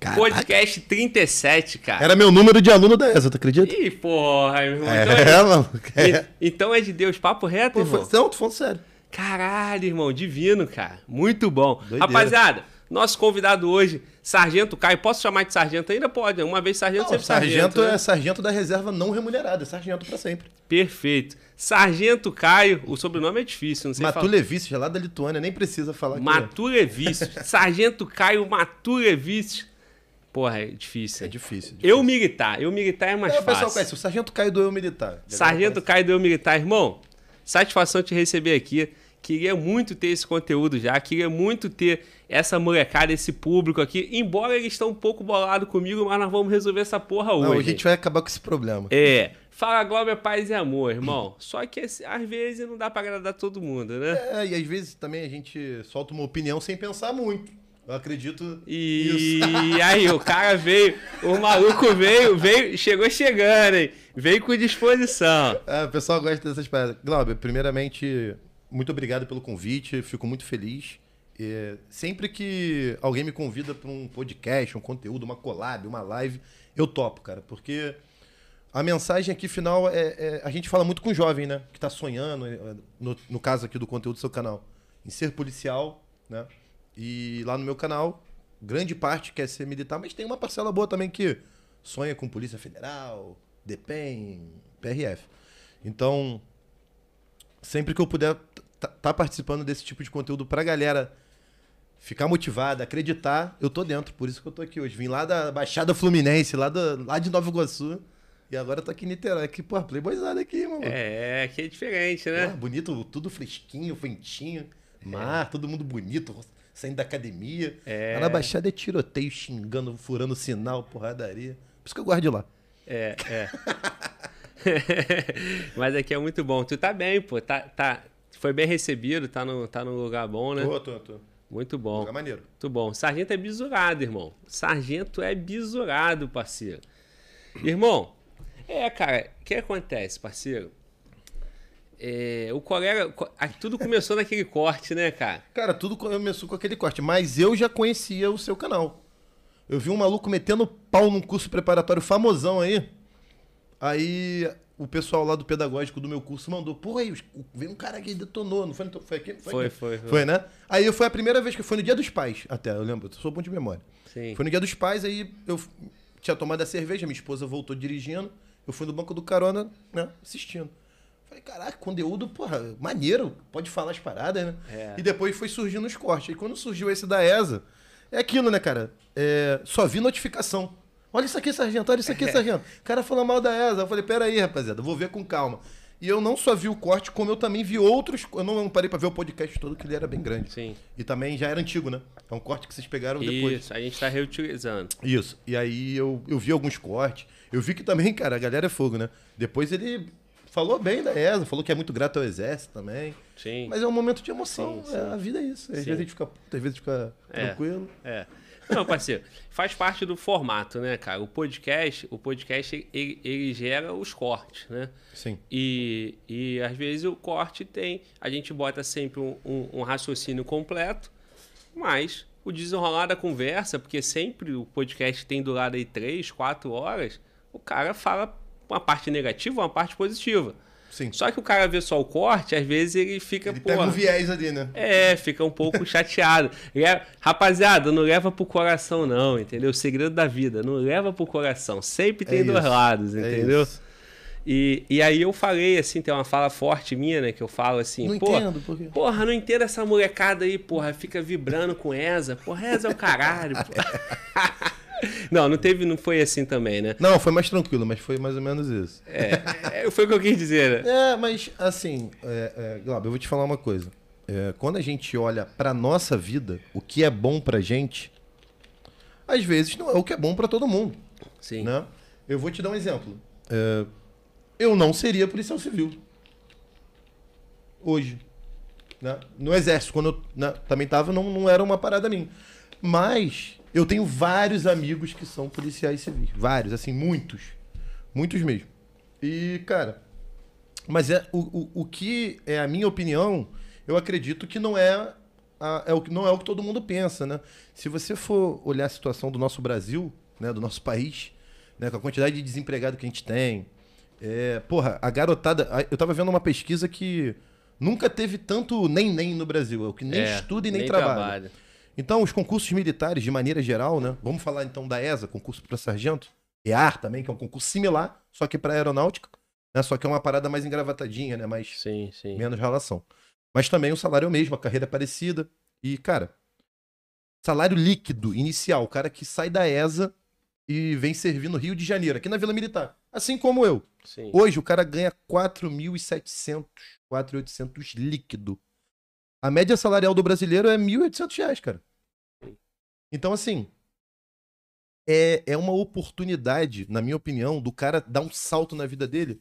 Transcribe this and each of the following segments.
Caraca. Podcast 37, cara. Era meu número de aluno da ESA, tu acredita? Ih, porra, meu irmão. É, Então é, mano. É. E- então é de Deus, papo reto, Pô, irmão. Não, tô falando sério. Caralho, irmão, divino, cara. Muito bom. Doideira. Rapaziada, nosso convidado hoje, Sargento Caio. Posso chamar de Sargento ainda? Pode. Uma vez Sargento, Não, sempre sargento, Sargento. né? é sargento da reserva não remunerada, é sargento pra sempre. Perfeito. Sargento Caio, o sobrenome é difícil, não sei falar. Matulevice, lá da Lituânia, nem precisa falar que Matulevic. Sargento Caio Matulevic. Porra, é difícil. é difícil. Eu militar. Eu militar é mais É, o pessoal fácil. conhece, o sargento Caio do Eu Militar. Sargento Caio do Eu Militar. Irmão, satisfação te receber aqui. Queria muito ter esse conteúdo já. Queria muito ter essa molecada, esse público aqui. Embora eles estão um pouco bolados comigo, mas nós vamos resolver essa porra hoje. Não, a gente vai acabar com esse problema. É. Fala Glória, paz e amor, irmão. Só que às vezes não dá pra agradar todo mundo, né? É, e às vezes também a gente solta uma opinião sem pensar muito. Eu acredito E nisso. aí, o cara veio, o maluco veio, veio, chegou chegando, hein? Veio com disposição. É, o pessoal gosta dessas paradas. Glauber, primeiramente, muito obrigado pelo convite, fico muito feliz. É, sempre que alguém me convida para um podcast, um conteúdo, uma collab, uma live, eu topo, cara, porque a mensagem aqui final é, é- a gente fala muito com o jovem, né, que tá sonhando, é, no, no caso aqui do conteúdo do seu canal, em ser policial, né, e lá no meu canal, grande parte quer ser militar, mas tem uma parcela boa também que sonha com Polícia Federal, DEPEN, PRF. Então, sempre que eu puder estar tá participando desse tipo de conteúdo pra galera ficar motivada, acreditar, eu tô dentro. Por isso que eu tô aqui hoje. Vim lá da Baixada Fluminense, lá, da, lá de Nova Iguaçu. E agora tô aqui em Niterói. Aqui, pô, playboyzada aqui, mano. É, que é diferente, Pô, né? bonito, tudo fresquinho, ventinho. Mar, todo mundo bonito, saindo da academia. É. Lá na Baixada é tiroteio, xingando, furando sinal, porradaria. Por isso que eu guardo de lá. É, é. Mas aqui é muito bom. Tu tá bem, pô. Tá, tá, foi bem recebido, tá no, tá no lugar bom, né? Tô, tô, tô. Muito bom. Lugar maneiro. Muito bom. Sargento é bisurado, irmão. Sargento é bisurado, parceiro. Irmão, é, cara, o que acontece, parceiro? É, o colega. co- Tudo começou naquele corte, né, cara? Cara, tudo começou com aquele corte, mas eu já conhecia o seu canal. Eu vi um maluco metendo pau num curso preparatório famosão aí. Aí o pessoal lá do pedagógico do meu curso mandou, pô, aí veio um cara que detonou, não foi? Foi aqui? Foi, aqui? foi, foi. Foi, né? Aí foi a primeira vez que foi no dia dos pais, até, eu lembro, eu sou bom de memória. Sim. Foi no dia dos pais, aí eu tinha tomado a cerveja, minha esposa voltou dirigindo, eu fui no banco do carona, né, assistindo. Falei, caraca, conteúdo, porra, maneiro, pode falar as paradas, né? É. E depois foi surgindo os cortes. E quando surgiu esse da ESA, é aquilo, né, cara? É, só vi notificação. Olha isso aqui, sargento, olha isso aqui, sargento. O cara falou mal da ESA. Eu falei, peraí, rapaziada, vou ver com calma. E eu não só vi o corte, como eu também vi outros. Eu não parei pra ver o podcast todo, que ele era bem grande. Sim. E também já era antigo, né? É um corte que vocês pegaram depois. Isso, a gente tá reutilizando. Isso. E aí eu, eu vi alguns cortes. Eu vi que também, cara, a galera é fogo, né? Depois ele falou bem da ESA, falou que é muito grato ao exército também. Sim. Mas é um momento de emoção. Sim, sim. é, a vida é isso. Às Sim. vezes a gente fica puto, às vezes fica É. tranquilo. É. Não, parceiro, faz parte do formato, né, cara? O podcast, o podcast ele, ele gera os cortes, né? Sim. E, e às vezes o corte tem. A gente bota sempre um, um- um raciocínio completo, mas o desenrolar da conversa, porque sempre o podcast tem durado aí três, quatro horas, o cara fala uma parte negativa, uma parte positiva. Sim. Só que o cara vê só o corte, às vezes ele fica. Ele pega um viés ali, né? é, fica um pouco chateado. Rapaziada, não leva pro coração, não, entendeu? O segredo da vida, não leva pro coração. Sempre tem É dois lados, É entendeu? isso. E, e aí eu falei, assim, tem uma fala forte minha, né? Que eu falo assim, Não pô, entendo por quê. porra, não entendo essa molecada aí, porra, fica vibrando com ESA. Porra, ESA é o caralho, porra. Não, não teve, não foi assim também, né? Não, foi mais tranquilo, mas foi mais ou menos isso. É, é, foi o que eu quis dizer, né? É, mas assim, é, é, Glauber, eu vou te falar uma coisa. É, quando a gente olha pra nossa vida, o que é bom pra gente, às vezes não é o que é bom pra todo mundo. Sim. Né? Eu vou te dar um exemplo. É, eu não seria policial civil. Hoje. Né? No exército, quando eu né, também estava, não, não era uma parada minha. Mas eu tenho vários amigos que são policiais civis. Vários, assim, muitos. Muitos mesmo. E, cara, mas é o, o, o que é a minha opinião, eu acredito que não é a- é o que, não é o que todo mundo pensa, né? Se você for olhar a situação do nosso Brasil, né, do nosso país, né, com a quantidade de desempregado que a gente tem, é, porra, a garotada. Eu tava vendo uma pesquisa que nunca teve tanto nem-nem no Brasil, é o que nem É, estuda e nem, trabalha. trabalha. Então, os concursos militares, de maneira geral, né? Vamos falar então da ESA, concurso para sargento. EAR também, que é um concurso similar, só que para aeronáutica, né? Só que é uma parada mais engravatadinha, né? Mais Sim, sim. menos relação. Mas também o salário é o mesmo, a carreira é parecida. E, cara, salário líquido inicial, o cara que sai da ESA e vem servir no Rio de Janeiro, aqui na Vila Militar. Assim como eu. sim. Hoje o cara ganha 4.700, 4.800 líquido. A média salarial do brasileiro é 1.800 reais, cara. Então, assim, é, é uma oportunidade, na minha opinião, do cara dar um salto na vida dele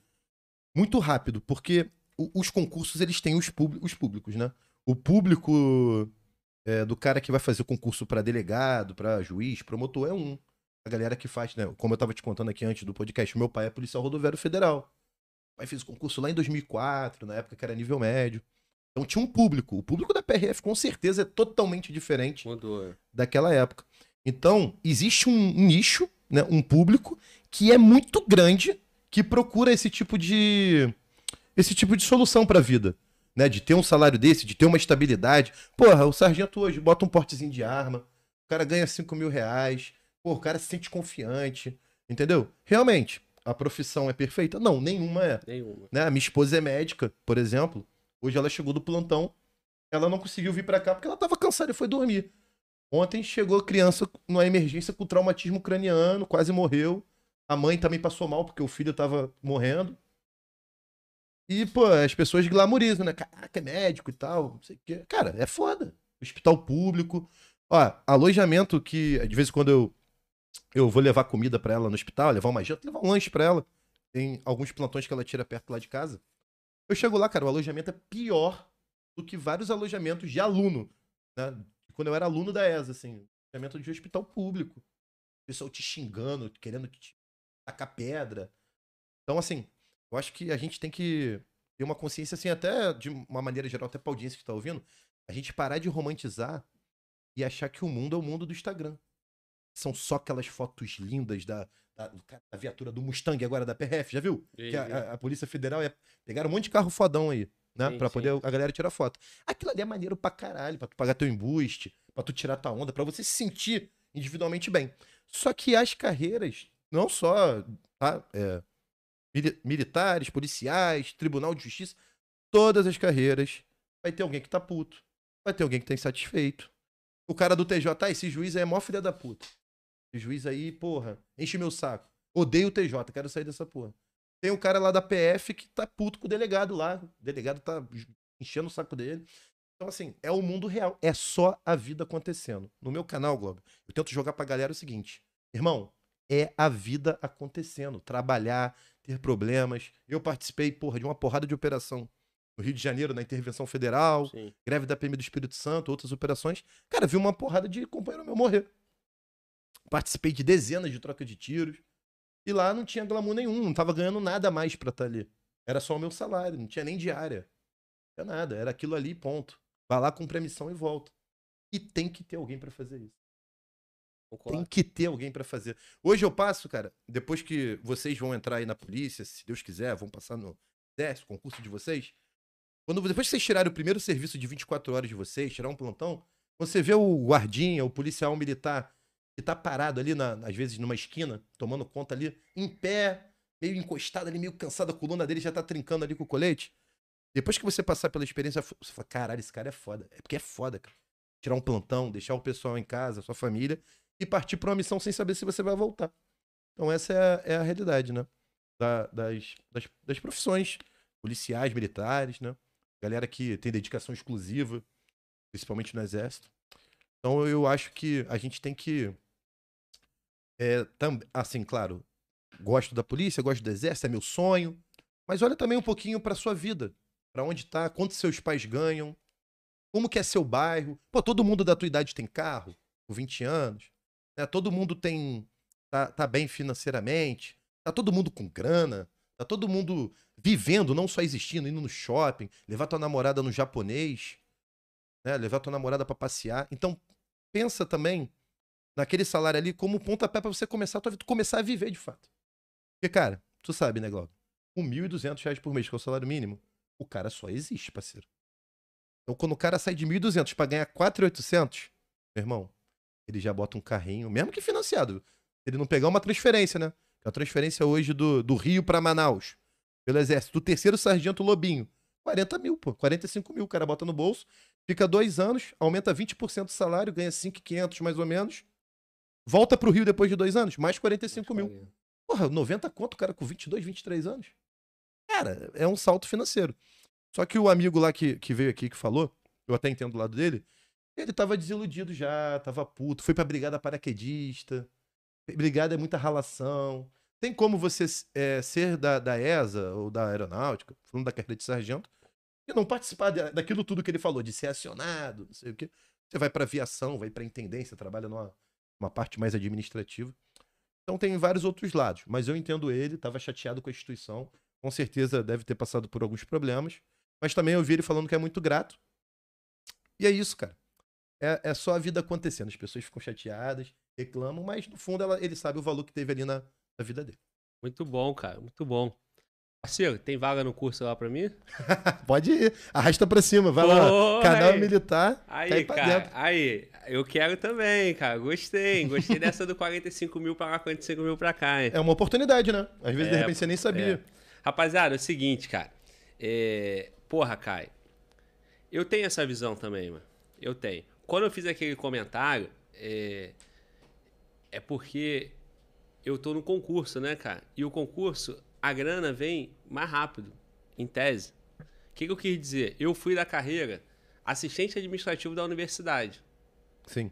muito rápido, porque os concursos, eles têm os, públi- os públicos, né? O público é, do cara que vai fazer o concurso para delegado, para juiz, promotor, é um. A galera que faz, né? Como eu tava te contando aqui antes do podcast, meu pai é policial rodoviário federal. O pai fez o concurso lá em 2004, na época que era nível médio. Então tinha um público. O público da PRF com certeza é totalmente diferente Mudou. daquela época. Então, existe um nicho, né, um público que é muito grande que procura esse tipo de esse tipo de solução para a vida, né, de ter um salário desse, de ter uma estabilidade. Porra, o sargento hoje bota um portezinho de arma, o cara ganha 5 mil reais, pô, o cara se sente confiante, entendeu? Realmente, a profissão é perfeita? Não, nenhuma é Nenhuma. né? A minha esposa é médica, por exemplo. Hoje ela chegou do plantão, ela não conseguiu vir pra cá porque ela tava cansada e foi dormir. Ontem chegou criança numa emergência com traumatismo craniano, quase morreu. A mãe também passou mal porque o filho tava morrendo. E, pô, as pessoas glamorizam, né? Caraca, é médico e tal, não sei o quê. Cara, é foda. Hospital público. Ó, alojamento que, de vez em quando eu, eu vou levar comida pra ela no hospital, levar uma janta, levar um lanche pra ela. Tem alguns plantões que ela tira perto lá de casa. Eu chego lá, cara, o alojamento é pior do que vários alojamentos de aluno, né? Quando eu era aluno da ESA, assim, alojamento de hospital público. O pessoal te xingando, querendo te tacar pedra. Então, assim, eu acho que a gente tem que ter uma consciência, assim, até de uma maneira geral, até pra audiência que tá ouvindo, a gente parar de romantizar e achar que o mundo é o mundo do Instagram. São só aquelas fotos lindas da, da, da viatura do Mustang agora da PRF, já viu? Que a, a- a Polícia Federal ia pegar um monte de carro fodão aí, né? Sim, pra sim. poder a galera tirar foto. Aquilo ali é maneiro pra caralho, pra tu pagar teu embuste, pra tu tirar tua onda, pra você se sentir individualmente bem. Só que as carreiras, não só tá, é, mili- militares, policiais, tribunal de justiça, todas as carreiras, vai ter alguém que tá puto, vai ter alguém que tá insatisfeito. O cara do TJ, ah, esse juiz é mó filha da puta. Esse juiz aí, porra, enche meu saco. Odeio o TJ, quero sair dessa porra. Tem um cara lá da PF que tá puto com o delegado lá. O delegado tá enchendo o saco dele. Então, assim, é o mundo real. É só a vida acontecendo. No meu canal, Globo, eu tento jogar pra galera o seguinte: irmão, é a vida acontecendo. Trabalhar, ter problemas. Eu participei, porra, de uma porrada de operação no Rio de Janeiro, na intervenção federal, Sim. greve da PM do Espírito Santo, outras operações. Cara, vi uma porrada de companheiro meu morrer. Participei de dezenas de troca de tiros. E lá não tinha glamour nenhum, não tava ganhando nada mais pra estar ali. Era só o meu salário, não tinha nem diária. Não tinha nada, era aquilo ali, ponto. Vai lá, cumpre a missão e volta. E tem que ter alguém pra fazer isso. Tem que ter alguém pra fazer. Hoje eu passo, cara, depois que vocês vão entrar aí na polícia, se Deus quiser, vão passar no exército, concurso de vocês. Quando, depois que vocês tirarem o primeiro serviço de 24 horas de vocês, tirar um plantão, você vê o guardinha, o policial militar que tá parado ali, na- às vezes numa esquina, tomando conta ali, em pé, meio encostado ali, meio cansado, a coluna dele já tá trincando ali com o colete. Depois que você passar pela experiência, você fala, caralho, esse cara é foda. É porque é foda, cara. Tirar um plantão, deixar o pessoal em casa, sua família, e partir pra uma missão sem saber se você vai voltar. Então essa é a, é a realidade, né? Da- das, das, das profissões policiais, militares, né? Galera que tem dedicação exclusiva, principalmente no exército. Então eu acho que a gente tem que é, tam, assim, claro, gosto da polícia, gosto do exército, é meu sonho, mas olha também um pouquinho pra sua vida, Pra onde tá, quanto seus pais ganham, como que é seu bairro. Pô, todo mundo da tua idade tem carro, com 20 anos, né? Todo mundo tem tá, tá bem financeiramente, tá todo mundo com grana, tá todo mundo vivendo, não só existindo, indo no shopping, levar tua namorada no japonês. né? Levar tua namorada pra passear. Então, pensa também naquele salário ali como pontapé pra você começar a tua vida, começar a viver de fato. Porque, cara, tu sabe, né, Glauco? Com 1.200 reais por mês, que é o salário mínimo, o cara só existe, parceiro. Então, quando o cara sai de 1.200 pra ganhar 4.800, meu irmão, ele já bota um carrinho, mesmo que financiado. Ele não pegar uma transferência, né? A transferência hoje do, do Rio pra Manaus, pelo Exército, do terceiro sargento Lobinho. 40 mil, pô. 45 mil, o cara bota no bolso, fica dois anos, aumenta 20% do salário, ganha 5,500 mais ou menos. Volta pro Rio depois de dois anos, mais 45 mil. Porra, 90 conto, o cara com 22, 23 anos. Cara, é um salto financeiro. Só que o amigo lá que, que veio aqui, que falou, eu até entendo do lado dele, ele tava desiludido já, tava puto, foi pra brigada paraquedista. Brigada é muita ralação. Tem como você é, ser da, da ESA ou da aeronáutica, falando da carreira de sargento, e não participar daquilo tudo que ele falou, de ser acionado, não sei o quê. Você vai pra aviação, vai pra intendência, trabalha numa uma parte mais administrativa. Então tem vários outros lados, mas eu entendo ele, tava chateado com a instituição, com certeza deve ter passado por alguns problemas, mas também eu vi ele falando que é muito grato. E é isso, cara. É, é só a vida acontecendo. As pessoas ficam chateadas, reclamam, mas no fundo ela, ele sabe o valor que teve ali na, na vida dele. Muito bom, cara, muito bom. Parceiro, tem vaga no curso lá pra mim? Pode ir, arrasta pra cima, vai lá. Canal aí. Militar. Aí, cara, dentro. aí, eu quero também, cara. Gostei, gostei dessa do 45 mil pra lá, 45 mil pra cá. Hein? É uma oportunidade, né? Às vezes, é, de repente, você nem sabia. É. Rapaziada, é o seguinte, cara. É... Porra, Kai. Eu tenho essa visão também, mano. Eu tenho. Quando eu fiz aquele comentário, é, é porque eu tô no concurso, né, cara? E o concurso, a grana vem mais rápido, em tese. O que, que eu quis dizer? Eu fui da carreira assistente administrativo da universidade. Sim.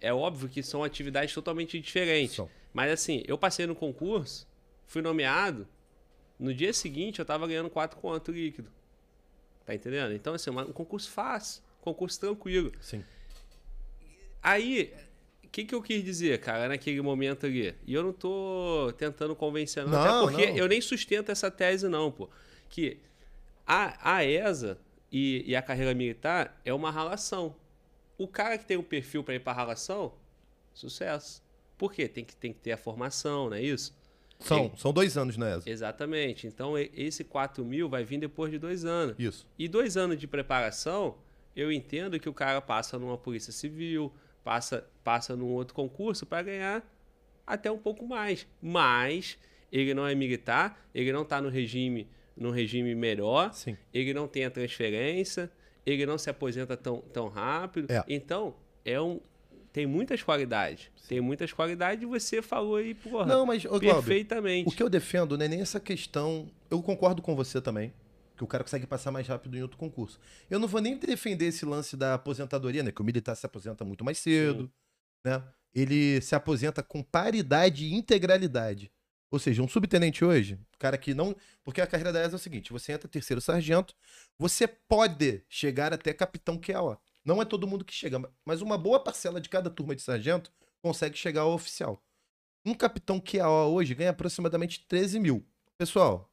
É óbvio que são atividades totalmente diferentes. São. Mas assim, eu passei no concurso, fui nomeado, no dia seguinte eu tava ganhando 4 conto líquido. Tá entendendo? Então, assim, um concurso fácil, concurso tranquilo. Sim. Aí, que, que eu quis dizer, cara, naquele momento ali? E eu não tô tentando convencer, não, não até porque não. eu nem sustento essa tese, não, pô. Que a, a ESA e, e a carreira militar é uma relação. O cara que tem um perfil para ir para relação, sucesso. Por quê? Tem que, tem que ter a formação, não é isso? São, são dois anos na ESA. Exatamente. Então, esse 4 mil vai vir depois de dois anos. Isso. E dois anos de preparação, eu entendo que o cara passa numa polícia civil, passa, passa num outro concurso para ganhar até um pouco mais. Mas ele não é militar, ele não está no regime, no regime melhor, Sim. ele não tem a transferência, ele não se aposenta tão, tão rápido. É. Então, é um, tem muitas qualidades. Sim. Tem muitas qualidades e você falou aí, porra, não, mas, ô, perfeitamente. o que eu defendo não é nem essa questão. Eu concordo com você também. Que o cara consegue passar mais rápido em outro concurso. Eu não vou nem defender esse lance da aposentadoria, né? Que o militar se aposenta muito mais cedo, Sim. né? Ele se aposenta com paridade e integralidade. Ou seja, um subtenente hoje, cara que não. Porque a carreira da ESA é o seguinte: você entra terceiro sargento, você pode chegar até capitão QAO. Não é todo mundo que chega, mas uma boa parcela de cada turma de sargento consegue chegar ao oficial. Um capitão QAO hoje ganha aproximadamente 13 mil. Pessoal,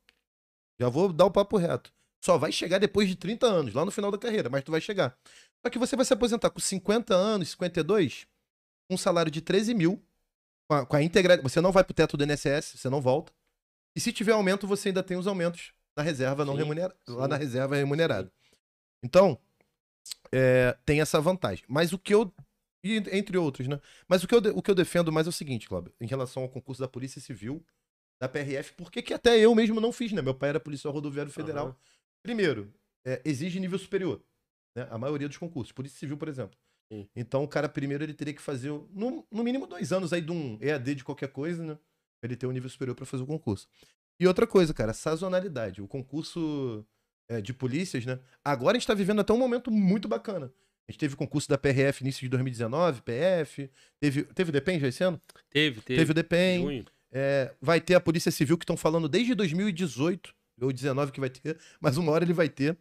já vou dar o papo reto. Só vai chegar depois de 30 anos, lá no final da carreira, mas tu vai chegar. Só que você vai se aposentar com 50 anos, 52, um salário de 13 mil, com a, com a integral. Você não vai pro teto do INSS, você não volta. E se tiver aumento, você ainda tem os aumentos na reserva não remunerada. Lá na reserva remunerada. Então, é, tem essa vantagem. Mas o que eu. Entre outros, né? Mas o que eu, o que eu defendo mais é o seguinte, Cláudio, em relação ao concurso da Polícia Civil, da PRF, porque que até eu mesmo não fiz, né? Meu pai era policial rodoviário federal. Uhum. Primeiro, é, exige nível superior. Né? A maioria dos concursos. Polícia Civil, por exemplo. Sim. Então, o cara, primeiro, ele teria que fazer, no, no mínimo, dois anos aí de um EAD de qualquer coisa, né? Pra ele ter um nível superior para fazer o concurso. E outra coisa, cara, sazonalidade. O concurso é, de polícias, né? Agora a gente está vivendo até um momento muito bacana. A gente teve o concurso da PRF início de 2019, PF. Teve, teve o DEPEN já esse ano? Teve, teve. Teve o DEPEN. É, vai ter a Polícia Civil que estão falando desde 2018, ou 19 que vai ter, mas uma hora ele vai ter.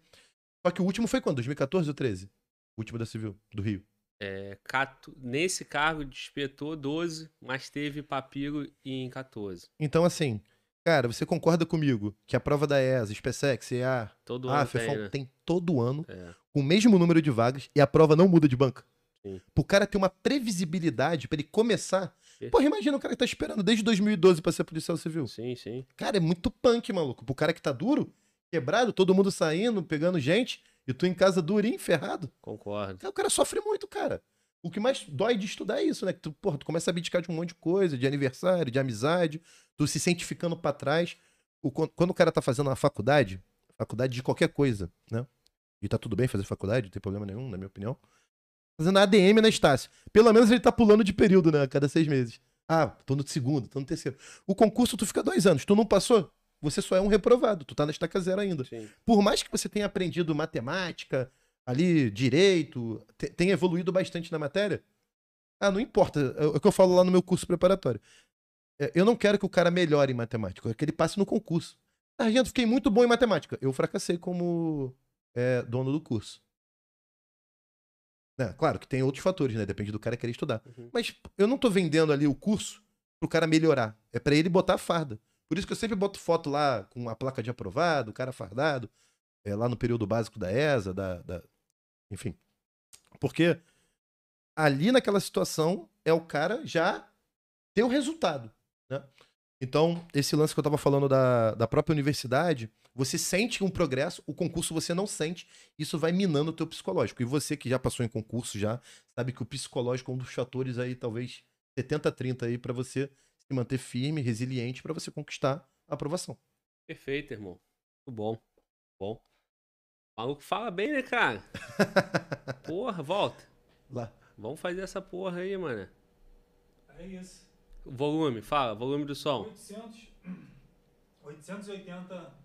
Só que o último foi quando? 2014 ou 13? O último da Civil, do Rio. É, cato, nesse cargo despetou 12, mas teve papiro em 14. Então, assim, Cara, você concorda comigo que a prova da ESA, SpaceX, EA, Todo ah, ano tem, né? tem todo ano É. com o mesmo número de vagas e a prova não muda de banca. Sim. Pro cara ter uma previsibilidade pra ele começar. Perfeito. Porra, imagina o cara que tá esperando desde 2012 pra ser policial civil. Sim, sim. Cara, é muito punk, maluco. Pro cara que tá duro, quebrado, todo mundo saindo, pegando gente, e tu em casa durinho, ferrado. Concordo. Aí o cara sofre muito, cara. O que mais dói de estudar é isso, né? Que tu, porra, tu começa a abdicar de um monte de coisa, de aniversário, de amizade, tu se sente ficando pra trás. O, quan- quando o cara tá fazendo uma faculdade, faculdade de qualquer coisa, né? E tá tudo bem fazer faculdade, não tem problema nenhum, na minha opinião. Fazendo ADM na Estácio. Pelo menos ele tá pulando de período, né? A cada seis meses. Ah, tô no segundo, tô no terceiro. O concurso tu fica dois anos. Tu não passou, você só é um reprovado. Tu tá na estaca zero ainda Sim. por mais que você tenha aprendido matemática, ali, direito, te- tenha evoluído bastante na matéria, ah, não importa. É o que eu falo lá no meu curso preparatório. É, Eu não quero que o cara melhore em matemática, eu quero que ele passe no concurso. Sargento, fiquei muito bom em matemática. Eu fracassei como é, dono do curso. É, claro que tem outros fatores, né? Depende do cara querer estudar. Uhum. Mas eu não tô vendendo ali o curso pro cara melhorar. É pra ele botar a farda. Por isso que eu sempre boto foto lá com a placa de aprovado, o cara fardado, é, lá no período básico da ESA, da, da- enfim. Porque ali naquela situação é o cara já ter o resultado, né? Então, esse lance que eu tava falando da, da própria universidade, você sente um progresso, o concurso você não sente, isso vai minando o teu psicológico. E você que já passou em concurso já, sabe que o psicológico é um dos fatores aí, talvez 70-30 aí, pra você se manter firme, resiliente, pra você conquistar a aprovação. Perfeito, irmão. Muito bom. Bom. O maluco fala bem, né, cara? Porra, volta. Lá. Vamos fazer essa porra aí, mano. É isso. Volume, fala, volume do som. 800, 880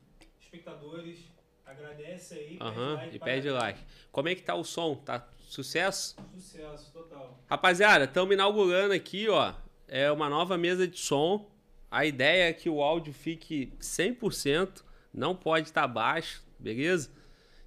espectadores. Agradece aí. Aham, like e pede galera. like. Como é que tá o som? Tá sucesso? Sucesso total. Rapaziada, estamos inaugurando aqui, ó. É uma nova mesa de som. A ideia é que o áudio fique 100%, não pode estar baixo, beleza?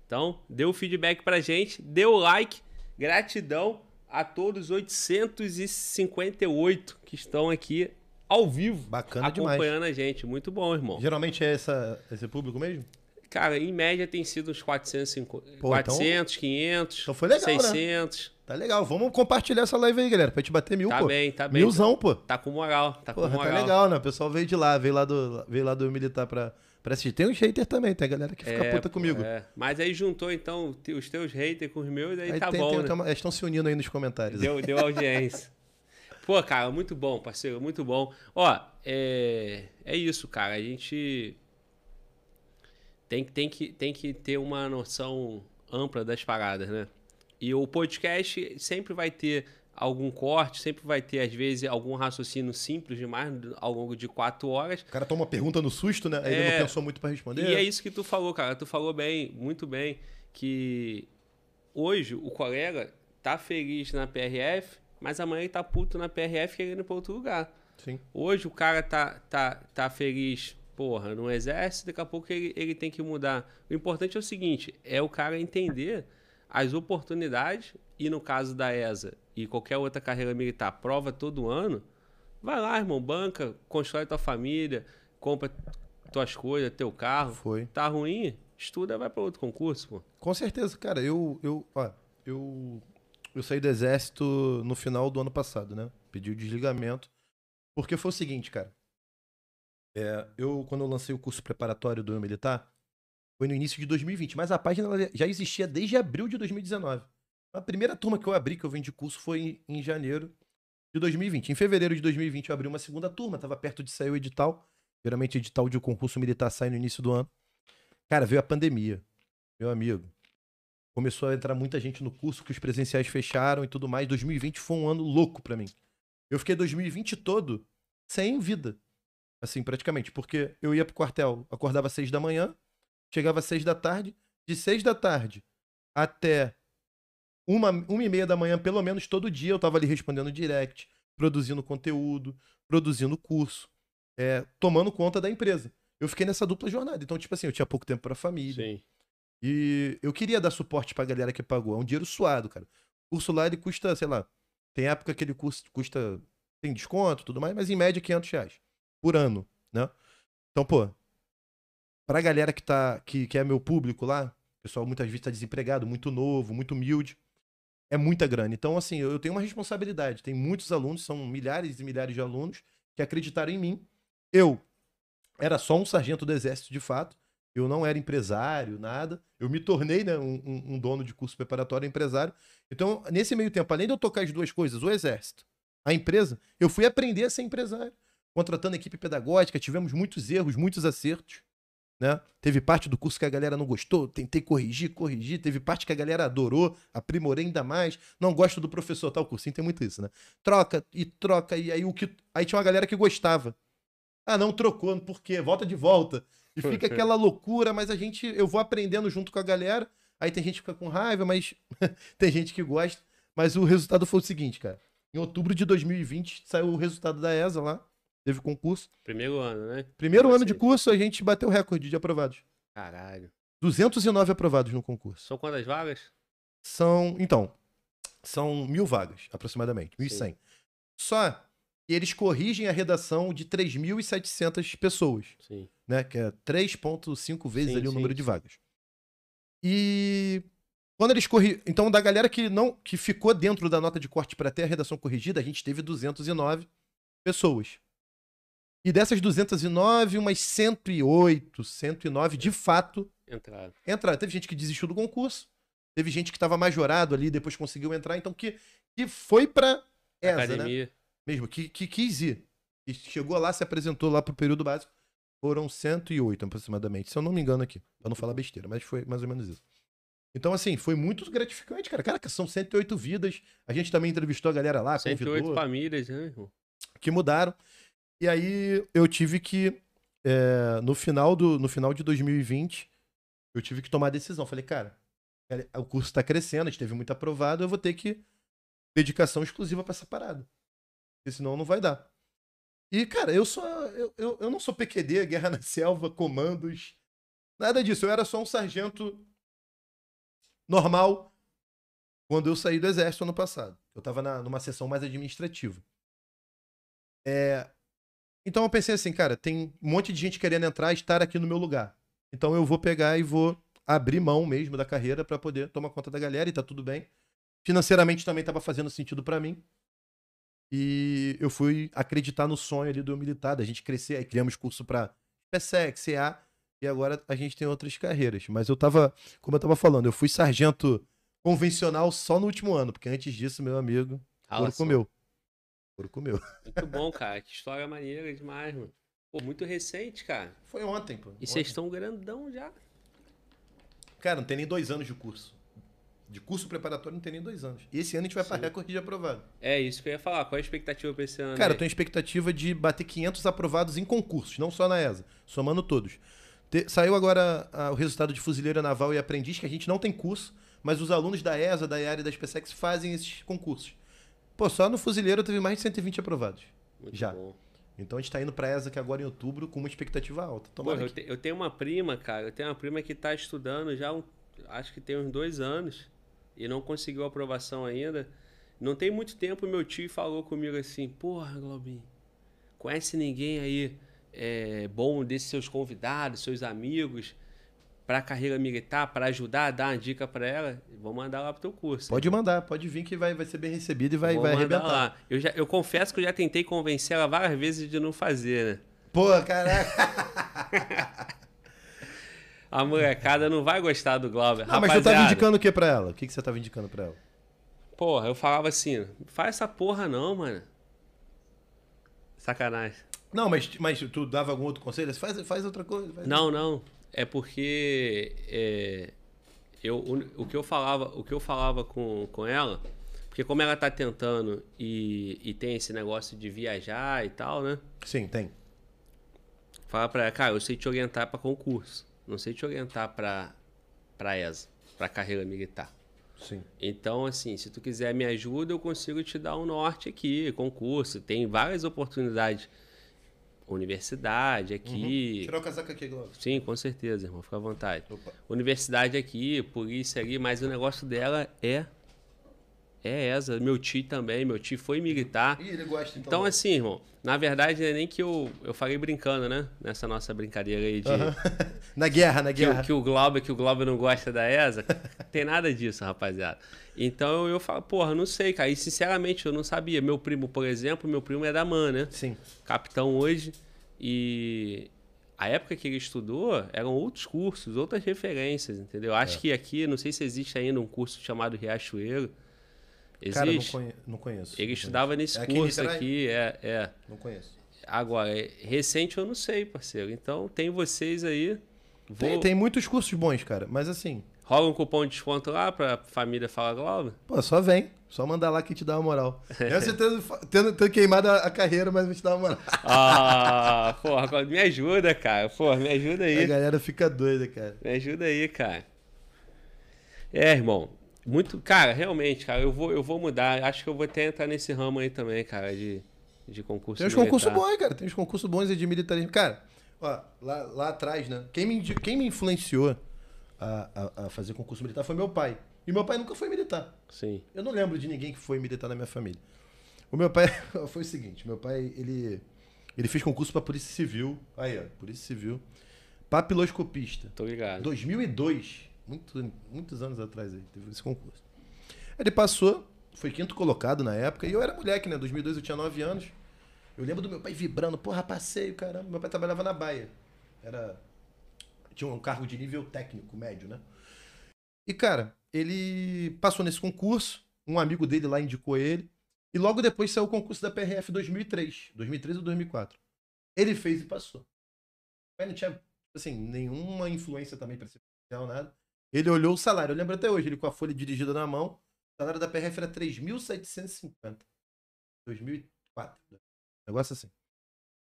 Então, dê o feedback pra gente, dê o like. Gratidão a todos os 858 que estão aqui ao vivo Bacana demais. acompanhando a gente. Muito bom, irmão. Geralmente é essa, esse público mesmo? Cara, em média tem sido uns 450, Pô, 400, 500, então foi legal, né? 600. Tá legal. Vamos compartilhar essa live aí, galera, pra gente bater mil, Tá pô. bem, tá bem. Milzão, pô. Tá com moral, tá Porra, com tá moral. legal, né? O pessoal veio de lá, veio lá do, veio lá do militar pra, pra assistir. Tem uns haters também, tem a galera que fica É, puta comigo. é. Mas aí juntou, então, os teus haters com os meus, aí, Aí tá tem- bom, tem- né? tem uma- eles estão se unindo aí nos comentários. Deu, deu audiência. Pô, cara, muito bom, parceiro, muito bom. Ó, é, é isso, cara. A gente tem, tem, que, tem que ter uma noção ampla das paradas, né? E o podcast sempre vai ter algum corte, sempre vai ter, às vezes, algum raciocínio simples demais ao longo de quatro horas. O cara toma uma pergunta no susto, né? Aí ele É. não pensou muito pra responder. E é isso que tu falou, cara. Tu falou bem, muito bem, que hoje o colega tá feliz na PRF, mas amanhã ele tá puto na PRF querendo ir pra outro lugar. Sim. Hoje o cara tá, tá, tá feliz, porra, no exército, daqui a pouco ele, ele tem que mudar. O importante é o seguinte, é o cara entender as oportunidades, e no caso da ESA e qualquer outra carreira militar, prova todo ano, vai lá, irmão, banca, constrói tua família, compra tuas coisas, teu carro. Foi. Tá ruim? Estuda, vai para outro concurso, pô. Com certeza, cara. Eu, eu, ó, eu, eu saí do exército no final do ano passado, né? Pedi o desligamento. Porque foi o seguinte, cara. É, eu, quando eu lancei o curso preparatório do militar, foi no início de 2020. Mas a página já existia desde abril de 2019. A primeira turma que eu abri, que eu vendi curso, foi em, em janeiro de 2020. Em fevereiro de 2020 eu abri uma segunda turma, tava perto de sair o edital. Geralmente edital de concurso militar sai no início do ano. Cara, veio a pandemia. Meu amigo. Começou a entrar muita gente no curso, que os presenciais fecharam e tudo mais. 2020 foi um ano louco pra mim. Eu fiquei 2020 todo sem vida. Assim, praticamente. Porque eu ia pro quartel, acordava às seis da manhã, chegava às seis da tarde. De seis da tarde até uma, uma e meia da manhã, pelo menos todo dia, eu tava ali respondendo direct, produzindo conteúdo, produzindo curso, é, tomando conta da empresa. Eu fiquei nessa dupla jornada. Então, tipo assim, eu tinha pouco tempo pra família. Sim. E eu queria dar suporte pra galera que pagou. É um dinheiro suado, cara. O curso lá, ele custa, sei lá, tem época que ele custa, tem desconto tudo mais, mas em média 500 reais por ano, né? Então, pô, pra galera que, tá, que, que é meu público lá, o pessoal muitas vezes tá desempregado, muito novo, muito humilde, é muita grana. Então, assim, eu eu tenho uma responsabilidade. Tem muitos alunos, são milhares e milhares de alunos que acreditaram em mim. Eu era só um sargento do exército, de fato. Eu não era empresário, nada. Eu me tornei né, um, um- dono de curso preparatório empresário. Então, nesse meio tempo, além de eu tocar as duas coisas, o exército, a empresa, eu fui aprender a ser empresário. Contratando equipe pedagógica, tivemos muitos erros, muitos acertos. Né? Teve parte do curso que a galera não gostou, tentei corrigir, corrigir. Teve parte que a galera adorou, aprimorei ainda mais. Não gosto do professor, tal cursinho tem muito isso, né? Troca e troca, e aí o que. Aí tinha uma galera que gostava. Ah, não trocou, por quê? Volta de volta. E fica aquela loucura, mas a gente. Eu vou aprendendo junto com a galera. Aí tem gente que fica com raiva, mas tem gente que gosta. Mas o resultado foi o seguinte, cara. Em outubro de 2020 saiu o resultado da ESA lá. Teve concurso. Primeiro ano, né? Primeiro ano de Sim. curso, a gente bateu o recorde de aprovados. Caralho. 209 aprovados no concurso. São quantas vagas? São. Então, são mil vagas, aproximadamente. 1.100. Só que eles corrigem a redação de 3.700 pessoas, Sim. né? Que é 3,5 vezes Sim, ali o sim, número de vagas. E. Quando eles corrigem. Então, da galera que não que ficou dentro da nota de corte para ter a redação corrigida, a gente teve 209 pessoas. E dessas 209, umas 108, 109, de fato, Entraram. entraram. Teve gente que desistiu do concurso, teve gente que estava majorado ali, depois conseguiu entrar, então que, que foi pra ESA, né? Mesmo, que, que quis ir. E chegou lá, se apresentou lá pro período básico. Foram 108 aproximadamente, se eu não me engano aqui, pra não falar besteira, mas foi mais ou menos isso. Então, assim, foi muito gratificante, cara. Caraca, são 108 vidas. A gente também entrevistou a galera lá, 108 convidou, famílias, né, irmão? que mudaram. E aí eu tive que, é, no, final do, no final de 2020, eu tive que tomar a decisão. Falei, cara, o curso tá crescendo, a gente teve muito aprovado, eu vou ter que dedicação exclusiva pra essa parada. Porque senão não vai dar. E, cara, eu sou. Eu, eu, eu não sou PQD, Guerra na Selva, comandos. Nada disso. Eu era só um sargento normal quando eu saí do exército ano passado. Eu tava na, numa sessão mais administrativa. É, então eu pensei assim, cara, tem um monte de gente querendo entrar e estar aqui no meu lugar. Então eu vou pegar e vou abrir mão mesmo da carreira pra poder tomar conta da galera e tá tudo bem. Financeiramente também tava fazendo sentido pra mim. E eu fui acreditar no sonho ali do militar, da gente crescer. Aí criamos curso pra PSEC, CA, e agora a gente tem outras carreiras. Mas eu tava, como eu tava falando, eu fui sargento convencional só no último ano, porque antes disso, meu amigo, Fala ouro só. comeu. Ouro comeu. Muito bom, cara. Que história maneira demais, mano. Pô, muito recente, cara. Foi ontem, pô. E vocês estão grandão já. Cara, não tem nem dois anos de curso. De curso preparatório não tem nem dois anos. E esse ano a gente vai Sim. recorde de aprovado. É isso que eu ia falar. Qual é a expectativa pra esse ano? Cara, aí? eu tenho expectativa de bater 500 aprovados em concursos, não só na ESA, somando todos. Te- saiu agora ah, o resultado de fuzileira naval e aprendiz, que a gente não tem curso, mas os alunos da ESA, da EAR e da SpaceX fazem esses concursos. Pô, só no fuzileiro teve mais de 120 aprovados. Muito já. bom. Então a gente tá indo pra ESA que agora em outubro com uma expectativa alta. Pô, eu, te- eu tenho uma prima, cara. Eu tenho uma prima que tá estudando já, um- acho que tem uns dois anos. E não conseguiu aprovação ainda. Não tem muito tempo, meu tio falou comigo assim: Porra, Globinho, conhece ninguém aí é, bom desses seus convidados, seus amigos, pra carreira militar, pra ajudar, dar uma dica pra ela? Vou mandar lá pro teu curso. Pode mandar, pode vir que vai, vai ser bem recebido e vai, Vou vai arrebentar. lá. Eu, já, eu confesso que eu já tentei convencer ela várias vezes de não fazer, né? Pô, caraca. A molecada não vai gostar do Glauber. Ah, mas você tava indicando o que pra ela? O que, que você tava indicando pra ela? Porra, eu falava assim, faz essa porra não, mano. Sacanagem. Não, mas, mas tu dava algum outro conselho? Faz, faz outra coisa. faz- Não, não. É porque é, eu, o, o que eu falava, o que eu falava com, com ela, porque como ela tá tentando e, e tem esse negócio de viajar e tal, né? Sim, tem. Fala pra ela, cara, eu sei te orientar pra concurso. Não sei te orientar pra, pra ESA, pra carreira militar. Sim. Então, assim, se tu quiser me ajuda, eu consigo te dar um norte aqui, concurso. Tem várias oportunidades. Universidade aqui. Tirar o casaco aqui, Glauco. Sim, com certeza, irmão. Fica à vontade. Opa. Universidade aqui, polícia ali, mas o negócio dela é É ESA. Meu tio também. Meu tio foi militar. Ih, ele gosta então. Então, assim, irmão, na verdade, não é nem que eu, eu falei brincando, né? Nessa nossa brincadeira aí de. Aham. na guerra, na Que, guerra. que o Glauber, que o Glauber não gosta da ESA. Tem nada disso, rapaziada. Então eu falo, porra, não sei, cara. E sinceramente, eu não sabia. Meu primo, por exemplo, meu primo é da MAN, né? Sim. Capitão hoje. E a época que ele estudou eram outros cursos, outras referências, entendeu? Acho É. que aqui, não sei se existe ainda um curso chamado Riachuelo. Cara, não, Existe. conhe- não conheço. Ele Não estudava nesse É aqui curso Niterói? aqui, é, é. conheço. Não conheço. Agora, recente eu não sei, parceiro. Então, tem vocês aí. Vou... Tem, tem muitos cursos bons, cara. Mas assim, Rola um cupom de desconto lá pra família Fala Glauber? pô, só vem. Só mandar lá que te dá uma moral. Eu sei tendo, tendo, tendo queimado a, a carreira, mas vou te dar uma moral. Ah, porra, me ajuda, cara. Porra, me ajuda A aí. galera fica doida, cara. Me ajuda aí, cara. É, irmão. Muito. Cara, realmente, cara, eu vou, eu vou mudar. Acho que eu vou até entrar nesse ramo aí também, cara, de, de concurso. Tem uns concursos bons, cara. Tem uns concursos bons de militarismo. Cara, ó, lá, lá atrás, né? Quem me, quem me influenciou a, a, a fazer concurso militar foi meu pai. E meu pai nunca foi militar. Sim. Eu não lembro de ninguém que foi militar na minha família. O meu pai foi o seguinte, meu pai, ele ele fez concurso pra Polícia Civil. Aí, ó, Polícia Civil. Papiloscopista. Tô ligado. 2002, muito, muitos anos atrás aí, teve esse concurso. Ele passou, foi quinto colocado na época, e eu era moleque, né? 2002 eu tinha 9 anos. Eu lembro do meu pai vibrando, porra, passei, caramba. Meu pai trabalhava na Baia. Era. Tinha um cargo de nível técnico, médio, né? E, cara, ele passou nesse concurso, um amigo dele lá indicou ele, e logo depois saiu o concurso da PRF 2003. 2003 ou 2004. Ele fez e passou. Aí não tinha, assim, nenhuma influência também pra ser policial, nada. Ele olhou o salário, eu lembro até hoje, ele com a folha dirigida na mão, o salário da PRF era 3.750. 2004. né? Negócio assim.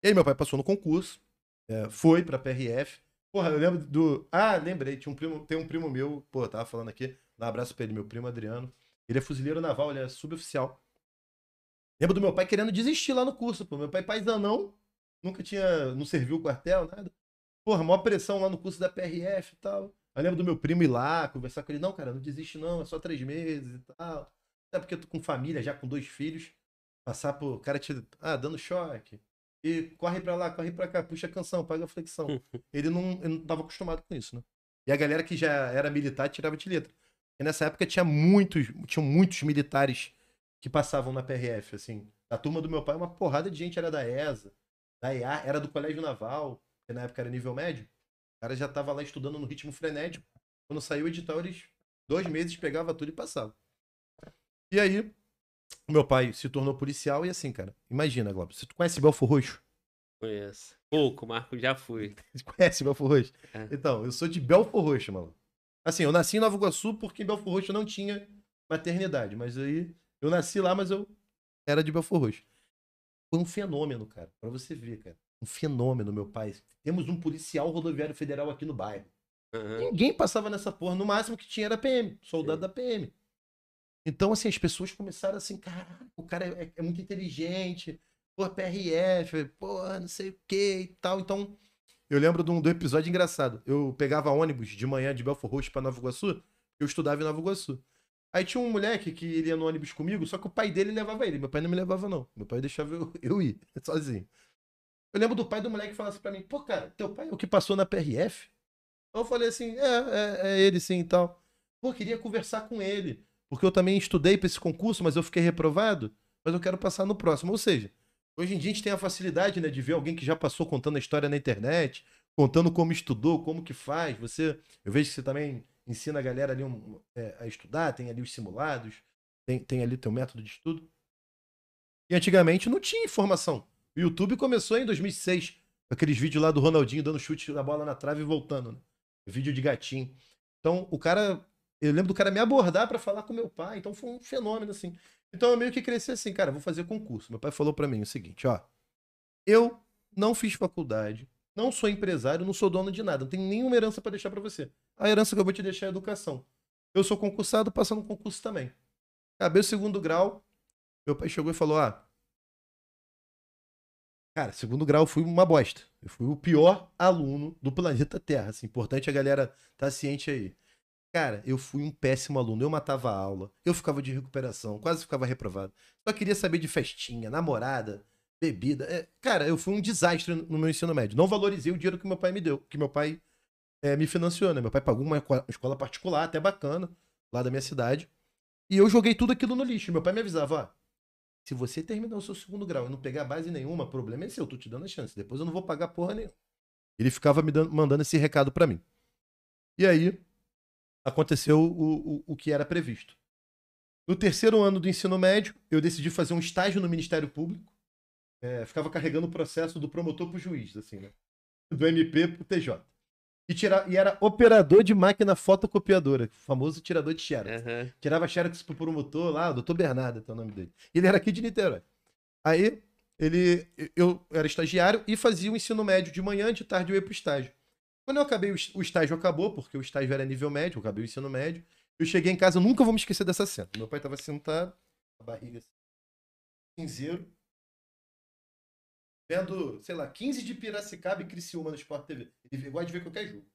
E aí meu pai passou no concurso, é, foi pra PRF. Porra, eu lembro do. Ah, lembrei, tinha um primo, tem um primo meu, pô, tava falando aqui, um abraço pra ele, meu primo Adriano. Ele é fuzileiro naval, ele é suboficial. Lembro do meu pai querendo desistir lá no curso, pô. Meu pai paizanão, nunca tinha. não serviu o quartel, nada. Porra, maior pressão lá no curso da PRF e tal. Eu lembro do meu primo ir lá, conversar com ele. Não, cara, não desiste não, é só três meses e tal. Até porque eu tô com família, já com dois filhos. Passar por. Cara te. Ah, dando choque. E corre pra lá, corre pra cá, puxa a canção, paga a flexão. ele, não, ele não tava acostumado com isso, né? E a galera que já era militar tirava de letra. E nessa época tinha muitos, tinham muitos militares que passavam na PRF, assim. A turma do meu pai, uma porrada de gente era da ESA, da EA, era do Colégio Naval, que na época era nível médio. O cara já tava lá estudando no ritmo frenético. Quando saiu o edital, eles, dois meses, pegava tudo e passava. E aí, meu pai se tornou policial e assim, cara, imagina, Globo, você conhece Belfor Roxo? Conheço. Pouco, Marco, já fui. Você conhece Belfor Roxo? É. Então, eu sou de Belfor Roxo, mano. Assim, eu nasci em Nova Iguaçu porque em Belfor Roxo não tinha maternidade. Mas aí, eu nasci lá, mas eu era de Belfor Roxo. Foi um fenômeno, cara. Pra você ver, cara. Um fenômeno, meu pai. Temos um policial rodoviário federal aqui no bairro. Aham. Ninguém passava nessa porra. No máximo que tinha era PM, soldado Sim. da PM. Então, assim, as pessoas começaram assim, caralho, o cara é, é muito inteligente, pô, PRF, pô, não sei o que e tal. Então, eu lembro de um, do episódio engraçado. Eu pegava ônibus de manhã de Belfor Roxo pra Nova Iguaçu, eu estudava em Nova Iguaçu. Aí tinha um moleque que ele ia no ônibus comigo, só que o pai dele levava ele. Meu pai não me levava, não. Meu pai deixava eu, eu ir, sozinho. Eu lembro do pai do moleque falar assim pra mim, pô, cara, teu pai é o que passou na PRF? Eu falei assim, é, é, é ele sim e tal. Pô, queria conversar com ele. Porque eu também estudei pra esse concurso, mas eu fiquei reprovado. Mas eu quero passar no próximo. Ou seja, hoje em dia a gente tem a facilidade, né, de ver alguém que já passou contando a história na internet, contando como estudou, como que faz. Você, eu vejo que você também ensina a galera ali um, é, a estudar, tem ali os simulados, tem, tem ali teu método de estudo. E antigamente não tinha informação. O YouTube começou em 2006, com aqueles vídeos lá do Ronaldinho dando chute na bola na trave e voltando, né? Vídeo de gatinho. Então, o cara. Eu lembro do cara me abordar pra falar com meu pai. Então, foi um fenômeno, assim. Então, eu meio que cresci assim, cara, vou fazer concurso. Meu pai falou pra mim o seguinte: ó. Eu não fiz faculdade, não sou empresário, não sou dono de nada, não tenho nenhuma herança pra deixar pra você. A herança que eu vou te deixar é educação. Eu sou concursado, passando concurso também. Acabei o segundo grau. Meu pai chegou e falou: ah. Cara, segundo grau eu fui uma bosta. Eu fui o pior aluno do planeta Terra. Assim, importante a galera tá ciente aí. Cara, eu fui um péssimo aluno. Eu matava a aula, eu ficava de recuperação, quase ficava reprovado. Só queria saber de festinha, namorada, bebida. É, cara, eu fui um desastre no meu ensino médio. Não valorizei o dinheiro que meu pai me deu, que meu pai é, me financiou, né? Meu pai pagou uma escola- escola particular, até bacana, lá da minha cidade. E eu joguei tudo aquilo no lixo. Meu pai me avisava, ó, se você terminar o seu segundo grau e não pegar base nenhuma, problema é seu, eu tô te dando a chance. Depois eu não vou pagar porra nenhuma. Ele ficava me dando- mandando esse recado pra mim. E aí, aconteceu o, o, o que era previsto. No terceiro ano do ensino médio, eu decidi fazer um estágio no Ministério Público. É, ficava carregando o processo do promotor pro juiz, assim, né? Do MP pro TJ. E, tira, e era operador de máquina fotocopiadora, famoso tirador de xerox. Aham. Tirava xerox pro promotor lá, o doutor Bernardo, é o nome dele. Ele era aqui de Niterói. Aí, ele, eu era estagiário e fazia o ensino médio de manhã, de tarde eu ia pro estágio. Quando eu acabei, o estágio acabou, porque o estágio era nível médio, eu acabei o ensino médio. Eu cheguei em casa, eu nunca vou me esquecer dessa cena. Meu pai tava sentado, a barriga assim, cinzeiro, vendo, sei lá, 15 de Piracicaba e Criciúma no Sport TV. Ele gosta de ver qualquer jogo.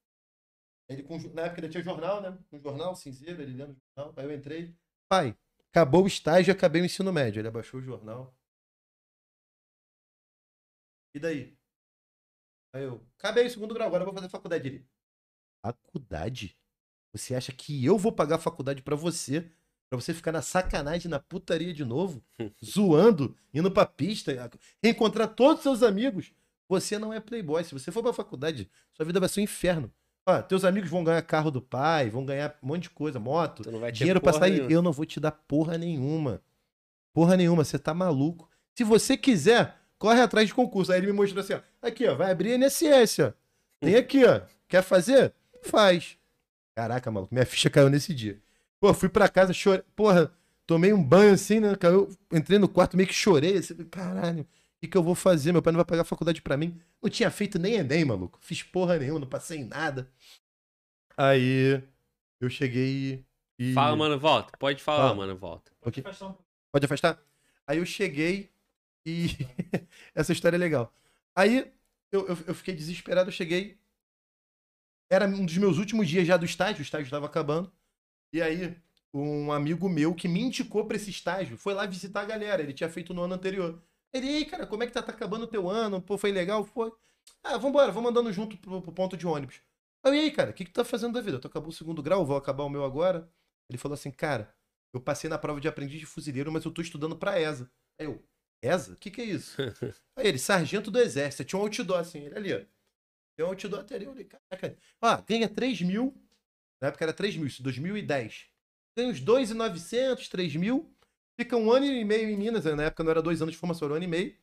Ele, na época ele tinha jornal, né? Um jornal, cinzeiro, ele lendo o jornal. Aí eu entrei. Pai, acabou o estágio e acabei o ensino médio. Ele abaixou o jornal. E daí? Aí eu, acabei o segundo grau, agora eu vou fazer faculdade. Ele, faculdade? Você acha que eu vou pagar a faculdade pra você? Pra você ficar na sacanagem, na putaria de novo? zoando, indo pra pista, reencontrar todos os seus amigos? Você não é playboy. Se você for pra faculdade, sua vida vai ser um inferno. Ó, teus amigos vão ganhar carro do pai, vão ganhar um monte de coisa, moto, dinheiro pra sair. nenhuma. Eu não vou te dar porra nenhuma. Porra nenhuma, você tá maluco. Se você quiser, corre atrás de concurso. Aí ele me mostrou assim, ó. Aqui, ó, vai abrir INSS, ó. Tem aqui, ó. Quer fazer? Faz. Caraca, maluco, minha ficha caiu nesse dia. Pô, fui pra casa, chorei. Porra, tomei um banho assim, né? Caiu, entrei no quarto, meio que chorei. Assim, caralho, o que, que eu vou fazer? Meu pai não vai pagar a faculdade pra mim. Não tinha feito nem Enem, maluco. Fiz porra nenhuma, não passei em nada. Aí eu cheguei e. Fala, mano, volta. Pode falar, Fala. mano, volta. Ok. Afastar pouco. Pode afastar? Aí eu cheguei e. Essa história é legal. Aí eu, eu, eu fiquei desesperado, eu cheguei. Era um dos meus últimos dias já do estágio, o estágio estava acabando. E aí, um amigo meu que me indicou pra esse estágio foi lá visitar a galera. Ele tinha feito no ano anterior. Ele, ei, cara, como é que tá, tá acabando o teu ano? Pô, foi legal? Foi. Ah, vambora, vamos andando junto pro, pro ponto de ônibus. Aí, e aí, cara, o que, que tu tá fazendo da vida? Tu acabou o segundo grau, vou acabar o meu agora. Ele falou assim, cara, eu passei na prova de aprendiz de fuzileiro, mas eu tô estudando pra ESA. Aí eu, ESA? O que que é isso? Aí ele, sargento do exército. Tinha um outdoor assim, ele ali, ó. Tem um outdoor até ali. Eu falei, caraca. Ó, ganha 3 mil. Na época era 3 mil, isso, 2010. Ganha uns 2,900, 3 mil. Fica um ano e meio em Minas. Na época não era dois anos de formação, era um ano e meio.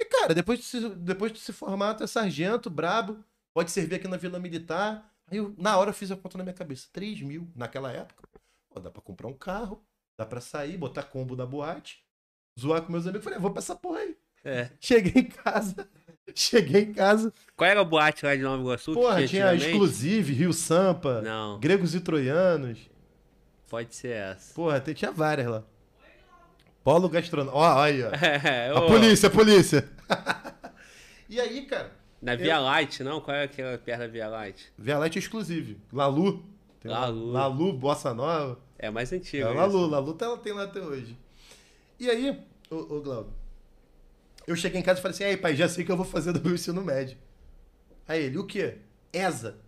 E, cara, depois de se, depois de se formar, tu é sargento, brabo. Pode servir aqui na Vila Militar. Aí eu, na hora, eu fiz a conta na minha cabeça. 3 mil naquela época. Pô, dá pra comprar um carro, dá pra sair, botar combo na boate, zoar com meus amigos. Falei, "Ah, vou pra essa porra aí. É. Cheguei em casa. Cheguei em casa. Qual era a boate lá de Nova Iguaçu? que Porra, tinha? Exclusive, Rio Sampa, Não, Gregos e Troianos. pode ser essa. Porra, tinha várias lá. Polo gastronômico. Ó, aí, ó. É, A ô, polícia, a polícia. e aí, cara, Na Via Light, não? Qual é aquela perto da Via Light? Via Light Exclusive. Lalu. Tem Lalu. Lalu, Bossa Nova. É mais É, antigo. a isso. Lalu, Lalu tá, tem lá até hoje. E aí, ô, ô Glauber, eu cheguei em casa e falei assim, aí pai, já sei o que eu vou fazer do meu ensino médio. Aí ele, o quê? ESA.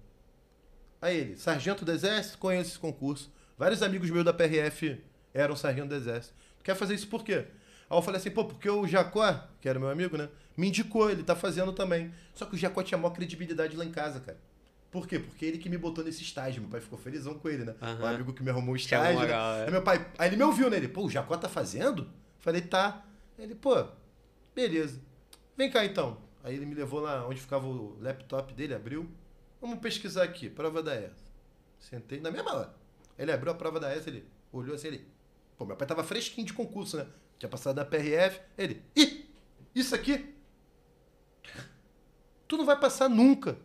Aí ele, sargento do exército, conheço esse concurso. Vários amigos meus da PRF eram sargento do exército. Quer fazer isso por quê? Aí eu falei assim, pô, porque o Jacó, que era meu amigo, né, me indicou, ele tá fazendo também. Só que o Jacó tinha maior credibilidade lá em casa, cara. Por quê? Porque ele que me botou nesse estágio. Meu pai ficou felizão com ele, né? O Aham. amigo que me arrumou o estágio. né? é. Aí meu pai, aí ele me ouviu, né? Ele, pô, o Jacó tá fazendo? Falei, tá. Ele, pô, beleza. Vem cá então. Aí ele me levou lá onde ficava o laptop dele, abriu. Vamos pesquisar aqui, prova da ESA. Sentei na mesma hora. Ele abriu a prova da ESA, ele olhou assim, ele. Pô, meu pai tava fresquinho de concurso, né? Tinha passado na PRF. Ele, ih, isso aqui? Tu não vai passar nunca.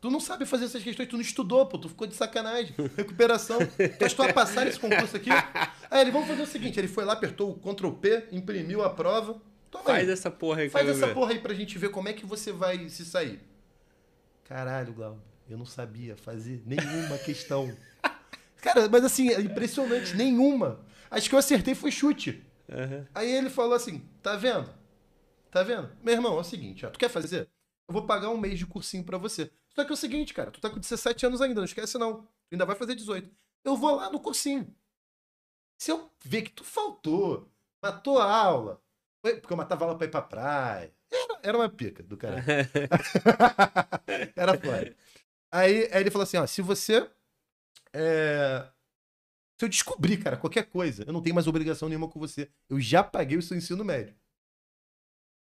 Tu não sabe fazer essas questões, tu não estudou, pô, tu ficou de sacanagem. Recuperação. Tu achou a passar esse concurso aqui? Aí ele, vamos fazer o seguinte, ele foi lá, apertou o Ctrl P, imprimiu a prova. Toma aí. Faz essa porra aí Faz essa ver. porra aí pra gente ver como é que você vai se sair. Caralho, Glauber, eu não sabia fazer nenhuma questão. Cara, mas assim, é impressionante, nenhuma. Acho que eu acertei foi chute. Aham. Aí ele falou assim: tá vendo? Tá vendo? Meu irmão, é o seguinte, ó, tu quer fazer? Eu vou pagar um mês de cursinho pra você. Só que é o seguinte, cara, tu tá com 17 anos ainda, não esquece não. Tu ainda vai fazer 18. Eu vou lá no cursinho. Se eu ver que tu faltou, matou a aula, porque eu matava aula pra ir pra praia. Era, era uma pica do cara. era foda. Aí, aí ele falou assim: ó, se você. é, Se eu descobrir, cara, qualquer coisa, eu não tenho mais obrigação nenhuma com você. Eu já paguei o seu ensino médio.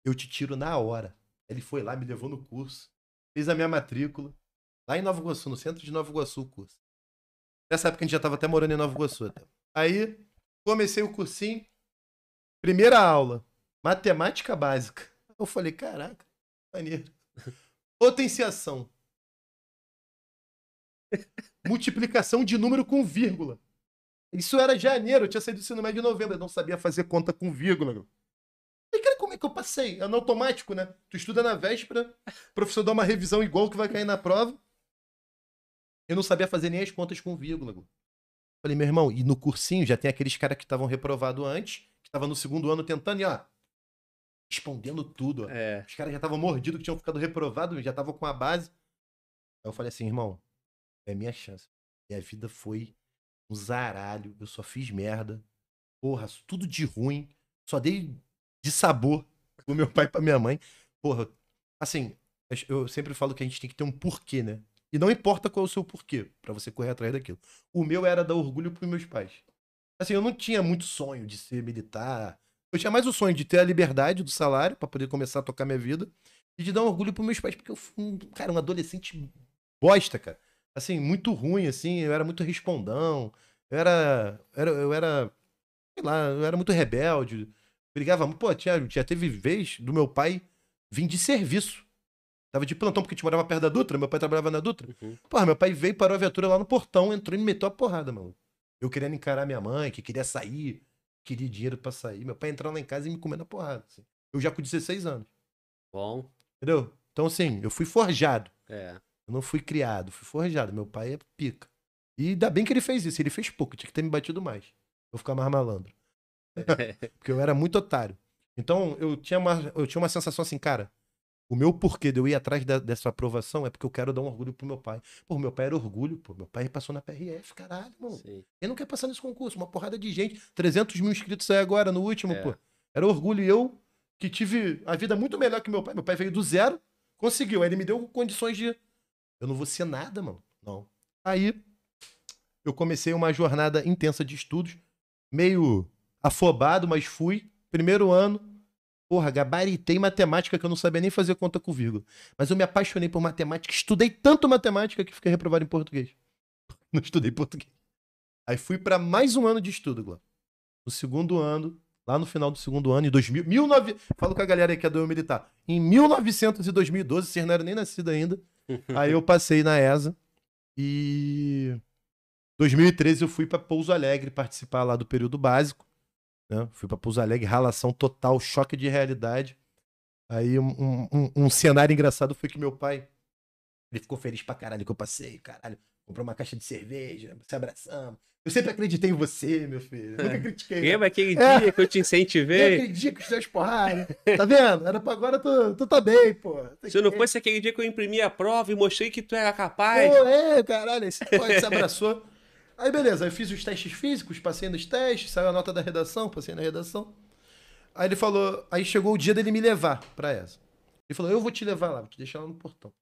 Eu te tiro na hora. Ele foi lá, me levou no curso, fez a minha matrícula, lá em Nova Iguaçu, no centro de Nova Iguaçu, o curso. Nessa época a gente já tava até morando em Nova Iguaçu. Até. Aí, comecei o cursinho, primeira aula, matemática básica. Eu falei, caraca, maneiro. Potenciação. Multiplicação de número com vírgula. Isso era janeiro, eu tinha saído do ensino médio em novembro, eu não sabia fazer conta com vírgula. E cara, como é que eu passei? É no automático, né? Tu estuda na véspera, o professor dá uma revisão igual que vai cair na prova. Eu não sabia fazer nem as contas com vírgula. Falei, meu irmão, e no cursinho já tem aqueles caras que estavam reprovados antes, que estavam no segundo ano tentando, e ó, respondendo tudo, ó. É. Os caras já estavam mordidos, que tinham ficado reprovados, já estavam com a base. Aí eu falei assim, irmão, é minha chance. Minha vida foi um zaralho, eu só fiz merda. Porra, tudo de ruim. Só dei de sabor pro meu pai e pra minha mãe. Porra, assim, eu sempre falo que a gente tem que ter um porquê, né? E não importa qual é o seu porquê, pra você correr atrás daquilo. O meu era dar orgulho pros meus pais. Assim, eu não tinha muito sonho de ser militar. Eu tinha mais o sonho de ter a liberdade do salário pra poder começar a tocar minha vida e de dar um orgulho pros meus pais, porque eu fui, um, cara, um adolescente bosta, cara. Assim, muito ruim, assim, eu era muito respondão. Eu era, era eu era, sei lá, eu era muito rebelde. Brigava, muito. pô, tinha, já teve vez do meu pai vir de serviço. Tava de plantão porque a gente morava perto da Dutra, meu pai trabalhava na Dutra. Uhum. Porra, meu pai veio, parou a viatura lá no portão, entrou e me meteu a porrada, mano. Eu querendo encarar minha mãe, que queria sair, queria dinheiro pra sair. Meu pai entrando lá em casa e me comendo a porrada. assim. Eu já com 16 anos, Bom. entendeu? Então, assim, eu fui forjado. É. Eu não fui criado, fui forjado. Meu pai é pica. E ainda bem que ele fez isso. Ele fez pouco, tinha que ter me batido mais. Vou ficar mais malandro. Porque eu era muito otário. Então, eu tinha uma, eu tinha uma sensação assim, cara. O meu porquê de eu ir atrás da- dessa aprovação é porque eu quero dar um orgulho pro meu pai. Pô, meu pai era orgulho, pô. Meu pai passou na PRF, caralho, mano. Sim. Quem não quer passar nesse concurso? Uma porrada de gente. 300 mil inscritos aí agora, no último, É. pô. Era orgulho. E eu, que tive a vida muito melhor que meu pai. Meu pai veio do zero, conseguiu. Aí ele me deu condições de. Eu não vou ser nada, mano. Não. Aí, eu comecei uma jornada intensa de estudos. Meio afobado, mas fui. Primeiro ano. Porra, gabaritei matemática que eu não sabia nem fazer conta com vírgula. Mas eu me apaixonei por matemática. Estudei tanto matemática que fiquei reprovado em português. Não estudei português. Aí fui pra mais um ano de estudo, Glauco. No segundo ano, lá no final do segundo ano, em 2000, 19, falo com a galera aí que é do militar. Em 1900 e 2012, vocês não eram nem nascidos ainda. Aí eu passei na ESA e 2013 eu fui pra Pouso Alegre participar lá do período básico. Né? Fui pra Pouso Alegre, ralação total, choque de realidade. Aí um, um- um- cenário engraçado foi que meu pai, ele ficou feliz pra caralho que eu passei, caralho. Comprou uma caixa de cerveja, se abraçamos. Eu sempre acreditei em você, meu filho. Eu Nunca critiquei. né? Lembra aquele É. dia que eu te incentivei? acredito que os teus porrada. Tá vendo? Era pra agora tu, tu tá bem, pô. Se não fosse aquele dia que eu imprimi a prova e mostrei que tu era capaz. Pô, é, caralho, esse pô, se abraçou. Aí beleza, eu fiz os testes físicos, passei nos testes, saiu a nota da redação, passei na redação. Aí ele falou, aí chegou o dia dele me levar pra essa. Ele falou, eu vou te levar lá, vou te deixar lá no portão.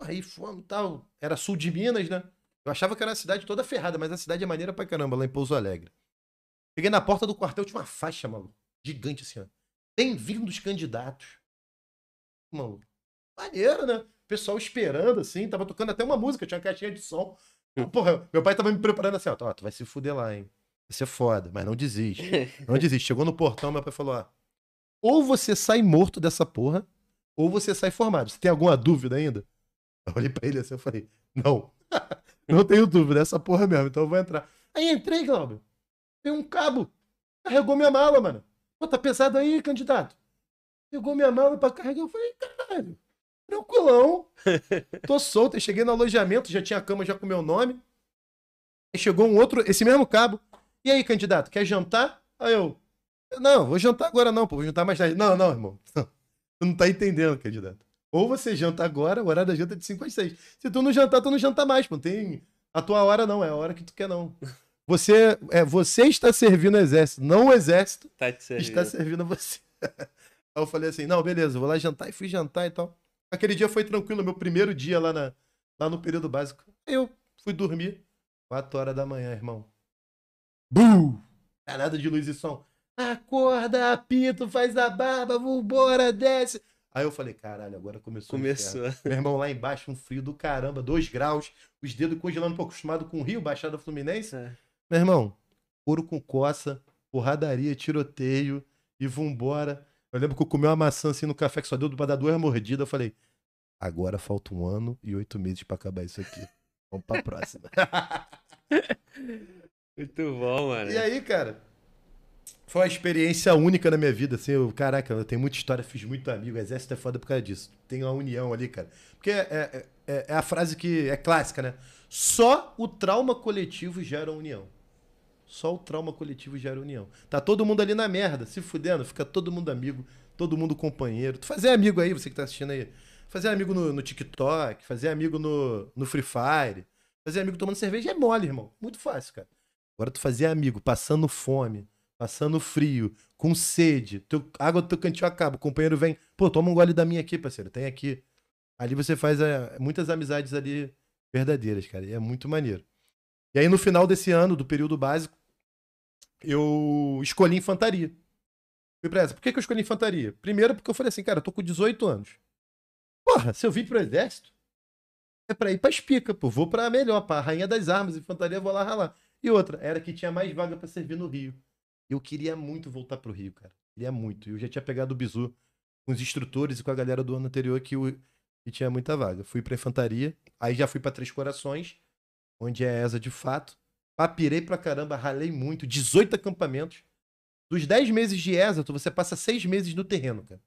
Aí fomos e tal, era sul de Minas, né? Eu achava que era uma cidade toda ferrada, mas a cidade é maneira pra caramba, lá em Pouso Alegre. Cheguei na porta do quartel, tinha uma faixa, maluco, gigante assim, ó. Bem-vindos candidatos. Maluco. Maneiro, né? Pessoal esperando, assim, tava tocando até uma música, tinha uma caixinha de som. Porra, meu pai tava me preparando assim, ó, ó, tu vai se fuder lá, hein? Vai ser foda, mas não desiste. Não desiste. Chegou no portão, meu pai falou, ó, ou você sai morto dessa porra, ou você sai formado. Você tem alguma dúvida ainda? Eu olhei pra ele assim, eu falei, não. não tenho dúvida, é essa porra mesmo, então eu vou entrar. Aí entrei, Glauber. Tem um cabo. Carregou minha mala, mano. Pô, tá pesado aí, candidato. Pegou minha mala pra carregar. Eu falei, caralho, tranquilão. Tô solto. Eu cheguei no alojamento, já tinha a cama já com meu nome. Aí chegou um outro, esse mesmo cabo. E aí, candidato, quer jantar? Aí eu. Não, vou jantar agora não, pô, vou jantar mais tarde. Não, não, irmão. Tu não tá entendendo, candidato. Ou você janta agora, o horário da janta é de 5 às 6. Se tu não jantar, tu não janta mais, pô. Não tem a tua hora não, é a hora que tu quer não. Você, é, você está servindo o exército, não o exército Tá servindo. está servindo você. Aí eu falei assim, não, beleza, vou lá jantar e fui jantar e tal. Aquele dia foi tranquilo, meu primeiro dia lá, na, lá no período básico. Aí eu fui dormir, 4 horas da manhã, irmão. Bum! Danada de luz e som. Acorda, apito, faz a barba, vambora, desce. Aí eu falei, caralho, agora começou. Começou. Meu irmão, lá embaixo, um frio do caramba, 2 graus, os dedos congelando, pô, acostumado com o Rio, Baixada Fluminense. É. Meu irmão, couro com coça, porradaria, tiroteio e vambora. Eu lembro que eu comi uma maçã assim no café que só deu pra dar duas mordidas. Eu falei, agora falta um ano e oito meses pra acabar isso aqui. Vamos pra próxima. Muito bom, mano. e aí, cara, foi uma experiência única na minha vida. Assim, eu, caraca, eu tenho muita história, fiz muito amigo. O exército é foda por causa disso. Tem uma união ali, cara. Porque é, é, é- é a frase que é clássica, né? Só o trauma coletivo gera união. Só o trauma coletivo gera união. Tá todo mundo ali na merda, se fudendo, fica todo mundo amigo, todo mundo companheiro. Tu fazer amigo aí, você que tá assistindo aí. Fazer amigo no, no TikTok, fazer amigo no, no Free Fire, fazer amigo tomando cerveja é mole, irmão. Muito fácil, cara. Agora tu fazer amigo passando fome, passando frio, com sede, teu, água do teu cantinho acaba, o companheiro vem, pô, toma um gole da minha aqui, parceiro, tem aqui. Ali você faz é, muitas amizades ali verdadeiras, cara, e é muito maneiro. E aí no final desse ano, do período básico, eu escolhi infantaria. Fui pra essa. Por que, que eu escolhi infantaria? Primeiro porque eu falei assim, cara, eu tô com 18 anos. Porra, se eu vim pro exército, é pra ir pra espica, pô. Vou pra melhor, pra rainha das armas, infantaria, vou lá ralar. E outra, era que tinha mais vaga pra servir no Rio. Eu queria muito voltar pro Rio, cara. Queria muito. Eu já tinha pegado o bizu com os instrutores e com a galera do ano anterior que, que tinha muita vaga. Fui pra infantaria, aí já fui pra Três Corações, onde é ESA de fato. Papirei pra caramba, ralei muito, 18 acampamentos. Dos 10 meses de tu- você passa 6 meses no terreno, cara.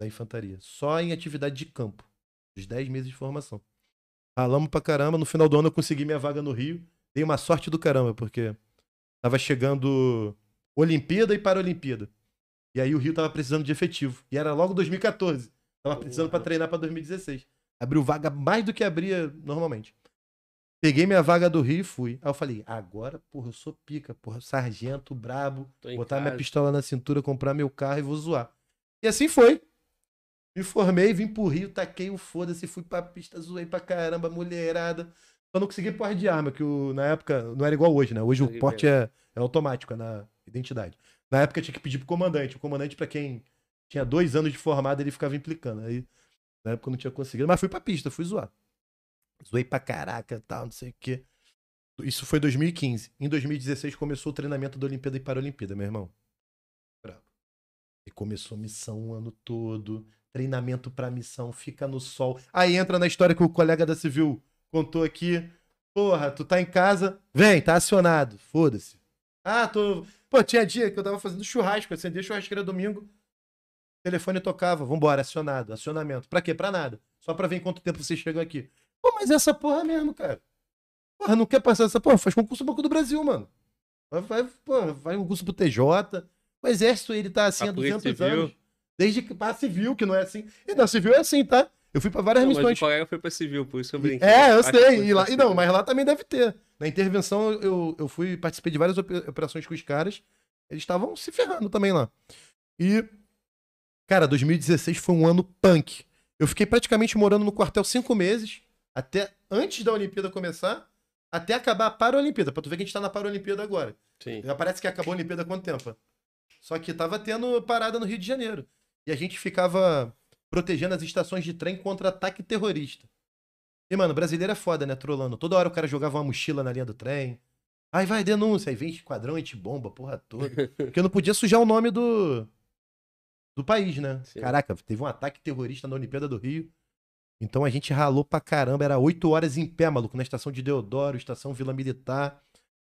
Da infantaria. Só em atividade de campo. Dos 10 meses de formação. Ralamos pra caramba. No final do ano eu consegui minha vaga no Rio. Dei uma sorte do caramba, porque tava chegando Olimpíada e Paralimpíada. E aí o Rio tava precisando de efetivo. E era logo 2014. Tava precisando pra treinar pra 2016. Abriu vaga mais do que abria normalmente. Peguei minha vaga do Rio e fui. Aí eu falei, agora, porra, eu sou pica, porra, sargento, brabo, botar minha casa. pistola na cintura, comprar meu carro e vou zoar. E assim foi. Me formei, vim pro Rio, taquei o foda-se, fui pra pista, zoei pra caramba, mulherada. Só não consegui porte de arma, que o, na época não era igual hoje, né? Hoje o porte é, é automático, é na identidade. Na época tinha que pedir pro comandante. O comandante, pra quem tinha dois anos de formado, ele ficava implicando. Aí, na época eu não tinha conseguido, mas fui pra pista, fui zoar. Zoei pra caraca, tal, não sei o quê. Isso foi 2015. Em 2016 começou o treinamento da Olimpíada e Paralimpíada, meu irmão. Brabo. E começou missão o ano todo. Treinamento pra missão, fica no sol. Aí entra na história que o colega da Civil contou aqui. Porra, tu tá em casa, vem, tá acionado. Foda-se. Ah, tô. Pô, tinha dia que eu tava fazendo churrasco, acendia churrasqueira domingo. O telefone tocava, vambora, acionado, acionamento. Pra quê? Pra nada. Só pra ver em quanto tempo vocês chegam aqui. Pô, mas essa porra mesmo, cara. Porra, não quer passar essa porra? Faz concurso Banco do Brasil, mano. Vai, vai, porra, faz concurso pro TJ. O exército, ele tá assim A há Polícia 200 Civil. anos. Desde que pra civil, que não é assim. E na civil é assim, tá? Eu fui pra várias Não, mas o missões. colega foi pra civil, por isso eu brinquei. É, eu Acho sei. E, lá, e não, mas lá também deve ter. Na intervenção, eu, eu fui, participei de várias ope- operações com os caras. Eles estavam se ferrando também lá. E, cara, 2016 foi um ano punk. Eu fiquei praticamente morando no quartel cinco meses, até antes da Olimpíada começar, até acabar a Paralimpíada. Pra tu ver que a gente tá na Paralimpíada agora. Sim. Já parece que acabou a Olimpíada há quanto tempo? Só que tava tendo parada no Rio de Janeiro. E a gente ficava protegendo as estações de trem contra ataque terrorista. E, mano, brasileiro é foda, né? Trolando. Toda hora o cara jogava uma mochila na linha do trem. Aí vai denúncia, aí vem esquadrão, bomba, porra toda. Porque não podia sujar o nome do. do país, né? Sim. Caraca, teve um ataque terrorista na Olimpíada do Rio. Então a gente ralou pra caramba. Era oito horas em pé, maluco, na estação de Deodoro, estação Vila Militar.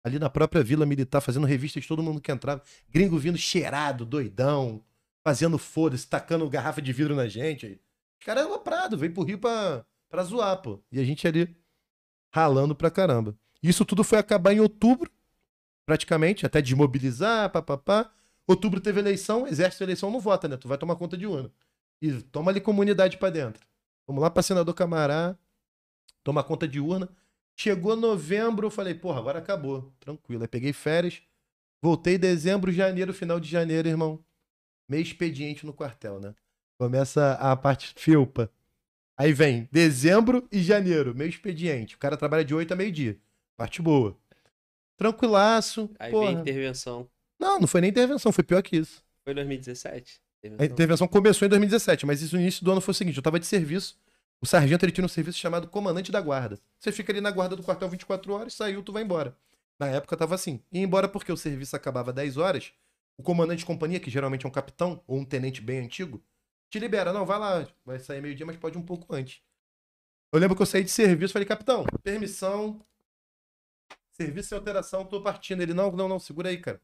Ali na própria Vila Militar, fazendo revista de todo mundo que entrava. Gringo vindo cheirado, doidão, fazendo foda-se, tacando garrafa de vidro na gente. Os caras aloprados, veio pro Rio pra, pra zoar, pô. E a gente ali ralando pra caramba. Isso tudo foi acabar em outubro, praticamente, até desmobilizar, papapá. Outubro teve eleição, exército eleição não vota, né? Tu vai tomar conta de urna. E toma ali comunidade pra dentro. Vamos lá pra senador Camará, toma conta de urna. Chegou novembro, eu falei, porra, agora acabou. Tranquilo. Aí peguei férias, voltei dezembro, janeiro, final de janeiro, irmão. Meio expediente no quartel, né? Começa a parte filpa. Aí vem dezembro e janeiro, meio expediente. O cara trabalha de 8 a meio-dia. Parte boa. Tranquilaço. Aí porra. vem intervenção. Não, não foi nem intervenção, foi pior que isso. Foi 2017? A Intervenção. intervenção começou em 2017, mas isso no início do ano foi o seguinte: eu tava de serviço. O sargento ele tinha um serviço chamado comandante da guarda. Você fica ali na guarda do quartel 24 horas, saiu, tu vai embora. Na época tava assim. Ia embora porque o serviço acabava 10 horas. O comandante de companhia, que geralmente é um capitão ou um tenente bem antigo, te libera. Não, vai lá, vai sair meio-dia, mas pode um pouco antes. Eu lembro que eu saí de serviço, falei, capitão, permissão, serviço sem alteração, tô partindo. Ele, não, não, não, segura aí, cara.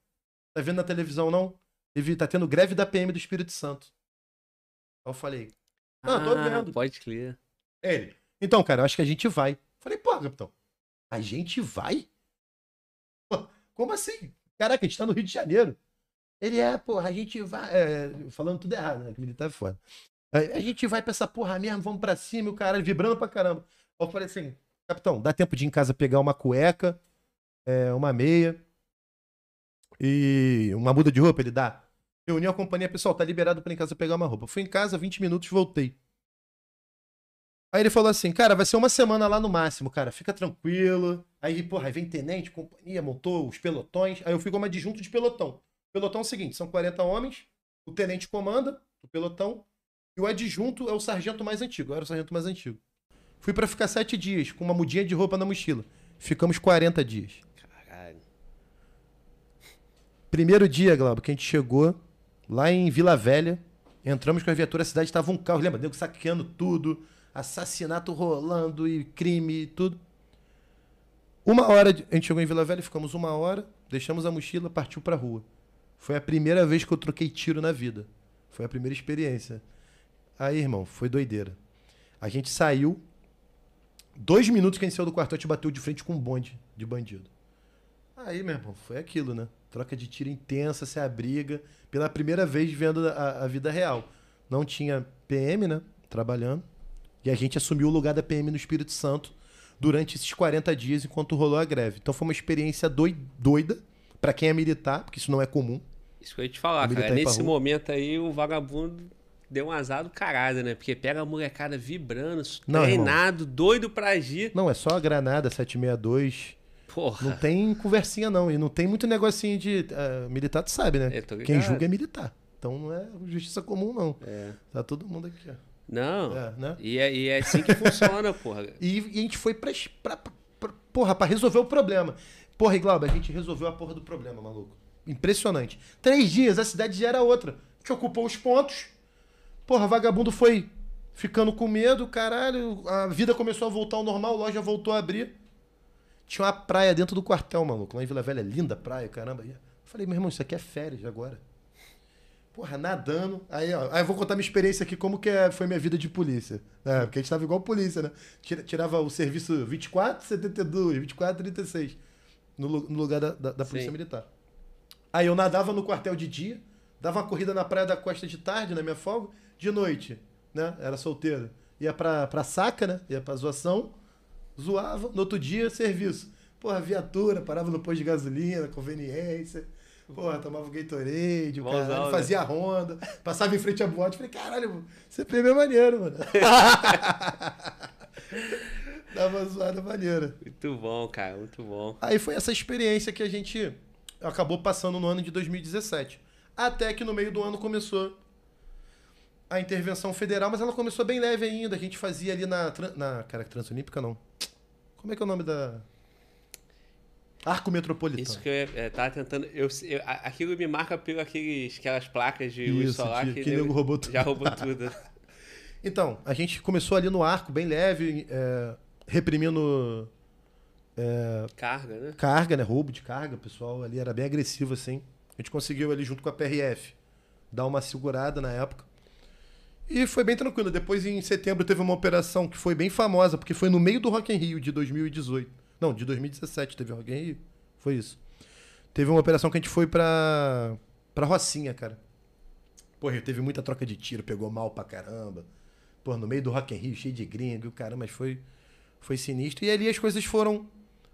Tá vendo na televisão, não? Teve, tá tendo greve da PM do Espírito Santo. Aí eu falei, Ah, tô vendo. Pode crer. ele. Então, cara, eu acho que a gente vai. Falei, pô, capitão, a gente vai? Pô, como assim? Caraca, a gente tá no Rio de Janeiro. Ele é, porra, a gente vai. é, falando tudo errado, né? Que militar é foda. A, gente vai pra essa porra mesmo, vamos pra cima, e o cara vibrando pra caramba. Eu falei assim, capitão, dá tempo de ir em casa pegar uma cueca, é, uma meia e uma muda de roupa? Ele dá. Reuni a companhia, pessoal, tá liberado ir em casa pegar uma roupa. Fui em casa, 20 minutos, voltei. Aí ele falou assim, cara, vai ser uma semana lá no máximo, cara, fica tranquilo. Aí, porra, aí vem tenente, companhia, montou os pelotões. Aí eu fui como adjunto de pelotão. Pelotão é o seguinte, são 40 homens, o tenente comanda o pelotão e o adjunto é o sargento mais antigo. Eu era o sargento mais antigo. Fui pra ficar sete dias, com uma mudinha de roupa na mochila. Ficamos 40 dias. Primeiro dia, Glauber, que a gente chegou lá em Vila Velha, entramos com a viatura, a cidade tava um caos, lembra? Nego saqueando tudo, assassinato rolando e crime e tudo. Uma hora, a gente chegou em Vila Velha, ficamos uma hora, deixamos a mochila, partiu pra rua. Foi a primeira vez que eu troquei tiro na vida. Foi a primeira experiência. Aí, irmão, foi doideira. A gente saiu, dois minutos que a gente saiu do quartel, a gente bateu de frente com um bonde de bandido. Aí, meu irmão, foi aquilo, né? Troca de tiro intensa, se abriga. Pela primeira vez vendo a, a vida real. Não tinha PM, né? Trabalhando. E a gente assumiu o lugar da PM no Espírito Santo durante esses 40 dias enquanto rolou a greve. Então foi uma experiência doi- doida pra quem é militar, porque isso não é comum. Isso que eu ia te falar, cara. Nesse momento aí, o vagabundo deu um azar do caralho, né? Porque pega a molecada vibrando, Não, irmão. treinado, doido pra agir. Não, é só a granada 762. Porra. Não tem conversinha, não. E não tem muito negocinho de. ah, militar, tu sabe, né? Quem julga é militar. Então não é justiça comum, não. É. Tá todo mundo aqui, ó. Não. É, né? E, é, e é assim que funciona, porra. E, e a gente foi pra, pra, pra- pra- Porra, pra resolver o problema. Porra, e Glauber, a gente resolveu a porra do problema, maluco. Impressionante. Três dias, a cidade já era outra. A gente ocupou os pontos. Porra, vagabundo foi ficando com medo, caralho. A vida começou a voltar ao normal, a loja voltou a abrir. Tinha uma praia dentro do quartel, maluco. Lá em Vila Velha, linda praia, caramba. Eu falei, meu irmão, isso aqui é férias agora. Porra, nadando. Aí, ó, aí eu vou contar minha experiência aqui, como que é- foi minha vida de polícia. É, porque a gente tava igual polícia, né? Tira- Tirava o serviço 24, 72, 24, 36. No, no lugar da, da- da polícia Sim. militar. Aí eu nadava no quartel de dia, dava uma corrida na Praia da Costa de tarde, na minha folga, de noite, né? Era solteiro. Ia pra, pra saca, né? Ia pra zoação, zoava, no outro dia, serviço. Porra, viatura, parava no posto de gasolina, conveniência. Porra, tomava Gatorade, o Bonzão, caralho, né? fazia ronda, passava em frente à boate. Falei, caralho, você é maneiro, mano. Dava zoada maneira. Muito bom, cara. Muito bom. Aí foi essa experiência que a gente acabou passando no ano de 2017. Até que no meio do ano começou a intervenção federal, mas ela começou bem leve ainda. A gente fazia ali na. na cara, Transolímpica não. Como é que é o nome da. Arco Metropolitano. Isso que eu é, tava tentando. Eu, eu- aquilo me marca pelo aqueles, aquelas placas de luz solar que- que, que nego roubou tudo. já roubou tudo. Então, a gente começou ali no arco, bem leve, é, reprimindo Carga, né? carga, né? Roubo de carga, o pessoal ali era bem agressivo assim. A gente conseguiu ali junto com a PRF dar uma segurada na época. E foi bem tranquilo. Depois, em setembro, teve uma operação que foi bem famosa, porque foi no meio do Rock in Rio de 2018. Não, de 2017 teve alguém aí. Foi isso. Teve uma operação que a gente foi pra, pra Rocinha, cara. Porra, teve muita troca de tiro, pegou mal pra caramba. Pô, no meio do Rock in Rio, cheio de gringo, o caramba, mas foi, foi sinistro. E ali as coisas foram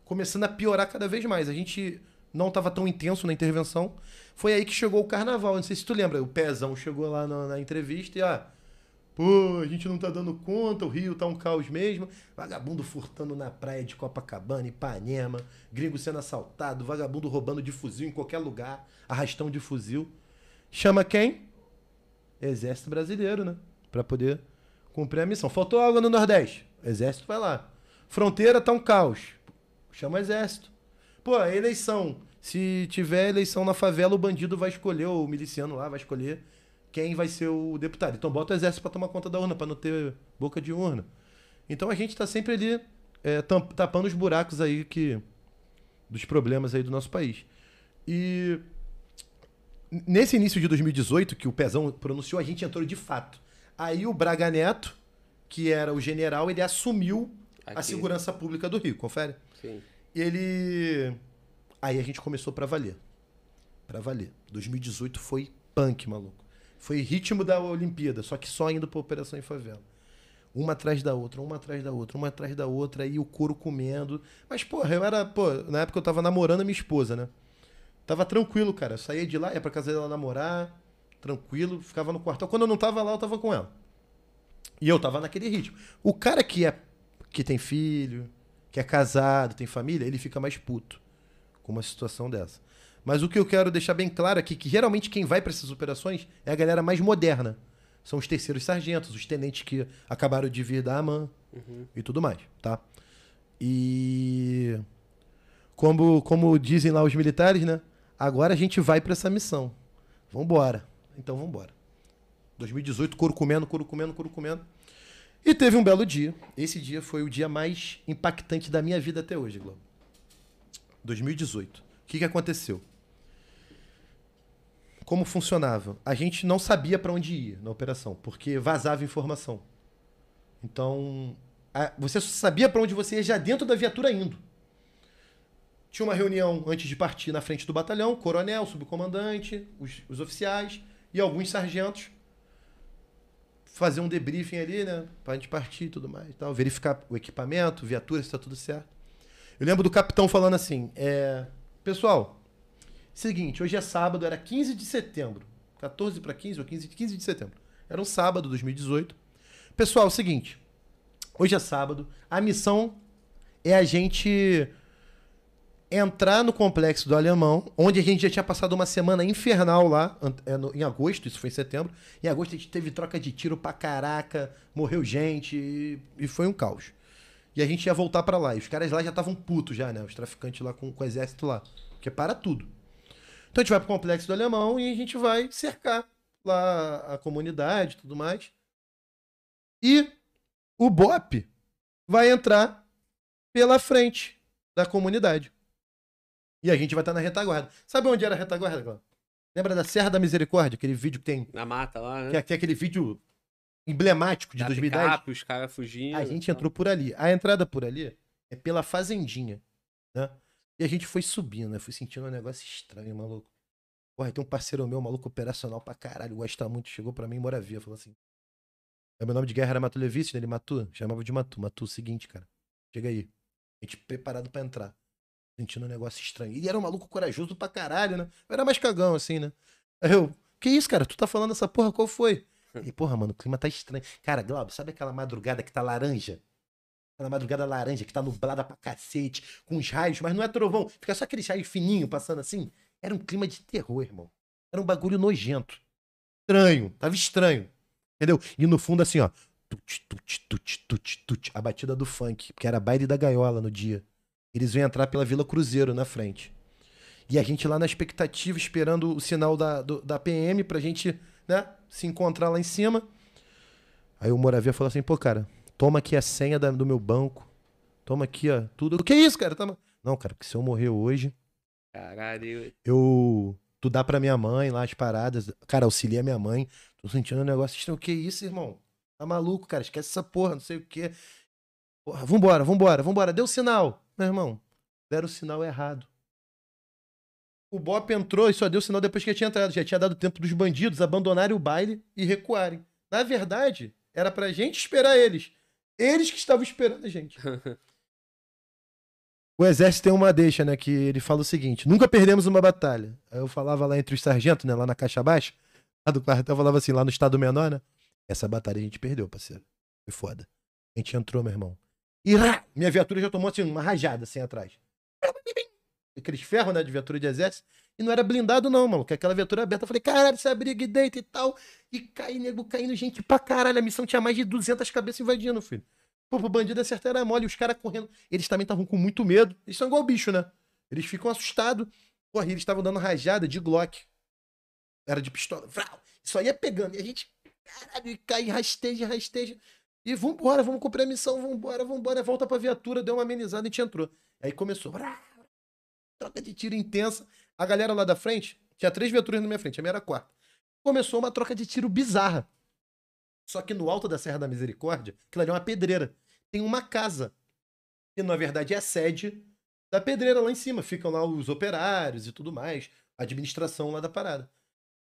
começando a piorar cada vez mais. A gente não tava tão intenso na intervenção. Foi aí que chegou o carnaval. Não sei se tu lembra, o Pezão chegou lá na, na entrevista e, ah, pô, a gente não tá dando conta, o Rio tá um caos mesmo. Vagabundo furtando na praia de Copacabana, Ipanema, gringo sendo assaltado, vagabundo roubando de fuzil em qualquer lugar, arrastão de fuzil. Chama quem? Exército Brasileiro, né? Pra poder cumprir a missão. Faltou água no Nordeste? Exército vai lá. Fronteira tá um caos. Chama Exército. Pô, eleição. Se tiver eleição na favela, o bandido vai escolher, o miliciano lá vai escolher quem vai ser o deputado. Então bota o exército para tomar conta da urna, para não ter boca de urna. Então a gente está sempre ali é, tapando os buracos aí que dos problemas aí do nosso país. E nesse início de 2018 que o Pezão pronunciou, a gente entrou de fato. Aí o Braga Neto, que era o general, ele assumiu Aqui. a segurança pública do Rio, confere? Sim. E ele Aí a gente começou para valer. Para valer. 2018 foi punk, maluco. Foi ritmo da Olimpíada, só que só indo pra Operação em Favela. Uma atrás da outra, uma atrás da outra, uma atrás da outra, aí o couro comendo. Mas, porra, eu era, pô, na época eu tava namorando a minha esposa, né? Tava tranquilo, cara. Eu saía de lá, ia pra casa dela namorar, tranquilo, ficava no quartel. Quando eu não tava lá, eu tava com ela. E eu tava naquele ritmo. O cara que é que tem filho, que é casado, tem família, ele fica mais puto com uma situação dessa. Mas o que eu quero deixar bem claro aqui que geralmente quem vai para essas operações é a galera mais moderna. São os terceiros sargentos, os tenentes que acabaram de vir da AMAN uhum. e tudo mais, tá? E como, como dizem lá os militares, né? Agora a gente vai para essa missão. Vambora. Então vambora. 2018, couro comendo, couro comendo, couro comendo. E teve um belo dia. Esse dia foi o dia mais impactante da minha vida até hoje, Globo. 2018. O que, que aconteceu? Como funcionava? A gente não sabia para onde ia na operação, porque vazava informação. Então, a, você sabia para onde você ia já dentro da viatura indo. Tinha uma reunião antes de partir na frente do batalhão, coronel, subcomandante, os, os oficiais e alguns sargentos. Fazer um debriefing ali, né? Pra gente partir e tudo mais. Tal, verificar o equipamento, viatura, se tá tudo certo. Eu lembro do capitão falando assim: é, Pessoal, seguinte, hoje é sábado, era 15 de setembro. 14 para 15 ou 15, 15 de setembro. Era um sábado, 2018. Pessoal, seguinte. Hoje é sábado. A missão é a gente entrar no complexo do Alemão, onde a gente já tinha passado uma semana infernal lá, é, em agosto, isso foi em setembro. Em agosto a gente teve troca de tiro pra caraca, morreu gente e, e foi um caos. E a gente ia voltar para lá. E os caras lá já estavam putos já, né? Os traficantes lá com, com o exército lá. Porque para tudo. Então a gente vai pro complexo do alemão e a gente vai cercar lá a comunidade e tudo mais. E o BOP vai entrar pela frente da comunidade. E a gente vai estar na retaguarda. Sabe onde era a retaguarda, Cláudio? Lembra da Serra da Misericórdia? Aquele vídeo que tem. Na mata lá, né? Que é, que é aquele vídeo emblemático de da 2010. Picape, os caras fugindo. A gente entrou por ali. A entrada por ali é pela fazendinha, né? E a gente foi subindo, né? Fui sentindo um negócio estranho, maluco. Porra, tem um parceiro meu, maluco operacional pra caralho, gosta muito, chegou pra mim em Moravia, falou assim. É, meu nome de guerra era Matu Levice, né? Ele Matu, chamava de Matu. Matu, seguinte, cara. Chega aí. A gente preparado pra entrar. Sentindo um negócio estranho. E ele era um maluco corajoso pra caralho, né? Eu era mais cagão, assim, né? Aí eu, que isso, cara? Tu tá falando essa porra, qual foi? E, porra, mano, o clima tá estranho. Cara, Glauber, sabe aquela madrugada que tá laranja? Aquela madrugada laranja que tá nublada pra cacete, com os raios, mas não é trovão. Fica só aquele raio fininho passando assim. Era um clima de terror, irmão. Era um bagulho nojento. Estranho. Tava estranho. Entendeu? E no fundo, assim, ó. Tut, tut, tut, tut, tut, a batida do funk, porque era baile da gaiola no dia. Eles vêm entrar pela Vila Cruzeiro na frente. E a gente lá na expectativa, esperando o sinal da, do, da PM pra gente né, se encontrar lá em cima. Aí o Moravia falou assim, pô, cara, toma aqui a senha da, do meu banco. Toma aqui, ó, tudo. O que é isso, cara? Toma... Não, cara, porque se eu morrer hoje. Caralho. Eu. Tu dá pra minha mãe lá as paradas. Cara, auxilia minha mãe. Tô sentindo um negócio estranho. O que é isso, irmão? Tá maluco, cara? Esquece essa porra, não sei o quê. Porra, vambora, vambora, vambora. Deu sinal. Meu irmão, deram o sinal errado. O Bop entrou e só deu sinal depois que tinha entrado. Já tinha dado tempo dos bandidos abandonarem o baile e recuarem. Na verdade, era pra gente esperar eles. Eles que estavam esperando a gente. O exército tem uma deixa, né? Que ele fala o seguinte: nunca perdemos uma batalha. Aí eu falava lá entre os sargentos, né? Lá na caixa baixa, lá do quartel, eu falava assim, lá no estado menor, né? Essa batalha a gente perdeu, parceiro. Foi foda. A gente entrou, meu irmão. E rá, minha viatura já tomou assim, uma rajada assim atrás. Aqueles ferros, né? De viatura de exército. E não era blindado, não. Que aquela viatura aberta. Eu falei, caralho, você abriga e deita e tal. E cai, nego, caindo gente pra caralho. A missão tinha mais de 200 cabeças invadindo, filho. Pô, pro bandido acertar era mole. Os caras correndo. Eles também estavam com muito medo. Eles são igual bicho, né? Eles ficam assustados. Porra, eles estavam dando rajada de Glock. Era de pistola. Vrau! Só ia pegando. E a gente, caralho, e cai, rasteja, rasteja. E vambora, vamos cumprir a missão, vambora, vambora. Volta pra viatura, deu uma amenizada e a gente entrou. Aí começou. Troca de tiro intensa. A galera lá da frente, tinha três viaturas na minha frente, a minha era a quarta. Começou uma troca de tiro bizarra. Só que no alto da Serra da Misericórdia, aquilo ali é uma pedreira. Tem uma casa, que na verdade é a sede da pedreira lá em cima. Ficam lá os operários e tudo mais, a administração lá da parada.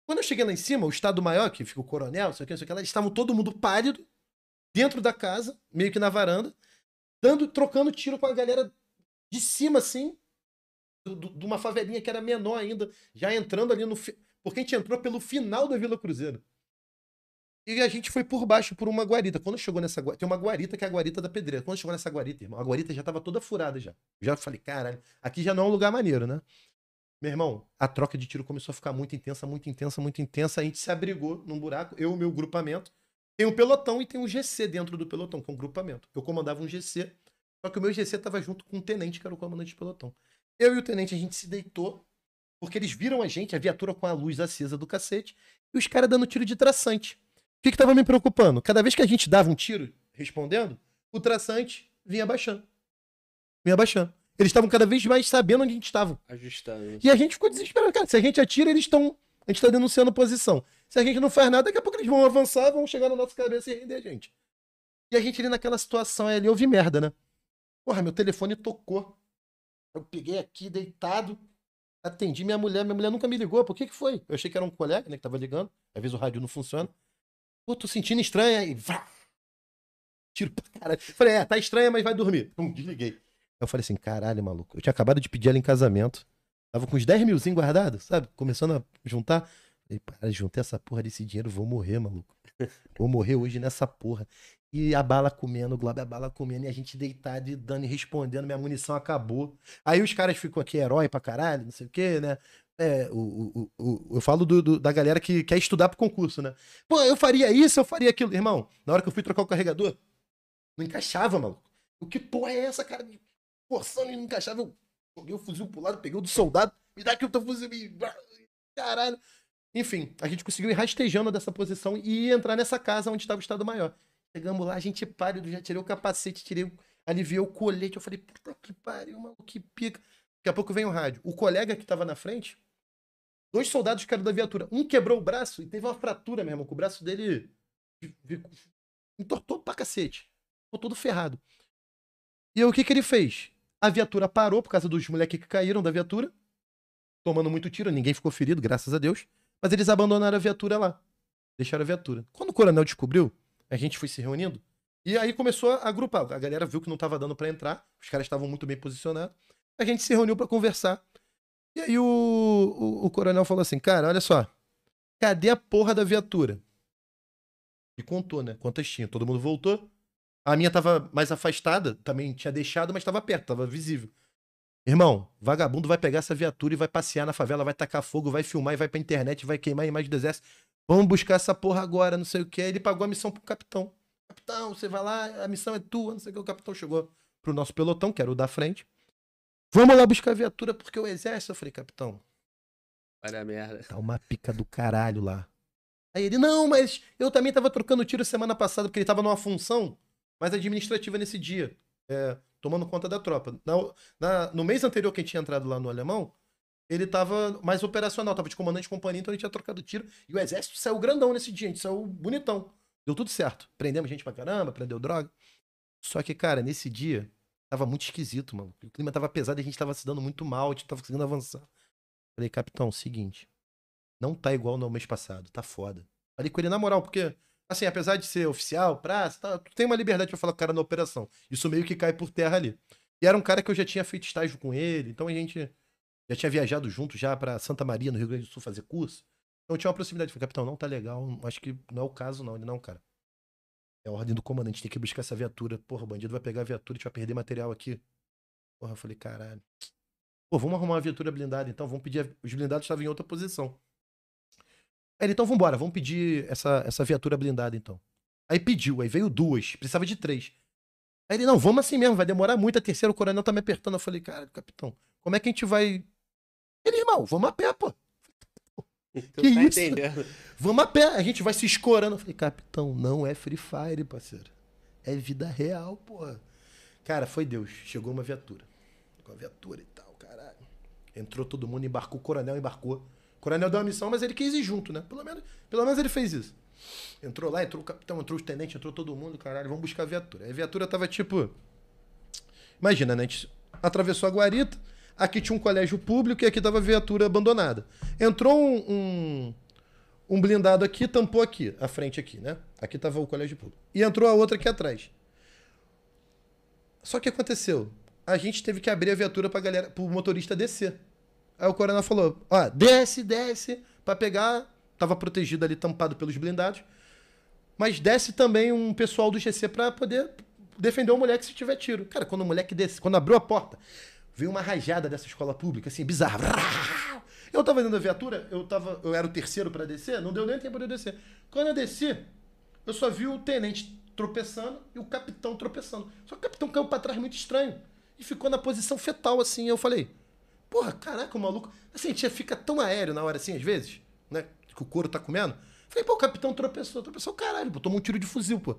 Quando eu cheguei lá em cima, o Estado Maior, que fica o coronel, sei o que, sei o que, lá, estavam todo mundo pálido, dentro da casa, meio que na varanda, dando, trocando tiro com a galera de cima, assim, de uma favelinha que era menor ainda, já entrando ali no. Porque a gente entrou pelo final da Vila Cruzeiro. E a gente foi por baixo por uma guarita. Quando chegou nessa guarita, tem uma guarita que é a guarita da pedreira. Quando chegou nessa guarita, irmão, a guarita já tava toda furada já. Já falei, caralho, aqui já não é um lugar maneiro, né? Meu irmão, a troca de tiro começou a ficar muito intensa, muito intensa, muito intensa. A gente se abrigou num buraco, eu e o meu grupamento. Tem um pelotão e tem um GC dentro do pelotão, que é um grupamento. Eu comandava um GC, só que o meu GC tava junto com um tenente, que era o comandante do pelotão. Eu e o tenente, a gente se deitou, porque eles viram a gente, a viatura com a luz acesa do cacete, e os caras dando tiro de traçante. O que que tava me preocupando? Cada vez que a gente dava um tiro, respondendo, o traçante vinha baixando. Vinha baixando. Eles estavam cada vez mais sabendo onde a gente estava. Ajustando. E a gente ficou desesperado. Cara, se a gente atira, eles estão. A gente tá denunciando posição. Se a gente não faz nada, daqui a pouco eles vão avançar, vão chegar na nossa cabeça e render a gente. E a gente ali naquela situação ali, eu vi merda, né? Porra, meu telefone tocou. Eu peguei aqui, deitado, atendi minha mulher. Minha mulher nunca me ligou. Por que que foi? Eu achei que era um colega, né, que tava ligando. Às vezes o rádio não funciona. Pô, tô sentindo estranho aí. Vrá! Tiro pra caralho. Falei, é, tá estranha, mas vai dormir. Pum, desliguei. Eu falei assim, caralho, maluco. Eu tinha acabado de pedir ela em casamento. Tava com uns 10 milzinho guardado, sabe? Começando a juntar. Falei, para, juntei essa porra desse dinheiro, vou morrer, maluco. Vou morrer hoje nessa porra. E a bala comendo, o Globo a bala comendo, e a gente deitado e dando e respondendo, minha munição acabou. Aí os caras ficam aqui, herói pra caralho, não sei o quê, né? É, o, o, o, eu falo do- do- da galera que quer estudar pro concurso, né? Pô, eu faria isso, eu faria aquilo. Irmão, na hora que eu fui trocar o carregador, não encaixava, maluco. O que porra é essa, cara? Forçando e não encaixava. Eu joguei o fuzil pro lado, peguei o do soldado, me dá aqui o teu fuzil. Me... Caralho. Enfim, a gente conseguiu ir rastejando dessa posição e entrar nessa casa onde estava o Estado Maior. Chegamos lá, a gente pálido, já tirei o capacete, tirei, aliviei o colete. Eu falei, puta que pariu, maluco, que pica. Daqui a pouco vem o rádio. O colega que tava na frente, dois soldados caíram da viatura. Um quebrou o braço e teve uma fratura, que o braço dele entortou pra cacete. Ficou todo ferrado. E aí, o que que ele fez? A viatura parou por causa dos moleques que caíram da viatura, tomando muito tiro, ninguém ficou ferido, graças a Deus. Mas eles abandonaram a viatura lá. Deixaram a viatura. Quando o coronel descobriu, a gente foi se reunindo. E aí começou a agrupar. A galera viu que não tava dando pra entrar. Os caras estavam muito bem posicionados. A gente se reuniu pra conversar. E aí o, o, o coronel falou assim: Cara, olha só. Cadê a porra da viatura? E contou, né? Quantas tinha. Todo mundo voltou. A minha tava mais afastada, também tinha deixado, mas tava perto, tava visível. Irmão, vagabundo vai pegar essa viatura e vai passear na favela, vai tacar fogo, vai filmar e vai pra internet, vai queimar a imagem do exército. Vamos buscar essa porra agora, não sei o que. Ele pagou a missão pro capitão. Capitão, você vai lá, a missão é tua, não sei o que. O capitão chegou pro nosso pelotão, que era o da frente. Vamos lá buscar a viatura, porque o exército. Eu falei, capitão, Olha a merda. tá uma pica do caralho lá. Aí ele, não, mas eu também tava trocando tiro semana passada, porque ele tava numa função mais administrativa nesse dia, é, tomando conta da tropa. Na- na- no mês anterior que a gente tinha entrado lá no Alemão, ele tava mais operacional, tava de comandante de companhia, então a gente tinha trocado tiro. E o exército saiu grandão nesse dia, a gente saiu bonitão. Deu tudo certo. Prendemos gente pra caramba, prendeu droga. Só que, cara, nesse dia, Tava muito esquisito, mano. O clima tava pesado e a gente tava se dando muito mal, a gente tava conseguindo avançar. Falei, capitão, seguinte. Não tá igual no mês passado, tá foda. Falei com ele na moral, porque, assim, apesar de ser oficial, praça, tá, tu tem uma liberdade pra falar com o cara na operação. Isso meio que cai por terra ali. E era um cara que eu já tinha feito estágio com ele, então a gente já tinha viajado junto já pra Santa Maria, no Rio Grande do Sul, fazer curso. Então tinha uma proximidade. Falei, capitão, não tá legal, acho que não é o caso, não. Ele, não, cara. É a ordem do comandante, tem que buscar essa viatura. Porra, o bandido vai pegar a viatura e a gente vai perder material aqui. Porra, eu falei, caralho. Pô, vamos arrumar uma viatura blindada, então. Vamos pedir. a- Os blindados estavam em outra posição. Aí ele, então vambora, vamos pedir essa, essa viatura blindada, então. Aí pediu, aí veio duas, precisava de três. Aí ele, não, vamos assim mesmo, vai demorar muito, a terceira, o coronel tá me apertando. Eu falei, cara, capitão, como é que a gente vai. Ele, irmão, vamos a pé, pô. Tu Que tá isso? entendendo? Vamos a pé, a gente vai se escorando. Eu falei, capitão, não é Free Fire, parceiro. É vida real, porra. Cara, foi Deus. Chegou uma viatura. Com a viatura e tal, caralho. Entrou todo mundo, embarcou. O coronel embarcou. Coronel deu uma missão, mas ele quis ir junto, né? Pelo menos, pelo menos ele fez isso. Entrou lá, entrou o capitão, entrou o tenente, entrou todo mundo, caralho, vamos buscar a viatura. Aí a viatura tava tipo. Imagina, né? A gente atravessou a guarita, aqui tinha um colégio público e aqui tava a viatura abandonada. Entrou um, um, um blindado aqui, tampou aqui, a frente aqui, né? Aqui tava o colégio público. E entrou a outra aqui atrás. Só que aconteceu? A gente teve que abrir a viatura pra galera, pro motorista descer. Aí o coronel falou: ó, desce, desce, pra pegar. Tava protegido ali, tampado pelos blindados. Mas desce também um pessoal do GC pra poder defender o moleque se tiver tiro. Cara, quando o moleque desce, quando abriu a porta, veio uma rajada dessa escola pública, assim, bizarra. Eu tava dentro da viatura, eu, tava, eu era o terceiro pra descer, não deu nem tempo de eu descer. Quando eu desci, eu só vi o tenente tropeçando e o capitão tropeçando. Só que o capitão caiu pra trás muito estranho. E ficou na posição fetal, assim. Eu falei, porra, caraca, o maluco. Assim, a gente fica tão aéreo na hora assim, às vezes, né? Que o couro tá comendo. Falei, pô, o capitão tropeçou, tropeçou, caralho, pô, tomou um tiro de fuzil, pô.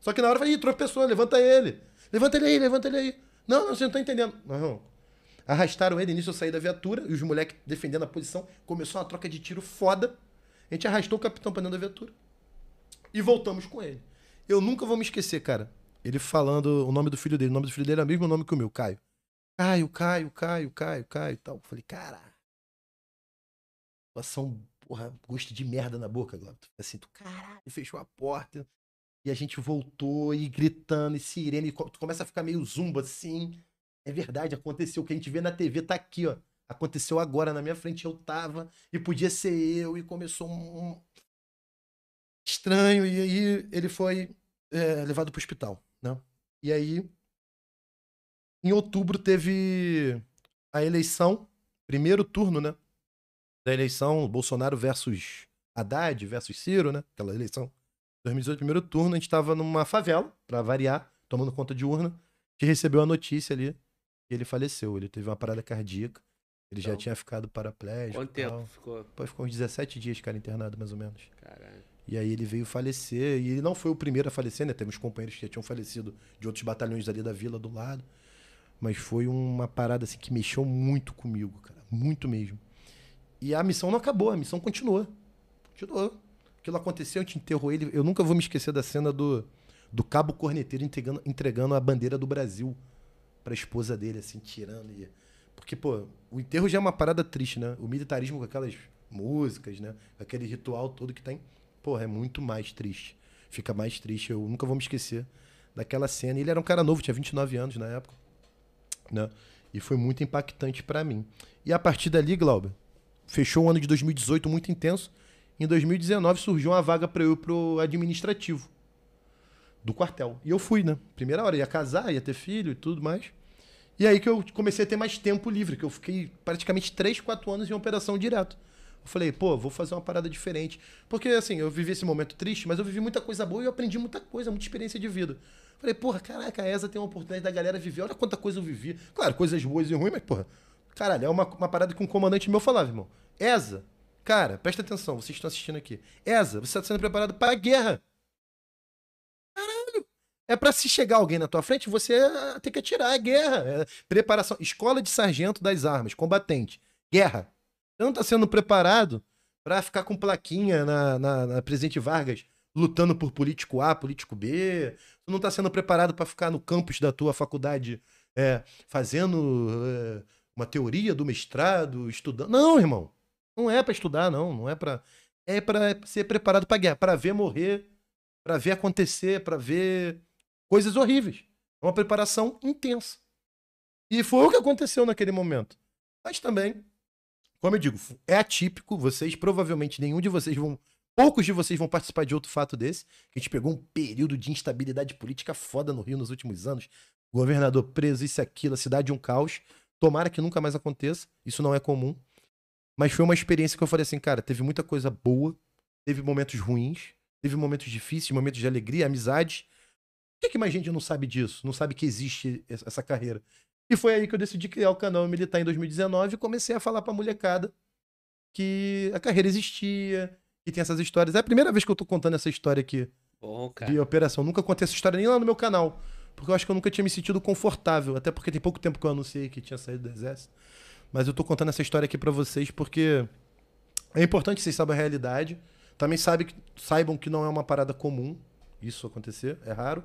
Só que na hora eu falei, ih, tropeçou, levanta ele. Levanta ele aí, levanta ele aí. Não, não, você não tá entendendo. Não. Arrastaram ele, nisso eu saí da viatura, e os moleques defendendo a posição. Começou uma troca de tiro foda. A gente arrastou o capitão pra dentro da viatura. E voltamos com ele. Eu nunca vou me esquecer, cara. Ele falando o nome do filho dele. O nome do filho dele é o mesmo nome que o meu, Caio. Caio, Caio, Caio, Caio, Caio e tal. Eu falei, cara. Situação, porra, gosto de merda na boca, fica Assim, tu, caralho, fechou a porta. E a gente voltou e gritando, e sirene. e Tu começa a ficar meio zumba assim. É verdade, aconteceu. O que a gente vê na TV tá aqui, ó. Aconteceu agora na minha frente, eu tava. E podia ser eu. E começou um Estranho. E aí ele foi é, levado pro hospital, né? E aí. Em outubro teve a eleição, primeiro turno, né? Da eleição Bolsonaro versus Haddad versus Ciro, né? Aquela eleição 2018, primeiro turno, a gente tava numa favela, pra variar, tomando conta de urna. Gente recebeu a notícia ali que ele faleceu. Ele teve uma parada cardíaca. Ele já Então, tinha ficado paraplégico. Quanto tempo ficou? Pô, ficou uns 17 dias, cara, internado, mais ou menos. Caralho. E aí ele veio falecer. E ele não foi o primeiro a falecer, né? Uns companheiros que já tinham falecido de outros batalhões ali da vila do lado. Mas foi uma parada assim que mexeu muito comigo, cara. Muito mesmo. E a missão não acabou, a missão continuou. Continuou. Aquilo aconteceu, a gente enterrou ele. Eu nunca vou me esquecer da cena do, do cabo corneteiro entregando, entregando a bandeira do Brasil pra esposa dele, assim, tirando. E... Porque, pô, o enterro já é uma parada triste, né? O militarismo com aquelas músicas, né? Aquele ritual todo que tem. Porra, é muito mais triste. Fica mais triste. Eu nunca vou me esquecer daquela cena. Ele era um cara novo, tinha 29 anos na época. Né? E foi muito impactante pra mim. E a partir dali, Glauber, fechou o ano de 2018 muito intenso. Em 2019 surgiu uma vaga pra eu ir pro administrativo do quartel. E eu fui, né? Primeira hora, ia casar, ia ter filho e tudo mais. E aí que eu comecei a ter mais tempo livre, que eu fiquei praticamente 3, 4 anos em operação direto. Eu falei, pô, vou fazer uma parada diferente. Porque, assim, eu vivi esse momento triste, mas eu vivi muita coisa boa e eu aprendi muita coisa, muita experiência de vida. Falei, porra, caraca, a ESA tem uma oportunidade da galera viver. Olha quanta coisa eu vivi. Claro, coisas boas e ruins, mas, porra, caralho, é uma, uma parada que um comandante meu falava, irmão. ESA, cara, presta atenção, vocês estão assistindo aqui. ESA, você está sendo preparado para a guerra. Caralho. É pra se chegar alguém na tua frente, você eh, tem que atirar. É guerra. É preparação. Escola de sargento das armas, combatente. Guerra. Você não tá sendo preparado pra ficar com plaquinha na, na, na Presidente Vargas lutando por político A, político B. Você não tá sendo preparado pra ficar no campus da tua faculdade é, fazendo é, uma teoria do mestrado, estudando. Não, irmão. Não é pra estudar, não. Não é pra. É pra ser preparado pra guerra, pra ver morrer, pra ver acontecer, pra ver coisas horríveis. É uma preparação intensa. E foi o que aconteceu naquele momento. Mas também, como eu digo, é atípico. Vocês, provavelmente, nenhum de vocês vão. Poucos de vocês vão participar de outro fato desse. A gente pegou um período de instabilidade política foda no Rio nos últimos anos. Governador preso, isso e aquilo, a cidade um caos. Tomara que nunca mais aconteça. Isso não é comum. Mas foi uma experiência que eu falei assim, cara, teve muita coisa boa, teve momentos ruins, teve momentos difíceis, momentos de alegria, amizades. Por que, que mais gente não sabe disso? Não sabe que existe essa carreira? E foi aí que eu decidi criar o canal Militar em 2019 e comecei a falar pra molecada que a carreira existia, que tem essas histórias. É a primeira vez que eu tô contando essa história aqui Bom, cara. de operação. Nunca contei essa história nem lá no meu canal. Porque eu acho que eu nunca tinha me sentido confortável. Até porque tem pouco tempo que eu anunciei que tinha saído do exército. Mas eu tô contando essa história aqui pra vocês porque é importante que vocês saibam a realidade. Também sabe, saibam que não é uma parada comum isso acontecer, é raro.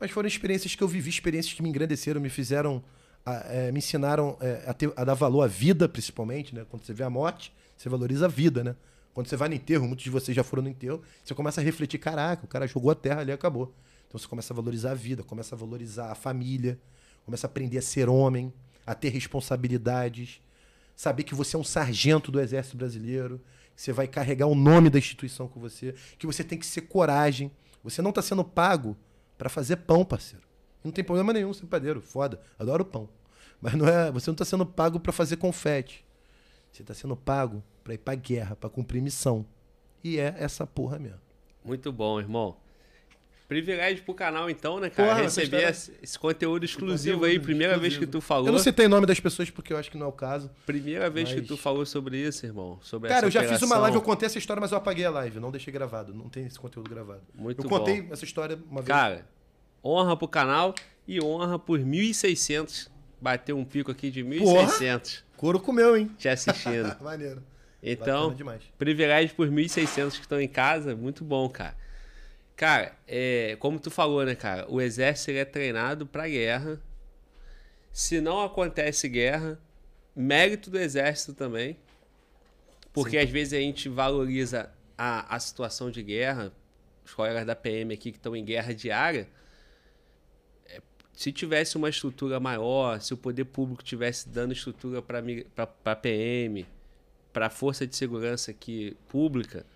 Mas foram experiências que eu vivi, experiências que me engrandeceram, me fizeram, a- é, me ensinaram é, a, ter- a dar valor à vida, principalmente, né? Quando você vê a morte, você valoriza a vida, né? Quando você vai no enterro, muitos de vocês já foram no enterro, você começa a refletir, caraca, o cara jogou a terra ali e acabou. Então você começa a valorizar a vida, começa a valorizar a família, começa a aprender a ser homem, a ter responsabilidades, saber que você é um sargento do Exército Brasileiro, que você vai carregar o nome da instituição com você, que você tem que ser coragem. Você não está sendo pago para fazer pão, parceiro. Não tem problema nenhum ser padeiro, foda, adoro pão. Mas não é, você não está sendo pago para fazer confete. Você está sendo pago para ir para guerra, para cumprir missão. E é essa porra mesmo. Muito bom, irmão. Privilégio pro canal, então, né, cara? Porra, Receber esse, conteúdo exclusivo conteúdo aí. Primeira vez que exclusivo. tu falou. Eu não citei o nome das pessoas porque eu acho que não é o caso. Primeira vez que tu falou sobre isso, irmão. Sobre Cara, eu já fiz uma operação. live, eu contei essa história, mas eu apaguei a live, não deixei gravado, não tem esse conteúdo gravado. Muito eu contei bom. essa história uma vez. Cara, honra pro canal e honra por 1.600. Bateu um pico aqui de 1.600 Couro comeu, hein? te assistindo. Maneiro. Então, privilégio por 1.600 que estão em casa, muito bom, cara. Cara, é, como tu falou, né, cara? O exército é treinado pra guerra. Se não acontece guerra, mérito do exército também. Porque às vezes a gente valoriza a, a situação de guerra. Os colegas da PM aqui que estão em guerra diária. Se tivesse uma estrutura maior, se o poder público tivesse dando estrutura para a PM, para a força de segurança aqui pública,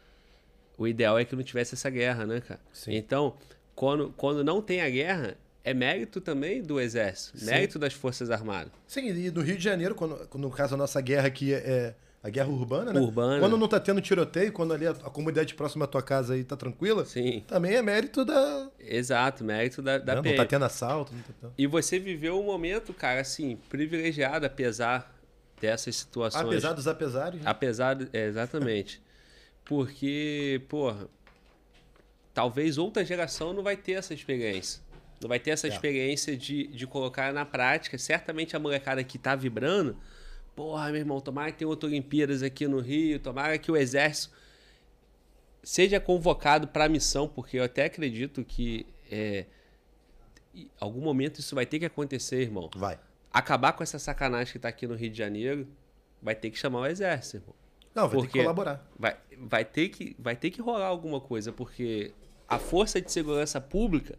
o ideal é que não tivesse essa guerra, né, cara? Sim. Então, quando, quando não tem a guerra, é mérito também do exército, Sim. mérito das forças armadas. Sim, e no Rio de Janeiro, quando, quando no caso a nossa guerra aqui é, é a guerra urbana, né? Urbana. Quando não tá tendo tiroteio, quando ali a, a comunidade próxima à tua casa aí tá tranquila, Sim, também é mérito da. exato, mérito da, da não, não PM. tá tendo assalto, não tá tendo. E você viveu um momento, cara, assim, privilegiado, apesar dessas situações. Apesar dos apesares. né? Apesar, é, exatamente. Porque, porra, talvez outra geração não vai ter essa experiência. Não vai ter essa É. experiência de, de colocar na prática. Certamente a molecada que tá vibrando, porra, meu irmão, tomara que tenha outra Olimpíadas aqui no Rio, tomara que o Exército seja convocado para a missão, porque eu até acredito que é, em algum momento isso vai ter que acontecer, irmão Vai. acabar com essa sacanagem que tá aqui no Rio de Janeiro, vai ter que chamar o exército, irmão. Não, vai ter Porque- que colaborar. Vai, vai, ter que, vai ter que rolar alguma coisa, porque a força de segurança pública,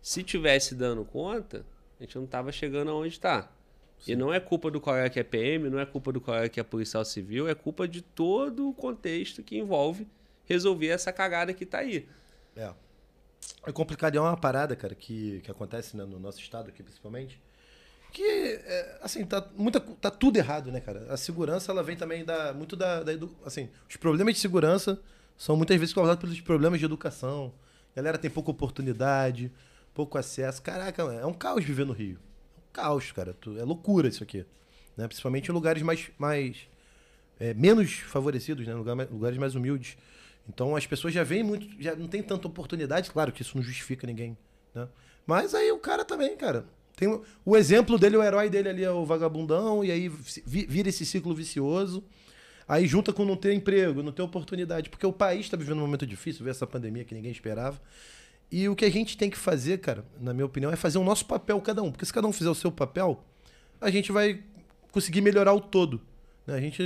se tivesse dando conta, a gente não tava chegando aonde está. E não é culpa do colega que é PM, não é culpa do colega que é policial civil, é culpa de todo o contexto que envolve resolver essa cagada que tá aí. É. É complicado, é uma parada, cara, que, que acontece né, no nosso estado aqui, principalmente. Que, é, assim, tá, muita, tá tudo errado, né, cara? A segurança, ela vem também da, muito da, da Assim, os problemas de segurança são muitas vezes causados pelos problemas de educação. A galera tem pouca oportunidade, pouco acesso. Caraca, é um caos viver no Rio. Caos, cara. É loucura isso aqui. Né? Principalmente em lugares mais, mais é, menos favorecidos, né? Lugar mais- lugares mais humildes. Então as pessoas já veem muito, já não tem tanta oportunidade, claro que isso não justifica ninguém, né? Mas aí o cara também, cara, tem o, exemplo dele, o herói dele ali é o vagabundão e aí vi- vira esse ciclo vicioso. Aí junta com não ter emprego, não ter oportunidade, porque o país está vivendo um momento difícil, vê essa pandemia que ninguém esperava. E o que a gente tem que fazer, cara, na minha opinião, é fazer o nosso papel cada um. Porque se cada um fizer o seu papel, a gente vai conseguir melhorar o todo. né? A gente,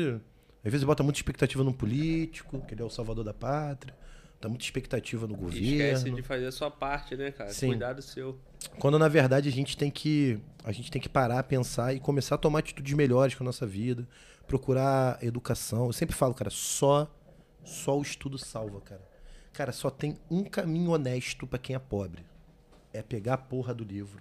às vezes, bota muita expectativa no político, que ele é o salvador da pátria. Tá muita expectativa no governo. esquece de fazer a sua parte, né, cara? Sim. Cuidar do seu. Quando na verdade a gente tem que a gente tem que parar, pensar e começar a tomar atitudes melhores com a nossa vida, procurar educação. Eu sempre falo, cara, só só o estudo salva, cara. Cara, só tem um caminho honesto pra quem é pobre. É pegar a porra do livro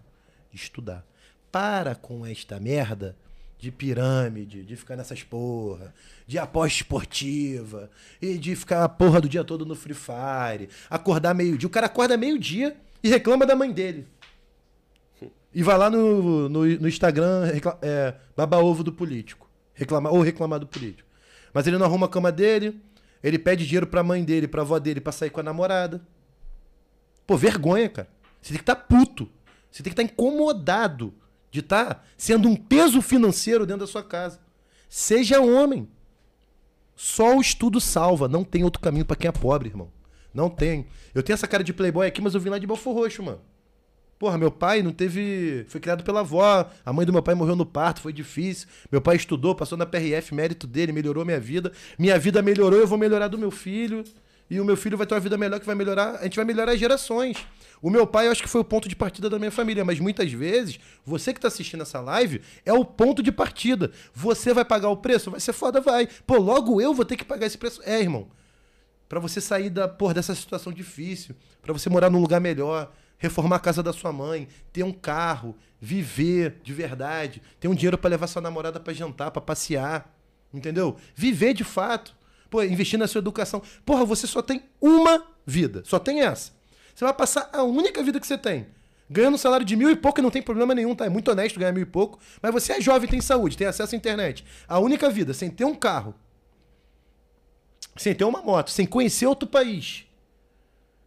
estudar. Para com esta merda de pirâmide, de ficar nessas porra, de aposta esportiva, e de ficar a porra do dia todo no Free Fire, acordar meio-dia. O cara acorda meio-dia e reclama da mãe dele. E vai lá no, no, no Instagram, é, baba ovo do político. Reclamar, ou reclamar do político. Mas ele não arruma a cama dele, ele pede dinheiro pra mãe dele, pra avó dele, pra sair com a namorada. Pô, vergonha, cara. Você tem que estar puto. Você tem que estar incomodado de estar sendo um peso financeiro dentro da sua casa. Seja homem. Só o estudo salva. Não tem outro caminho pra quem é pobre, irmão. Não tem. Eu tenho essa cara de playboy aqui, mas eu vim lá de Belfor Roxo, mano. Porra, meu pai não teve. Foi criado pela avó. A mãe do meu pai morreu no parto, foi difícil. Meu pai estudou, passou na PRF, mérito dele, melhorou minha vida. Minha vida melhorou, eu vou melhorar do meu filho. E o meu filho vai ter uma vida melhor que vai melhorar. A gente vai melhorar as gerações. O meu pai, eu acho que foi o ponto de partida da minha família, mas muitas vezes, você que tá assistindo essa live é o ponto de partida. Você vai pagar o preço? Vai ser foda, vai. Pô, logo eu vou ter que pagar esse preço. É, irmão. Pra você sair da, porra, dessa situação difícil, pra você morar num lugar melhor, reformar a casa da sua mãe, ter um carro, viver de verdade, ter um dinheiro pra levar sua namorada pra jantar, pra passear, entendeu? Viver de fato. Pô, investir na sua educação. Porra, você só tem uma vida, só tem essa. Você vai passar a única vida que você tem. Ganhando um salário de mil e pouco não tem problema nenhum, tá? É muito honesto ganhar mil e pouco. Mas você é jovem, tem saúde, tem acesso à internet. A única vida, sem ter um carro, sem ter uma moto, sem conhecer outro país,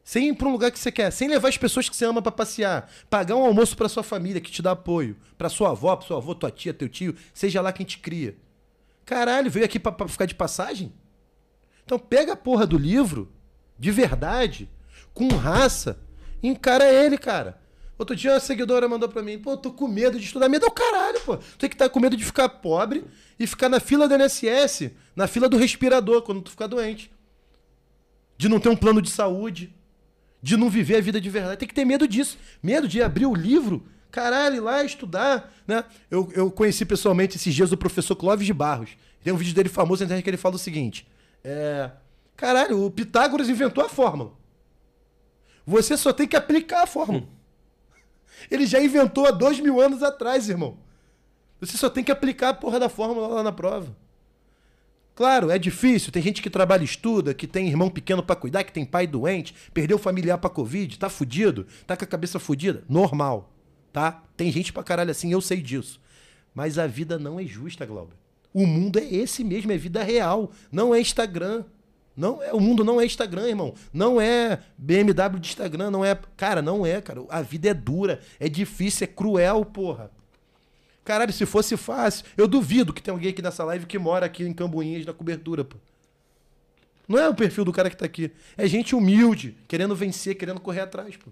sem ir para um lugar que você quer, sem levar as pessoas que você ama para passear, pagar um almoço para sua família que te dá apoio, para sua avó, para sua avó, tua tia, teu tio, seja lá quem te cria. Caralho, veio aqui para ficar de passagem? Então pega a porra do livro, de verdade, com raça, e encara ele, cara. Outro dia uma seguidora mandou pra mim, pô, tô com medo de estudar. Medo é o caralho, pô. Tu tem que estar com medo de ficar pobre e ficar na fila do NSS, na fila do respirador, quando tu ficar doente. De não ter um plano de saúde, de não viver a vida de verdade. Tem que ter medo disso. Medo de abrir o livro, caralho, ir lá estudar, né? Eu, eu conheci pessoalmente esses dias o professor Clóvis de Barros. Tem um vídeo dele famoso na internet que ele fala o seguinte, é... Caralho, o Pitágoras inventou a fórmula. Você só tem que aplicar a fórmula. Ele já inventou há dois mil anos atrás, irmão. Você só tem que aplicar a porra da fórmula lá na prova. Claro, é difícil. Tem gente que trabalha e estuda, que tem irmão pequeno pra cuidar, que tem pai doente, perdeu familiar pra Covid, tá fudido, tá com a cabeça fudida. Normal, tá? Tem gente pra caralho assim, eu sei disso. Mas a vida não é justa, Glauber. O mundo é esse mesmo, é vida real. Não é Instagram. Não é, o mundo não é Instagram, irmão. Não é BMW de Instagram, não é. Cara, não é, cara. A vida é dura, é difícil, é cruel, porra. Caralho, se fosse fácil, eu duvido que tem alguém aqui nessa live que mora aqui em Cambuinhas na cobertura, pô. Não é o perfil do cara que tá aqui. É gente humilde, querendo vencer, querendo correr atrás, pô.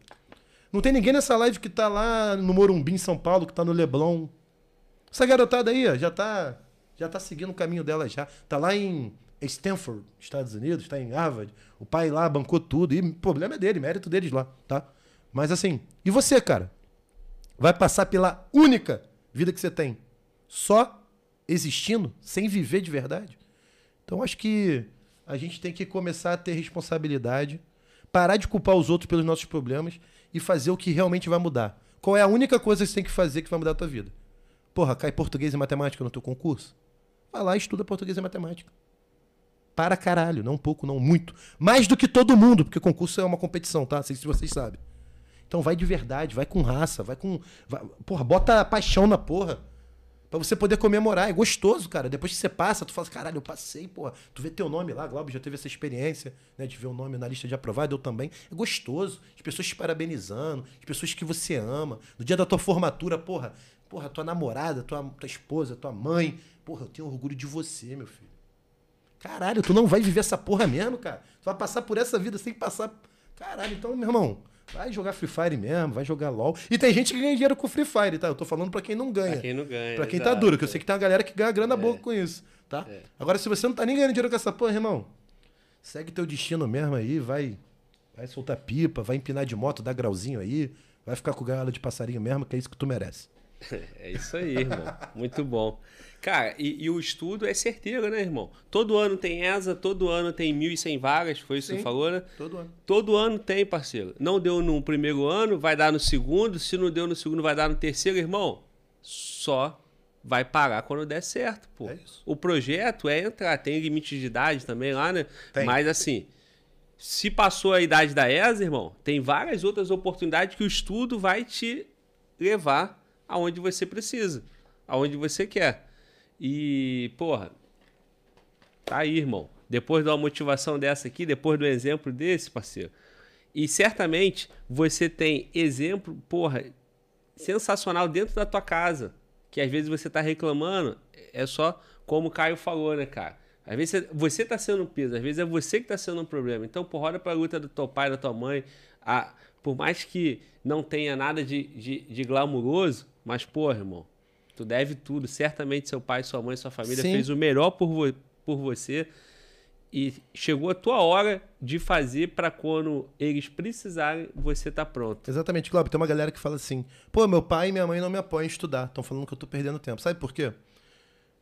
Não tem ninguém nessa live que tá lá no Morumbi, em São Paulo, que tá no Leblon. Essa garotada aí, ó, já tá, já tá seguindo o caminho dela já. Tá lá em Stanford, Estados Unidos, tá em Harvard. O pai lá bancou tudo. E o problema é dele, mérito deles lá, tá? Mas assim, e você, cara? Vai passar pela única vida que você tem só existindo, sem viver de verdade? Então acho que a gente tem que começar a ter responsabilidade, parar de culpar os outros pelos nossos problemas e fazer o que realmente vai mudar. Qual é a única coisa que você tem que fazer que vai mudar a tua vida? Porra, cai português e matemática no teu concurso? Vai lá e estuda português e matemática. Para caralho, não pouco, não muito. Mais do que todo mundo, porque concurso é uma competição, tá? Não sei se vocês sabem. Então vai de verdade, vai com raça, vai com. vai- porra, bota paixão na porra. Pra você poder comemorar. É gostoso, cara. Depois que você passa, tu fala assim, caralho, eu passei, porra. Tu vê teu nome lá, Glauber já teve essa experiência, né? De ver o nome na lista de aprovado, eu também. É gostoso. As pessoas te parabenizando, as pessoas que você ama. No dia da tua formatura, porra, porra, tua namorada, tua, tua esposa, tua mãe. Porra, eu tenho orgulho de você, meu filho. Caralho, tu não vai viver essa porra mesmo, cara. Tu vai passar por essa vida sem passar. Caralho, então, meu irmão, Vai jogar Free Fire mesmo, vai jogar LOL. E tem gente que ganha dinheiro com Free Fire, tá? Eu tô falando pra quem não ganha. Pra quem não ganha. Pra quem tá exato. duro, que eu sei que tem uma galera que ganha grana boa com isso, tá? É. Agora, se você não tá nem ganhando dinheiro com essa porra, irmão, segue teu destino mesmo aí, vai, vai soltar pipa, vai empinar de moto, dar grauzinho aí, vai ficar com gaiola de passarinho mesmo, que é isso que tu merece. É isso aí, irmão. Muito bom. Cara, e, e o estudo é certeiro, né, irmão? Todo ano tem ESA, todo ano tem 1.100 vagas, foi isso que Sim. você falou, né? Todo ano. Todo ano tem, parceiro. Não deu no primeiro ano, vai dar no segundo. Se não deu no segundo, vai dar no terceiro, irmão. Só vai parar quando der certo, pô. É isso. O projeto é entrar, tem limite de idade também lá, né? Tem. Mas assim, se passou a idade da ESA, irmão, tem várias outras oportunidades que o estudo vai te levar aonde você precisa, aonde você quer. E, porra, Tá aí, irmão. Depois de uma motivação dessa aqui, depois do exemplo desse, parceiro. E certamente você tem exemplo, porra, sensacional dentro da tua casa. Que às vezes você tá reclamando, é só como o Caio falou, né, cara? Às vezes você- tá sendo um peso, às vezes é você que tá sendo um problema. Então, porra, olha pra luta do teu pai, da tua mãe. A, por mais que não tenha nada de, de, de glamuroso, mas, porra, irmão, tu deve tudo. Certamente seu pai, sua mãe, sua família Sim. fez o melhor por, vo- por você. E chegou a tua hora de fazer pra quando eles precisarem, você tá pronto. Exatamente, Glauber. Tem uma galera que fala assim: pô, meu pai e minha mãe não me apoiam em estudar. Estão falando que eu tô perdendo tempo. Sabe por quê?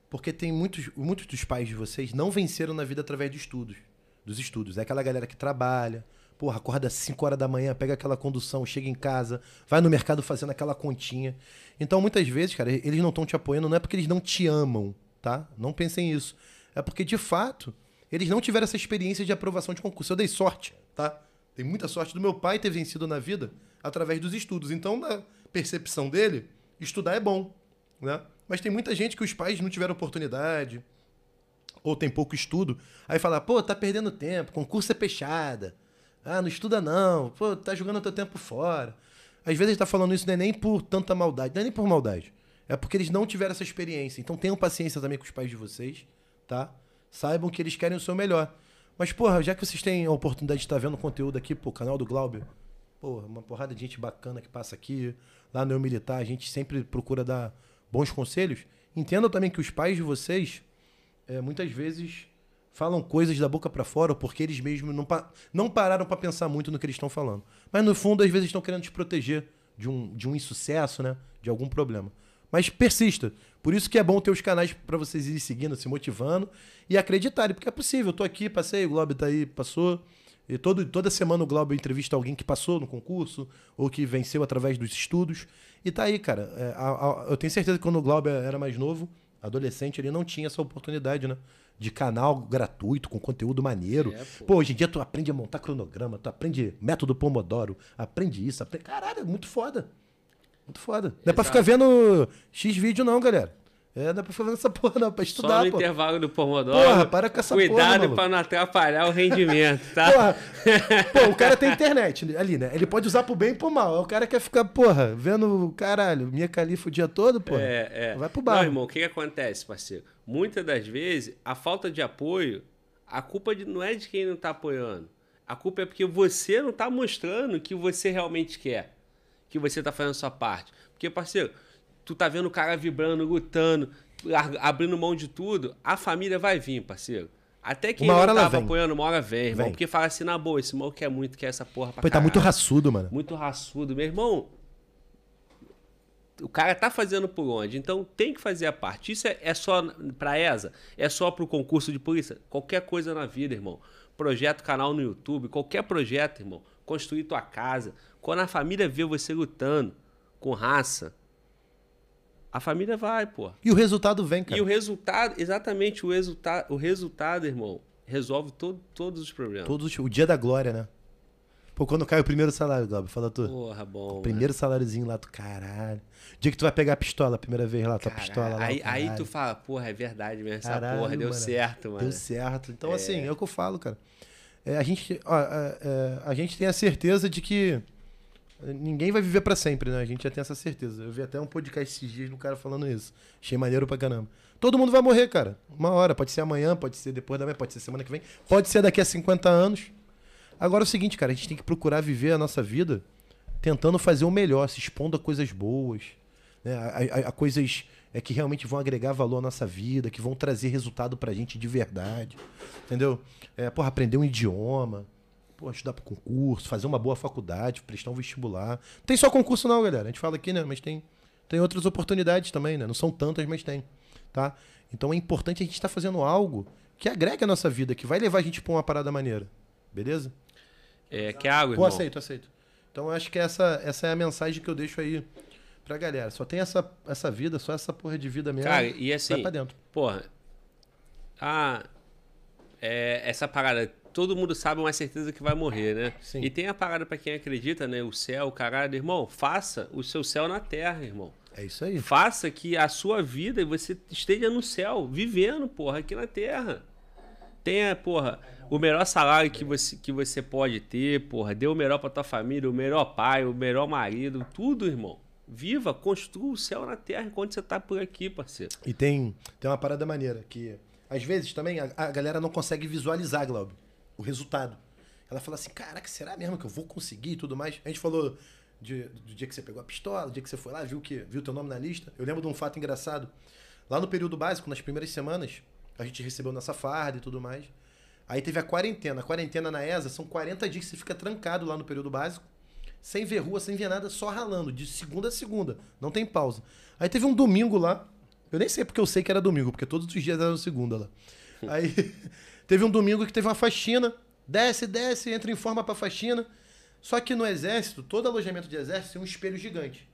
Porque tem muitos, muitos dos pais de vocês não venceram na vida através de estudos. Dos estudos. É aquela galera que trabalha, porra, acorda às 5 horas da manhã, pega aquela condução, chega em casa, vai no mercado fazendo aquela continha. Então, muitas vezes, cara, eles não estão te apoiando, não é porque eles não te amam, tá? Não pensem isso. É porque, de fato, eles não tiveram essa experiência de aprovação de concurso. Eu dei sorte, tá? Tem muita sorte do meu pai ter vencido na vida através dos estudos. Então, na percepção dele, estudar é bom, né? Mas tem muita gente que os pais não tiveram oportunidade, ou tem pouco estudo, aí fala, pô, tá perdendo tempo, concurso é peixada. Ah, não estuda não, pô, tá jogando teu tempo fora. Às vezes ele tá falando isso não é nem por tanta maldade, não é nem por maldade. É porque eles não tiveram essa experiência. Então tenham paciência também com os pais de vocês, tá? Saibam que eles querem o seu melhor. Mas, porra, já que vocês têm a oportunidade de estar vendo conteúdo aqui, pô, canal do Glauber, porra, uma porrada de gente bacana que passa aqui, lá no Eu Militar, a gente sempre procura dar bons conselhos. Entendam também que os pais de vocês, é, muitas vezes, falam coisas da boca pra fora, porque eles mesmos não, pa- não pararam pra pensar muito no que eles estão falando. Mas no fundo, às vezes, estão querendo te proteger de um, de um insucesso, né? De algum problema. Mas persista. Por isso que é bom ter os canais pra vocês irem seguindo, se motivando e acreditarem, porque é possível. Eu tô aqui, passei, o Globo tá aí, passou. E todo, toda semana o Globo entrevista alguém que passou no concurso ou que venceu através dos estudos. E tá aí, cara. É, a- a- eu tenho certeza que quando o Globo era mais novo, adolescente, ele não tinha essa oportunidade, né? De canal gratuito, com conteúdo maneiro. É, pô. pô. hoje em dia tu aprende a montar cronograma, tu aprende método Pomodoro, aprende isso, aprende... Caralho, é muito foda. Muito foda. Não é pra ficar vendo X vídeo, não, galera. É, não é pra vendo essa porra, não. É pra Só estudar, no pô. intervalo do Pomodoro. Porra, para com essa porra, Cuidado pra não atrapalhar o rendimento, tá? Porra, pô, o cara tem internet ali, né? Ele pode usar pro bem e pro mal. O cara quer ficar, porra, vendo, caralho, minha califa o dia todo, porra. É, é. Vai pro Não, bar. irmão, o que, que acontece, parceiro? Muitas das vezes, a falta de apoio, a culpa de- não é de quem não tá apoiando. A culpa é porque você não tá mostrando que você realmente quer. Que você tá fazendo a sua parte. Porque, parceiro, tu tá vendo o cara vibrando, lutando, abrindo mão de tudo, a família vai vir, parceiro. Até quem Uma hora não ela tava vem. apoiando, uma hora vem, irmão. Vem. Porque fala assim, na boa, esse mal quer muito, quer essa porra pra Pô, tá muito raçudo, mano. Muito raçudo. Meu irmão, o cara tá fazendo por onde? Então tem que fazer a parte. Isso é, é só pra ESA? É só pro concurso de polícia? Qualquer coisa na vida, irmão. Projeto canal no YouTube, qualquer projeto, irmão. Construir tua casa. Quando a família vê você lutando com raça, a família vai, pô. E o resultado vem, cara. E o resultado, exatamente, o resultado, o resultado, irmão, resolve todo, todos os problemas. Todos, os- o dia da glória, né? Pô, quando cai o primeiro salário, Glauber, fala tu. Porra, bom. primeiro saláriozinho lá, tu, caralho. Dia que tu vai pegar a pistola a primeira vez lá, tua Caralho, pistola lá. aí, o aí tu fala, porra, é verdade mesmo, essa Caralho, porra deu mano. certo, mano. Deu certo. Então, assim, é o que eu falo, cara. É, a, gente, ó, é, é, a gente tem a certeza de que ninguém vai viver pra sempre, né? A gente já tem essa certeza. Eu vi até um podcast esses dias do cara falando isso. Achei maneiro pra caramba. Todo mundo vai morrer, cara. Uma hora. Pode ser amanhã, pode ser depois da manhã, pode ser semana que vem, pode ser daqui a 50 anos. Agora é o seguinte, cara, a gente tem que procurar viver a nossa vida tentando fazer o melhor, se expondo a coisas boas, né? a, a- a coisas é, que realmente vão agregar valor à nossa vida, que vão trazer resultado pra gente de verdade. Entendeu? É, porra, aprender um idioma, pô, estudar para concurso, fazer uma boa faculdade, prestar um vestibular. Não tem só concurso não, galera. A gente fala aqui, né? Mas tem, tem outras oportunidades também, né? Não são tantas, mas tem, tá? Então é importante a gente estar fazendo algo que agrega a nossa vida, que vai levar a gente pra uma parada maneira. Beleza? É, quer água, Pô, irmão? aceito, aceito. Então eu acho que essa, essa é a mensagem que eu deixo aí pra galera. Só tem essa, essa vida, só essa porra de vida mesmo. Cara, e vai assim, pra dentro. porra, ah, é, essa parada, todo mundo sabe uma certeza que vai morrer, né? Sim. E tem a parada pra quem acredita, né? O céu, o caralho, irmão, faça o seu céu na terra, irmão. É isso aí. Faça que a sua vida você esteja no céu, vivendo, porra, aqui na terra. Tenha, porra, o melhor salário que você, que você pode ter, porra. Dê o melhor pra tua família, o melhor pai, o melhor marido, tudo, irmão. Viva, construa o céu na terra enquanto você tá por aqui, parceiro. E tem, tem uma parada maneira que, às vezes, também a, a galera não consegue visualizar, Glauber, o resultado. Ela fala assim, caraca, será mesmo que eu vou conseguir e tudo mais? A gente falou de- do dia que você pegou a pistola, do dia que você foi lá, viu que viu teu nome na lista. Eu lembro de um fato engraçado. Lá no período básico, nas primeiras semanas, a gente recebeu nossa farda e tudo mais. Aí teve a quarentena. A quarentena na ESA são 40 dias que você fica trancado lá no período básico, sem ver rua, sem ver nada, só ralando, de segunda a segunda. Não tem pausa. Aí teve um domingo lá. Eu nem sei porque eu sei que era domingo, porque todos os dias eram segunda lá. Aí teve um domingo que teve uma faxina. Desce, desce, entra em forma pra faxina. Só que no exército, todo alojamento de exército tem um espelho gigante.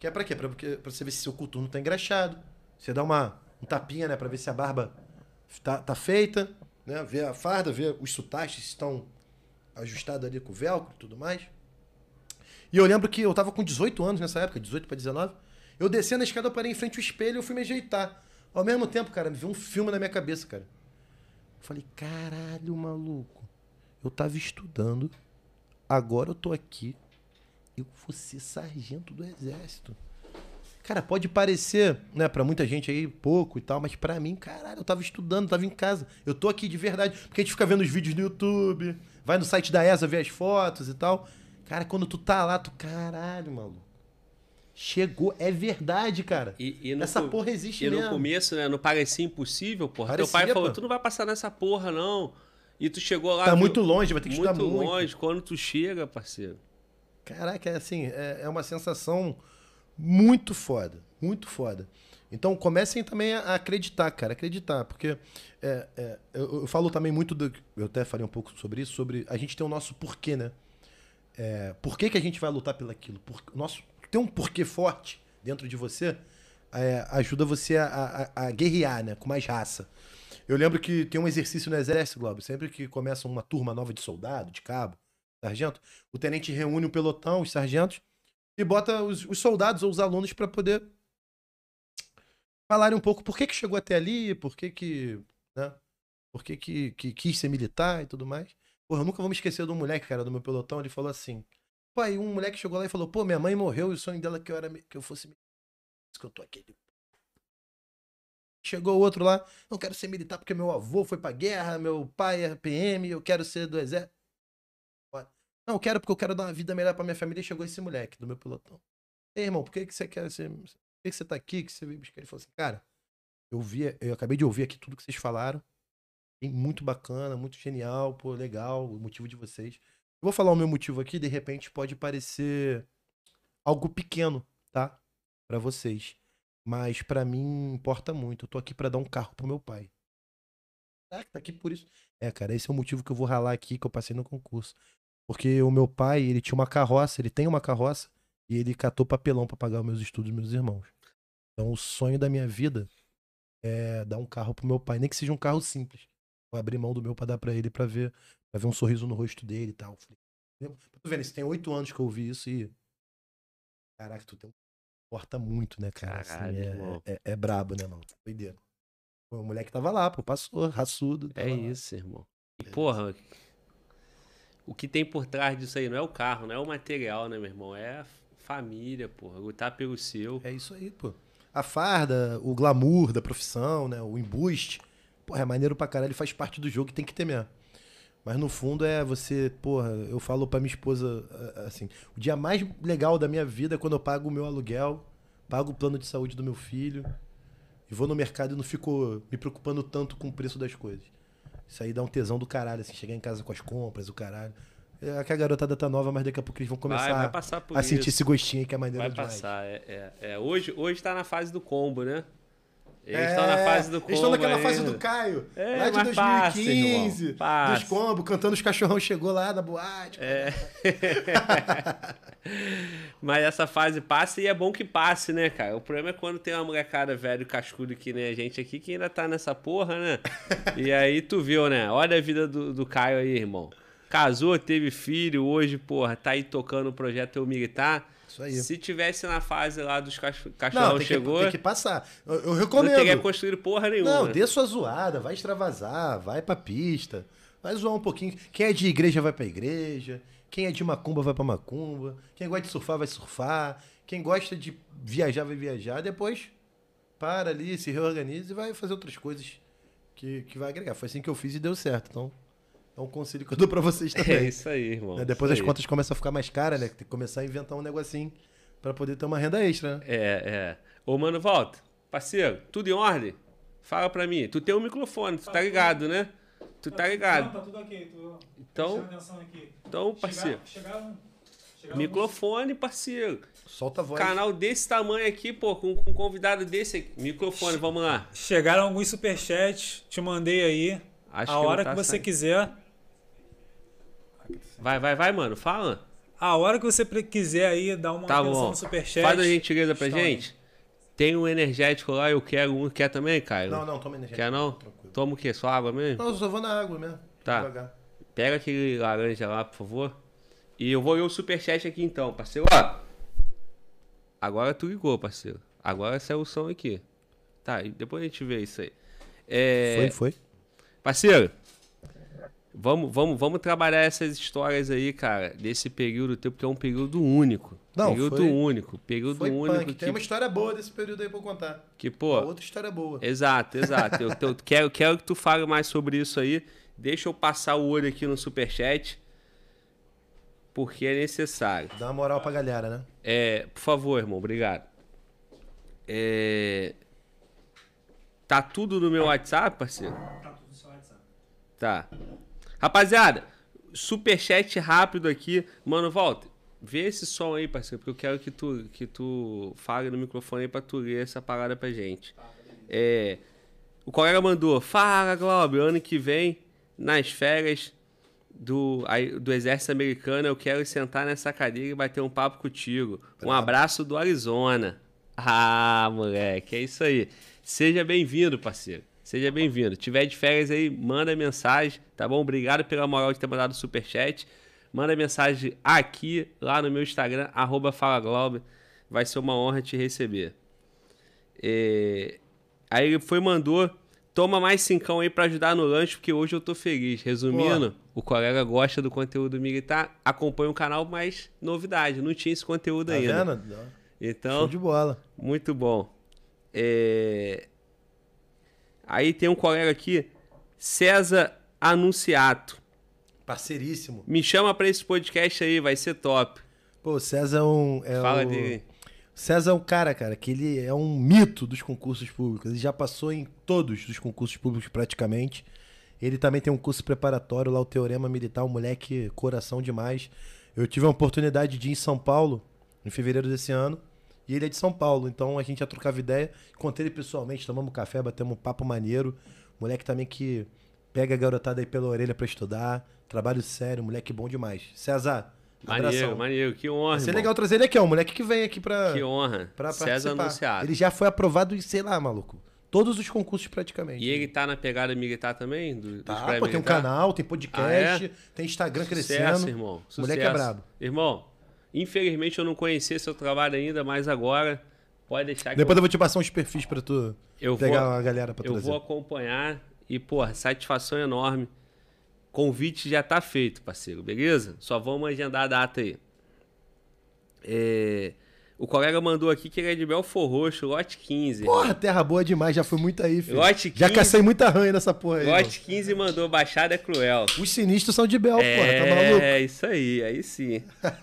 Que é pra quê? Pra, pra você ver se seu coturno tá engraxado. Você dá uma, um tapinha, né? Pra ver se a barba tá, tá feita. Né? Ver a farda, ver os sotaches se estão ajustados ali com o velcro e tudo mais. E eu lembro que eu tava com 18 anos nessa época, 18 pra 19. Eu descendo a escada, eu parei em frente ao espelho e eu fui me ajeitar. Ao mesmo tempo, cara, me veio um filme na minha cabeça, cara. Eu falei, caralho, maluco. Eu tava estudando, agora eu tô aqui. Eu vou ser sargento do exército. Cara, pode parecer, né, pra muita gente aí pouco e tal, mas pra mim, caralho, eu tava estudando, tava em casa. Eu tô aqui de verdade. Porque a gente fica vendo os vídeos no YouTube, vai no site da ESA ver as fotos e tal. Cara, quando tu tá lá, tu, caralho, maluco. Chegou, é verdade, cara. E, e no Essa porra existe E no mesmo. começo, né, não parecia impossível, porra. Parecia, Teu pai falou, pô. tu não vai passar nessa porra, não. E tu chegou lá... Tá viu- muito longe, vai ter que muito estudar muito. longe. Quando tu chega, parceiro. Caraca, é assim, é, é uma sensação muito foda, muito foda. Então comecem também a acreditar, cara, acreditar, porque é, é, eu, eu falo também muito, do, eu até falei um pouco sobre isso, sobre a gente ter o nosso porquê, né? É, por que, que a gente vai lutar pelaquilo? Por, nosso, ter um porquê forte dentro de você é, ajuda você a, a, a guerrear, né? Com mais raça. Eu lembro que tem um exercício no exército, Globo, sempre que começa uma turma nova de soldado, de cabo, sargento, o tenente reúne o pelotão, os sargentos, e bota os, os soldados ou os alunos para poder falarem um pouco por que, que chegou até ali, por que que, né, por que, que, que quis ser militar e tudo mais. Porra, eu nunca vou me esquecer de um moleque, cara, do meu pelotão, ele falou assim, pô, aí um moleque chegou lá e falou, pô, minha mãe morreu e o sonho dela é que eu, era, que eu fosse que eu tô aqui. Chegou outro lá, não quero ser militar porque meu avô foi pra guerra, meu pai é PM, eu quero ser do exército. Não, quero porque eu quero dar uma vida melhor pra minha família. E chegou esse moleque do meu pelotão. Ei, irmão, por que, que você quer ser. Por que, que você tá aqui? Que você veio buscar? Ele falou assim, cara, eu vi, eu acabei de ouvir aqui tudo que vocês falaram. Muito bacana, muito genial, pô, legal, o motivo de vocês. Vou falar o meu motivo aqui, de repente pode parecer algo pequeno, tá? Pra vocês. Mas pra mim importa muito. Eu tô aqui pra dar um carro pro meu pai. Ah, tá aqui por isso. É, cara, esse é o motivo que eu vou ralar aqui, que eu passei no concurso. Porque o meu pai, ele tinha uma carroça, ele tem uma carroça, e ele catou papelão pra pagar os meus estudos dos meus irmãos. Então o sonho da minha vida é dar um carro pro meu pai, nem que seja um carro simples. Vou abrir mão do meu pra dar pra ele pra ver, pra ver um sorriso no rosto dele e tal. Falei? Tô vendo, isso tem oito anos que eu ouvi isso e. Caraca, tu tem um. Importa muito, né, cara? Assim, Caralho, é, irmão. é, é brabo, né, mano? Doideira. Pô, o moleque tava lá, pô, passou, raçudo. É lá. isso, irmão. E, porra, o que tem por trás disso aí não é o carro, não é o material, né, meu irmão? É a família, porra. Lutar pelo seu. É isso aí, pô. A farda, o glamour da profissão, né? O embuste. Porra, é maneiro pra caralho, faz parte do jogo e tem que ter mesmo. Mas no fundo é você, porra, eu falo pra minha esposa assim, o dia mais legal da minha vida é quando eu pago o meu aluguel, pago o plano de saúde do meu filho e vou no mercado e não fico me preocupando tanto com o preço das coisas. Isso aí dá um tesão do caralho, assim, chegar em casa com as compras, o caralho. É que a garotada tá nova, mas daqui a pouco eles vão começar vai, vai a isso. sentir esse gostinho aí que é maneiro Vai demais. passar. É, é, é. Hoje, hoje tá na fase do combo, né? Eles É, estão na fase do combo. Eles estão naquela fase do Caio. É, lá de mas passa, 2015. irmão, passa. dos combos, cantando os cachorrão chegou lá na boate. É. Mas essa fase passa e é bom que passe, né, cara? O problema é quando tem uma molecada velho cascudo que nem a gente aqui que ainda tá nessa porra, né? E aí tu viu, né? Olha a vida do, do Caio aí, irmão. Casou, teve filho, hoje, porra, tá aí tocando o projeto Eu Militar. Isso aí. Se tivesse na fase lá dos cach- Não, cachorrão tem que, chegou, tem que passar. Eu, eu não recomendo. teria construído porra nenhuma. Não, dê sua zoada, vai extravasar, vai pra pista, vai zoar um pouquinho. Quem é de igreja vai pra igreja, quem é de macumba vai pra macumba, quem gosta de surfar vai surfar, quem gosta de viajar vai viajar, depois para ali, se reorganiza e vai fazer outras coisas que, que vai agregar. Foi assim que eu fiz e deu certo, então é um conselho que eu dou pra vocês É também. isso aí, irmão. Né? Depois as aí. contas começam a ficar mais caras, né? Tem que começar a inventar um negocinho pra poder ter uma renda extra, né? É, é. Ô, mano, volta. Parceiro, tudo em ordem? Fala pra mim. Tu tem um microfone, tu tá ligado, né? Tu tá Não, ligado. tá tudo ok. Tô Então- aqui. Então, parceiro. Chegaram, chegaram, chegaram Microfone, parceiro. Solta a voz. Canal desse tamanho aqui, pô, com, com um convidado desse aqui. Microfone, vamos lá. Chegaram alguns superchats, te mandei aí. Acho a que não hora tá que você saindo. quiser. Vai, vai, vai, mano. Fala. A hora que você quiser aí dar uma Tá atenção bom. no superchat. Faz a gentileza pra estão aí. gente. Tem um energético lá, eu quero um. Quer também, Caio? Não, não, toma energia. Quer não? Tranquilo. Toma o quê? Só água mesmo? Não, eu só vou na água mesmo. Tá. Devagar. Pega aquele laranja lá, por favor. E eu vou ler o superchat aqui então, parceiro. Ó, agora tu ligou, parceiro. Agora saiu o som aqui. Tá, e depois a gente vê isso aí. É, Foi, foi. Parceiro, vamos, vamos, vamos trabalhar essas histórias aí, cara, desse período teu, porque é um período único. Não, período foi- único. Período Foi único punk. que, Tem uma história boa desse período aí pra eu contar. que, pô, Uma outra história boa. Exato, exato. Eu, eu quero, quero que tu fale mais sobre isso aí. Deixa eu passar o olho aqui no superchat. Porque é necessário. Dá uma moral pra galera, né? É, por favor, irmão, obrigado. É, tá tudo no meu WhatsApp, parceiro? Tá tudo no seu WhatsApp. Tá. Rapaziada, superchat rápido aqui. Mano, volta. Vê esse som aí, parceiro, porque eu quero que tu, que tu fale no microfone aí pra tu ler essa parada pra gente. É, o colega mandou, fala, Globo, ano que vem, nas férias do, aí, do exército americano, eu quero sentar nessa cadeira e bater um papo contigo. Um abraço do Arizona. Ah, moleque, é isso aí. Seja bem-vindo, parceiro. Seja bem-vindo. Tiver de férias aí, manda mensagem, tá bom? Obrigado pela moral de ter mandado o superchat. Manda mensagem aqui, lá no meu Instagram, arroba FalaGlobo. Vai ser uma honra te receber. É, Aí ele foi mandou, toma mais cincão aí pra ajudar no lanche, porque hoje eu tô feliz. Resumindo, o colega gosta do conteúdo militar, acompanha o canal, mas novidade, não tinha esse conteúdo Tá ainda. vendo? Show Então, de bola. muito bom. É, Aí tem um colega aqui, César Anunciato. Parceiríssimo. Me chama pra esse podcast aí, vai ser top. Pô, César é um. É Fala o... dele. César é um cara, cara, que ele é um mito dos concursos públicos. Ele já passou em todos os concursos públicos praticamente. Ele também tem um curso preparatório lá, o Teorema Militar, um moleque coração demais. Eu tive a oportunidade de ir em São Paulo em fevereiro desse ano. E ele é de São Paulo, então a gente já trocava ideia. Encontrei ele pessoalmente, tomamos café, batemos um papo maneiro. Moleque também que pega a garotada aí pela orelha pra estudar. Trabalho sério, moleque bom demais. César, Maneiro, abração. maneiro, que honra. Vai ser irmão. legal trazer ele aqui, ó. Um moleque que vem aqui pra, Que honra. pra César participar. Anunciado. Ele já foi aprovado em, sei lá, maluco. Todos os concursos praticamente. E ele tá na pegada militar também? Do, Tá, pô, tem um canal, tem podcast, Ah, é? tem Instagram Sucesso, crescendo. irmão. O moleque é Sucesso. brabo. Irmão, infelizmente eu não conhecia seu trabalho ainda, mas agora pode deixar que Depois eu, eu vou te passar uns perfis pra tu eu pegar vou, a galera pra eu trazer. vou acompanhar e, porra, satisfação enorme. Convite já tá feito, parceiro, beleza? Só vamos agendar a data aí. É, O colega mandou aqui que ele é de Belfor Roxo, lote 15. Porra, terra boa demais, já fui muito aí, filho. Lote Já 15. cacei muita ranha nessa porra aí. Lote 15 mandou Baixada é Cruel. Os sinistros são de Bel, porra, tá maluco? É, isso aí, aí sim.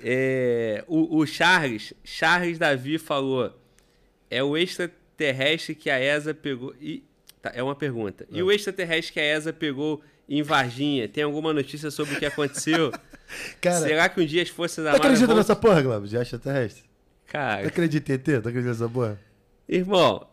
É, o, o Charles, Charles Davi falou: é o extraterrestre que a ESA pegou. E, tá, é uma pergunta. E o extraterrestre que a ESA pegou em Varginha? Tem alguma notícia sobre o que aconteceu? Cara, Será que um dia as Forças tu Armadas. acredita vão- nessa porra, Glauber, de extraterrestre? Tu Cara, acredita em ET? Tu acredita nessa porra? irmão,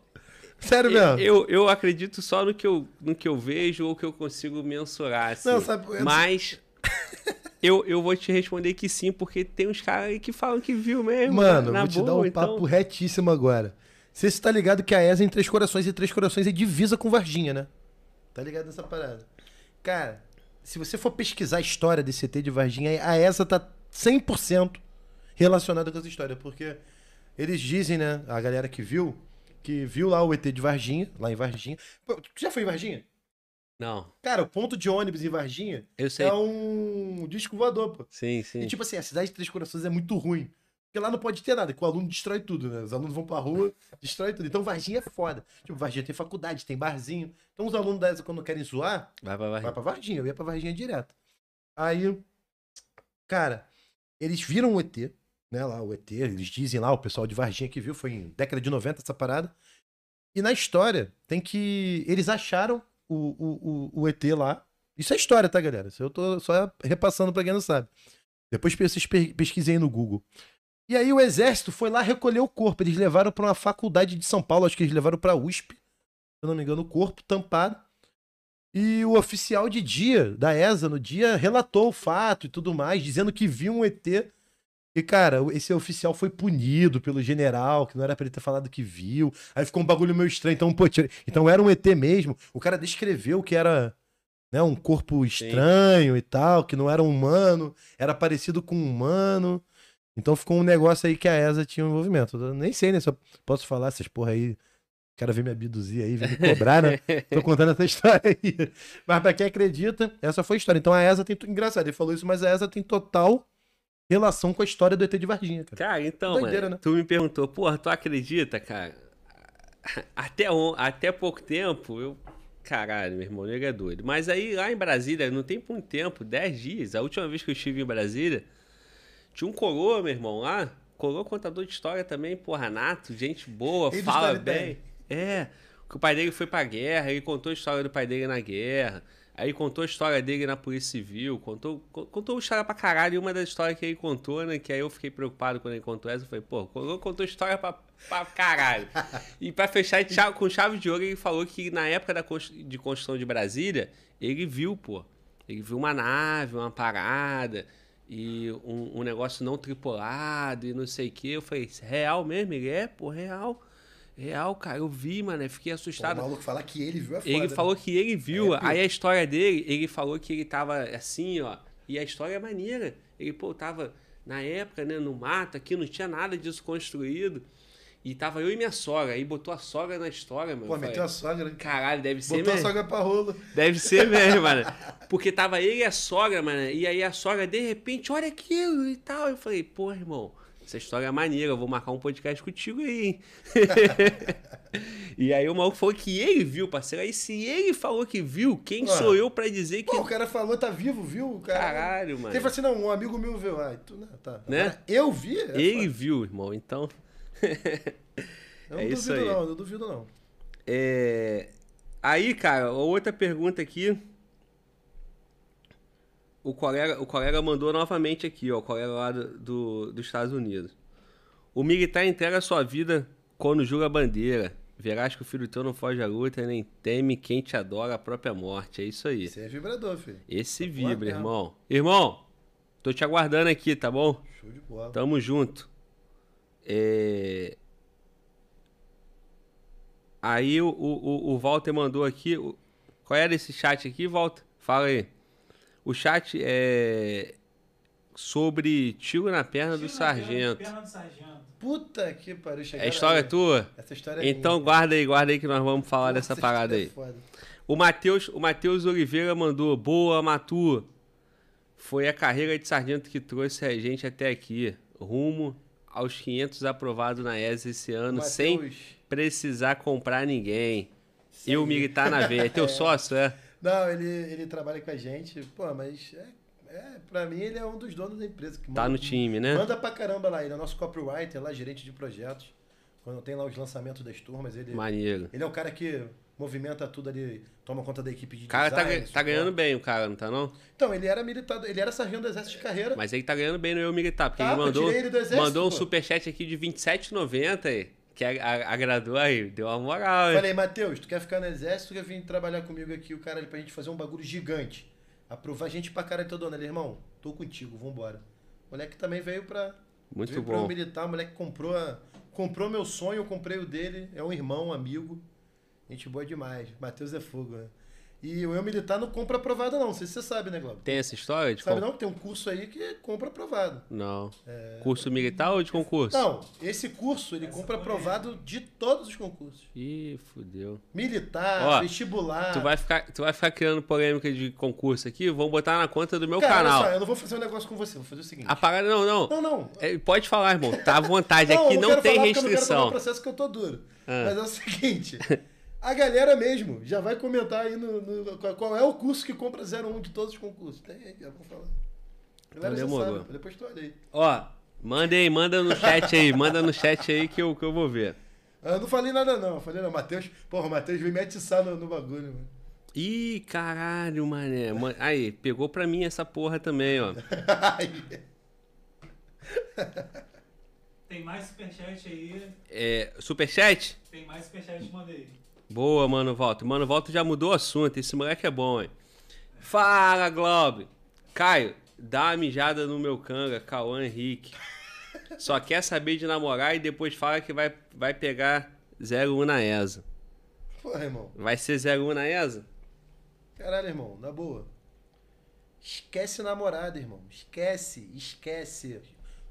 Sério mesmo? eu, eu acredito só no que eu, no que eu vejo ou que eu consigo mensurar. Assim. Não, sabe, eu- Mas eu, eu vou te responder que sim, porque tem uns caras aí que falam que viu mesmo. Mano, na vou te boa, dar um então... papo retíssimo agora. Você está ligado que a ESA é em Três Corações e Três Corações é divisa com Varginha, né? Tá ligado nessa parada? Cara, se você for pesquisar a história desse ET de Varginha, a ESA tá 100% relacionada com essa história, porque eles dizem, né, a galera que viu, que viu lá o ET de Varginha, lá em Varginha. Pô, tu já foi em Varginha? Não, Cara, o ponto de ônibus em Varginha é um disco voador, pô. Sim, sim. E tipo assim, a cidade de Três Corações é muito ruim. Porque lá não pode ter nada, que o aluno destrói tudo, né? Os alunos vão pra rua, destrói tudo. Então Varginha é foda. Tipo, Varginha tem faculdade, tem barzinho. Então os alunos da ESA, quando querem zoar, Vai pra vai Varginha. pra Varginha. Eu ia pra Varginha direto. Aí, cara, eles viram o ET, né? Lá, o ET, eles dizem lá, o pessoal de Varginha que viu, foi em década de 90 essa parada. E na história, tem que. Eles acharam o, o, o, o ET lá. Isso é história, tá, galera? Isso eu tô só repassando pra quem não sabe. Depois vocês pe- pesquisem aí no Google. E aí o exército foi lá recolher o corpo. Eles levaram pra uma faculdade de São Paulo, acho que eles levaram pra USP. Se eu não me engano, o corpo tampado. E o oficial de dia da ESA no dia relatou o fato e tudo mais, dizendo que viu um ET. E, cara, esse oficial foi punido pelo general, que não era pra ele ter falado que viu. Aí ficou um bagulho meio estranho. Então, pô, então era um ET mesmo. O cara descreveu que era né, um corpo estranho e tal, que não era um humano, era parecido com um humano. Então ficou um negócio aí que a ESA tinha um envolvimento. Eu nem sei, né, se eu posso falar essas porra aí. O cara veio me abduzir aí, veio me cobrar, né? Tô contando essa história aí. Mas pra quem acredita, essa foi a história. Então a ESA tem. Engraçado, ele falou isso, mas a ESA tem total relação com a história do ET de Varginha, cara. Cara, então, Doideira, mano, né? tu me perguntou, porra, tu acredita, cara? Até, on- até pouco tempo, eu. Caralho, meu irmão, ele é doido. Mas aí lá em Brasília, não tem muito tempo, 10 dias. A última vez que eu estive em Brasília, tinha um coroa, meu irmão, lá. Coroa contador de história também, porra, nato, gente boa, Ele fala bem. É, que o pai dele foi pra guerra, ele contou a história do pai dele na guerra. Aí contou a história dele na Polícia Civil, contou, co- contou história pra caralho. E uma das histórias que ele contou, né? Que aí eu fiquei preocupado quando ele contou essa. Eu falei, pô, Coroa contou história pra, pra caralho. e pra fechar com chave de ouro, ele falou que na época da, de construção de Brasília, ele viu, pô. Ele viu uma nave, uma parada, e um, um negócio não tripulado, e não sei o que. Eu falei, real mesmo? Ele é, pô, real. Real, cara, eu vi, mano, eu fiquei Pô, assustado. o maluco falar que ele viu é foda. Ele né? falou que ele viu, É, aí a história dele, ele falou que ele tava assim, ó, e a história é maneira. Ele, pô, tava na época, né, no mato, aqui não tinha nada disso construído, e tava eu e minha sogra, aí botou a sogra na história, mano. Pô, meteu a sogra. Caralho, deve ser Botou a mesmo. sogra pra rolo. Deve ser mesmo, mano. Porque tava ele e a sogra, mano, e aí a sogra, de repente, olha aquilo e tal. Eu falei, pô, irmão, essa história é maneira, eu vou marcar um podcast contigo aí, hein? e aí o maluco falou que ele viu, parceiro. Aí se ele falou que viu, quem sou eu pra dizer que. Pô, o cara falou, tá vivo, viu? Cara... Caralho, mano. Ele falou assim, não, um amigo meu viu. Ah, tu, não, tá. Né? Agora, eu vi? É Ele foda. viu, irmão. Então. Eu não é isso duvido aí. não, não duvido não. É... Aí, cara, outra pergunta aqui. O colega, o colega mandou novamente aqui, ó, o colega lá do, do- dos Estados Unidos. O militar entrega sua vida quando julga a bandeira. Verás que o filho teu não foge à luta, nem teme quem te adora a própria morte. É isso aí. Esse é vibrador, filho. Esse Tá vibra, irmão. Irmão, tô te aguardando aqui, tá bom? Show de bola. Tamo junto. É... Aí o, o, o Walter mandou aqui. Qual era esse chat aqui, Walter? Fala aí. O chat é sobre tiro na perna do sargento. Perna do sargento. Puta que pariu. É história aí. tua? Essa história é Então minha. guarda aí, guarda aí que nós vamos falar dessa essa parada história aí. é. O Matheus, o Matheus Oliveira mandou, boa, Matu. Foi a carreira de sargento que trouxe a gente até aqui. rumo aos 500 aprovados na ESA esse ano, Mateus, sem precisar comprar ninguém. isso E o militar na veia. É teu sócio, é? Não, ele, ele trabalha com a gente, pô, mas é, é, pra mim ele é um dos donos da empresa. Que Tá manda- no time, né? Manda pra caramba lá, ele é nosso copywriter lá, gerente de projetos. Quando tem lá os lançamentos das turmas, ele, Maneiro. ele é o cara que movimenta tudo ali, toma conta da equipe de O cara tá, design, tá suporte. ganhando bem, o cara, não tá não? Então, ele era militar, ele era sargento do exército de carreira. Mas ele tá ganhando bem no eu militar, porque Tá, ele eu mandou, ele exército, mandou um pô. superchat aqui de R$27,90 aí, que a- a- agradou aí, deu uma moral? Falei, Matheus, tu quer ficar no exército, tu quer vir trabalhar comigo aqui, o cara ali, pra gente fazer um bagulho gigante. Aprovar gente pra caralho todo ano. Ele, irmão, tô contigo, vambora. O moleque também veio pra. Muito veio pra bom. eu militar, o moleque comprou, a- comprou meu sonho, eu comprei o dele. É um irmão, um amigo. Gente boa demais. Matheus é fogo, né? E o eu militar não compra aprovado, não. Não sei se você sabe, né, Glauber? Tem essa história de Sabe não tem um curso aí que compra aprovado. Não. Curso militar ou de concurso? Não, esse curso ele compra aprovado de todos os concursos. Ih, fudeu. Militar, Ó, vestibular. Tu vai, ficar, tu vai ficar criando polêmica de concurso aqui? Vamos botar na conta do meu Cara, canal. olha só, eu não vou fazer um negócio com você, vou fazer o seguinte. A parada, não, não. Não, não. É, pode falar, irmão. Tá à vontade. Não, aqui não, quero tem falar porque Eu não quero tomar restrição. um processo que eu tô duro. Ah. Mas é o seguinte. A galera mesmo já vai comentar aí no, no- qual- é o curso que compra 01 de todos os concursos. Tem aí, já vou falar. Então demorou. sabe, depois tu olha aí. Ó, manda aí, manda no chat aí. Manda no chat aí que eu, que eu vou ver. Ah, Eu não falei nada não, eu falei não, Matheus, porra, o Matheus veio me atiçar no, no bagulho, mano. Ih, caralho, mané. Ma- Aí, pegou pra mim essa porra também, ó. Tem mais superchat aí. É, superchat? Tem mais superchat, mandei. Boa, mano, Volta. Mano, Volta já mudou o assunto. Esse moleque é bom, hein? Fala, Globo. Caio, dá uma mijada no meu canga, Cauã Henrique. Só quer saber de namorar e depois fala que vai, vai pegar 01 na ESA. Porra, irmão. Vai ser 01 na ESA? Caralho, irmão, na boa. Esquece namorada, irmão. Esquece, esquece.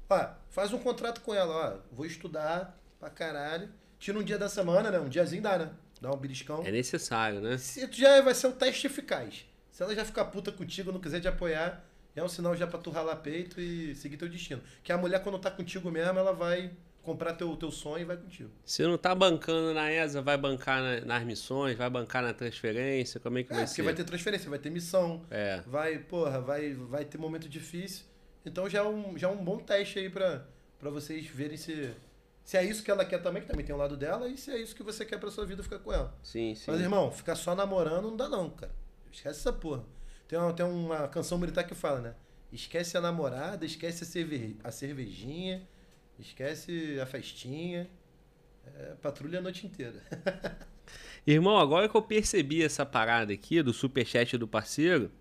Ó, faz um contrato com ela, ó. Vou estudar pra caralho. Tira um dia da semana, né? Um diazinho dá, né? Dá um beliscão. É necessário, né? Se tu já vai ser um teste eficaz. Se ela já ficar puta contigo, não quiser te apoiar, é um sinal já pra tu ralar peito e seguir teu destino. Que a mulher, quando tá contigo mesmo, ela vai comprar teu, teu sonho e vai contigo. Se não tá bancando na ESA, vai bancar na- nas missões, vai bancar na transferência, como é que É, vai porque ser? vai ter transferência, vai ter missão, É. vai, porra, vai, vai ter momento difícil. Então já é um, já é um bom teste aí pra, pra vocês verem se, se é isso que ela quer também, que também tem o lado dela, e se é isso que você quer pra sua vida ficar com ela. Sim, sim. Mas, irmão, ficar só namorando não dá não, cara. Esquece essa porra. Tem uma, tem uma canção militar que fala, né? Esquece a namorada, esquece a, cerve a cervejinha, esquece a festinha. É, patrulha a noite inteira. Irmão, agora que eu percebi essa parada aqui do superchat do parceiro,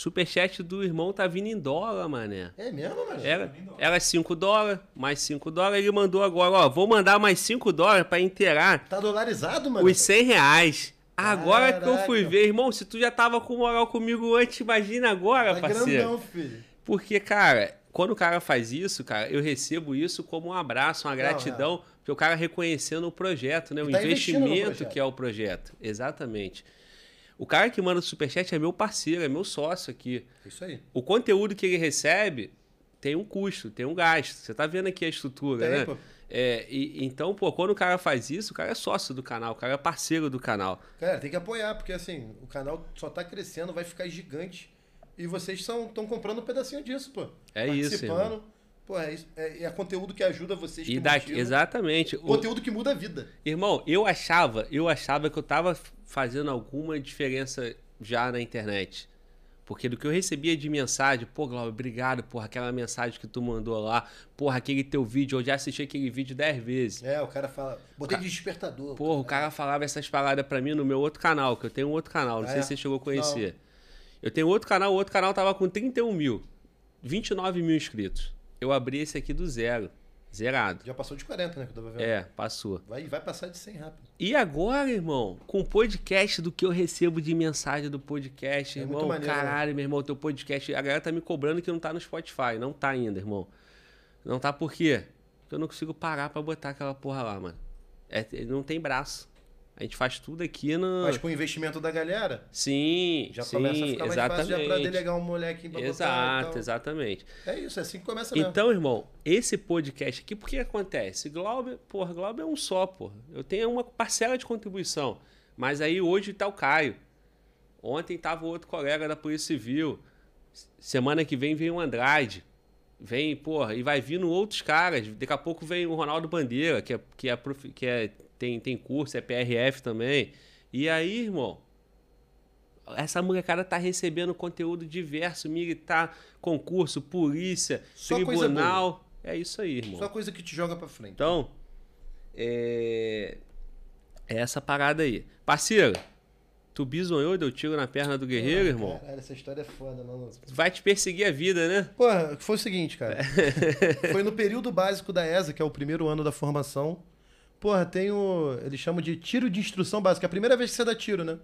superchat do irmão tá vindo em dólar, mané. É mesmo, mano? Era, era 5 dólares, mais 5 dólares, ele mandou agora, ó, vou mandar mais 5 dólares pra inteirar Tá dolarizado, mano? os 100 reais. Agora que eu fui Caraca. ver, irmão, se tu já tava com moral comigo antes, imagina agora, Tá parceiro. grandão, filho. Porque, cara, quando o cara faz isso, cara, eu recebo isso como um abraço, uma Não, gratidão, porque o cara reconhecendo o projeto, né? O E tá investindo no investimento projeto. que é o projeto. Exatamente. O cara que manda o superchat é meu parceiro, é meu sócio aqui. É isso aí. O conteúdo que ele recebe tem um custo, tem um gasto. Você tá vendo aqui a estrutura, Tem, né? pô. É, e- então, pô, quando o cara faz isso, o cara é sócio do canal, o cara é parceiro do canal. Cara, tem que apoiar, porque assim, o canal só tá crescendo, vai ficar gigante. E vocês estão comprando um pedacinho disso, pô. É isso, Participando. Pô, é, é, é conteúdo que ajuda vocês. E que daqui, motiva. exatamente. O- Conteúdo que muda a vida. Irmão, eu achava, eu achava que eu tava fazendo alguma diferença já na internet. Porque do que eu recebia de mensagem, pô, Glauber, obrigado, porra, aquela mensagem que tu mandou lá, porra, aquele teu vídeo, eu já assisti aquele vídeo dez vezes. É, o cara fala. Botei de despertador. Porra, o cara falava essas paradas pra mim no meu outro canal, que eu tenho um outro canal, não Ah, sei é? se você chegou a conhecer. Eu tenho outro canal, o outro canal tava com 31 mil, 29 mil inscritos. Eu abri esse aqui do zero, zerado. Já passou de 40, né? Que eu tava vendo. É, passou. Vai, vai passar de 100 rápido. E agora, irmão, com o podcast do que eu recebo de mensagem do podcast, É irmão, maneiro, né? caralho, meu irmão, teu podcast, a galera tá me cobrando que não tá no Spotify, não tá ainda, irmão. Não tá por quê? Porque eu não consigo parar pra botar aquela porra lá, mano. É, não tem braço. A gente faz tudo aqui no. Mas com o investimento da galera, Sim, já sim, começa a ficar mais exatamente. fácil já pra delegar um moleque pra botar Exato, tal. exatamente. É isso, é assim que começa mesmo. Então, irmão, esse podcast aqui, por que acontece? Glauber, porra, Glauber é um só, porra. Eu tenho uma parcela de contribuição. Mas aí hoje tá o Caio. Ontem tava outro colega da Polícia Civil. Semana que vem vem o Andrade. Vem, porra, e vai vindo outros caras. Daqui a pouco vem o Ronaldo Bandeira, que é, que é, profi- que é tem, tem curso, é PRF também. E aí, irmão, essa molecada tá recebendo conteúdo diverso, militar, concurso, polícia, Só tribunal. É isso aí, irmão. Só coisa que te joga pra frente. Então, é... é essa parada aí. Parceiro, tu bisonhou e deu tiro na perna do guerreiro, irmão? Caralho, essa história é foda, mano. Vai te perseguir a vida, né? Porra, foi o seguinte, cara. foi no período básico da ESA, que é o primeiro ano da formação. Porra, tem o. Eles chamam de tiro de instrução básica. É a primeira vez que você dá tiro, né?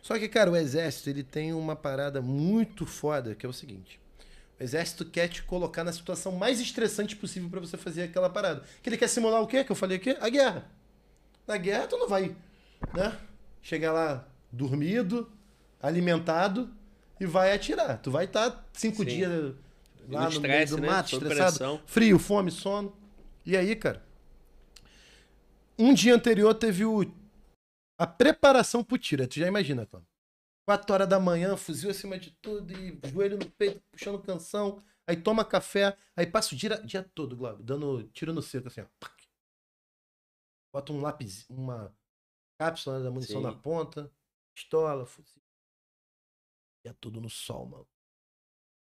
Só que, cara, o exército, ele tem uma parada muito foda, que é o seguinte. O exército quer te colocar na situação mais estressante possível pra você fazer aquela parada. Que ele quer simular o quê? Que eu falei aqui? A guerra. Na guerra, tu não vai, né? Chegar lá dormido, alimentado e vai atirar. Tu vai estar cinco Sim. dias lá no no, estresse, meio do né? mato, Sob estressado, pressão. frio, fome, sono. E aí, cara, um dia anterior teve o a preparação pro tiro. Tu já imagina, cara. 4 horas da manhã, fuzil acima de tudo e joelho no peito, puxando canção. Aí toma café, aí passa o dia, dia todo, Glauber, dando tiro no seco, assim, ó. Bota um lápis, uma cápsula da munição Sim. na ponta, pistola, fuzil. Dia todo no sol, mano.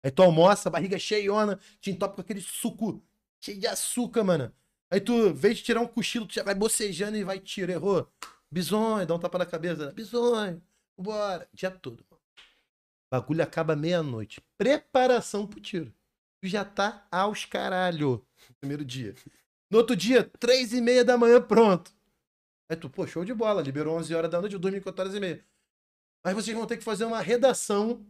Aí tu almoça, barriga cheiona, te entope com aquele suco cheio de açúcar, mano. Aí tu, em vez de tirar um cochilo, tu já vai bocejando e vai tiro, errou. Bisonho, dá um tapa na cabeça. Bisonho, bora. Dia todo, mano. Bagulho acaba meia-noite. Preparação pro tiro. Tu já tá aos caralho primeiro dia. No outro dia, três e meia da manhã, pronto. Aí tu, pô, show de bola. Liberou 11 horas da noite, eu dormi 4 horas e meia. Mas vocês vão ter que fazer uma redação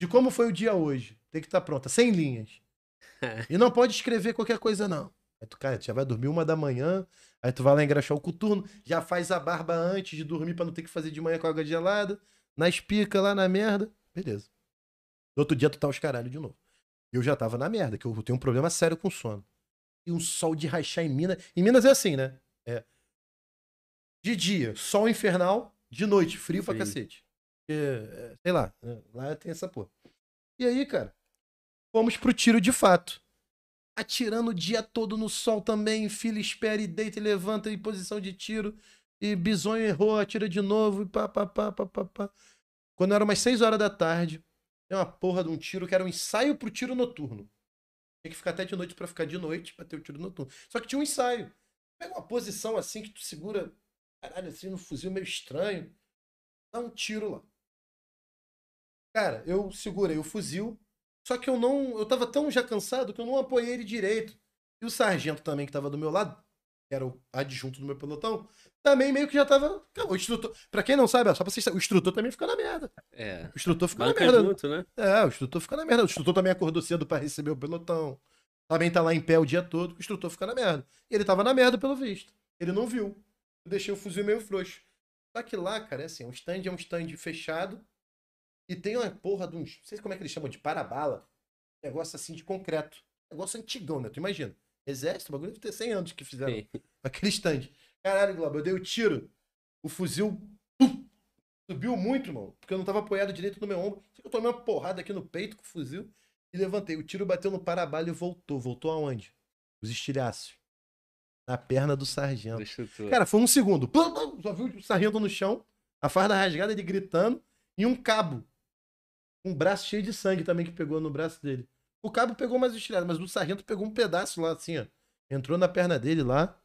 de como foi o dia hoje. Tem que estar pronta, sem linhas. E não pode escrever qualquer coisa, não. Aí tu, cara, tu já vai dormir uma da manhã, aí tu vai lá engraxar o coturno, já faz a barba antes de dormir pra não ter que fazer de manhã com água gelada, na espica lá na merda. Beleza. No outro dia tu tá aos caralho de novo. Eu já tava na merda, que eu tenho um problema sério com sono. E um sol de rachar em Minas. Em Minas é assim, né? É. De dia, sol infernal, de noite, frio, pra Frio. cacete. É, é, sei lá, né? lá tem essa porra. E aí, cara, fomos pro tiro de fato. Atirando o dia todo no sol também, fila, espera e deita e levanta em posição de tiro. E Bisonho errou, atira de novo, e pá, pá, pá, pá, pá, pá. Quando era umas 6 horas da tarde, tem uma porra de um tiro que era um ensaio pro tiro noturno. Tinha que ficar até de noite pra ficar de noite pra ter o tiro noturno. Só que tinha um ensaio. Pega uma posição assim que tu segura, caralho, assim, no fuzil meio estranho. Dá um tiro lá. Cara, eu segurei o fuzil, só que eu não. Eu tava tão já cansado que eu não apoiei ele direito. E o sargento também, que tava do meu lado, que era o adjunto do meu pelotão, também meio que já tava. O instrutor. Pra quem não sabe, só pra vocês saberem, o instrutor também fica na merda. É. O instrutor Banca na merda. junto, né? É, o instrutor fica na merda. O instrutor também acordou cedo pra receber o pelotão. Também tá lá em pé o dia todo. O instrutor fica na merda. E ele tava na merda, pelo visto. Ele não viu. Eu deixei o fuzil meio frouxo. Só que lá, cara, é assim, um stand é um stand fechado. E tem uma porra de uns. Não sei como é que eles chamam de parabala. Negócio assim de concreto. Negócio antigão, né? Tu imagina. Exército, o bagulho deve ter 100 anos que fizeram Sim. aquele stand. Caralho, Globo, eu dei o tiro. O fuzil pum, subiu muito, irmão. Porque eu não tava apoiado direito no meu ombro. Eu tomei uma porrada aqui no peito com o fuzil e levantei. O tiro bateu no parabala e voltou. Voltou aonde? Os estilhaços. Na perna do sargento. Cara, foi um segundo. Só viu o sargento no chão, a farda rasgada, ele gritando, e um cabo. Um braço cheio de sangue também que pegou no braço dele. O cabo pegou mais estilhado, mas o sargento pegou um pedaço lá, assim, ó. Entrou na perna dele lá.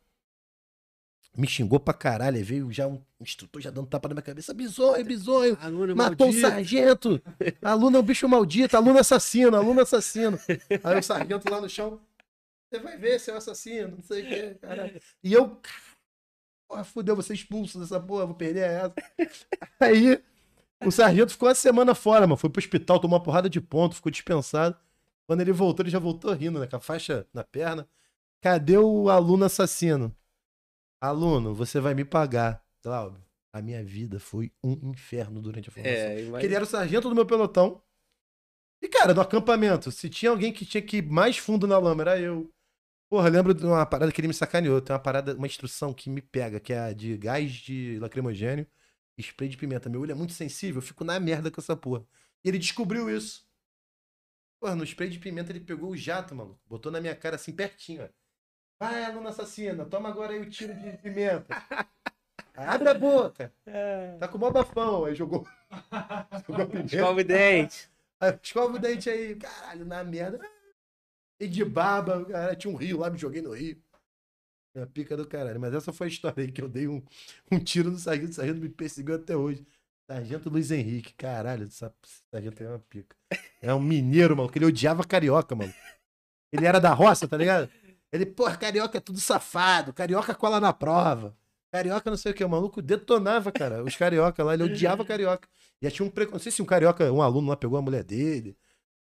Me xingou pra caralho. Aí veio já um instrutor já dando tapa na minha cabeça. Bisonho, bisonho. Aluno Matou o maldito. sargento! Aluno é um bicho maldito, aluno assassino, aluno assassino. Aí o sargento lá no chão. Você vai ver, seu assassino, não sei o que, caralho. E eu. Porra, fudeu, vou ser expulso dessa porra, vou perder essa. Aí o sargento ficou uma semana fora, mano. Foi pro hospital, tomou uma porrada de ponto, ficou dispensado. Quando ele voltou, ele já voltou rindo, né? Com a faixa na perna. Cadê o aluno assassino? Aluno, você vai me pagar. Cláudio, a minha vida foi um inferno durante a formação. É, Porque mas... ele era o sargento do meu pelotão. E, cara, no acampamento, se tinha alguém que tinha que ir mais fundo na lama, era eu. Porra, lembro de uma parada que ele me sacaneou. Tem uma parada, uma instrução que me pega, que é a de gás de lacrimogênio spray de pimenta. Meu olho é muito sensível, eu fico na merda com essa porra. E ele descobriu isso. Porra, no spray de pimenta ele pegou o jato, mano. Botou na minha cara assim, pertinho, ó. Vai, aluna assassina, toma agora aí o tiro de pimenta. Abre a boca. Tá com mó bafão. Aí jogou. jogou pimenta. Escova o dente. Aí, escova o dente aí. Caralho, na merda. E de barba, cara, tinha um rio lá, me joguei no rio. É pica do caralho. Mas essa foi a história aí que eu dei um, um tiro no sargento. O sargento me perseguiu até hoje. Sargento Luiz Henrique. Caralho, essa sargento é uma pica. É um mineiro, mano, que ele odiava carioca, mano. Ele era da roça, tá ligado? Ele, porra, carioca é tudo safado. Carioca cola na prova. Carioca não sei o que. O maluco detonava, cara. Os carioca lá, ele odiava carioca. E tinha um preconceito. Não sei se um carioca, um aluno lá pegou a mulher dele.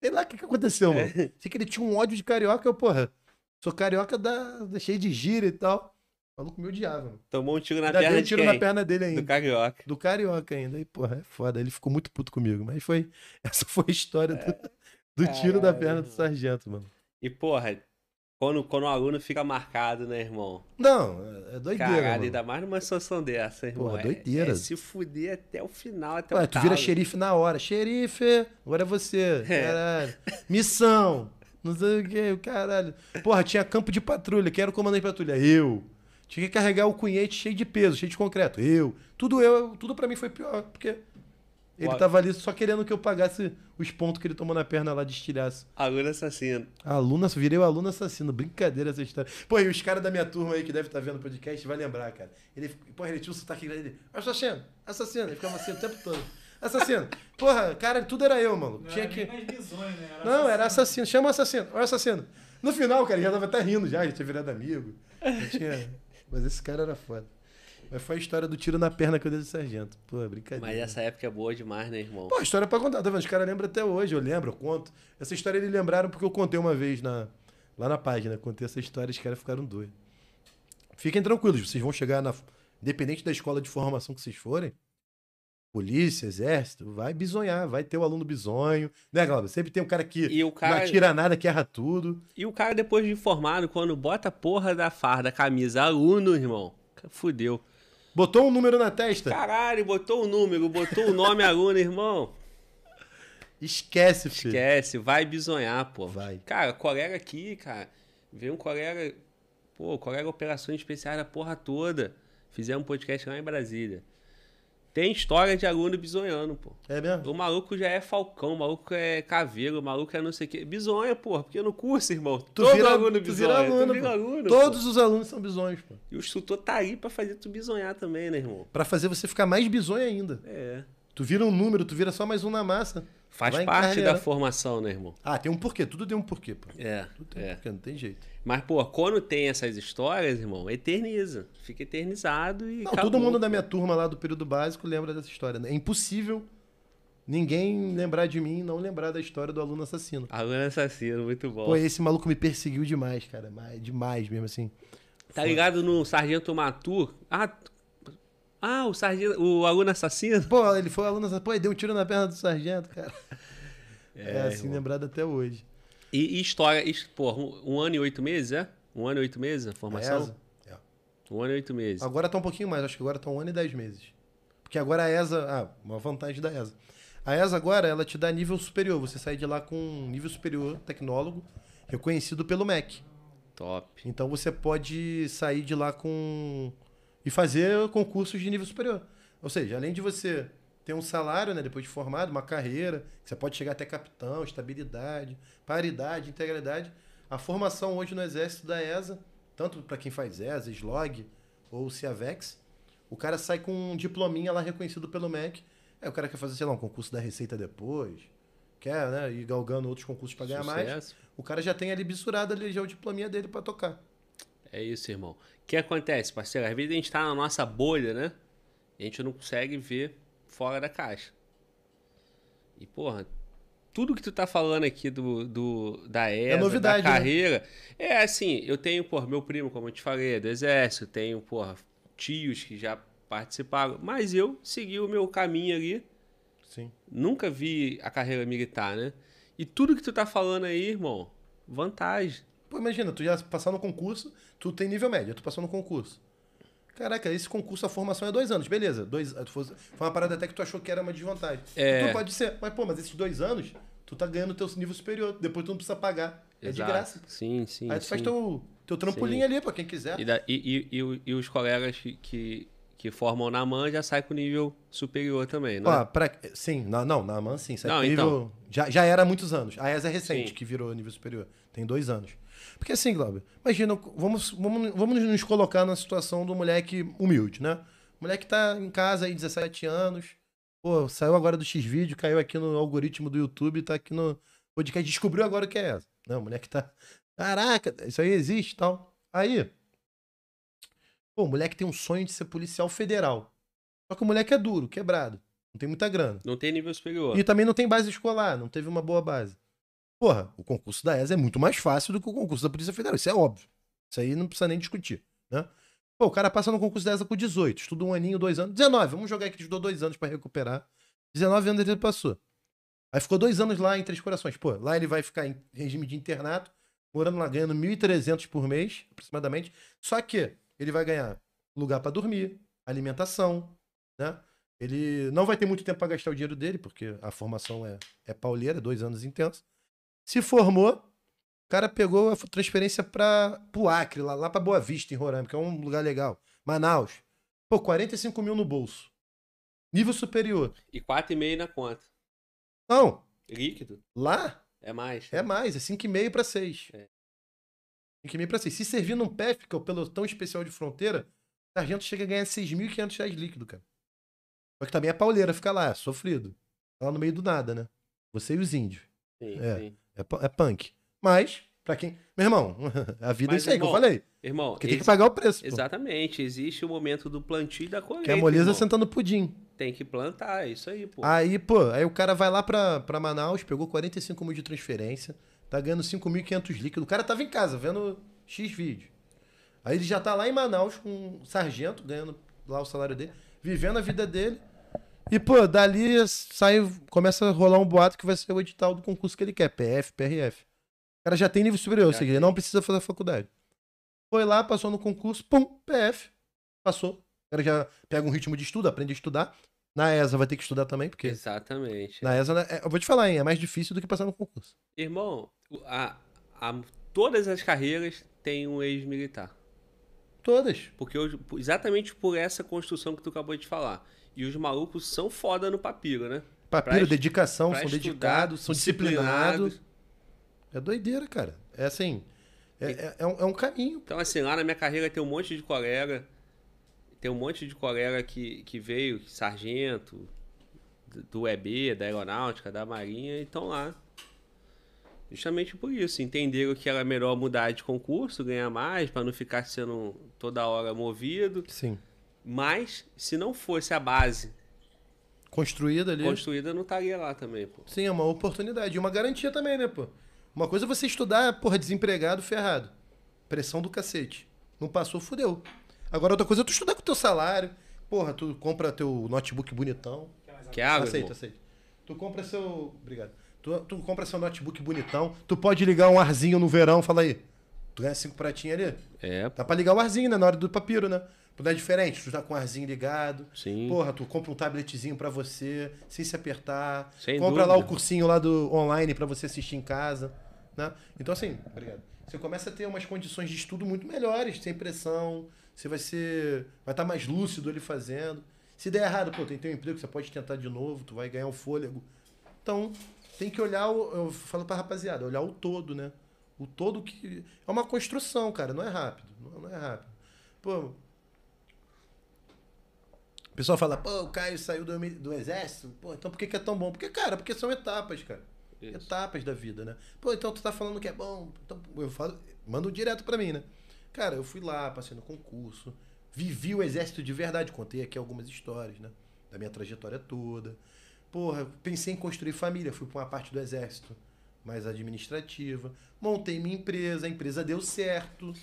Sei lá o que, que aconteceu, mano. Sei que ele tinha um ódio de carioca. Eu, porra, sou carioca da, da cheio de gira e tal. O maluco me odiava, mano. Tomou um tiro na Ainda perna um de tiro quem? na perna dele ainda. Do carioca. Do carioca ainda. E, porra, é foda. Ele ficou muito puto comigo. Mas foi. Essa foi a história do, do tiro da perna do sargento, mano. E, porra, quando, quando o aluno fica marcado, né, irmão? Não, é- é doideira. Caralho, mano. ainda mais numa situação dessa, irmão. Porra, É- doideira. É, se fuder até o final, até Ué, o tu vira xerife na hora. Xerife, agora é você. É. Caralho. Missão. Não sei o que, caralho. Porra, tinha campo de patrulha. Quem era o comandante de patrulha? Eu. Tinha que carregar o cunhete cheio de peso, cheio de concreto. Eu. Tudo eu. Tudo pra mim foi pior, porque ele tava ali só querendo que eu pagasse os pontos que ele tomou na perna lá de estilhaço. Aluno assassino. Aluno, virei o aluno assassino. Brincadeira essa história. Pô, e os caras da minha turma aí que deve estar vendo o podcast vai lembrar, cara. Ele, porra, ele tinha um sotaque dele. Assassino, assassino. Ele ficava assim o tempo todo. Assassino. Porra, cara, tudo era eu, mano. Não Tinha era que. bizonho, né? Não, era assassino. Chama o assassino. Olha o assassino. No final, cara, ele já tava até rindo já, já tinha virado amigo. Tinha... Mas esse cara era foda. Mas foi a história do tiro na perna que eu dei do sargento. Pô, brincadeira. Mas essa época é boa demais, né, irmão? Pô, história pra contar, tá vendo? Os caras lembram até hoje, eu lembro, eu conto. Essa história eles lembraram porque eu contei uma vez na, lá na página. Contei essa história, os caras ficaram doidos. Fiquem tranquilos, vocês vão chegar na. Independente da escola de formação que vocês forem, polícia, exército, vai bisonhar, vai ter o aluno bisonho. Né, Glauber? Sempre tem um cara que E o não cara, atira nada, que erra tudo. e o cara depois de formado, quando bota a porra da farda, camisa, aluno, irmão, fudeu. Botou um número na testa. Caralho, botou o número, botou o nome aluno, irmão. Esquece, filho. Esquece, vai bisonhar, pô. Vai. Cara, colega aqui, cara, veio um colega, pô, colega operações especiais da porra toda. Fizemos um podcast lá em Brasília. Tem história de aluno bisonhando, pô. É mesmo? O maluco já é falcão, o maluco é caveiro, o maluco é não sei o quê. Bisonha, porra, porque no curso, irmão, Tu todo vira, aluno tu bisonha. vira aluno, tu vira pô. aluno, Todos pô. os alunos são bisonhos, pô. E o instrutor tá aí pra fazer tu bisonhar também, né, irmão? Pra fazer você ficar mais bisonho ainda. É. Tu vira um número, tu vira só mais um na massa. Faz Vai parte encarreirar. da formação, né, irmão? Ah, tem um porquê. Tudo tem um porquê, pô. É, Tudo tem um é. porquê, não tem jeito. Mas, pô, quando tem essas histórias, irmão, eterniza. Fica eternizado e. Não, acabou, todo mundo da pô. minha turma lá do período básico lembra dessa história. né? É impossível ninguém lembrar de mim e não lembrar da história do aluno assassino. Aluno assassino, muito bom. Pô, esse maluco me perseguiu demais, cara. Demais mesmo, assim. Tá ligado no Sargento Matur? Ah, ah o, sargento, o aluno assassino? Pô, ele foi aluno assassino. Pô, ele deu um tiro na perna do sargento, cara. É, É, assim, irmão. lembrado até hoje. E, e história, is- porra, um, um ano e oito meses, é? Um ano e oito meses a formação? ESA. É. Um ano e oito meses. Agora tá um pouquinho mais, acho que agora tá um ano e dez meses. Porque agora a ESA. Ah, uma vantagem da ESA. A ESA agora, ela te dá nível superior. Você sai de lá com um nível superior tecnólogo, reconhecido pelo MEC. Top. Então você pode sair de lá com. E fazer concursos de nível superior. Ou seja, além de você ter um salário, né, depois de formado, uma carreira, você pode chegar até capitão, estabilidade, paridade, integralidade. A formação hoje no Exército da ESA, tanto para quem faz ESA, SLOG ou CIAVEX, o cara sai com um diplominha lá reconhecido pelo MEC. Aí o cara quer fazer, sei lá, um concurso da Receita depois, quer, né, ir galgando outros concursos para ganhar mais. O cara já tem ali bissurado ali já o diplominha dele para tocar. É isso, irmão. O que acontece, parceiro? Às vezes a gente tá na nossa bolha, né? A gente não consegue ver fora da caixa. E, porra, tudo que tu tá falando aqui do, do da ESA, novidade, da né? carreira, é assim, eu tenho, porra, meu primo, como eu te falei, é do exército, tenho, porra, tios que já participaram. Mas eu segui o meu caminho ali. Sim. Nunca vi a carreira militar, né? E tudo que tu tá falando aí, irmão, vantagem. Pô, imagina, tu já passar no concurso, tu tem nível médio, tu passou no concurso. Caraca, esse concurso, a formação é dois anos, beleza. Dois, foi uma parada até que tu achou que era uma desvantagem. É. Tu pode ser, mas pô, mas esses dois anos, tu tá ganhando teu nível superior. Depois tu não precisa pagar. É de graça. Sim, sim. Aí tu faz sim. teu, teu trampolim Sim. ali pra quem quiser. E, da- e- e- e os colegas que, que, formam na MAN já saem com nível superior também, né? Ó, pra, sim, na, não, na AMAN sim. sai Não, com nível, então. já, já era há muitos anos. A ESA é recente Sim. que virou nível superior. Tem dois anos. Porque assim, Glauber, imagina, vamos, vamos, vamos nos colocar na situação do moleque humilde, né? O moleque tá em casa aí, 17 anos. Pô, saiu agora do X-Vídeo, caiu aqui no algoritmo do YouTube, tá aqui no podcast, descobriu agora o que é essa. Não, o moleque tá. Caraca, isso aí existe e tal. Aí. Pô, o moleque tem um sonho de ser policial federal. Só que o moleque é duro, quebrado. Não tem muita grana. Não tem nível superior. E também não tem base escolar, não teve uma boa base. Porra, o concurso da ESA é muito mais fácil do que o concurso da Polícia Federal. Isso é óbvio. Isso aí não precisa nem discutir, né? Pô, o cara passa no concurso da ESA com 18, estuda um aninho, dois anos. 19, vamos jogar aqui que estudou dois anos pra recuperar. 19 anos ele passou. Aí ficou dois anos lá em Três Corações. Pô, lá ele vai ficar em regime de internato, morando lá, ganhando 1.300 por mês, aproximadamente. Só que ele vai ganhar lugar pra dormir, alimentação, né? Ele não vai ter muito tempo pra gastar o dinheiro dele, porque a formação é, é pauleira, dois anos intensos. Se formou, o cara pegou a transferência para o Acre, lá, lá para Boa Vista, em Roraima, que é um lugar legal. Manaus. Pô, 45 mil no bolso. Nível superior. E 4,5 na conta. Não, Líquido? lá É mais. é mais, é 5,5 para 6. É. 5,5 para 6. Se servir num PF, que é o pelotão especial de fronteira, o sargento chega a ganhar 6.500 reais líquido, cara. Só que também é pauleira, fica lá, sofrido. Lá no meio do nada, né? Você e os índios. Sim, É. sim. É, é punk. Mas, pra quem. Meu irmão, a vida Mas, é isso aí que eu irmão, falei. Irmão, Porque tem que pagar o preço. pô. exatamente. Existe o momento do plantio e da colheita. Que é a moleza irmão. sentando pudim. Tem que plantar, é isso aí, pô. Aí, pô, aí o cara vai lá pra, pra Manaus, pegou 45 mil de transferência, tá ganhando 5.500 líquido. O cara tava em casa vendo X vídeo. Aí ele já tá lá em Manaus com um sargento, ganhando lá o salário dele, vivendo a vida dele. E, pô, dali sai, começa a rolar um boato que vai ser o edital do concurso que ele quer, PF, PRF. O cara já tem nível superior, ou seja, ele não precisa fazer faculdade. Foi lá, passou no concurso, pum, PF. Passou. O cara já pega um ritmo de estudo, aprende a estudar. Na ESA vai ter que estudar também, porque Exatamente. na ESA, é- eu vou te falar, hein, é mais difícil do que passar no concurso. Irmão, a, a- todas as carreiras têm um ex-militar. Todas. Porque hoje, exatamente por essa construção que tu acabou de falar. E os malucos são foda no papiro, né? Papiro, Pra dedicação, Pra são estudar, dedicados, são disciplinados. disciplinados. É doideira, cara. É assim, é, é- é um, é um caminho. Então, assim, lá na minha carreira tem um monte de colega. Tem um monte de colega que, que veio, sargento, do- do EB, da aeronáutica, da marinha, e estão lá. Justamente por isso. Entenderam que era melhor mudar de concurso, ganhar mais, para não ficar sendo toda hora movido. Sim. Mas, se não fosse a base Construída ali. construída, não estaria lá também, pô. Sim, é uma oportunidade. E uma garantia também, né, pô? Uma coisa é você estudar, porra, desempregado, ferrado. Pressão do cacete. Não passou, fudeu. Agora outra coisa é tu estudar com o teu salário. Porra, tu compra teu notebook bonitão. Que água, aceita, irmão? aceita. Tu compra seu. Obrigado. Tu, tu compra seu notebook bonitão. Tu pode ligar um arzinho no verão, fala aí. Tu ganha cinco pratinhos ali. É, Dá pra ligar o arzinho, né? Na hora do papiro, né? Não é diferente, tu tá com o arzinho ligado. sim. Porra, tu compra um tabletzinho pra você, sem se apertar. Sem compra lá o dúvida. cursinho lá do online pra você assistir em casa, né? Então assim, obrigado. Você começa a ter umas condições de estudo muito melhores, sem pressão. Você vai ser, vai estar mais lúcido ali fazendo. Se der errado, pô, tem teu emprego, você pode tentar de novo, tu vai ganhar um fôlego. Então, tem que olhar, o, eu falo pra rapaziada, olhar o todo, né? O todo que é uma construção, cara, não é rápido, não, é rápido. Pô, pessoal fala, pô, o Caio saiu do, do exército, pô, então por que, que é tão bom? Porque, cara, porque são etapas, cara. Isso. Etapas da vida, né? Pô, então tu tá falando que é bom, então eu falo, manda direto pra mim, né? Cara, eu fui lá, passei no concurso, vivi o exército de verdade, contei aqui algumas histórias, né? Da minha trajetória toda. Porra, pensei em construir família, fui pra uma parte do exército mais administrativa, montei minha empresa, a empresa deu certo.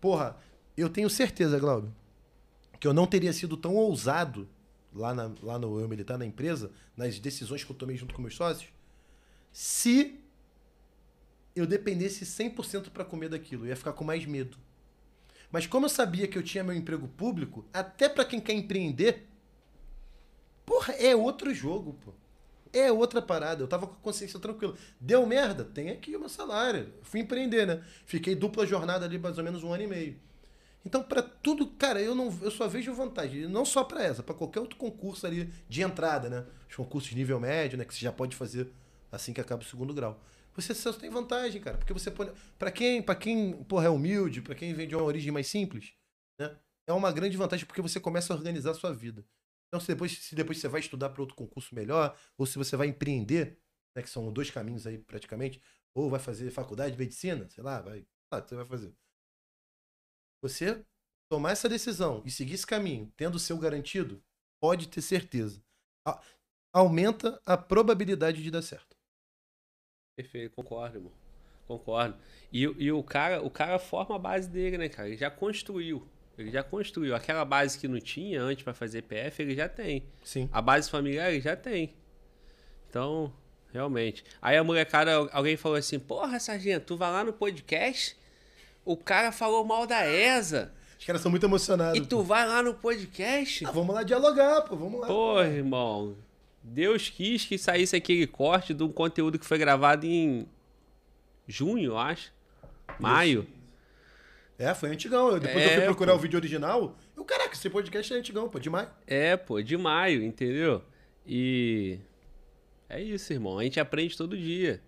Porra, eu tenho certeza, Glauber, que eu não teria sido tão ousado lá, na, lá no Eu Militar, na empresa, nas decisões que eu tomei junto com meus sócios, se eu dependesse 100% para comer daquilo. Eu ia ficar com mais medo. Mas como eu sabia que eu tinha meu emprego público, até para quem quer empreender, porra, é outro jogo, pô. É outra parada. Eu tava com a consciência tranquila. Deu merda? Tem aqui o meu salário. Fui empreender, né? Fiquei dupla jornada ali mais ou menos um ano e meio. Então, para tudo, cara, eu não, eu só vejo vantagem. Não só para essa, para qualquer outro concurso ali de entrada, né? Os concursos de nível médio, né? Que você já pode fazer assim que acaba o segundo grau. Você só tem vantagem, cara, porque você pode. Para quem, para quem, porra, é humilde, para quem vem de uma origem mais simples, né? É uma grande vantagem porque você começa a organizar a sua vida. Então, se depois, se depois você vai estudar para outro concurso melhor, ou se você vai empreender, né, que são dois caminhos aí praticamente, ou vai fazer faculdade de medicina, sei lá, vai, ah, você vai fazer. Você tomar essa decisão e seguir esse caminho, tendo o seu garantido, pode ter certeza. A- aumenta a probabilidade de dar certo. Perfeito, concordo, irmão. Concordo. E, o- e o cara, o cara forma a base dele, né, cara? Ele já construiu. Ele já construiu. Aquela base que não tinha antes pra fazer PF, ele já tem. Sim. A base familiar ele já tem. Então, realmente. Aí a molecada, alguém falou assim: Porra, sargento, tu vai lá no podcast, o cara falou mal da ESA. Os caras são muito emocionados. E tu vai lá no podcast? Ah, vamos lá dialogar, pô, vamos lá. Pô, irmão. Deus quis que saísse aquele corte de um conteúdo que foi gravado em junho, eu acho. Maio. É, foi antigão. Eu- depois eu É, fui procurar pô. o vídeo original. Eu, caraca, esse podcast é antigão, pô, demais. É, pô, de maio, entendeu? E. É isso, irmão. A gente aprende todo dia.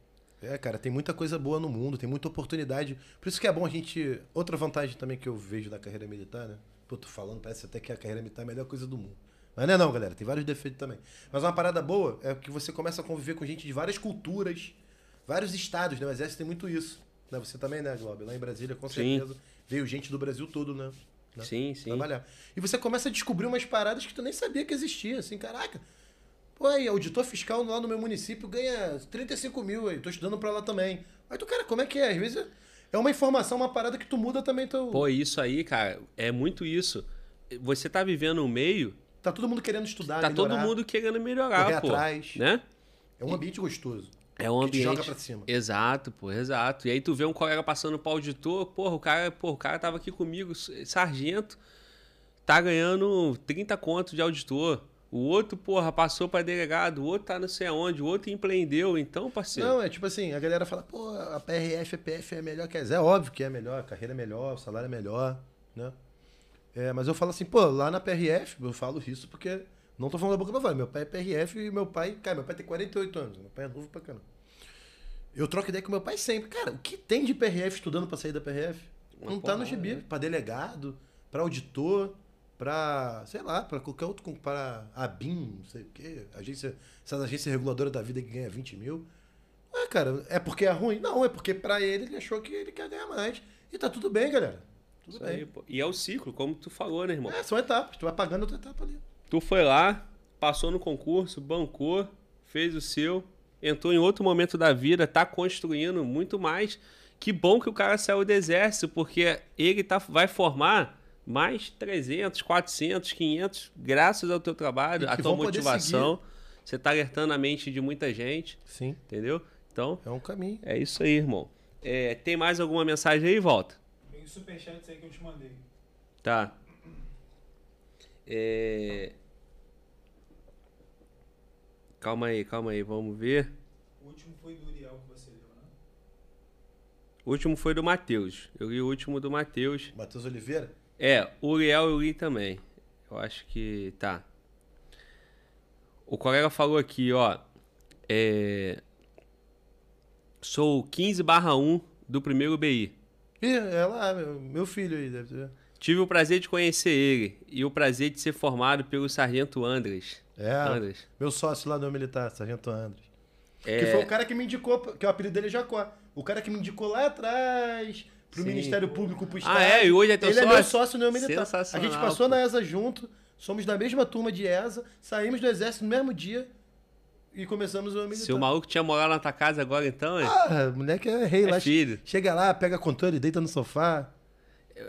É, cara, tem muita coisa boa no mundo, tem muita oportunidade. Por isso que é bom a gente. Outra vantagem também que eu vejo da carreira militar, né? Pô, tô falando, parece até que a carreira militar é a melhor coisa do mundo. Mas não é não, galera, tem vários defeitos também. Mas uma parada boa é que você começa a conviver com gente de várias culturas, vários estados, né? O exército tem muito isso. Né? Você também, né, Globo? Lá em Brasília, com Sim. certeza. Veio gente do Brasil todo, né? Né? Sim, sim. Trabalhar. E você começa a descobrir umas paradas que tu nem sabia que existia. Assim, caraca. Pô, aí, auditor fiscal lá no meu município ganha 35 mil aí, tô estudando pra lá também. Aí tu, cara, como é que é? Às vezes é uma informação, uma parada que tu muda também teu. Pô, isso aí, cara, é muito isso. Você tá vivendo um meio, Tá todo mundo querendo estudar, tá todo melhorar. mundo querendo melhorar, pô. atrás. Né? É um ambiente gostoso. É um que te ambiente. joga pra cima. Exato, pô, exato. E aí tu vê um colega passando pro auditor, porra, o cara, porra, o cara tava aqui comigo, sargento, tá ganhando 30 contos de auditor. O outro, porra, passou pra delegado, o outro tá não sei aonde, o outro empreendeu. Então, parceiro. Não, é tipo assim, a galera fala, pô, a PRF, a PF é melhor que a É óbvio que é melhor, a carreira é melhor, o salário é melhor, né? É, mas eu falo assim, pô, lá na PRF, eu falo isso porque não tô falando da boca pra fora. Meu pai é PRF e meu pai, cara, meu pai tem 48 anos, meu pai é novo pra caramba. Eu troco ideia com meu pai sempre. Cara, o que tem de PRF estudando pra sair da PRF? Uma não tá no gibi. né? Pra delegado, pra auditor, pra, sei lá, pra qualquer outro, para a BIM, não sei o quê, agência, essas agências reguladoras da vida que ganha 20 mil. Ah, cara, é porque é ruim? Não, é porque pra ele ele achou que ele quer ganhar mais. E tá tudo bem, galera. Tudo Isso bem. aí, pô. E é o ciclo, como tu falou, né, irmão? É, são etapas. Tu vai pagando outra etapa ali. Tu foi lá, passou no concurso, bancou, fez o seu, entrou em outro momento da vida, tá construindo muito mais. Que bom que o cara saiu do exército, porque ele tá, vai formar mais 300, 400, 500, graças ao teu trabalho, à tua motivação. Você tá alertando a mente de muita gente, Sim, entendeu? Então, é um caminho. é isso aí, irmão. É, tem mais alguma mensagem aí? Volta. Tem os superchats aí que eu te mandei. Tá. É... Calma aí, calma aí, vamos ver. O último foi do Uriel que você leu, né? O último foi do Matheus. Eu li o último do Matheus. Matheus Oliveira? É, o Uriel eu li também. Eu acho que tá. O colega falou aqui, ó. É... Sou 15 barra 1 do primeiro BI. Ih, é lá, meu, filho aí, deve ter. Tive o prazer de conhecer ele e o prazer de ser formado pelo Sargento Andres. É, Andres. meu sócio lá no militar, Sargento Andres. É... Que foi o cara que me indicou, que o apelido dele é Jacó. O cara que me indicou lá atrás, pro Sim. Ministério Público, pro Estado. Ah, é? E hoje é teu Ele é sócio? meu sócio no militar. A gente passou pô. na ESA junto, somos da mesma turma de ESA, saímos do exército no mesmo dia e começamos o militar. Se o maluco tinha morado na tua casa agora, então, é, Ah, moleque é rei é lá. filho. Chega lá, pega controle, deita no sofá.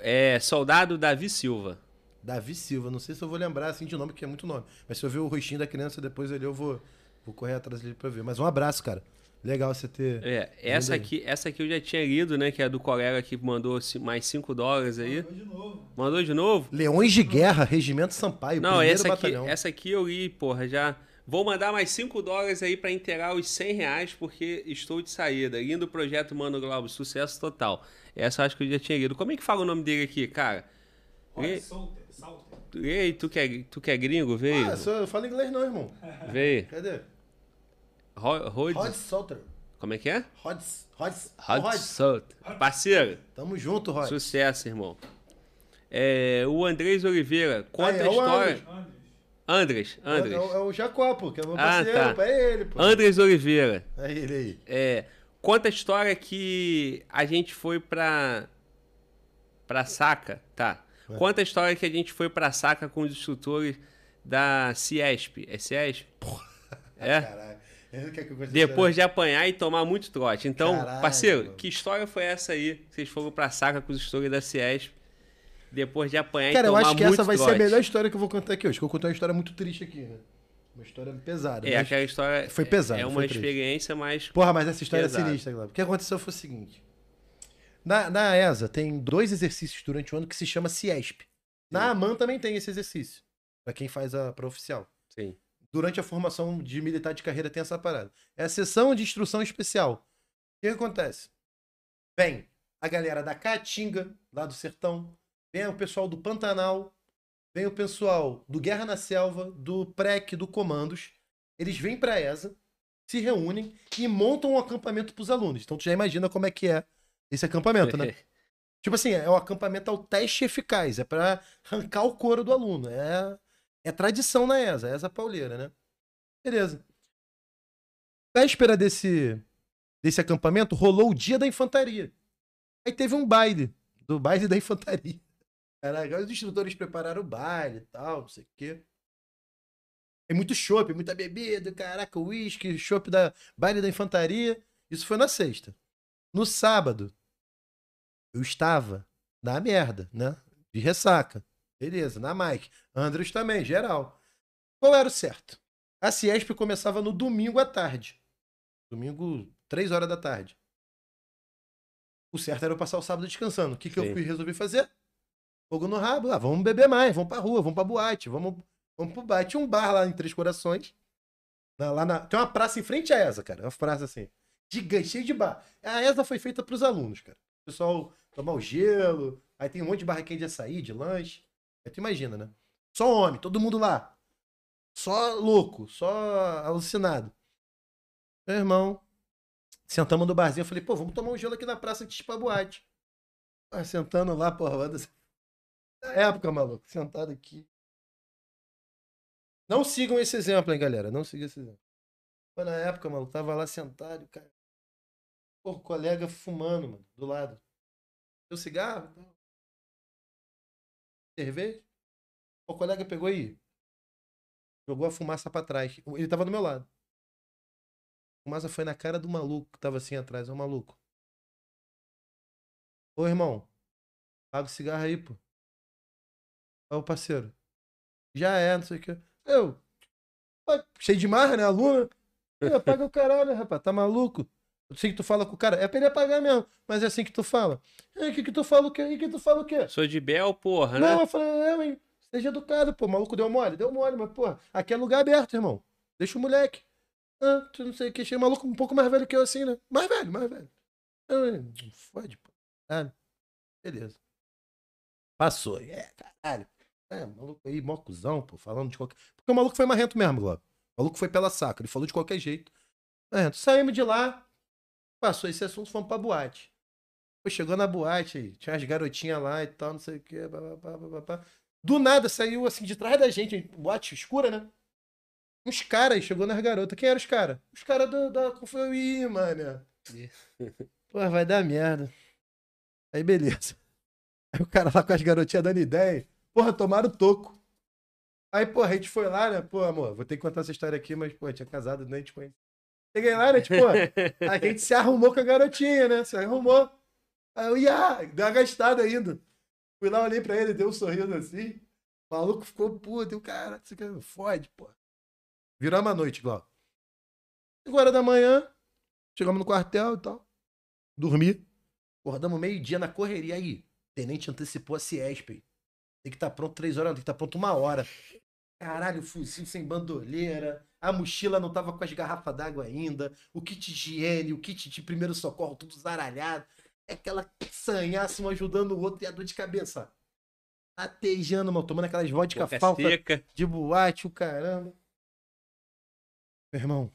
É soldado Davi Silva. Davi Silva. Não sei se eu vou lembrar assim de nome, porque é muito nome. Mas se eu ver o rostinho da criança depois ali, eu vou, vou correr atrás dele pra ver. Mas um abraço, cara. Legal você ter. É, essa aqui, essa aqui eu já tinha lido, né? Que é do colega que mandou mais 5 dólares aí. Foi de novo. Mandou de novo? Leões de Guerra, Regimento Sampaio, Não, primeiro essa aqui, batalhão. essa aqui eu li, porra, já. Vou mandar mais 5 dólares aí pra inteirar os 100 reais, porque estou de saída. Lindo projeto, Mano Glauber, sucesso total. Essa eu acho que eu já tinha lido. Como é que fala o nome dele aqui, cara? Rod Lê, Salter. Salter. aí, tu que é, tu que é gringo, veio. Ah, só, eu falo inglês não, irmão. Veio. Cadê? Ro- Rhodes. Rod Salter. Como é que é? Rod, Rod, Rod Rod. Salter. Parceiro, Tamo junto, Rod. sucesso, irmão. É, o Andrés Oliveira, conta Ah, é a o história. Andres. Andres, É, é o- é o Jacó, pô, que é meu Ah, parceiro, tá. pô, é ele, pô. Andres Oliveira. É ele aí. É, conta a história que a gente foi pra. pra Saca, tá. É. Conta a história que a gente foi pra Saca com os instrutores da Ciesp. É Ciesp? É? Caralho. Eu Depois de apanhar e tomar muito trote. Então, Caralho, parceiro, que história foi essa aí? Vocês foram pra Saca com os instrutores da Ciesp. Depois de apanhar Cara, e eu tomar acho que muito essa vai ser a trote. melhor história que eu vou contar aqui hoje. Que eu contei uma história muito triste aqui, né? Uma história pesada. É, aquela história. Foi pesado, É uma experiência, mas. Porra, mas essa história Pesado. é sinistra, Glauber. O que aconteceu foi o seguinte. Na, na ESA tem dois exercícios durante o ano que se chama CIESP. Na AMAN também tem esse exercício. Pra quem faz a para oficial. Sim. Durante a formação de militar de carreira tem essa parada. É a sessão de instrução especial. O que, acontece? Vem a galera da Caatinga, lá do sertão. Vem o pessoal do Pantanal. Vem o pessoal do Guerra na Selva, do PREC, do Comandos. Eles vêm pra ESA, se reúnem e montam um acampamento pros alunos. Então tu já imagina como é que é esse acampamento, né? Tipo assim, é o acampamento ao teste eficaz, é pra arrancar o couro do aluno. É, é tradição na ESA, ESA pauleira, né? Beleza. Véspera desse, desse acampamento, rolou o dia da infantaria. Aí teve um baile, do baile da infantaria. Caraca, os instrutores prepararam o baile e tal, não sei o quê. Tem muito chopp, muita bebida, caraca, uísque, chopp da baile da infantaria. Isso foi na sexta. No sábado, eu estava na merda, né? De ressaca. Beleza, na Mike. Andros também, geral. Qual era o certo? A Ciesp começava no domingo à tarde. Domingo, três horas da tarde. O certo era eu passar o sábado descansando. O que, que eu Sim. resolver fazer? Fogo no rabo. Ah, vamos beber mais, vamos pra rua, vamos pra boate, vamos, vamos pro bar. Tinha um bar lá em Três Corações. Lá na- tem uma praça em frente à ESA, cara. Uma praça assim. Gigante, cheia de bar. A ESA foi feita pros alunos, cara. O pessoal tomar o gelo. Aí tem um monte de barraquinha de açaí, de lanche. Aí tu imagina, né? Só homem, todo mundo lá. Só louco, só alucinado. Meu irmão, sentamos no barzinho. Eu falei, pô, vamos tomar um gelo aqui na praça de pra boate. Ah, sentando lá, porra. Na época, maluco, sentado aqui. Não sigam esse exemplo, hein, galera. Não sigam esse exemplo. Pô, na época, maluco, tava lá sentado, cara. Pô, colega fumando, mano, do lado. Deu cigarro? Tal. Cerveja? O colega pegou aí. Jogou a fumaça pra trás. Ele tava do meu lado. A fumaça foi na cara do maluco que tava assim atrás. É um maluco. Ô, irmão. Paga o cigarro aí, pô. Ô, parceiro. Já é, não sei o que. Eu. Cheio de marra, né? Aluno. Pô, Paga o caralho, rapaz. Tá maluco? Eu sei que tu fala com o cara. É pra ele pagar mesmo. Mas é assim que tu fala. E que que tu fala o quê? E que tu fala o quê? Sou de Bel, porra, Não, né? eu falei, é, hein? Seja educado, pô. O maluco deu mole? Deu mole, mas, pô, aqui é lugar aberto, irmão. Deixa o moleque. Ah, tu não sei o que. Chega maluco um pouco mais velho que eu assim, né? Mais velho, mais velho. Ah, não fode, pô. Caralho. Beleza. Passou. É, caralho. É, maluco aí, mó cuzão, pô, falando de qualquer. Porque o maluco foi marrento mesmo, Globo. O maluco foi pela saca. Ele falou de qualquer jeito. Marrento. Saímos de lá. Passou esse assunto, fomos pra boate. Pô, chegou na boate tinha as garotinhas lá e tal, não sei o que. Do nada saiu assim de trás da gente, boate escura, né? Uns caras, chegou nas garotas. Quem eram os caras? Os caras da. Foi, ih, mano. Pô, vai dar merda. Aí beleza. Aí o cara lá com as garotinhas dando ideia. Porra, tomaram toco. Aí, porra, a gente foi lá, né? Pô, amor, vou ter que contar essa história aqui, mas, pô, tinha casado, nem te conhecia. Cheguei lá? Tipo, a gente se arrumou com a garotinha, né? Se arrumou. Aí eu ia, deu uma gastada ainda. Fui lá, olhei pra ele, deu um sorriso assim. O maluco ficou puto, e o cara, você quer, fode, pô. Viramos a noite, Glauco. Agora da manhã, chegamos no quartel e tal. Dormi. Acordamos meio-dia na correria aí. O tenente antecipou a Ciesp. Tem que estar pronto três horas, não, tem que estar pronto uma hora. Caralho, fuzil sem bandoleira. A mochila não tava com as garrafas d'água ainda. O kit higiene, o kit de primeiro socorro, tudo zaralhado. É aquela sanhaça, um ajudando o outro e a dor de cabeça. Atejando, mano, tomando aquelas vodka Boca falsa seca. de boate, o caramba. Meu irmão,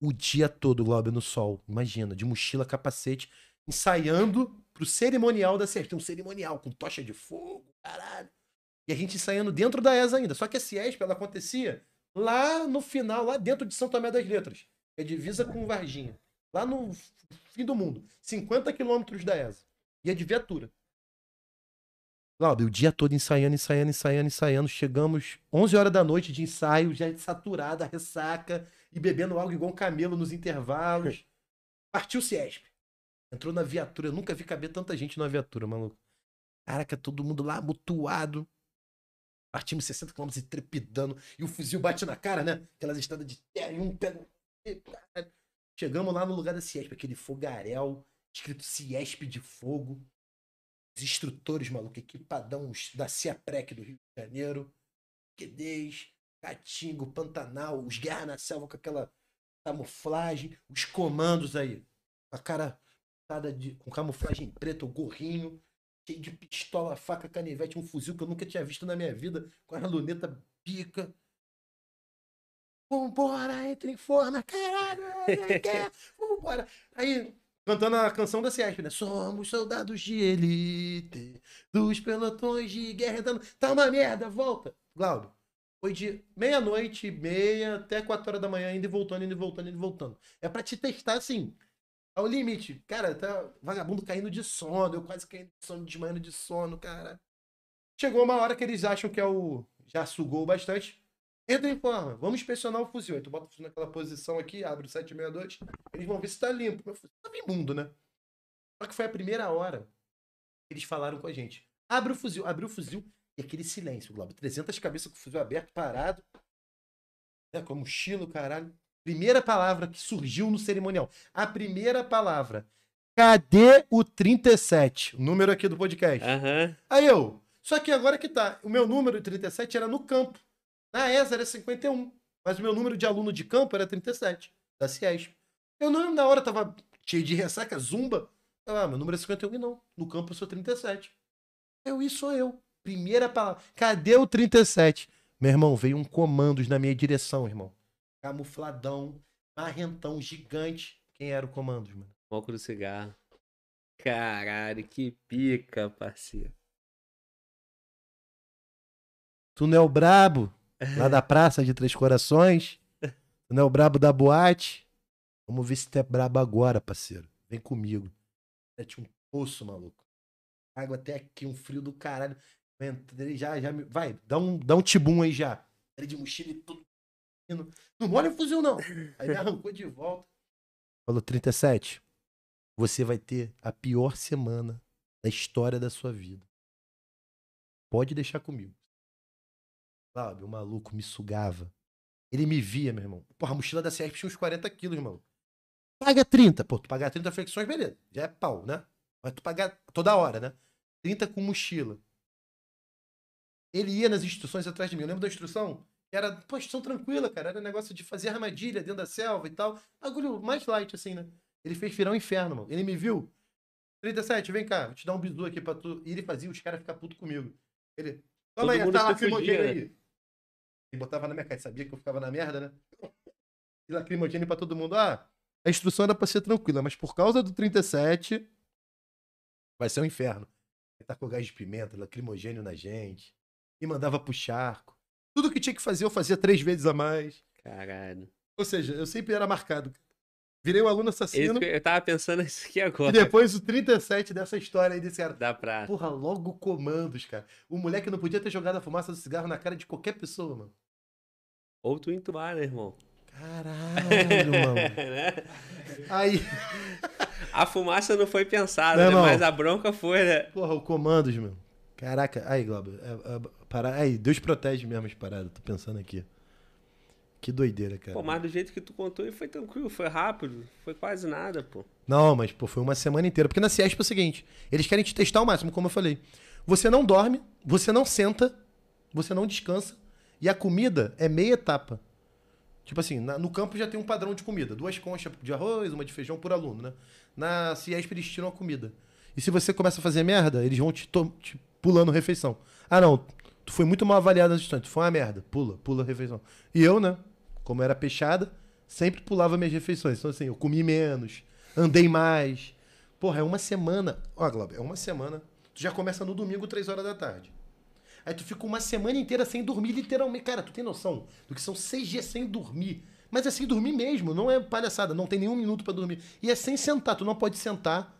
o dia todo, Glauber, no sol. Imagina, de mochila, capacete, ensaiando pro cerimonial da. Tem um cerimonial com tocha de fogo, caralho. E a gente ensaiando dentro da ESA ainda. Só que a CIESP, ela acontecia lá no final, lá dentro de São Tomé das Letras. É divisa com Varginha. Lá no fim do mundo. 50 quilômetros da ESA. E é de viatura. Glauber, o dia todo ensaiando, ensaiando, ensaiando, ensaiando. Chegamos 11 horas da noite de ensaio, já saturada, ressaca, e bebendo algo igual um camelo nos intervalos. Partiu o Ciesp. Entrou na viatura. Eu nunca vi caber tanta gente numa viatura, maluco. Caraca, todo mundo lá mutuado. Partimos 60 km e trepidando. E o fuzil bate na cara, né? Aquelas estradas de terra e um. Caralho. Chegamos lá no lugar da Ciesp, aquele fogaréu, escrito Ciesp de fogo. Os instrutores, maluco, equipadão da Ciaprec do Rio de Janeiro. Quedez, Catingo, Pantanal, os Guerra na Selva com aquela camuflagem, os comandos aí. A cara de, com camuflagem preta, o gorrinho, cheio de pistola, faca, canivete, um fuzil que eu nunca tinha visto na minha vida, com a luneta pica. Vambora, entre em forma, caralho, é, quer, vambora. Aí, cantando a canção da Ciesp, né? Somos soldados de elite, dos pelotões de guerra entrando. Tá uma merda, volta. Glauber, foi de meia-noite, meia, até quatro horas da manhã, indo e voltando, indo e voltando, indo e voltando. É pra te testar assim, ao limite. Cara, tá vagabundo caindo de sono, eu quase caindo de sono, desmaiando de sono, cara. Chegou uma hora que eles acham que é o. Já sugou bastante. Entra em forma, vamos inspecionar o fuzil. Aí tu bota o fuzil naquela posição aqui, abre o 762, eles vão ver se tá limpo. Meu fuzil tava imundo, né? Só que foi a primeira hora que eles falaram com a gente. Abre o fuzil, abriu o fuzil e aquele silêncio, Globo. 300 cabeças com o fuzil aberto, parado. Né, com a mochila, caralho. Primeira palavra que surgiu no cerimonial. A primeira palavra. Cadê o 37? O número aqui do podcast. Aham. Aí eu. Só que agora que tá. O meu número 37 era no campo. Na ESA era 51. Mas o meu número de aluno de campo era 37. Da Ciesp. Eu não na hora tava cheio de ressaca, zumba. Ah, meu número é 51 e não. No campo eu sou 37. Eu, isso sou eu. Primeira palavra. Cadê o 37? Meu irmão, veio um comandos na minha direção, irmão. Camufladão, marrentão, gigante. Quem era o comandos, mano? Foco do cigarro. Caralho, que pica, parceiro. Tu não é o brabo lá da praça de Três Corações? Tu não é o brabo da boate? Vamos ver se tu é brabo agora, parceiro. Vem comigo. É tinha um poço, maluco. Água até aqui, um frio do caralho. Já, já me... Vai, dá um, dá um tibum aí já. Entrei de mochila e tudo. Não molha o fuzil, não. Aí me arrancou de volta. Falou, 37. Você vai ter a pior semana da história da sua vida. Pode deixar comigo. Sabe, o maluco me sugava. Ele me via, meu irmão. Porra, a mochila da CRP tinha uns 40 quilos, irmão. Paga 30. Pô, tu pagar 30 flexões, beleza. Já é pau, né? Mas tu pagar toda hora, né? 30 com mochila. Ele ia nas instruções atrás de mim. Eu lembro da instrução? Era, instrução tranquila, cara. Era negócio de fazer armadilha dentro da selva e tal. Bagulho mais light, assim, né? Ele fez virar um inferno, mano. Ele me viu. 37, vem cá, vou te dar um bisu aqui pra tu. E ele fazia os caras ficar puto comigo. Ele. Toma aí, essa se lacrimogênea fugia, aí. Ele botava na minha cara, sabia que eu ficava na merda, né? E lacrimogênea pra todo mundo. Ah, a instrução era pra ser tranquila, mas por causa do 37, vai ser um inferno. Ele tacou gás de pimenta, lacrimogênio na gente. E mandava pro charco. Tudo que tinha que fazer, eu fazia três vezes a mais. Caralho. Ou seja, eu sempre era marcado. Virei o aluno Esse assassino. eu tava pensando isso aqui E agora. depois o 37 dessa história aí desse cara. Dá pra. Porra, logo comandos, cara. O moleque não podia ter jogado a fumaça do cigarro na cara de qualquer pessoa, mano. Ou tu entubar, né, irmão? Caralho, mano. Né? Aí, A fumaça não foi pensada, Meu né? Mas a bronca foi, né? porra, o comandos, meu. Caraca, aí, Globo. É, é, para... Aí, Deus protege mesmo as paradas, tô pensando aqui. Que doideira, cara. Pô, mas do jeito que tu contou foi tranquilo, foi rápido, foi quase nada, pô. Não, mas pô, foi uma semana inteira. Porque na Ciesp é o seguinte: eles querem te testar ao máximo, como eu falei. Você não dorme, você não senta, você não descansa. E a comida é meia etapa. Tipo assim, na- no campo já tem um padrão de comida. Duas conchas de arroz, uma de feijão por aluno, né? Na Ciesp eles tiram a comida. E se você começa a fazer merda, eles vão te, te pulando refeição. Ah, não. Tu foi muito mal avaliado nesse instante. Tu foi uma merda. Pula, pula a refeição. E eu, né? Como era peixada, sempre pulava minhas refeições. Então, assim, eu comi menos, andei mais. Porra, é uma semana. Ó, Glauber, é uma semana. Tu já começa no domingo, três horas da tarde. Aí tu fica uma semana inteira sem dormir, literalmente. Cara, tu tem noção do que são seis dias sem dormir. Mas é sem dormir mesmo, não é palhaçada, não tem nenhum minuto pra dormir. E é sem sentar, tu não pode sentar,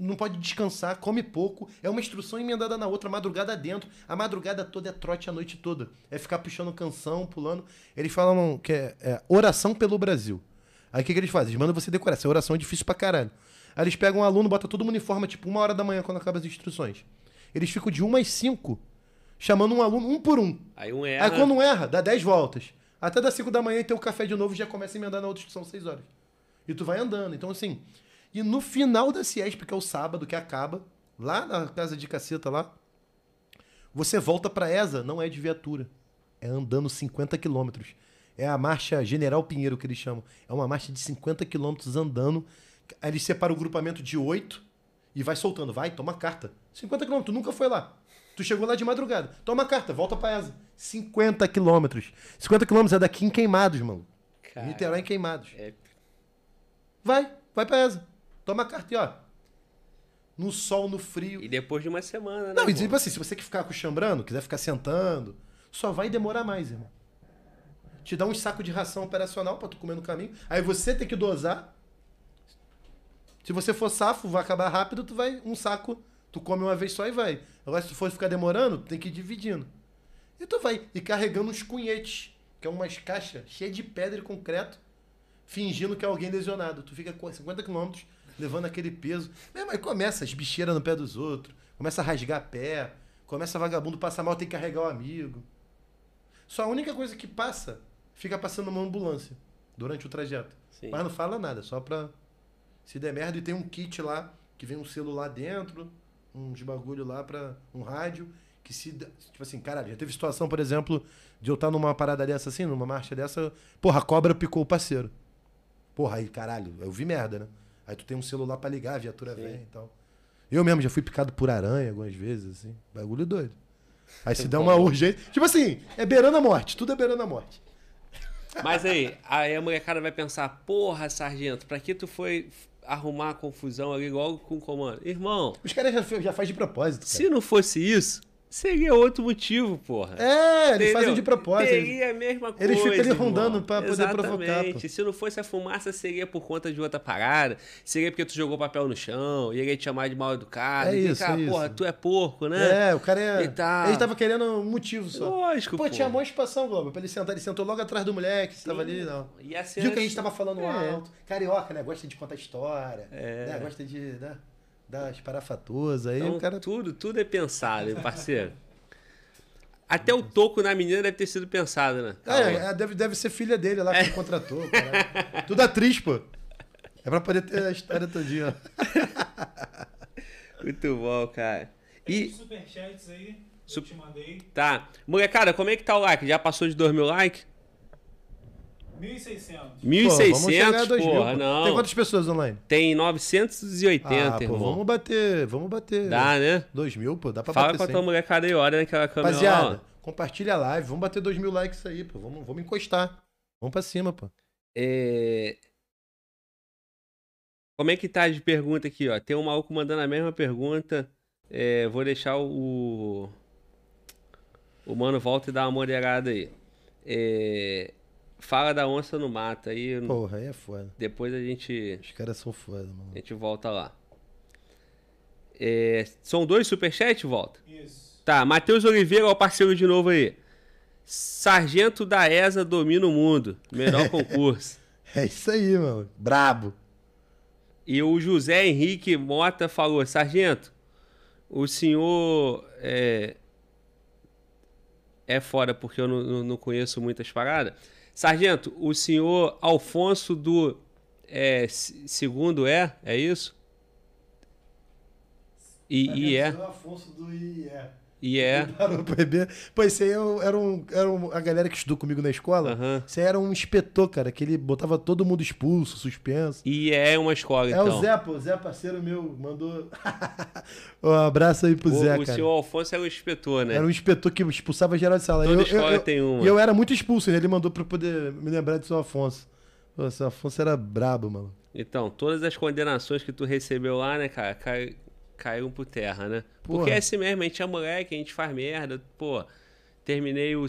não pode descansar, come pouco. É uma instrução emendada na outra, madrugada dentro. A madrugada toda é trote a noite toda. É ficar puxando canção, pulando. Eles falam que é, é oração pelo Brasil. Aí o que, que eles fazem? Eles mandam você decorar. Essa oração é difícil pra caralho. Aí eles pegam um aluno, botam todo mundo uniforme, tipo uma hora da manhã, quando acaba as instruções. Eles ficam de uma às cinco, chamando um aluno, um por um. Aí um erra. Aí quando um erra, dá 10 voltas. Até das 5 da manhã e tem o café de novo já começa a emendar na outra instrução 6 horas. E tu vai andando. Então, assim. E no final da Ciesp, que é o sábado, que acaba, lá na casa de caceta lá, você volta pra ESA, não é de viatura. É andando 50 quilômetros. É a marcha General Pinheiro que eles chamam. É uma marcha de 50 quilômetros andando. Aí eles separam o grupamento de 8 e vai soltando. Vai, toma carta. 50 quilômetros, tu nunca foi lá. Tu chegou lá de madrugada. Toma carta, volta pra ESA. 50 quilômetros. 50 quilômetros é daqui em Queimados, mano. Cara, Niterói em Queimados. é- Vai, vai pra ESA. Toma carta e ó. No sol, no frio. E depois de uma semana, né? Não, e tipo assim, se você que ficar coxambrando, quiser ficar sentando, só vai demorar mais, irmão. Te dá um saco de ração operacional pra tu comer no caminho. Aí você tem que dosar. Se você for safo, vai acabar rápido, tu vai um saco, tu come uma vez só e vai. Agora se tu for ficar demorando, tu tem que ir dividindo. E tu vai e carregando uns cunhetes, que é umas caixas cheias de pedra e concreto, fingindo que é alguém lesionado. Tu fica com 50 quilômetros levando aquele peso. Mesmo aí começa as bicheiras no pé dos outros, começa a rasgar pé, começa vagabundo passar mal, tem que carregar o amigo. Só a única coisa que passa, fica passando uma ambulância durante o trajeto. Sim. Mas não fala nada, só pra se der merda. E tem um kit lá, que vem um celular dentro, uns bagulho lá pra um rádio, que se. Tipo assim, caralho, já teve situação, por exemplo, de eu estar numa parada dessa assim, numa marcha dessa, porra, a cobra picou o parceiro. Porra, aí, caralho, eu vi merda, né? Aí tu tem um celular pra ligar, a viatura Sim. vem e tal. Eu mesmo já fui picado por aranha algumas vezes, assim. Bagulho doido. Aí se der uma urgência. Tipo assim, é beirando a morte, tudo é beirando a morte. Mas aí, aí a molecada vai pensar, porra, sargento, pra que tu foi arrumar a confusão ali logo com o comando? Irmão, Os caras já, já faz de propósito. Cara. se não fosse isso, seria outro motivo, porra. É, eles Entendeu? fazem de propósito. Seria a mesma coisa. eles ficam ali rondando pra poder provocar, pô. Se não fosse a fumaça, seria por conta de outra parada. Seria porque tu jogou papel no chão, e ia te chamar de mal educado. É e isso, cá, é porra, isso. tu é porco, né? É, o cara é. E tal. Ele tava querendo um motivo só. Lógico, Pô, pô. tinha mó espação, Globo, pra ele sentar. Ele sentou logo atrás do moleque que tava ali, não. E a cena Viu que a gente tava falando É. alto. Carioca, né? Gosta de contar história. É. Né? Gosta de. Né? Das parafatosas. Aí Então, o cara. tudo, tudo é pensado, parceiro. Até o toco na menina deve ter sido pensado, né? É, é, deve, deve ser filha dele lá que ele contratou. caralho. Tudo atriz, pô. É pra poder ter a história todinha. ó. Muito bom, cara. E, superchats aí, eu te mandei. tá. Molecada, como é que tá o like? Já passou de 2 mil likes? 1.600. Pô, vamos chegar a 1.600, dois mil, porra, pô. não. Tem quantas pessoas online? Tem 980, ah, pô, irmão. vamos bater. Vamos bater. Dá, né? Dois mil, pô. Dá pra Fala bater com a sim. tua molecada aí, olha naquela câmera lá. Rapaziada, ó. compartilha a live. Vamos bater dois mil likes aí, pô. Vamos, vamos encostar. Vamos pra cima, pô. É... Como é que tá de pergunta aqui, ó? Tem um maluco mandando a mesma pergunta. É, vou deixar o. O mano volta e dá uma moderada aí. É, Fala da onça no mato. Aí Porra, aí é foda. depois a gente, Os caras são foda, mano. a gente volta lá. É, São dois superchats, volta? Isso. Tá, Matheus Oliveira, ó, o parceiro de novo aí. Sargento da ESA domina o mundo. Melhor concurso. É isso aí, mano. Brabo. E o José Henrique Mota falou: Sargento, o senhor é, é fora porque eu não, não- não conheço muitas paradas. Sargento, o senhor Alfonso do é, se- segundo é? É isso? E, e é? Afonso do IE. E é? Parou pra beber. Pô, esse aí é era, um, era um- a galera que estudou comigo na escola. Esse aí era um inspetor, cara, que ele botava todo mundo expulso, suspenso. E é uma escola, É então. o Zé, pô. O Zé, parceiro meu, mandou. um abraço aí pro O, Zé, o cara. senhor Alfonso era o inspetor, né? Era um inspetor que expulsava geral de sala. Toda Eu- eu- escola eu- tem uma. E eu era muito expulso, né? Ele mandou pra eu poder me lembrar de seu Afonso. Pô, seu Afonso era brabo, mano. Então, todas as condenações que tu recebeu lá, né, cara, caíram por terra, né? Porque Porra. é assim mesmo, a gente é moleque, a gente faz merda, pô. Terminei o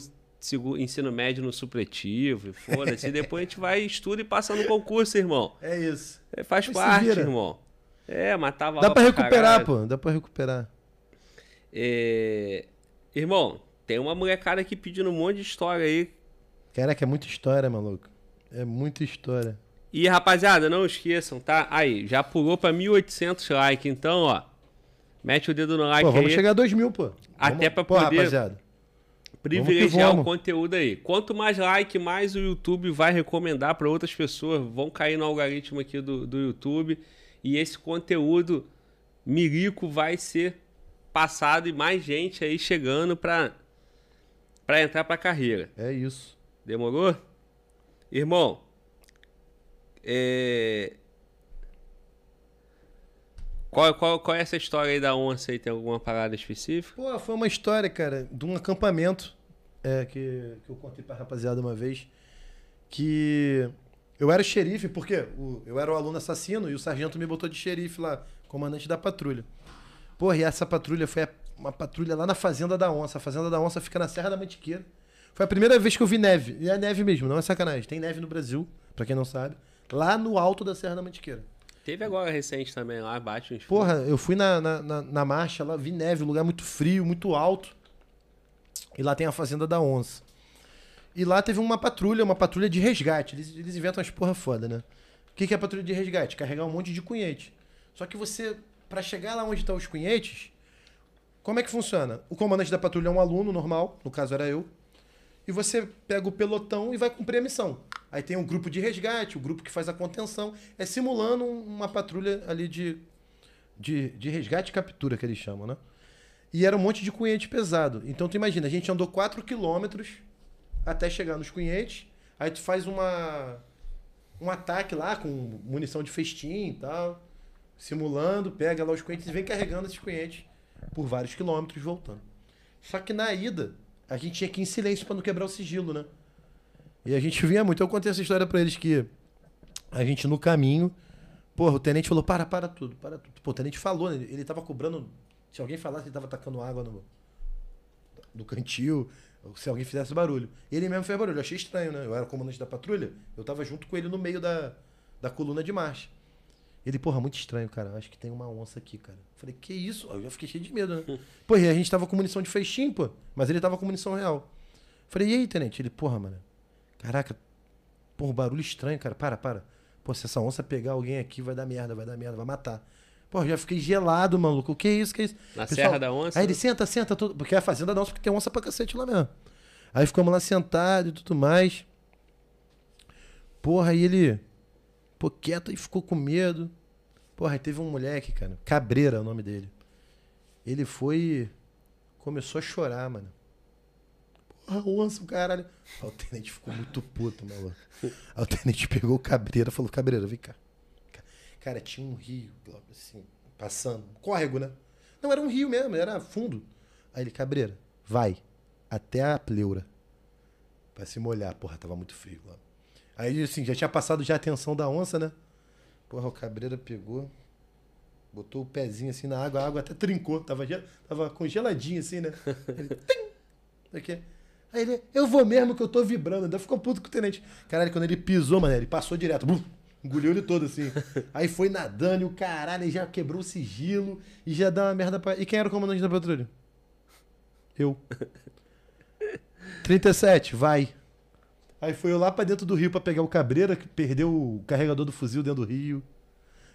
ensino médio no supletivo, foda-se. e depois a gente vai, estuda e passa no concurso, irmão. É isso. É, faz Mas parte, irmão. É, matava Dá pra recuperar, caralho. pô. Dá pra recuperar. É, Irmão, tem uma molecada aqui pedindo um monte de história aí. Caraca, é muita história, maluco. É muita história. E rapaziada, não esqueçam, tá? Aí, já pulou pra 1.800 likes, então, ó. Mete o dedo no like Pô, vamos aí. chegar a 2 mil, pô. Até Vamos- pra pô, poder- rapaziada. privilegiar vamos. o conteúdo aí. Quanto mais like, mais o YouTube vai recomendar para outras pessoas. Vão cair no algoritmo aqui do, do YouTube. E esse conteúdo mirico vai ser passado e mais gente aí chegando para para entrar para carreira. É isso. Demorou? Irmão, é... Qual, qual, qual é essa história aí da onça aí? Tem alguma parada específica? Pô, foi uma história, cara, de um acampamento é, que, que eu contei pra rapaziada uma vez. Que eu era xerife, porque o- eu era o aluno assassino e o sargento me botou de xerife lá, comandante da patrulha. Porra, e essa patrulha foi uma patrulha lá na Fazenda da Onça. A Fazenda da Onça fica na Serra da Mantiqueira. Foi a primeira vez que eu vi neve. E é neve mesmo, não é sacanagem. Tem neve no Brasil, pra quem não sabe. Lá no alto da Serra da Mantiqueira. Teve agora recente também lá, bate uns Porra, eu fui na, na, na, na marcha lá, vi neve, um lugar muito frio, muito alto. E lá tem a Fazenda da Onça. E lá teve uma patrulha, uma patrulha de resgate. Eles, eles inventam umas porra foda, né? O que, que é patrulha de resgate? Carregar um monte de cunhete. Só que você, pra chegar lá onde estão os cunhetes, como é que funciona? O comandante da patrulha é um aluno normal, no caso era eu. E você pega o pelotão e vai cumprir a missão. Aí tem um grupo de resgate, o grupo que faz a contenção. É simulando um- uma patrulha ali de, de, de resgate e captura, que eles chamam, né? E era um monte de cunhete pesado. Então tu imagina, a gente andou 4 quilômetros até chegar nos cunhetes. Aí tu faz uma um ataque lá com munição de festim e tal. Simulando, pega lá os cunhetes e vem carregando esses cunhetes por vários quilômetros voltando. Só que na ida, a gente tinha que ir em silêncio pra não quebrar o sigilo, né? E a gente vinha muito. Eu contei essa história pra eles que a gente no caminho, porra, o tenente falou: para, para tudo, para tudo. Pô, o tenente falou, né? Ele tava cobrando. Se alguém falasse, ele tava tacando água no, no cantil, ou se alguém fizesse barulho. Ele mesmo fez barulho. Eu achei estranho, né? Eu era comandante da patrulha, eu tava junto com ele no meio da, da coluna de marcha. Ele, porra, muito estranho, cara. Acho que tem uma onça aqui, cara. Eu Falei, que isso? Eu já fiquei cheio de medo, né? Pô, e a gente tava com munição de festim, pô. Mas ele tava com munição real. Eu Falei, e aí, tenente? Ele, porra, mano. Caraca, porra, barulho estranho, cara. Para, para. Pô, se essa onça pegar alguém aqui, vai dar merda, vai dar merda, vai matar. Pô, já fiquei gelado, maluco. O que é isso? Que é isso? Na Pessoal, Serra da Onça? Aí ele senta, senta, tudo. Porque é a fazenda da onça, porque tem onça pra cacete lá mesmo. Aí ficamos lá sentados e tudo mais. Porra, aí ele. Pô, quieto e ficou com medo. Porra, aí teve um moleque, cara. Cabreira é o nome dele. Ele foi. e Começou a chorar, mano. Porra, onça, caralho. Aí o tenente ficou muito puto, maluco. Aí o tenente pegou o Cabreira e falou: Cabreira, vem cá. Cara, tinha um rio, assim, passando. Córrego, né? Não, era um rio mesmo, era fundo. Aí ele, Cabreira, vai até a pleura. Pra se molhar. Porra, tava muito frio lá. Aí, assim, já tinha passado já a atenção da onça, né? Porra, o Cabreira pegou, botou o pezinho assim na água, a água até trincou. Tava, tava congeladinho assim, né? Ele, tim! Aqui. Aí ele, eu vou mesmo que eu tô vibrando. Ainda ficou puto com o tenente. Caralho, quando ele pisou, mano, ele passou direto. Bum, engoliu ele todo assim. Aí foi nadando e o caralho, ele já quebrou o sigilo e já dá uma merda pra. E quem era o comandante da patrulha? Eu. 37, vai. Aí foi eu lá pra dentro do rio pra pegar o cabreira, que perdeu o carregador do fuzil dentro do rio.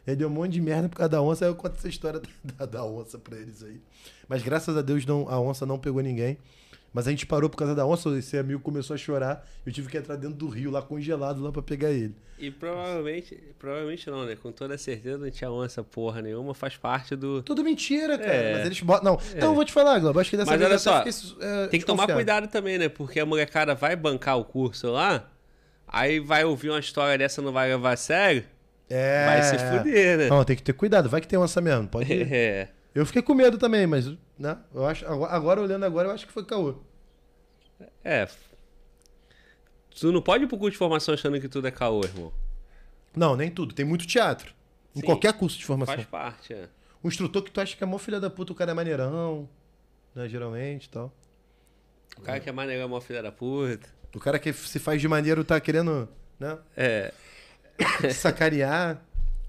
Aí deu um monte de merda por causa da onça, aí eu conto essa história da, da onça pra eles aí. Mas graças a Deus não, a onça não pegou ninguém. Mas a gente parou por causa da onça, esse amigo começou a chorar. Eu tive que entrar dentro do rio, lá congelado, lá pra pegar ele. E provavelmente, provavelmente não, né? Com toda certeza não tinha onça porra nenhuma, faz parte do. Tudo mentira, cara. É. Mas eles botam. Não, então eu vou te falar, Globo. Acho que dessa Mas vez olha só, fiquei, é, Tem que tomar cuidado também, né? Porque a molecada vai bancar o curso lá, aí vai ouvir uma história dessa não vai levar a sério, É. vai se fuder, né? Não, tem que ter cuidado. Vai que tem onça mesmo. Pode ir. É. Eu fiquei com medo também, mas, né? Eu acho, agora, olhando agora, eu acho que foi caô. É. Tu não pode ir pro curso de formação achando que tudo é caô, irmão. Não, nem tudo. Tem muito teatro. Em Sim. qualquer curso de formação. Faz parte, é. Um instrutor que tu acha que é mó filha da puta, o cara é maneirão, né? Geralmente e tal. O cara que é maneiro é uma filha da puta. O cara que se faz de maneiro tá querendo, né? É. Sacanear.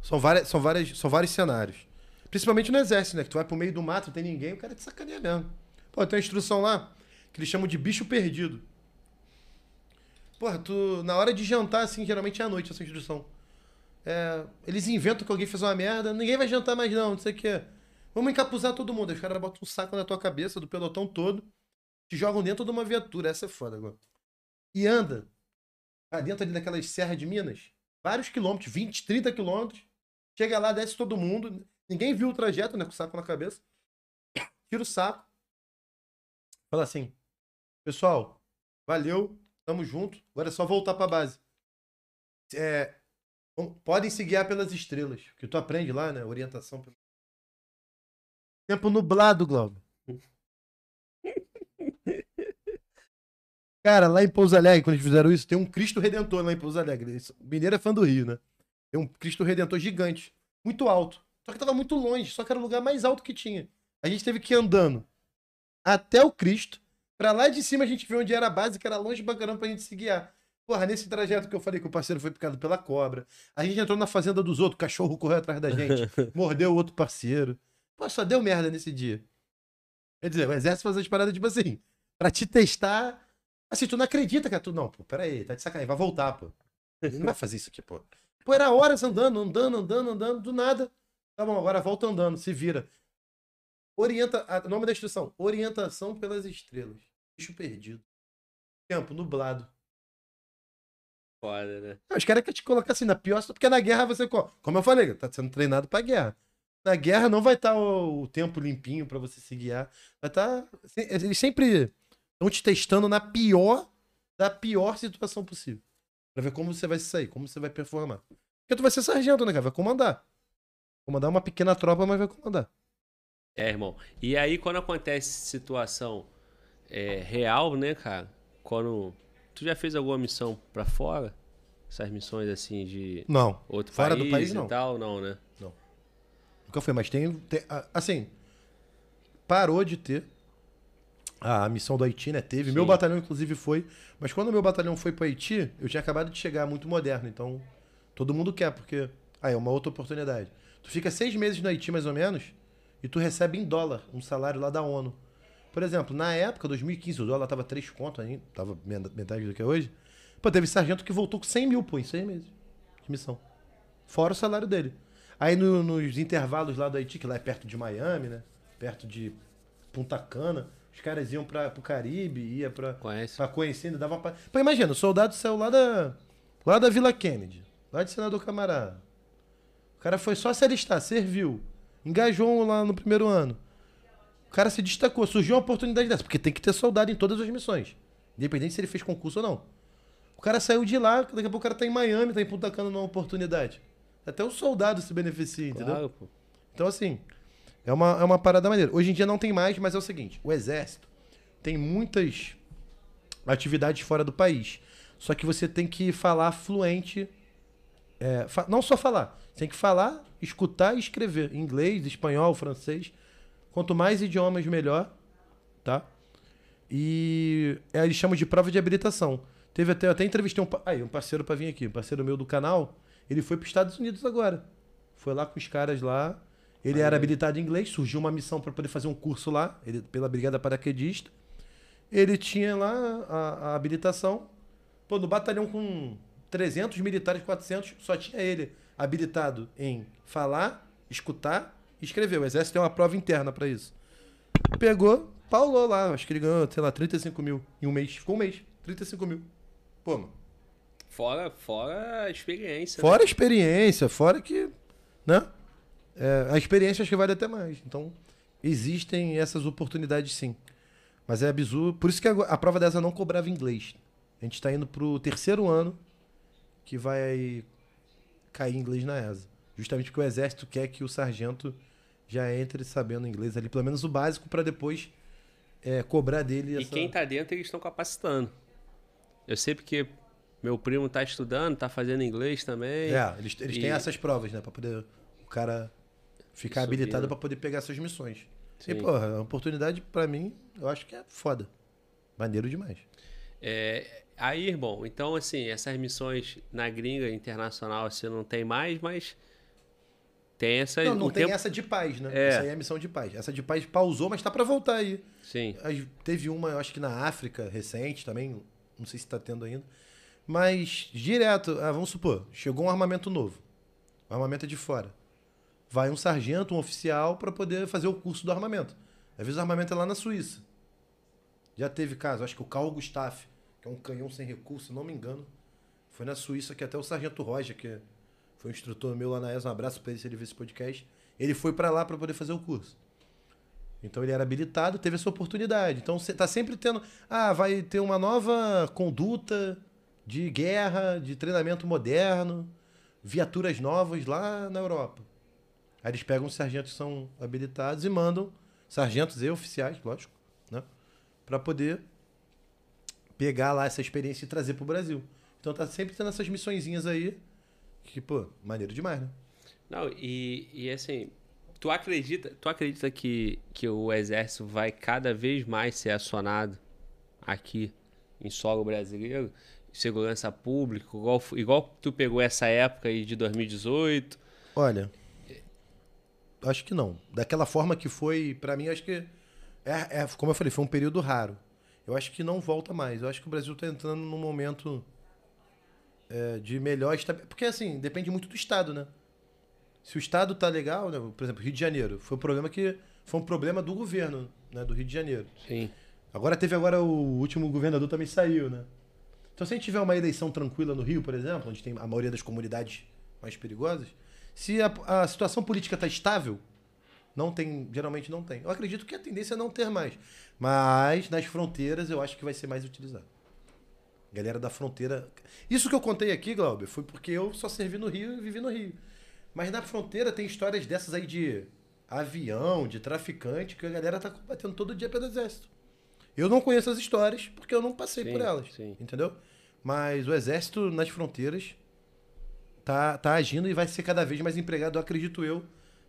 São, várias, são, várias, são vários cenários. Principalmente no exército, né? Que tu vai pro meio do mato, não tem ninguém, o cara te sacaneia mesmo. Pô, tem uma instrução lá que eles chamam de bicho perdido. Porra, tu. Na hora de jantar, assim, geralmente é à noite essa instrução. É, eles inventam que alguém fez uma merda, ninguém vai jantar mais, não, não sei o quê. Vamos encapuzar todo mundo. Os caras botam um saco na tua cabeça, do pelotão todo, te jogam dentro de uma viatura. Essa é foda agora. E anda. Lá dentro ali daquelas serras de Minas, vários quilômetros, 20, 30 quilômetros. Chega lá, desce todo mundo. Ninguém viu o trajeto, né? Com o saco na cabeça. Tira o saco. Fala assim: Pessoal, valeu, tamo junto. Agora é só voltar pra base. É, podem se guiar pelas estrelas. Que tu aprende lá, né? Orientação. Tempo nublado, Glauber. Cara, lá em Pouso Alegre, quando eles fizeram isso, tem um Cristo Redentor lá em Pouso Alegre. Mineiro é fã do Rio, né? Tem um Cristo Redentor gigante, muito alto. Só que tava muito longe, só que era o lugar mais alto que tinha. A gente teve que ir andando até o Cristo. Pra lá de cima a gente viu onde era a base, que era longe pra caramba pra gente se guiar. Porra, nesse trajeto que eu falei que o parceiro foi picado pela cobra. A gente entrou na fazenda dos outros, o cachorro correu atrás da gente, mordeu o outro parceiro. Pô, só deu merda nesse dia. Quer dizer, o exército faz as paradas tipo assim, pra te testar. Assim, tu não acredita, cara. Tu, não, pô, pera aí, tá de sacanagem, vai voltar, pô. Ele não vai fazer isso aqui, pô. Pô, era horas andando, andando, andando, andando, do nada. Tá bom, agora volta andando, se vira. Orienta, a- nome da instrução, orientação pelas estrelas. Bicho perdido. Tempo, nublado. Foda, né? Não, Os caras querem te colocar assim na pior porque na guerra você. co- Como eu falei, tá sendo treinado pra guerra. Na guerra não vai estar o, o tempo limpinho pra você se guiar. Vai estar. eles sempre estão te testando na pior da pior situação possível. Pra ver como você vai sair, como você vai performar. Porque tu vai ser sargento, né, cara? Vai comandar. Comandar uma pequena tropa, mas vai comandar. É, irmão. E aí, quando acontece situação é, real, né, cara? Quando. Tu já fez alguma missão pra fora? Essas missões assim de Não. outro Fora país, do país, não. tal, não, né? Nunca foi, mas tem, tem- assim, parou de ter a, a missão do Haiti, né? Teve. Meu Sim. batalhão, inclusive, foi. Mas quando o meu batalhão foi pro Haiti, eu tinha acabado de chegar muito moderno. Então, todo mundo quer, porque. Ah, é uma outra oportunidade. Tu fica seis meses no Haiti, mais ou menos, e tu recebe em dólar um salário lá da ONU. Por exemplo, na época, 2015, o dólar tava 3 conto ainda, tava metade do que é hoje. Pô, teve sargento que voltou com 100 mil, pô, em seis meses de missão. Fora o salário dele. Aí no- nos intervalos lá do Haiti, que lá é perto de Miami, né? Perto de Punta Cana, os caras iam pra, pro Caribe, ia pra, Conhece? pra conhecer, ainda dava pra... Pô, imagina, o soldado saiu lá da, lá da Vila Kennedy, lá de Senador Camarada. O cara foi só se alistar, serviu, engajou lá no primeiro ano. O cara se destacou, surgiu uma oportunidade dessa, porque tem que ter soldado em todas as missões. Independente se ele fez concurso ou não. O cara saiu de lá, daqui a pouco o cara tá em Miami, tá em Punta Cana numa oportunidade. Até o soldado se beneficia, entendeu? Claro, pô. Então, assim, é uma, é uma parada maneira. Hoje em dia não tem mais, mas é o seguinte: o exército tem muitas atividades fora do país. Só que você tem que falar fluente. é, fa- não só falar, tem que falar, escutar e escrever. Inglês, espanhol, francês. Quanto mais idiomas, melhor. Tá? E é, eles chamam de prova de habilitação. Teve até, eu até entrevistei um, aí, um parceiro pra vir aqui, um parceiro meu do canal. Ele foi pros Estados Unidos agora. Foi lá com os caras lá. Ele era habilitado em inglês, surgiu uma missão para poder fazer um curso lá, ele, pela Brigada Paraquedista. Ele tinha lá a, a habilitação. Pô, no batalhão com 300 militares, 400, só tinha ele. Habilitado em falar, escutar e escrever. O exército tem uma prova interna pra isso. Pegou, paulou lá, acho que ele ganhou, sei lá, 35 mil em um mês. Ficou um mês, 35 mil. Pô, mano. Fora, fora a experiência. Fora a experiência, fora que. Né? É, a experiência acho que vale até mais. Então, existem essas oportunidades sim. Mas é absurdo. Por isso que a, a prova dessa não cobrava inglês. A gente está indo pro terceiro ano que vai cair inglês na ESA. Justamente porque o exército quer que o sargento já entre sabendo inglês ali, pelo menos o básico, para depois é, cobrar dele. E essa- quem tá dentro, eles estão capacitando. Eu sei porque meu primo tá estudando, tá fazendo inglês também. É, eles, eles E- têm essas provas, né? Pra poder o cara ficar habilitado né? pra poder pegar essas missões. E, Sim. porra, a oportunidade pra mim, eu acho que é foda. Maneiro demais. É, aí, irmão, então assim, essas missões na gringa internacional você não tem mais, mas tem essa. Não, não tem tempo... essa de paz, né? É. Essa aí é a missão de paz. Essa de paz pausou, mas tá pra voltar aí. Sim. Teve uma, eu acho que na África, recente também, não sei se tá tendo ainda. Mas, direto, ah, vamos supor, chegou um armamento novo. O armamento é de fora. Vai um sargento, um oficial, pra poder fazer o curso do armamento. Às vezes o armamento é lá na Suíça. Já teve caso, acho que o Carl Gustaf, que é um canhão sem recurso, se não me engano. Foi na Suíça que até o sargento Roger, que foi um instrutor meu lá na ESA, um abraço pra ele se ele ver esse podcast. Ele foi pra lá pra poder fazer o curso. Então ele era habilitado, teve essa oportunidade. Então você tá sempre tendo. Ah, vai ter uma nova conduta de guerra, de treinamento moderno, viaturas novas lá na Europa. Aí eles pegam os sargentos que são habilitados e mandam, sargentos e oficiais, lógico, né? Pra poder pegar lá essa experiência e trazer pro Brasil. Então tá sempre tendo essas missõezinhas aí, que, pô, maneiro demais, né? Não, e, e assim, tu acredita, tu acredita que, que o exército vai cada vez mais ser acionado aqui em solo brasileiro? Segurança pública, igual, igual tu pegou essa época aí de 2018? Olha, acho que não. Daquela forma que foi, pra mim, acho que é, é, como eu falei, foi um período raro. Eu acho que não volta mais. Eu acho que o Brasil tá entrando num momento é, de melhor porque assim depende muito do estado, né? Se o estado tá legal, né? por exemplo, Rio de Janeiro, foi um problema que foi um problema do governo, né, do Rio de Janeiro. Sim. Agora teve agora o último governador também saiu, né? Então se a gente tiver uma eleição tranquila no Rio, por exemplo, onde tem a maioria das comunidades mais perigosas, se a, a situação política está estável, não tem, geralmente não tem. Eu acredito que a tendência é não ter mais, mas nas fronteiras eu acho que vai ser mais utilizado. Galera da fronteira. Isso que eu contei aqui, Glauber, foi porque eu só servi no Rio e vivi no Rio. Mas na fronteira tem histórias dessas aí de avião, de traficante, que a galera tá combatendo todo dia pelo exército. Eu não conheço as histórias porque eu não passei Sim, por elas. sim. Entendeu? Mas o exército nas fronteiras tá, tá agindo e vai ser cada vez mais empregado, acredito eu,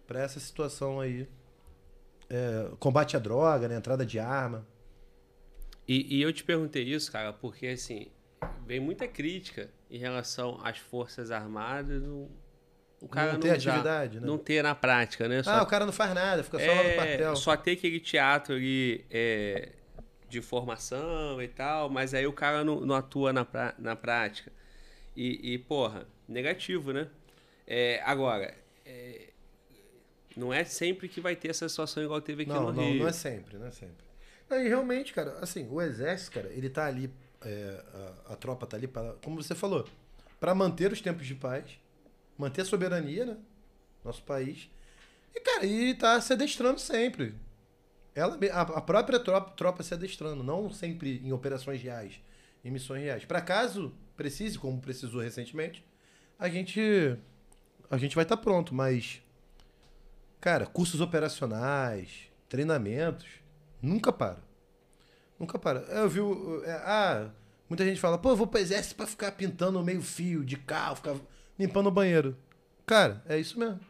para essa situação aí. É, combate à droga, né? Entrada de arma. E, e eu te perguntei isso, cara, porque assim, vem muita crítica em relação às Forças Armadas, o, o cara Não não, ter usar- atividade, né? Não ter na prática, né? Ah, o cara não faz nada, fica só lá no É, quartel. só ter aquele teatro ali é, de formação e tal, mas aí o cara não, não atua na, pra- na prática. E, e, porra, negativo, né? É, agora, é, não é sempre que vai ter essa situação igual teve aqui Não, no não, Rio. não é sempre, não é sempre. Não, e realmente, cara, assim, o exército, cara, ele tá ali, é, a, a tropa tá ali, pra, como você falou, para manter os tempos de paz, manter a soberania, né? Nosso país. E, cara, e tá se adestrando sempre. Ela, a, a própria tropa, tropa se adestrando, não sempre em operações reais, em missões reais. Para caso precise, como precisou recentemente, a gente a gente vai estar pronto, mas cara, cursos operacionais, treinamentos, nunca para. Nunca para. Eu vi, é, ah, muita gente fala, pô, eu vou pro exército pra ficar pintando meio fio de carro, ficar limpando o banheiro. Cara, é isso mesmo.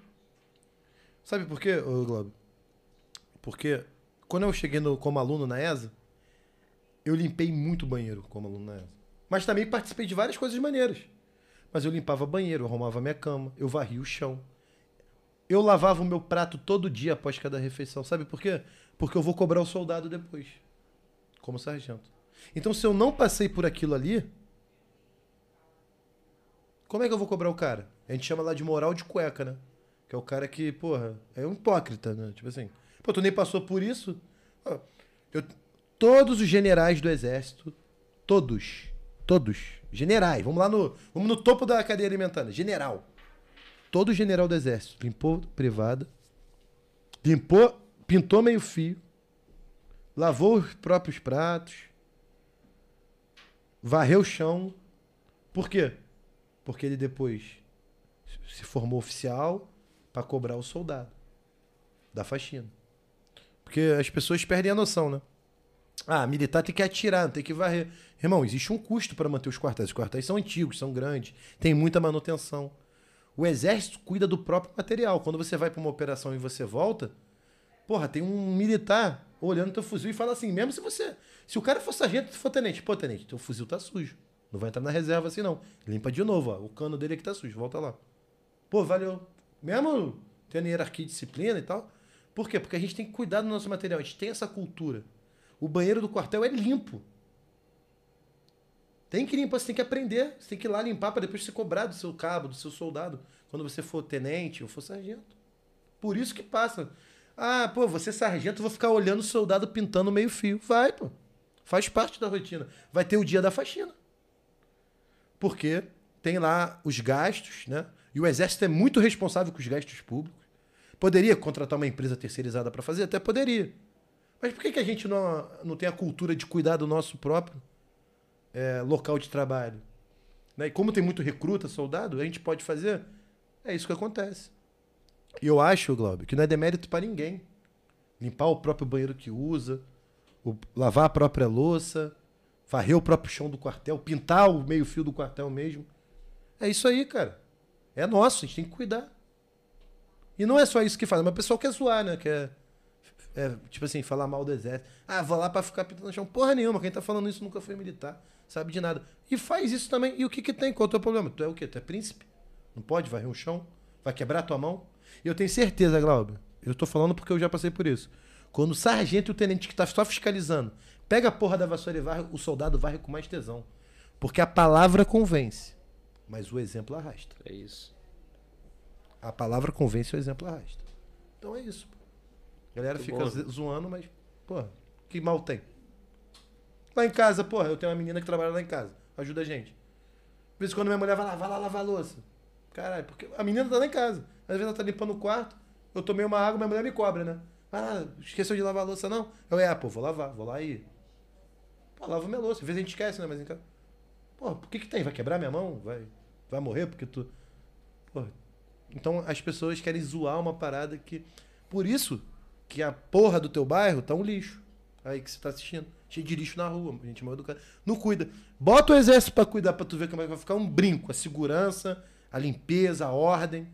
Sabe por quê, Globo? Porque quando eu cheguei no- como aluno na ESA, eu limpei muito banheiro como aluno na ESA. Mas também participei de várias coisas maneiras. Mas eu limpava banheiro, eu arrumava minha cama, eu varria o chão. Eu lavava o meu prato todo dia após cada refeição. Sabe por quê? Porque eu vou cobrar o soldado depois, como sargento. Então, se eu não passei por aquilo ali, Como é que eu vou cobrar o cara? A gente chama lá de moral de cueca, né? Que é o cara que, porra, é um hipócrita, né? Tipo assim, pô, tu nem passou por isso? Eu- todos os generais do exército, todos, todos, generais, vamos lá no, vamos no topo da cadeia alimentar, né? general. Todo general do exército limpou privada, limpou, pintou meio fio, lavou os próprios pratos, varreu o chão. Por quê? Porque ele depois se formou oficial para cobrar o soldado da faxina. Porque as pessoas perdem a noção, né? Ah, militar tem que atirar, tem que varrer. Irmão, existe um custo para manter os quartéis. Os quartéis são antigos, são grandes, tem muita manutenção. O exército cuida do próprio material. Quando você vai para uma operação e você volta, porra, tem um militar olhando teu fuzil e fala assim, mesmo se você, se o cara for sargento, for tenente, pô, tenente, teu fuzil tá sujo. Não vai entrar na reserva assim não. Limpa de novo, ó, o cano dele aqui tá sujo, volta lá. Pô, valeu. Mesmo tendo hierarquia e disciplina e tal. Por quê? Porque a gente tem que cuidar do nosso material, a gente tem essa cultura. O banheiro do quartel é limpo. Tem que limpar, você tem que aprender. Você tem que ir lá limpar para depois ser cobrado do seu cabo, do seu soldado, quando você for tenente ou for sargento. Por isso que passa. Ah, pô, você é sargento, vou ficar olhando o soldado pintando meio fio. Vai, pô. Faz parte da rotina. Vai ter o dia da faxina. Porque tem lá os gastos, né? E o exército é muito responsável com os gastos públicos. Poderia contratar uma empresa terceirizada para fazer? Até poderia. Mas por que, que a gente não, não tem a cultura de cuidar do nosso próprio é, local de trabalho? Né? E como tem muito recruta, soldado, a gente pode fazer? É isso que acontece. E eu acho, Glauber, que não é demérito para ninguém. Limpar o próprio banheiro que usa, o- lavar a própria louça, varrer o próprio chão do quartel, pintar o meio-fio do quartel mesmo. É isso aí, cara. É nosso, a gente tem que cuidar. E não é só isso que faz, mas o pessoal quer zoar, né? Quer, é, tipo assim, falar mal do exército. Ah, vou lá pra ficar pintando chão. Porra nenhuma, quem tá falando isso nunca foi militar, sabe de nada. E faz isso também. E o que que tem? Qual é o teu problema? Tu é o quê? Tu é príncipe? Não pode varrer um chão? Vai quebrar tua mão? E eu tenho certeza, Glauber, eu tô falando porque eu já passei por isso. Quando o sargento e o tenente que tá só fiscalizando pega a porra da vassoura e varre, o soldado varre com mais tesão. Porque a palavra convence, mas o exemplo arrasta. É isso. A palavra convence, o exemplo arrasta. Então é isso. pô. A galera Muito fica bom. zoando, mas, porra, que mal tem? Lá em casa, porra, eu tenho uma menina que trabalha lá em casa. Ajuda a gente. Às vezes quando minha mulher vai lá, vai lá lavar a louça. Caralho, porque a menina tá lá em casa. Às vezes ela tá limpando o quarto, eu tomei uma água, minha mulher me cobra, né? Vai lá, esqueceu de lavar a louça, não? Eu, é, pô, vou lavar, vou lá e. Pô, lava minha louça. Às vezes a gente esquece, né? Mas em casa. Pô, por que que tem? Vai quebrar minha mão? Vai, vai morrer porque tu. Porra. Então as pessoas querem zoar uma parada que. Por isso que a porra do teu bairro tá um lixo. Aí que você tá assistindo. Cheio de lixo na rua, gente mal educada. Não cuida. Bota o exército pra cuidar pra tu ver como é que vai ficar um brinco. A segurança, a limpeza, a ordem.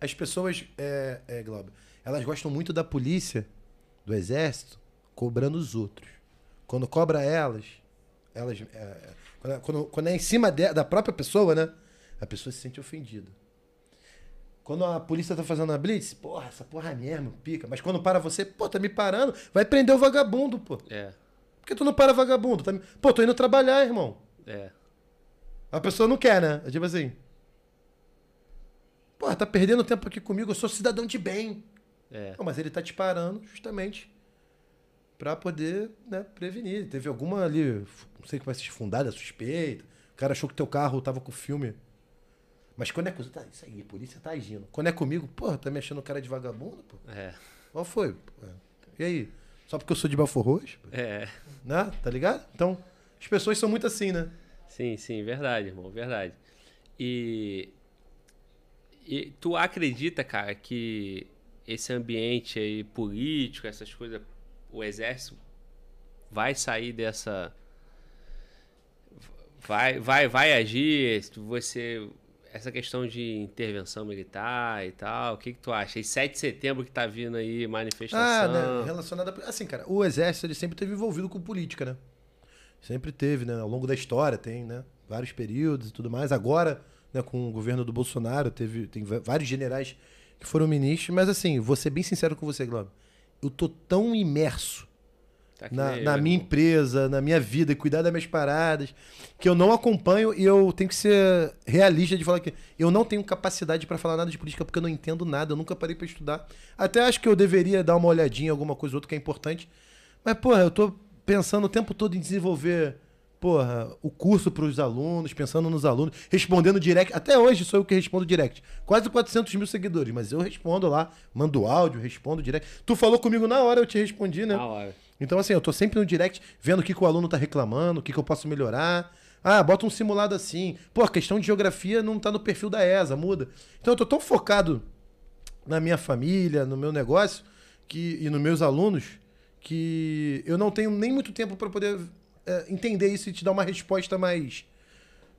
As pessoas, é, é, Glauber, elas gostam muito da polícia, do exército, cobrando os outros. Quando cobra elas, elas. é, é, quando, quando, quando é em cima de- da própria pessoa, né? A pessoa se sente ofendida. Quando a polícia tá fazendo a blitz, porra, essa porra é mesmo, pica. Mas quando para você, pô, tá me parando, vai prender o vagabundo, pô. É, Por que tu não para vagabundo? Tá me- Pô, tô indo trabalhar, irmão. é. A pessoa não quer, né? É tipo assim. Porra, tá perdendo tempo aqui comigo, eu sou cidadão de bem. É. Não, mas ele tá te parando justamente pra poder, né, prevenir. Teve alguma ali, não sei que vai ser fundada, suspeita. O cara achou que teu carro tava com filme. Mas quando é coisa, tá, isso aí, a polícia tá agindo. Quando é comigo, porra, tá me achando cara de vagabundo, pô. É. Qual foi? pô? E aí? Só porque eu sou de Belfor Roxo? É. Né? Tá ligado? Então, as pessoas são muito assim, né? Sim, sim, verdade, irmão, verdade. E, e tu acredita, cara, que esse ambiente aí político, essas coisas, o exército vai sair dessa vai vai vai agir, você essa questão de intervenção militar e tal, o que que tu acha? E 7 de setembro que tá vindo aí Ah, manifestação. né? Relacionado a... Assim, cara, o exército ele sempre esteve envolvido com política, né? Sempre teve, né? Ao longo da história tem, né? Vários períodos e tudo mais. Agora, né, com o governo do Bolsonaro, teve, tem vários generais que foram ministros. Mas assim, vou ser bem sincero com você, Glauber. Eu tô tão imerso Tá na, na minha empresa, na minha vida, cuidar das minhas paradas, que eu não acompanho e eu tenho que ser realista de falar que eu não tenho capacidade pra falar nada de política porque eu não entendo nada, eu nunca parei pra estudar. Até acho que eu deveria dar uma olhadinha em alguma coisa ou outra que é importante. Mas, porra, eu tô pensando o tempo todo em desenvolver, porra, o curso pros alunos, pensando nos alunos, respondendo direct. Até hoje sou eu que respondo direct. Quase 400 mil seguidores, mas eu respondo lá, mando áudio, respondo direct. Tu falou comigo na hora, eu te respondi, né? Na hora. Então, assim, eu tô sempre no direct vendo o que, que o aluno tá reclamando, o que, que eu posso melhorar. Ah, bota um simulado assim. Pô, a questão de geografia não tá no perfil da ESA, muda. Então eu tô tão focado na minha família, no meu negócio que, e nos meus alunos que eu não tenho nem muito tempo para poder é, entender isso e te dar uma resposta mais,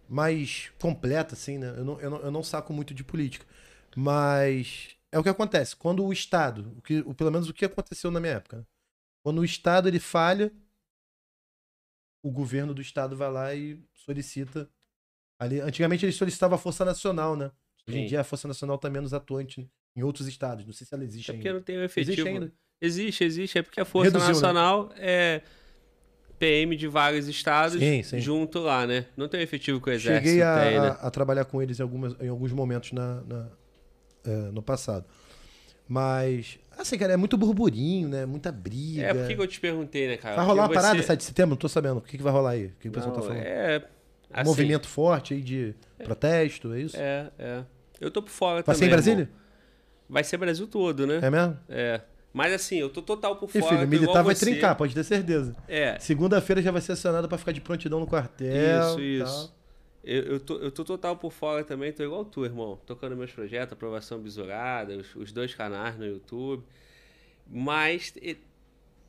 mais completa, assim, né? Eu não, eu, não, eu não saco muito de política. Mas é o que acontece. Quando o Estado, o que, pelo menos o que aconteceu na minha época, né? Quando o Estado ele falha, o governo do Estado vai lá e solicita. Ali, antigamente ele solicitava a Força Nacional, né? Hoje em Sim. dia a Força Nacional está menos atuante em outros estados. Não sei se ela existe É porque ainda. não tem o Existe efetivo. ainda? Existe, existe. É porque a Força Reduziu, né? Nacional é PM de vários estados Sim, sim. junto lá, né? Não tem o efetivo que o Exército Cheguei a, tem, né? a- a trabalhar com eles em, algumas, em alguns momentos na, na- é, no passado. Mas, assim, cara, é muito burburinho, né? Muita briga. É, por que que eu te perguntei, né, cara? Vai rolar uma parada você- 7 de setembro? Não tô sabendo. O que, que vai rolar aí? O que, o pessoal tá falando? É. Um assim, movimento forte aí de protesto, é isso? É, é. Eu tô por fora vai também. ser em Brasília? irmão. Vai ser Brasil todo, né? É mesmo? É. Mas assim, eu tô total por E fora. filho, tô o militar vai você. trincar, pode ter certeza. É. Segunda-feira já vai ser acionado pra ficar de prontidão no quartel. Isso, e isso. Eu, eu, tô, eu tô total por fora também, tô igual tu, irmão. Tocando meus projetos, aprovação bisurada, os, os dois canais no YouTube. Mas e,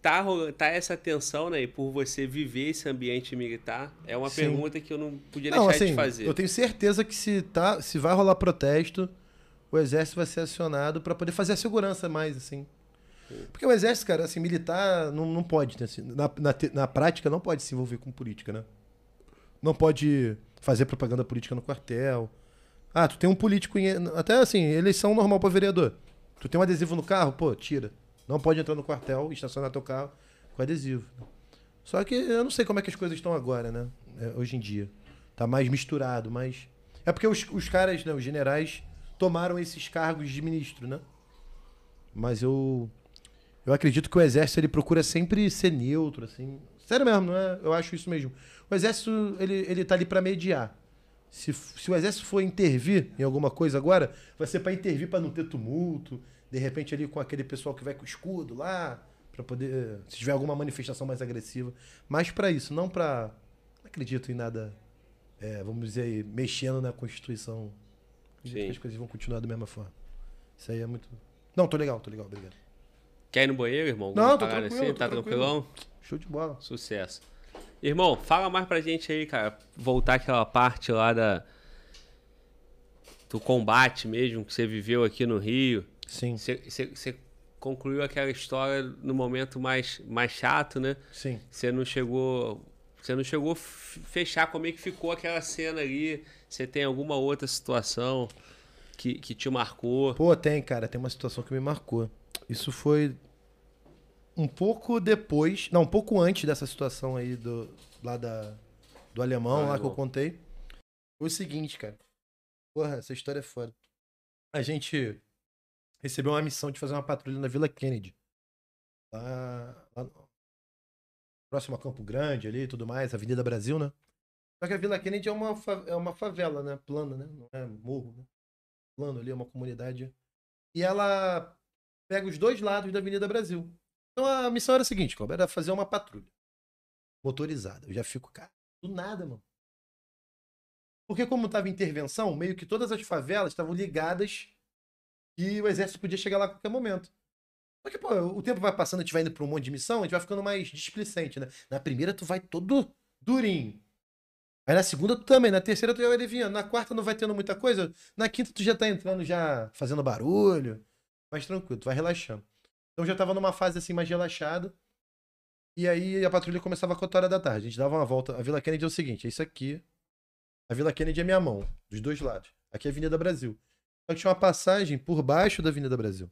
tá, tá essa tensão, né? E por você viver esse ambiente militar, é uma Sim. pergunta que eu não podia Não, deixar assim, de fazer. eu tenho certeza que se, tá, se vai rolar protesto, o exército vai ser acionado pra poder fazer a segurança mais, assim. Porque o exército, cara, assim, militar não, não pode, né, assim, na, na, na prática não pode se envolver com política, né? Não pode fazer propaganda política no quartel. Ah, tu tem um político em, até assim, eleição normal pra vereador. Tu tem um adesivo no carro, pô, tira. Não pode entrar no quartel e estacionar teu carro com adesivo. Só que eu não sei como é que as coisas estão agora, né? É, hoje em dia. Tá mais misturado, mas. É porque os, os caras, né, os generais, tomaram esses cargos de ministro, né? Mas eu. Eu acredito que o exército ele procura sempre ser neutro, assim. Sério mesmo, não é? Eu acho isso mesmo. O exército, ele, ele tá ali pra mediar. Se, se o exército for intervir em alguma coisa agora, vai ser pra intervir pra não ter tumulto. De repente ali com aquele pessoal que vai com escudo lá, Pra poder, se tiver alguma manifestação mais agressiva, mas pra isso, não pra não acredito em nada, é, vamos dizer, aí, mexendo na Constituição. Acredito Sim. que as coisas vão continuar da mesma forma. Isso aí é muito. Não, tô legal, tô legal, obrigado. Quer ir no banheiro, irmão? Não, tô tranquilo, tô Tá tranquilo. tranquilão? Show de bola. Sucesso. Irmão, fala mais pra gente aí, cara. Voltar aquela parte lá da. Do combate mesmo que você viveu aqui no Rio. Sim, Você, você- você concluiu aquela história no momento mais, mais chato, né? sim. Você não chegou. Você não chegou a fechar como é que ficou aquela cena ali. Você tem alguma outra situação que, que te marcou? Pô, tem, cara, tem uma situação que me marcou. Isso foi um pouco depois, não, um pouco antes dessa situação aí do lá da do alemão, Do lá que eu contei. Foi o seguinte, cara. Porra, essa história é foda. A gente recebeu uma missão de fazer uma patrulha na Vila Kennedy. Lá, lá no- próximo a Campo Grande ali e tudo mais, Avenida Brasil, né? Só que a Vila Kennedy é uma, é uma favela, né? Plana, né? Não é morro, né? Plano ali, é uma comunidade. E ela pega os dois lados da Avenida Brasil. Então a missão era a seguinte, Cláudio, era fazer uma patrulha motorizada. Eu já fico, cara, do nada, mano. Porque como tava intervenção, meio que todas as favelas estavam ligadas e o exército podia chegar lá a qualquer momento. Só que, pô, o tempo vai passando, a gente vai indo pra um monte de missão, a gente vai ficando mais displicente, né? Na primeira tu vai todo durinho. Aí na segunda tu também, na terceira tu já vai aliviando, na quarta não vai tendo muita coisa, na quinta tu já tá entrando já fazendo barulho, mais tranquilo, tu vai relaxando. Então já tava numa fase assim mais relaxada. E aí a patrulha começava a 4 horas da tarde. A gente dava uma volta. A Vila Kennedy é o seguinte: é isso aqui. A Vila Kennedy é minha mão, dos dois lados. Aqui é a Avenida Brasil. Só que tinha uma passagem por baixo da Avenida Brasil.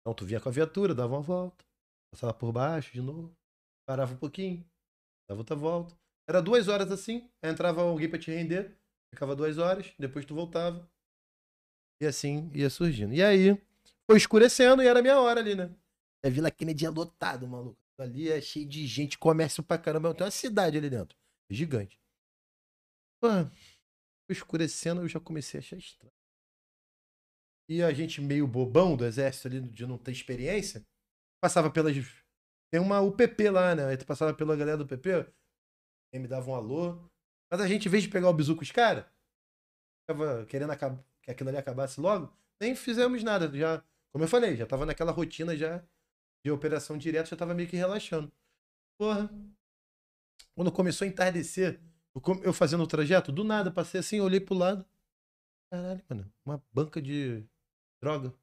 Então tu vinha com a viatura, dava uma volta. Passava por baixo de novo. Parava um pouquinho. Dava outra volta. Era duas horas assim. Aí entrava alguém pra te render. Ficava duas horas. Depois tu voltava. E assim ia surgindo. E aí, foi escurecendo e era minha hora ali, né? A Vila Kennedy é lotado, maluco. Ali é cheio de gente, comércio pra caramba. Tem uma cidade ali dentro. Gigante. Pô, escurecendo, eu já comecei a achar estranho. E a gente meio bobão do exército ali, de não ter experiência, passava pelas. Tem uma UPP lá, né? Aí tu passava pela galera do PP, aí me dava um alô. Mas a gente, em vez de pegar o bizu com os caras, tava querendo acab- que aquilo ali acabasse logo, nem fizemos nada. Já, como eu falei, já tava naquela rotina já de operação direta, já tava meio que relaxando. Porra. Quando começou a entardecer, eu fazendo o trajeto, do nada, passei assim, olhei pro lado. Caralho, mano, uma banca de droga.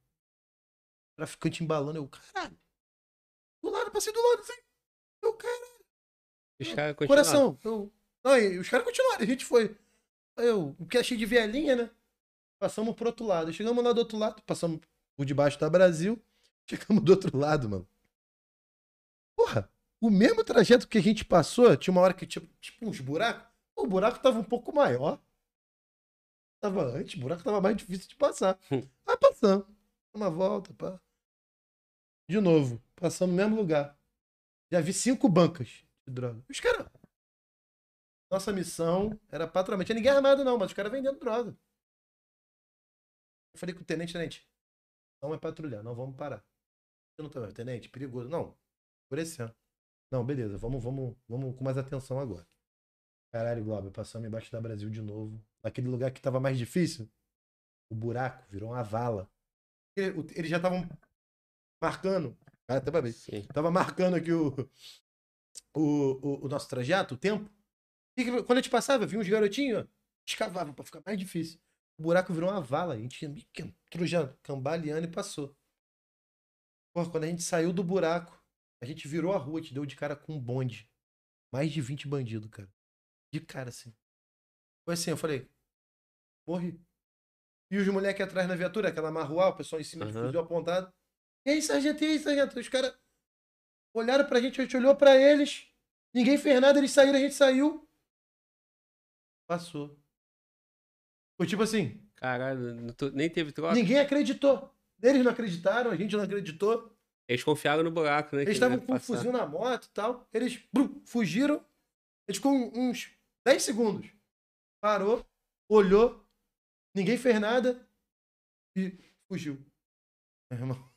Traficante embalando, eu, caralho. Do lado, passei do lado, assim. Eu, caralho. Os caras continuaram. Coração. Eu... Não, e os caras continuaram, a gente foi. Eu, o que achei de velhinha, né? Passamos pro outro lado. Chegamos lá do outro lado, passamos por debaixo da Brasil. Chegamos do outro lado, mano. Porra, o mesmo trajeto que a gente passou, tinha uma hora que tinha tipo uns buracos. O buraco tava um pouco maior. Tava antes, o buraco tava mais difícil de passar. Aí passamos. Uma volta, pá. De novo, passamos no mesmo lugar. Já vi cinco bancas de droga. Os caras. Nossa missão era patrulhamento. Tinha ninguém armado, não, mas os caras vendendo droga. Eu falei com o tenente, tenente. Não é patrulhar, não vamos parar. Eu não tô, tenente, perigoso. Não, escurecendo. Não, beleza, vamos, vamos, vamos com mais atenção agora. Caralho, Globo, passamos embaixo da Brasil de novo. Naquele lugar que tava mais difícil, o buraco virou uma vala. Ele- Eles já estavam marcando. Ah, até pra ver. Sim. Tava marcando aqui o, o, o, o nosso trajeto, o tempo. E quando a gente passava, vinha uns garotinhos, ó, escavavam pra ficar mais difícil. O buraco virou uma vala. A gente entrou já cambaleando e passou. Pô, quando a gente saiu do buraco, a gente virou a rua, gente deu de cara com um bonde. Mais de 20 bandidos, cara. De cara, assim. Foi assim, eu falei, morri. E os moleques atrás na viatura, aquela marruá, o pessoal em cima de Aham. fuzil apontado. E aí, sargento, e aí, sargento? Os caras olharam pra gente, a gente olhou pra eles. Ninguém fez nada, eles saíram, a gente saiu. Passou. Foi tipo assim, Caralho, tô- nem teve troca. ninguém acreditou. Eles não acreditaram, a gente não acreditou. Eles confiaram no buraco, né? Eles estavam com um fuzil na moto e tal. Eles brum, fugiram. Eles ficou uns 10 segundos. Parou, olhou, ninguém fez nada e fugiu. Meu irmão,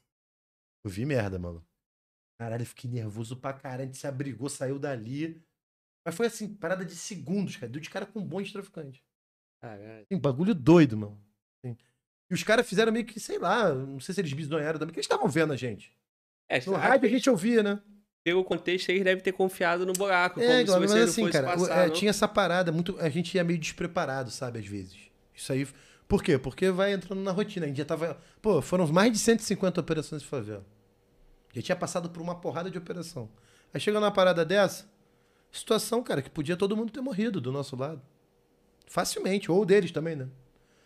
eu vi merda, mano. Caralho, eu fiquei nervoso pra caralho. A gente se abrigou, saiu dali. Mas foi assim, parada de segundos, cara. Deu de cara com um bonde de traficante. Caralho. Assim, bagulho doido, mano. Assim. E os caras fizeram meio que, sei lá, não sei se eles bisonharam também, porque eles estavam vendo a gente. É, No rádio a que gente ouvia, né? pelo contexto, eles devem ter confiado no buraco. É, como mas assim, cara, passar, é, tinha essa parada, muito, a gente ia meio despreparado, sabe, às vezes. Isso aí. Por quê? Porque vai entrando na rotina. A gente já tava. Pô, foram mais de 150 operações de favela. Já tinha passado por uma porrada de operação. Aí chega numa parada dessa, situação, cara, que podia todo mundo ter morrido do nosso lado. Facilmente, ou deles também, né?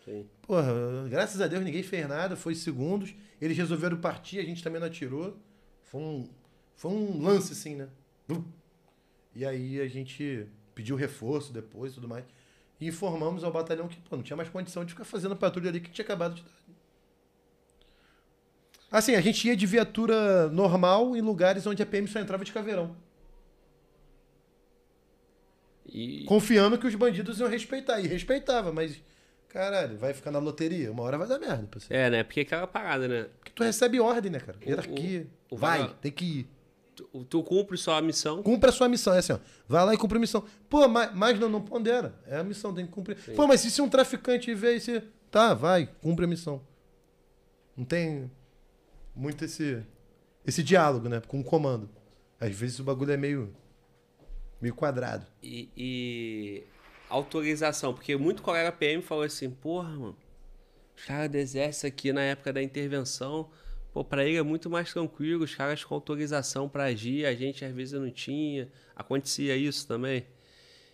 Sim. Porra, graças a Deus ninguém fez nada, foi segundos. Eles resolveram partir, a gente também não atirou. Foi um, foi um lance assim, né? E aí a gente pediu reforço depois e tudo mais. E informamos ao batalhão que pô, não tinha mais condição de ficar fazendo patrulha ali que tinha acabado de dar. Assim, a gente ia de viatura normal em lugares onde a PM só entrava de caveirão. E, Confiando que os bandidos iam respeitar. E respeitava, mas, caralho, vai ficar na loteria. Uma hora vai dar merda pra você. é, né? Porque aquela parada, né? Porque tu recebe ordem, né, cara? Hierarquia. o vai, vala- tem que ir. Tu, tu cumpre só a missão. Cumpre a sua missão. É assim, ó. Vai lá e cumpre a missão. Pô, mas, mas não, não pondera. É a missão, tem que cumprir. Pô, mas e se um traficante vê e se. Tá, vai, cumpre a missão. Não tem muito esse. Esse diálogo, né? Com o comando. Às vezes o bagulho é meio. Meio quadrado. E, e autorização, porque muito colega PM falou assim, porra, mano, os caras do exército aqui na época da intervenção, pô, pra ele é muito mais tranquilo, os caras com autorização pra agir, a gente às vezes não tinha. Acontecia isso também.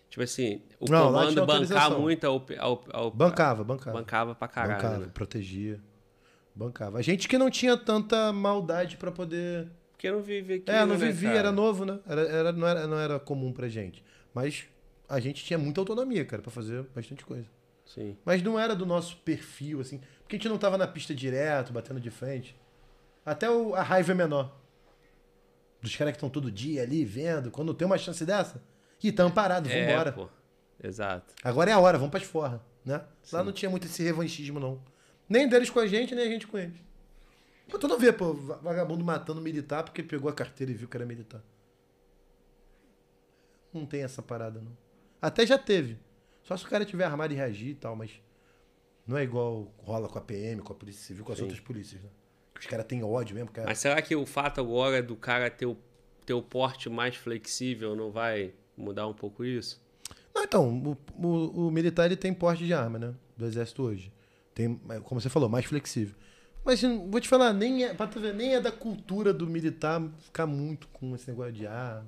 Tipo assim, o Não, comando bancar muito ao, ao, ao- Bancava, bancava. bancava pra caralho, bancava, né? protegia. Bancava. A gente que não tinha tanta maldade pra poder Porque não vive aqui. É, não né, vivia, cara? era novo, né? Era, era- não, era, não era comum pra gente. Mas a gente tinha muita autonomia, cara, pra fazer bastante coisa. Sim. Mas não era do nosso perfil, assim. Porque a gente não tava na pista direto, batendo de frente. Até o- a raiva é menor. Dos caras que estão todo dia ali vendo. Quando tem uma chance dessa, ih, tamo parado, É, vambora. pô. Exato. Agora é a hora, vamos pras forras, né? Lá Sim. não tinha muito esse revanchismo, não. Nem deles com a gente, nem a gente com eles. Pô, tu não vê, pô, va- vagabundo matando militar porque pegou a carteira e viu que era militar. Não tem essa parada, não. Até já teve. Só se o cara tiver armado e reagir e tal, mas não é igual rola com a PM, com a Polícia Civil, com as Sim. outras polícias, né? Que os caras têm ódio mesmo, cara. Mas será que o fato agora do cara ter o, ter o porte mais flexível não vai mudar um pouco isso? Não, então, o, o- o militar ele tem porte de arma, né? Do exército hoje. Tem, é, como você falou, mais flexível. Mas vou te falar, nem é, pra tu ver, nem é da cultura do militar ficar muito com esse negócio de arma.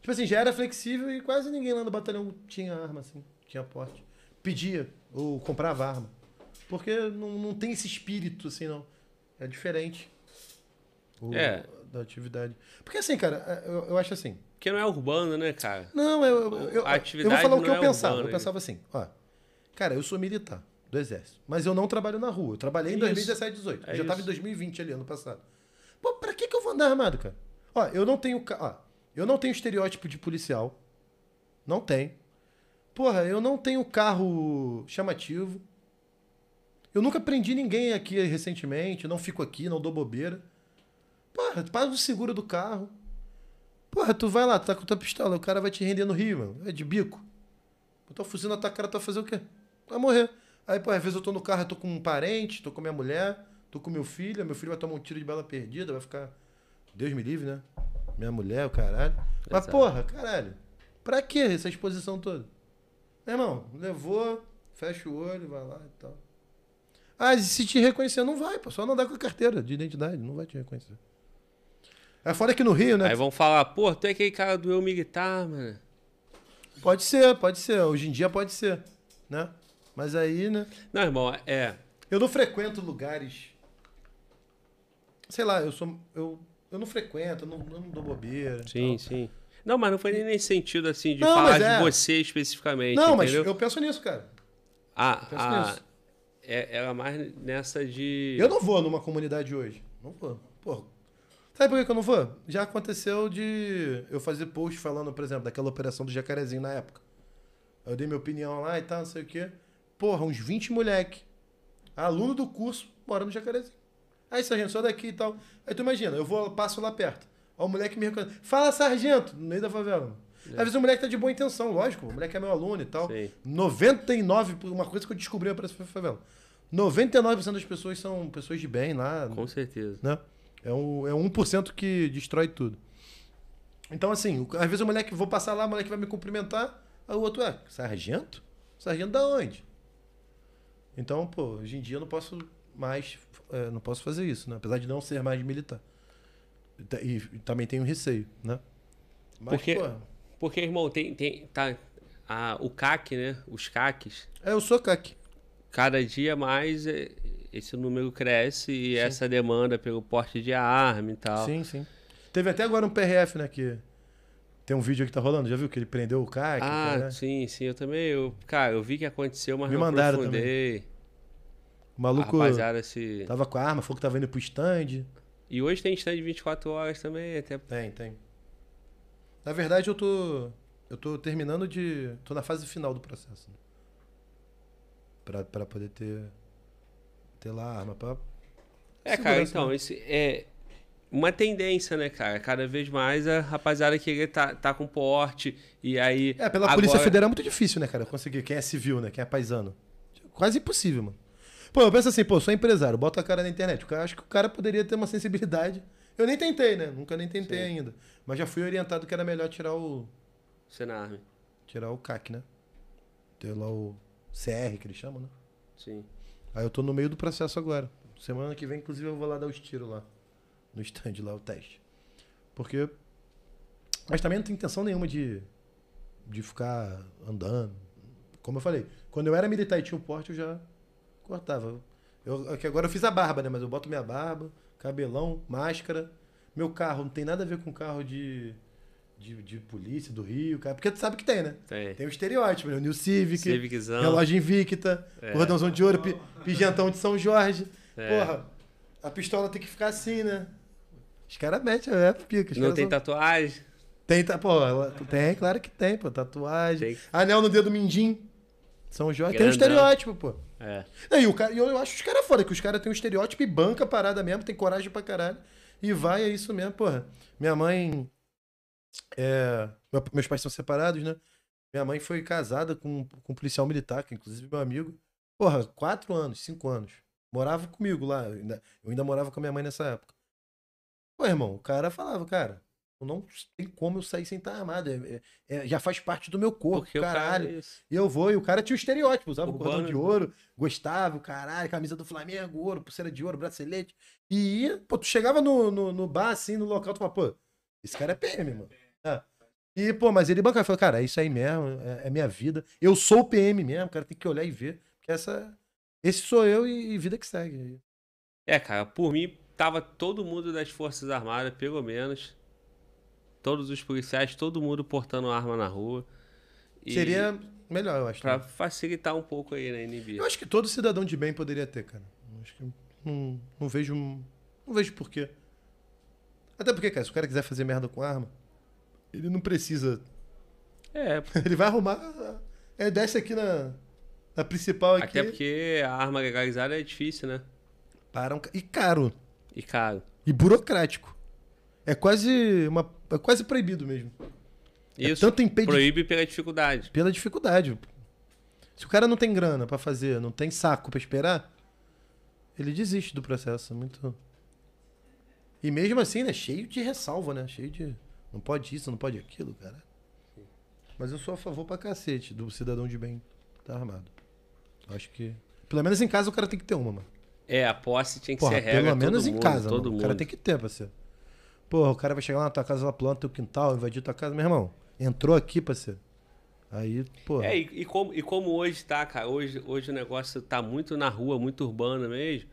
Tipo assim, já era flexível e quase ninguém lá no batalhão tinha arma, assim, tinha porte. Pedia ou comprava arma. Porque não, não tem esse espírito, assim, não. É diferente. o- É. Da atividade. Porque assim, cara, eu, eu acho assim. Porque não é urbano, né, cara? Não, eu, eu, eu, A eu vou falar o que eu é pensava. urbana, eu pensava assim, ó. Cara, eu sou militar do exército, mas eu não trabalho na rua. Eu trabalhei em Isso. 2017, 18. É eu já tava em isso. 2020 ali, ano passado. Pô, pra que que eu vou andar armado, cara? Ó, eu não tenho, ó, eu não tenho estereótipo de policial. Não tem. Porra, eu não tenho carro chamativo. Eu nunca prendi ninguém aqui recentemente, não fico aqui, não dou bobeira. Porra, tu paga o seguro do carro. Porra, tu vai lá, tu tá com tua pistola, o cara vai te render no rio, mano. É de bico. Botar o fuzil na tua cara, tu vai fazer o quê? Vai morrer. Aí, pô, às vezes eu tô no carro, eu tô com um parente, tô com minha mulher, tô com meu filho, meu filho vai tomar um tiro de bala perdida, vai ficar. Deus me livre, né? Minha mulher, o caralho. Mas, Exato. porra, caralho. Pra que essa exposição toda? Meu irmão, levou, fecha o olho, vai lá e tal. Ah, e se te reconhecer, não vai, pô. Só não dá com a carteira de identidade, não vai te reconhecer. É fora que no Rio, né? Aí vão falar, pô, tu é aquele cara do eu militar, mano. Pode ser, pode ser. Hoje em dia pode ser, né? Mas aí, né? Não, irmão, é. Eu não frequento lugares. Sei lá, eu sou. Eu, eu não frequento, eu não, eu não dou bobeira. Sim, sim. Não, mas não foi nem nesse sentido, assim, de Não, falar mas de é. você especificamente. Não, mas entendeu? eu penso nisso, cara. Ah, penso ah, nisso. é, era mais nessa de. Eu não vou numa comunidade hoje. Não vou. Porra. Sabe por que que eu não vou? Já aconteceu de eu fazer post falando, por exemplo, daquela operação do jacarezinho na época. Eu dei minha opinião lá e tal, não sei o quê. Porra, uns 20 moleque. Aluno do curso, mora no jacarezinho. Aí, sargento, só daqui e tal. Aí tu imagina, eu vou, passo lá perto. Ó, o moleque me reconhece. Fala, sargento, no meio da favela. Às vezes o moleque tá de boa intenção, lógico. O moleque é meu aluno e tal. Sei. 99, por uma coisa que eu descobri para essa favela. 99% das pessoas são pessoas de bem lá, Com certeza. né? É um, é 1% que destrói tudo. Então, assim, às vezes o moleque, vou passar lá, o moleque vai me cumprimentar, aí o outro é, sargento? Sargento da onde? Então, pô, hoje em dia eu não posso mais, é, não posso fazer isso, né? Apesar de não ser mais militar. E, e também tenho receio, né? Mas, Porque- pô, Porque, irmão, tem. tem tá, a, o CAC, né? Os CACs, é, eu sou CAC. cada dia mais é, esse número cresce e essa demanda pelo porte de arma e tal. Sim, sim. Teve até agora um PRF, né? Que tem um vídeo que tá rolando, já viu? Que ele prendeu o CAC. Ah, né? sim, sim, eu também. Eu, cara, eu vi que aconteceu, mas Me não mandaram aprofundei. O maluco se. tava com a arma, falou que tava indo pro stand. E hoje tem stand de 24 horas também, até. Tem, tem. Na verdade, eu tô. Eu tô terminando de. tô na fase final do processo. Né? Pra, pra poder ter. ter lá a arma. Pra... É, cara, Segurança, então, né? esse é uma tendência, né, cara? Cada vez mais a rapaziada querer tá, tá com porte e aí. É, pela agora- Polícia Federal é muito difícil, né, cara? Conseguir quem é civil, né? Quem é paisano. Quase impossível, mano. Pô, eu penso assim, pô, sou empresário, boto a cara na internet. Eu acho que o cara poderia ter uma sensibilidade. Eu nem tentei, né? Nunca nem tentei Sim. ainda. Mas já fui orientado que era melhor tirar o. Senarme. Tirar o CAC, né? Ter lá o CR, que eles chamam, né? Sim. Aí eu tô no meio do processo agora. Semana que vem, inclusive, eu vou lá dar os tiros lá. No stand lá, o teste. Porque. Mas também não tem intenção nenhuma de. De ficar andando. Como eu falei, quando eu era militar e tinha o porte, eu já cortava. Eu, é que agora eu fiz a barba, né? Mas eu boto minha barba, cabelão, máscara. Meu carro não tem nada a ver com carro de, de, de polícia do Rio, cara. Porque tu sabe que tem, né? Tem. Tem o estereótipo, né? O New Civic, Civiczão. relógio Invicta, É. cordãozão de ouro, pi- de São Jorge. É. Porra, a pistola tem que ficar assim, né? Os caras metem, é pica. Não tem são- tatuagem? Tem, tá, pô, ela- tem, claro que tem, pô. Tatuagem. Tem. Anel no dedo mindinho. São Jorge. Tem um estereótipo, pô. É. E, o cara, e eu acho os caras foda, que os caras têm um estereótipo e banca a parada mesmo, tem coragem pra caralho. E vai, é isso mesmo, porra. Minha mãe. é, meu- meus pais são separados, né? Minha mãe foi casada com, com um policial militar, que inclusive meu amigo. Porra, quatro anos, cinco anos. Morava comigo lá. Eu ainda, eu ainda morava com a minha mãe nessa época. Pô, irmão, o cara falava, cara, não tem como eu sair sem estar armado. é- é- é- já faz parte do meu corpo, Porque o caralho. cara é. E eu vou, e o cara tinha o estereótipo, usava o cordão Urbano. de ouro, gostava, o caralho, camisa do Flamengo, ouro, pulseira de ouro, bracelete. E ia, pô, tu chegava no, no, no bar, assim, no local, tu fala, pô, esse cara é PM, mano. É. E, pô, mas ele bancava, falou, cara, é isso aí mesmo, é, é minha vida. Eu sou o PM mesmo, o cara tem que olhar e ver. Porque essa, esse sou eu e, e vida que segue. É, cara, por mim, tava todo mundo das Forças Armadas, pelo menos. Todos os policiais, todo mundo portando arma na rua. E Seria melhor, eu acho. Pra né? facilitar um pouco aí na NB. Eu acho que todo cidadão de bem poderia ter, cara. Eu acho que não, não vejo. Não vejo porquê. Até porque, cara, se o cara quiser fazer merda com arma, ele não precisa. É, Ele vai arrumar. É, desce aqui na, na principal aqui. até porque a arma legalizada é difícil, né? Para um E caro. E caro. E burocrático. É quase uma. É quase proibido mesmo. É Isso tanto impedi- proíbe pela dificuldade. Pela dificuldade. Se o cara não tem grana pra fazer, não tem saco pra esperar, ele desiste do processo. É muito. E mesmo assim, né? Cheio de ressalva, né? Cheio de. Não pode isso, não pode aquilo, cara. Mas eu sou a favor pra cacete do cidadão de bem tá armado. Acho que. Pelo menos em casa o cara tem que ter uma, mano. É, a posse tinha que Porra, ser regra. pelo menos todo em mundo, casa, todo mano. mundo. O cara tem que ter, parceiro. Porra, o cara vai chegar lá na tua casa, ela planta teu quintal, invadir tua casa. Meu irmão, entrou aqui, parceiro. Aí, porra. É, e, e como, e como hoje tá, cara, hoje, hoje o negócio tá muito na rua, muito urbano mesmo.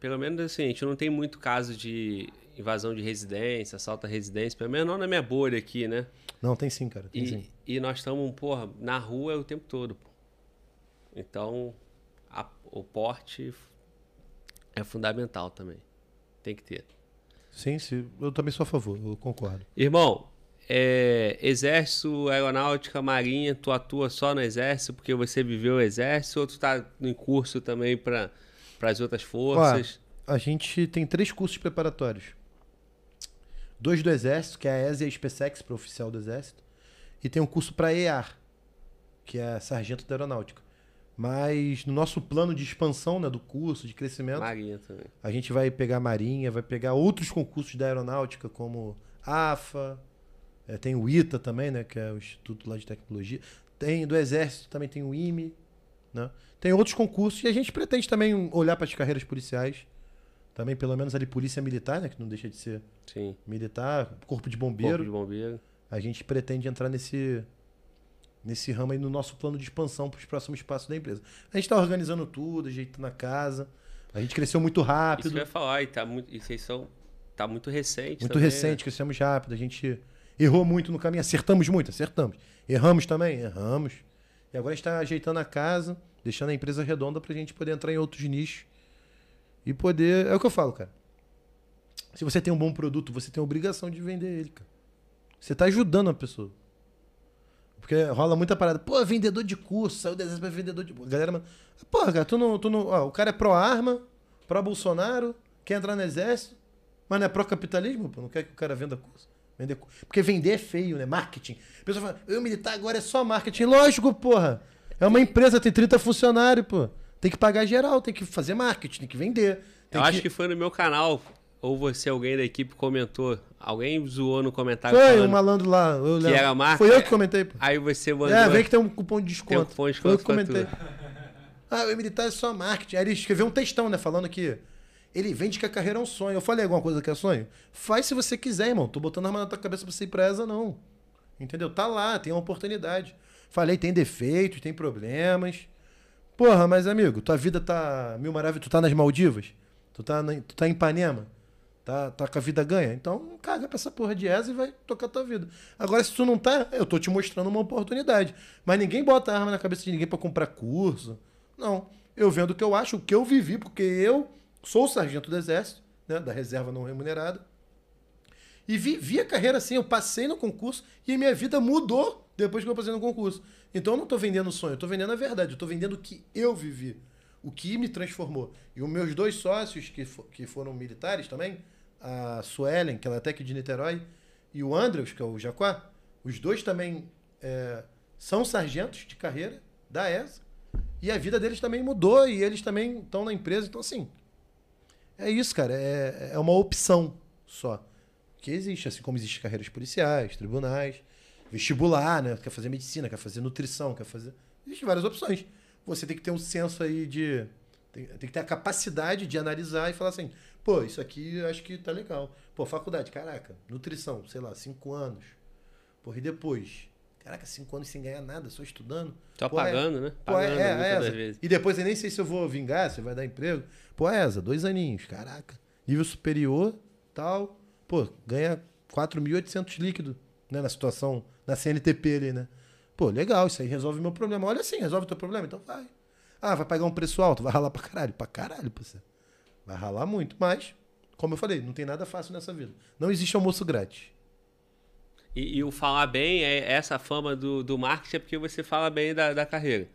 Pelo menos assim, a gente não tem muito caso de invasão de residência, assalto à residência, pelo menos não na minha bolha aqui, né? Não, tem sim, cara. Tem sim. E, e nós estamos, porra, na rua o tempo todo. pô. Então, a- o porte é fundamental também. Tem que ter. Sim, sim. Eu também sou a favor, eu concordo. Irmão, é, exército, aeronáutica, marinha, tu atua só no exército porque você viveu o exército ou tu tá em curso também para as outras forças? A gente tem três cursos preparatórios. Dois do Exército, que é a ESA e a SpaceX, para oficial do Exército. E tem um curso para EAR, que é Sargento da Aeronáutica. Mas no nosso plano de expansão né, do curso, de crescimento, Marinha também. A gente vai pegar Marinha, vai pegar outros concursos da aeronáutica, como AFA, eh, tem o ITA também, né, que é o Instituto lá de Tecnologia. Tem do Exército também tem o IME, né? Tem outros concursos e a gente pretende também olhar para as carreiras policiais. Também, pelo menos ali, polícia militar, né? Que não deixa de ser Sim. militar, corpo de Corpo bombeiro. de bombeiro. A gente pretende entrar nesse, nesse ramo aí no nosso plano de expansão para os próximos passos da empresa. A gente está organizando tudo, ajeitando a casa. A gente cresceu muito Isso rápido. que eu ia falar, e tá muito, e vocês são, tá muito recente Muito também, recente, crescemos rápido. A gente errou muito no caminho, acertamos muito, acertamos. Erramos também? Erramos. E agora a gente está ajeitando a casa, deixando a empresa redonda para a gente poder entrar em outros nichos e poder. É o que eu falo, cara. Se você tem um bom produto, você tem a obrigação de vender ele, cara. Você está ajudando a pessoa. Porque rola muita parada. Pô, vendedor de curso, saiu do exército pra vendedor de. Galera, mano. Porra, cara, tu não. Tu não ó, o cara é pró-arma, pró-Bolsonaro, quer entrar no exército, mas não é pró-capitalismo, pô. Não quer que o cara venda curso. Vender Porque vender é feio, né? Marketing. A pessoa fala, eu militar agora é só marketing. Lógico, porra. É uma empresa, tem 30 funcionários, pô. Tem que pagar geral, tem que fazer marketing, tem que vender. Tem Eu acho que foi no meu canal, ou você, alguém da equipe comentou. Alguém zoou no comentário Foi um malandro lá. Eu lembro. era marca- Foi eu que comentei, pô. Aí você mandou. É, vem que tem um cupom de Tem um desconto. cupom de Foi eu que desconto comentei. Ah, o militar é só marketing. Aí ele escreveu um textão, né? Falando que ele vende que a carreira é um sonho. Eu falei alguma coisa que é sonho? Faz se você quiser, irmão. Tô botando a arma na tua cabeça pra você ir pra essa, não. Entendeu? Tá lá, tem uma oportunidade. Falei, tem defeitos, tem problemas. Porra, mas amigo, tua vida tá mil maravilhas. Tu tá nas Maldivas? Tu tá, na- tu tá em Ipanema? Tá, tá com a vida ganha? Então caga pra essa porra de ESA e vai tocar tua vida. Agora, se tu não tá, eu tô te mostrando uma oportunidade. Mas ninguém bota arma na cabeça de ninguém pra comprar curso. Não. Eu vendo o que eu acho, o que eu vivi, porque eu sou sargento do exército, né, da reserva não remunerada. E vivi a carreira assim, eu passei no concurso e minha vida mudou depois que eu passei no concurso. Então eu não estou vendendo sonho, eu estou vendendo a verdade, eu estou vendendo o que eu vivi, o que me transformou. E os meus dois sócios, que, for, que foram militares também, a Suelen, que é até aqui de Niterói, e o Andrews, que é o Jaquá, os dois também é, são sargentos de carreira da ESA. E a vida deles também mudou e eles também estão na empresa. Então, assim, é isso, cara. É, é uma opção só que existe, assim como existem carreiras policiais, tribunais, vestibular, né? Quer fazer medicina, quer fazer nutrição, quer fazer. Existem várias opções. Você tem que ter um senso aí de. Tem, tem que ter a capacidade de analisar e falar assim, pô, isso aqui eu acho que tá legal. Pô, faculdade, caraca, nutrição, sei lá, cinco anos. Porra, e depois? Caraca, cinco anos sem ganhar nada, só estudando. Só Pô, pagando, é, né? Pô, Pagando é, é, muitas vezes. E depois eu nem sei se eu vou vingar, se vai dar emprego. Pô, é essa, dois aninhos, caraca. Nível superior, tal. Pô, ganha 4.800 líquido, né? Na situação, na CNTP ali, né? Pô, legal, isso aí resolve meu problema. Olha assim, resolve o teu problema, então vai. Ah, vai pagar um preço alto, vai ralar pra caralho. Pra caralho, pô. você. Vai ralar muito, mas, como eu falei, não tem nada fácil nessa vida. Não existe almoço grátis. E, e o falar bem, é essa fama do, do marketing é porque você fala bem da, da carreira.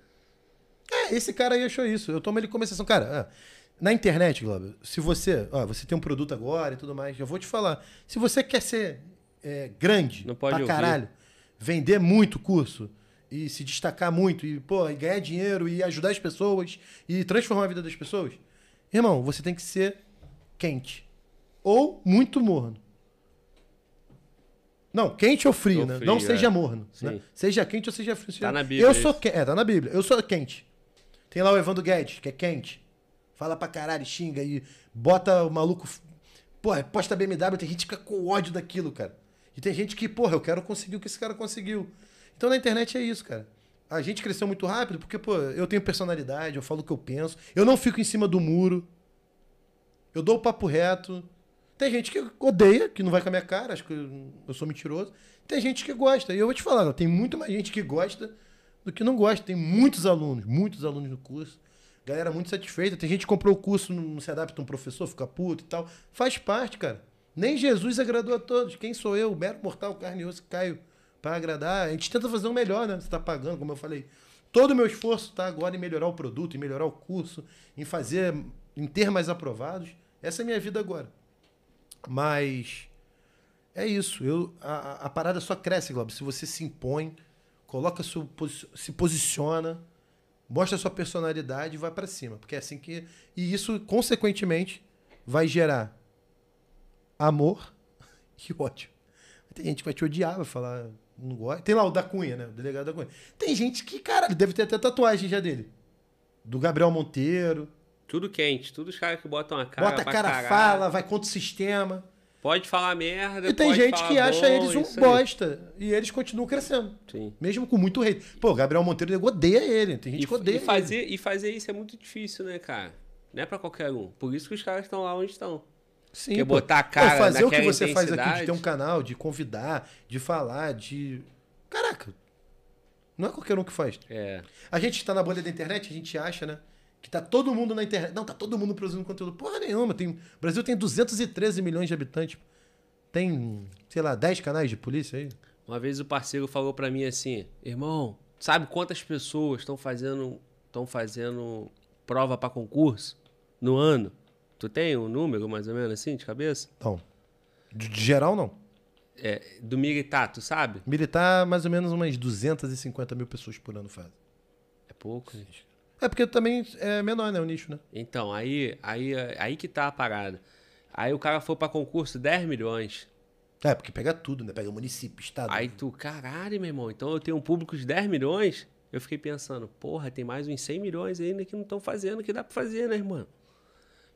É, esse cara aí achou isso. Eu tomo ele como exceção. Cara, ah, na internet, Glauber, se você. Você tem um produto agora e tudo mais, eu vou te falar. Se você quer ser é, grande Não pode pra ouvir. caralho, vender muito curso e se destacar muito e, pô, e ganhar dinheiro e ajudar as pessoas e transformar a vida das pessoas, irmão, você tem que ser quente. Ou muito morno. Não, quente ou frio, Ou né? frio, Não é. seja morno. Sim. Né? Seja quente ou seja frio. Tá na Bíblia Eu sou isso. que... É, tá na Bíblia. Eu sou quente. Tem lá o Evandro Guedes, que é quente. Fala pra caralho, xinga e bota o maluco. Porra, posta BMW, tem gente que fica com ódio daquilo, cara. E tem gente que, porra, eu quero conseguir o que esse cara conseguiu. Então na internet é isso, cara. A gente cresceu muito rápido porque, pô, eu tenho personalidade, eu falo o que eu penso. Eu não fico em cima do muro. Eu dou o papo reto. Tem gente que odeia, que não vai com a minha cara, acho que eu- eu sou mentiroso. Tem gente que gosta. E eu vou te falar, tem muito mais gente que gosta do que não gosta. Tem muitos alunos, muitos alunos no curso. Galera muito satisfeita. Tem gente que comprou o curso, não se adapta a um professor, fica puto e tal. Faz parte, cara. Nem Jesus agradou a todos. Quem sou eu? Mero mortal, carne e osso, caio para agradar. A gente tenta fazer o melhor, né? Você tá pagando, como eu falei. Todo o meu esforço tá agora em melhorar o produto, em melhorar o curso, em fazer, em ter mais aprovados. Essa é a minha vida agora. Mas é isso. Eu, a, a- parada só cresce, Globo. Se você se impõe, coloca seu, se posiciona, mostra sua personalidade e vai pra cima. Porque é assim que. E isso, consequentemente, vai gerar amor e ódio. Tem gente que vai te odiar, vai falar. Não gosta. Tem lá o da Cunha, né? O delegado da Cunha. Tem gente que, caralho, deve ter até tatuagem já dele. Do Gabriel Monteiro. Tudo quente, tudo os caras que botam a cara. Bota a cara, fala, vai contra o sistema. Pode falar merda. E tem gente que acha bom, eles um aí. bosta. E eles continuam crescendo. Sim. Mesmo com muito hate. Pô, o Gabriel Monteiro nego, odeia ele. Tem gente E, que odeia e fazer, e fazer isso é muito difícil, né, cara? Não é pra qualquer um. Por isso que os caras estão lá onde estão. Sim, Quer botar a cara fazer o que você faz aqui de ter um canal, de convidar, de falar, de. Caraca. Não é qualquer um que faz. É. A gente está na bolha da internet, a gente acha, né? Que tá todo mundo na internet. Não, tá todo mundo produzindo conteúdo. Porra nenhuma. Tem... O Brasil tem 213 milhões de habitantes. Tem, sei lá, 10 canais de polícia aí. Uma vez o parceiro falou pra mim assim, irmão, sabe quantas pessoas estão fazendo estão fazendo prova pra concurso no ano? Tu tem um número mais ou menos assim de cabeça? Então, de, de geral, não. É, do militar, tu sabe? Militar, mais ou menos umas 250 mil pessoas por ano faz. É pouco, gente. É porque também é menor, né? O nicho, né? Então, aí, aí, aí que tá a parada. Aí o cara foi pra concurso 10 milhões. É, porque pega tudo, né? Pega município, estado. Aí tu, caralho, meu irmão, então eu tenho um público de 10 milhões. Eu fiquei pensando, porra, tem mais uns 100 milhões ainda que não estão fazendo, que dá pra fazer, né, irmão?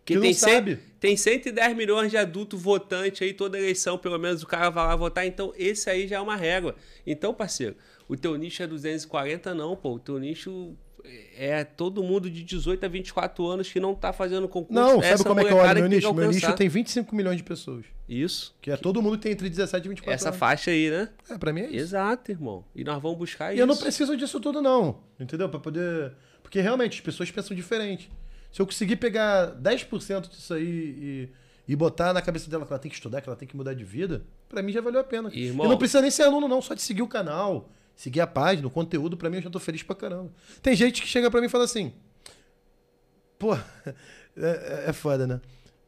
Porque Que não tem, cem- sabe. tem 110 milhões de adulto votante aí, toda eleição, pelo menos o cara vai lá votar, então esse aí já é uma régua. Então, parceiro, o teu nicho é 240, não, pô. O teu nicho é todo mundo de 18 a 24 anos que não tá fazendo concurso. Não, sabe Essa como é que eu molecada olho meu nicho? Meu nicho tem 25 milhões de pessoas. Isso. Que é todo mundo que tem entre 17 e 24 Essa anos. faixa aí, né? É, pra mim é isso. Exato, irmão. E nós vamos buscar E isso. eu não preciso disso tudo, não. Entendeu? Pra poder. Porque realmente as pessoas pensam diferente. Se eu conseguir pegar 10% disso aí e, e botar na cabeça dela que ela tem que estudar, que ela tem que mudar de vida, pra mim já valeu a pena. Irmão. E não precisa nem ser aluno, não, só de seguir o canal, seguir a página, o conteúdo, pra mim eu já tô feliz pra caramba. Tem gente que chega pra mim e fala assim. Pô, é, é- é foda, né?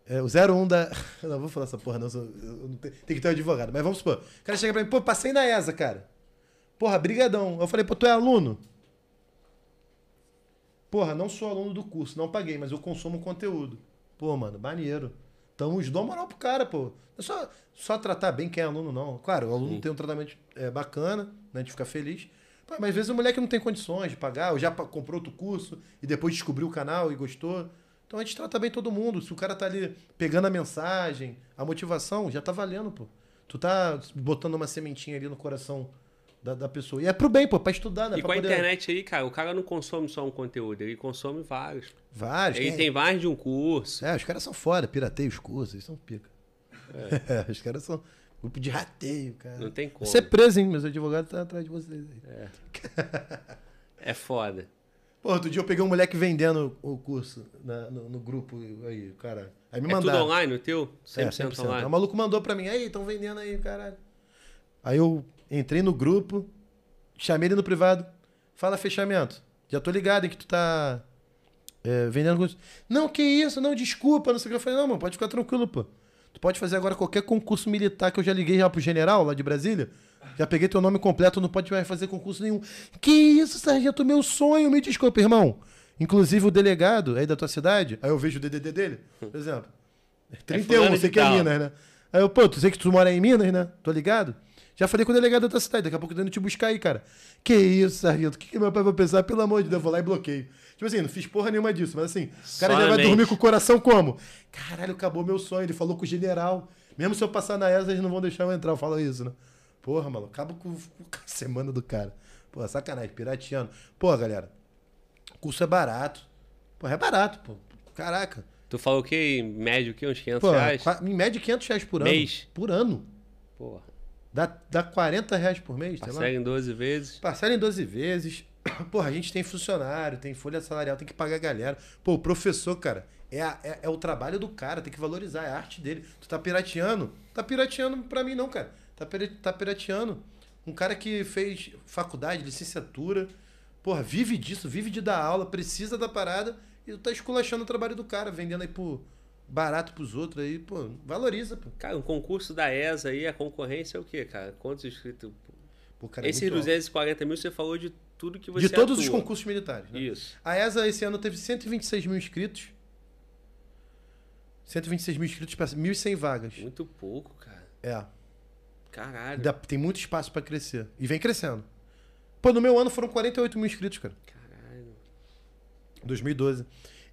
É, o 01 da. Não, vou falar essa porra, não. eu sou- eu não tenho- tem que ter um advogado. Mas vamos supor. O cara chega pra mim, pô, passei na ESA, cara. Porra, brigadão. Eu falei, pô, tu é aluno? Porra, não sou aluno do curso, não paguei, mas eu consumo conteúdo. Pô, mano, maneiro. Então, os dou moral pro cara, pô. É só, só tratar bem quem é aluno, não. Claro, o aluno Sim. tem um tratamento é, bacana, né, de ficar feliz. Pô, mas às vezes o moleque não tem condições de pagar, ou já comprou outro curso e depois descobriu o canal e gostou. Então a gente trata bem todo mundo. Se o cara tá ali pegando a mensagem, a motivação, já tá valendo, pô. Tu tá botando uma sementinha ali no coração da, da pessoa. E é pro bem, pô, pra estudar, né? E pra com a poder- internet aí, cara, o cara não consome só um conteúdo, ele consome vários. Vários. Ele quem- tem mais de um curso. É, os caras são foda, pirateia os cursos, eles são pica. É, os caras são grupo de rateio, cara. Não tem como. Você é preso, hein? Meus advogados estão atrás de vocês aí. É foda. Pô, outro dia eu peguei um moleque vendendo o curso na- no, no grupo aí, cara. Aí me É tudo mandaram. online o teu? 100%, É, 100%. Aí online. O maluco mandou pra mim, aí, estão vendendo aí, caralho. Aí eu entrei no grupo, chamei ele no privado. Fala fechamento. Já tô ligado em que tu tá é, vendendo curso. Não, que isso, não, desculpa, não sei o que. Eu falei, não, mano, pode ficar tranquilo, pô. Tu pode fazer agora qualquer concurso militar que eu já liguei já pro general lá de Brasília. Já peguei teu nome completo, não pode mais fazer concurso nenhum. Que isso, sargento, meu sonho, me desculpa, irmão. Inclusive o delegado aí da tua cidade, aí eu vejo o DDD dele, por exemplo. 31, fulano sei de que é. Minas, né? Aí eu, pô, tu sei que tu mora em Minas, né? Tô ligado? Já falei com o delegado da cidade, daqui a pouco eu tô indo te buscar aí, cara. Que isso, sargento? O que, que meu pai vai pensar? Pelo amor de Deus, eu vou lá e bloqueio. Tipo assim, não fiz porra nenhuma disso, mas assim, o cara Só já vai mente. dormir com o coração como? Caralho, acabou meu sonho. Ele falou com o general. Mesmo se eu passar na ESA, eles não vão deixar eu entrar. Eu falo isso, né? Porra, mano, acaba com, com a semana do cara. Pô, sacanagem, pirateando. Pô, galera, o curso é barato. Pô, é barato, pô. Caraca. Tu falou o quê? Em médio, o quê? Uns 500 Pô, reais? em média 500 reais por ano. Mês? Por ano. Porra. Dá, dá 40 reais por mês, sei lá. Parcela em 12 vezes. Parcela em 12 vezes. Porra, a gente tem funcionário, tem folha salarial, tem que pagar a galera. Pô, o professor, cara, é, a- é, é o trabalho do cara, tem que valorizar, é a arte dele. Tu tá pirateando? Tá pirateando pra mim não, cara. Tá, tá pirateando. Um cara que fez faculdade, licenciatura, porra, vive disso, vive de dar aula, precisa da parada e tu tá esculachando o trabalho do cara, vendendo aí por barato pros outros aí, pô, valoriza, pô. Cara, um concurso da ESA aí, a concorrência é o quê, cara? Quantos inscritos? Pô, cara, é Esses muito alto. 240 mil, você falou de tudo que você De todos os atua. concursos militares, né? Isso. A ESA esse ano teve 126 mil inscritos. 126 mil inscritos para 1.100 vagas. Muito pouco, cara. É. Caralho. Ainda tem muito espaço para crescer. E vem crescendo. Pô, no meu ano foram 48 mil inscritos, cara. Caralho. 2012.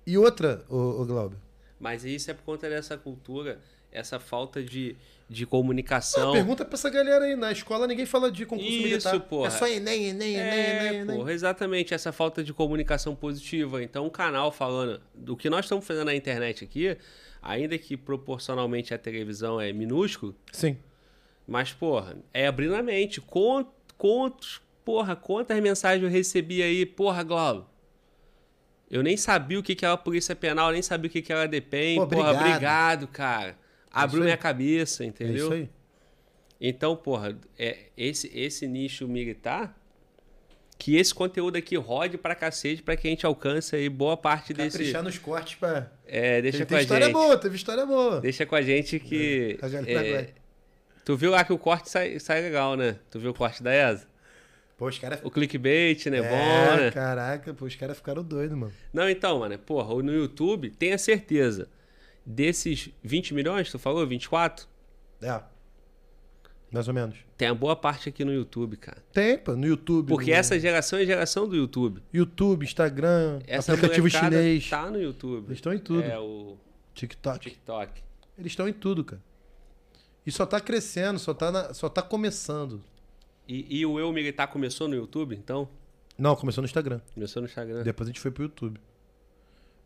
E outra, ô, ô Glauber. Mas isso é por conta dessa cultura, essa falta de, de Ah, comunicação. pergunta pra essa galera aí. Na escola ninguém fala de concurso Isso, militar. porra. É só Enem, Enem, Enem, É, Enem, Enem. porra, exatamente, essa falta de comunicação positiva. Então, um canal falando do que nós estamos fazendo na internet aqui, ainda que proporcionalmente a televisão é minúsculo, Sim. mas, porra, é abrindo a mente. Quant- Quantos, porra, quantas mensagens eu recebi aí, porra, Glauber? Eu nem sabia o que, que era Polícia Penal, nem sabia o que, que era DPEM. Pô, porra, obrigado. obrigado, cara. Abriu aí. minha cabeça, É entendeu? isso aí. Então, porra, é, esse, esse nicho militar, que esse conteúdo aqui rode pra cacete pra que a gente alcance aí boa parte desse. Caprichar nos cortes pra... É, deixa Teve com a história gente. boa, teve história boa. Deixa com a gente que. A é, tu viu lá que o corte sai, sai legal, né? Tu viu o corte da ESA? Pô, os caras... O clickbait, né? É, Bom, né? caraca, pô, os caras ficaram doidos, mano. Não, então, mano, porra, no YouTube, tenha certeza. Desses 20 milhões, tu falou? 24? É. Mais ou menos. Tem a boa parte aqui no YouTube, cara. Tem, pô, no YouTube. Porque no essa geração é a geração do YouTube. YouTube, Instagram, Essa aplicativo chinês. tá no YouTube. Eles estão em tudo. É o TikTok. TikTok. Eles estão em tudo, cara. E só tá crescendo, só tá, na- só tá começando. E, e o Eu Militar começou no YouTube, então? Não, começou no Instagram. Começou no Instagram. Depois a gente foi pro YouTube.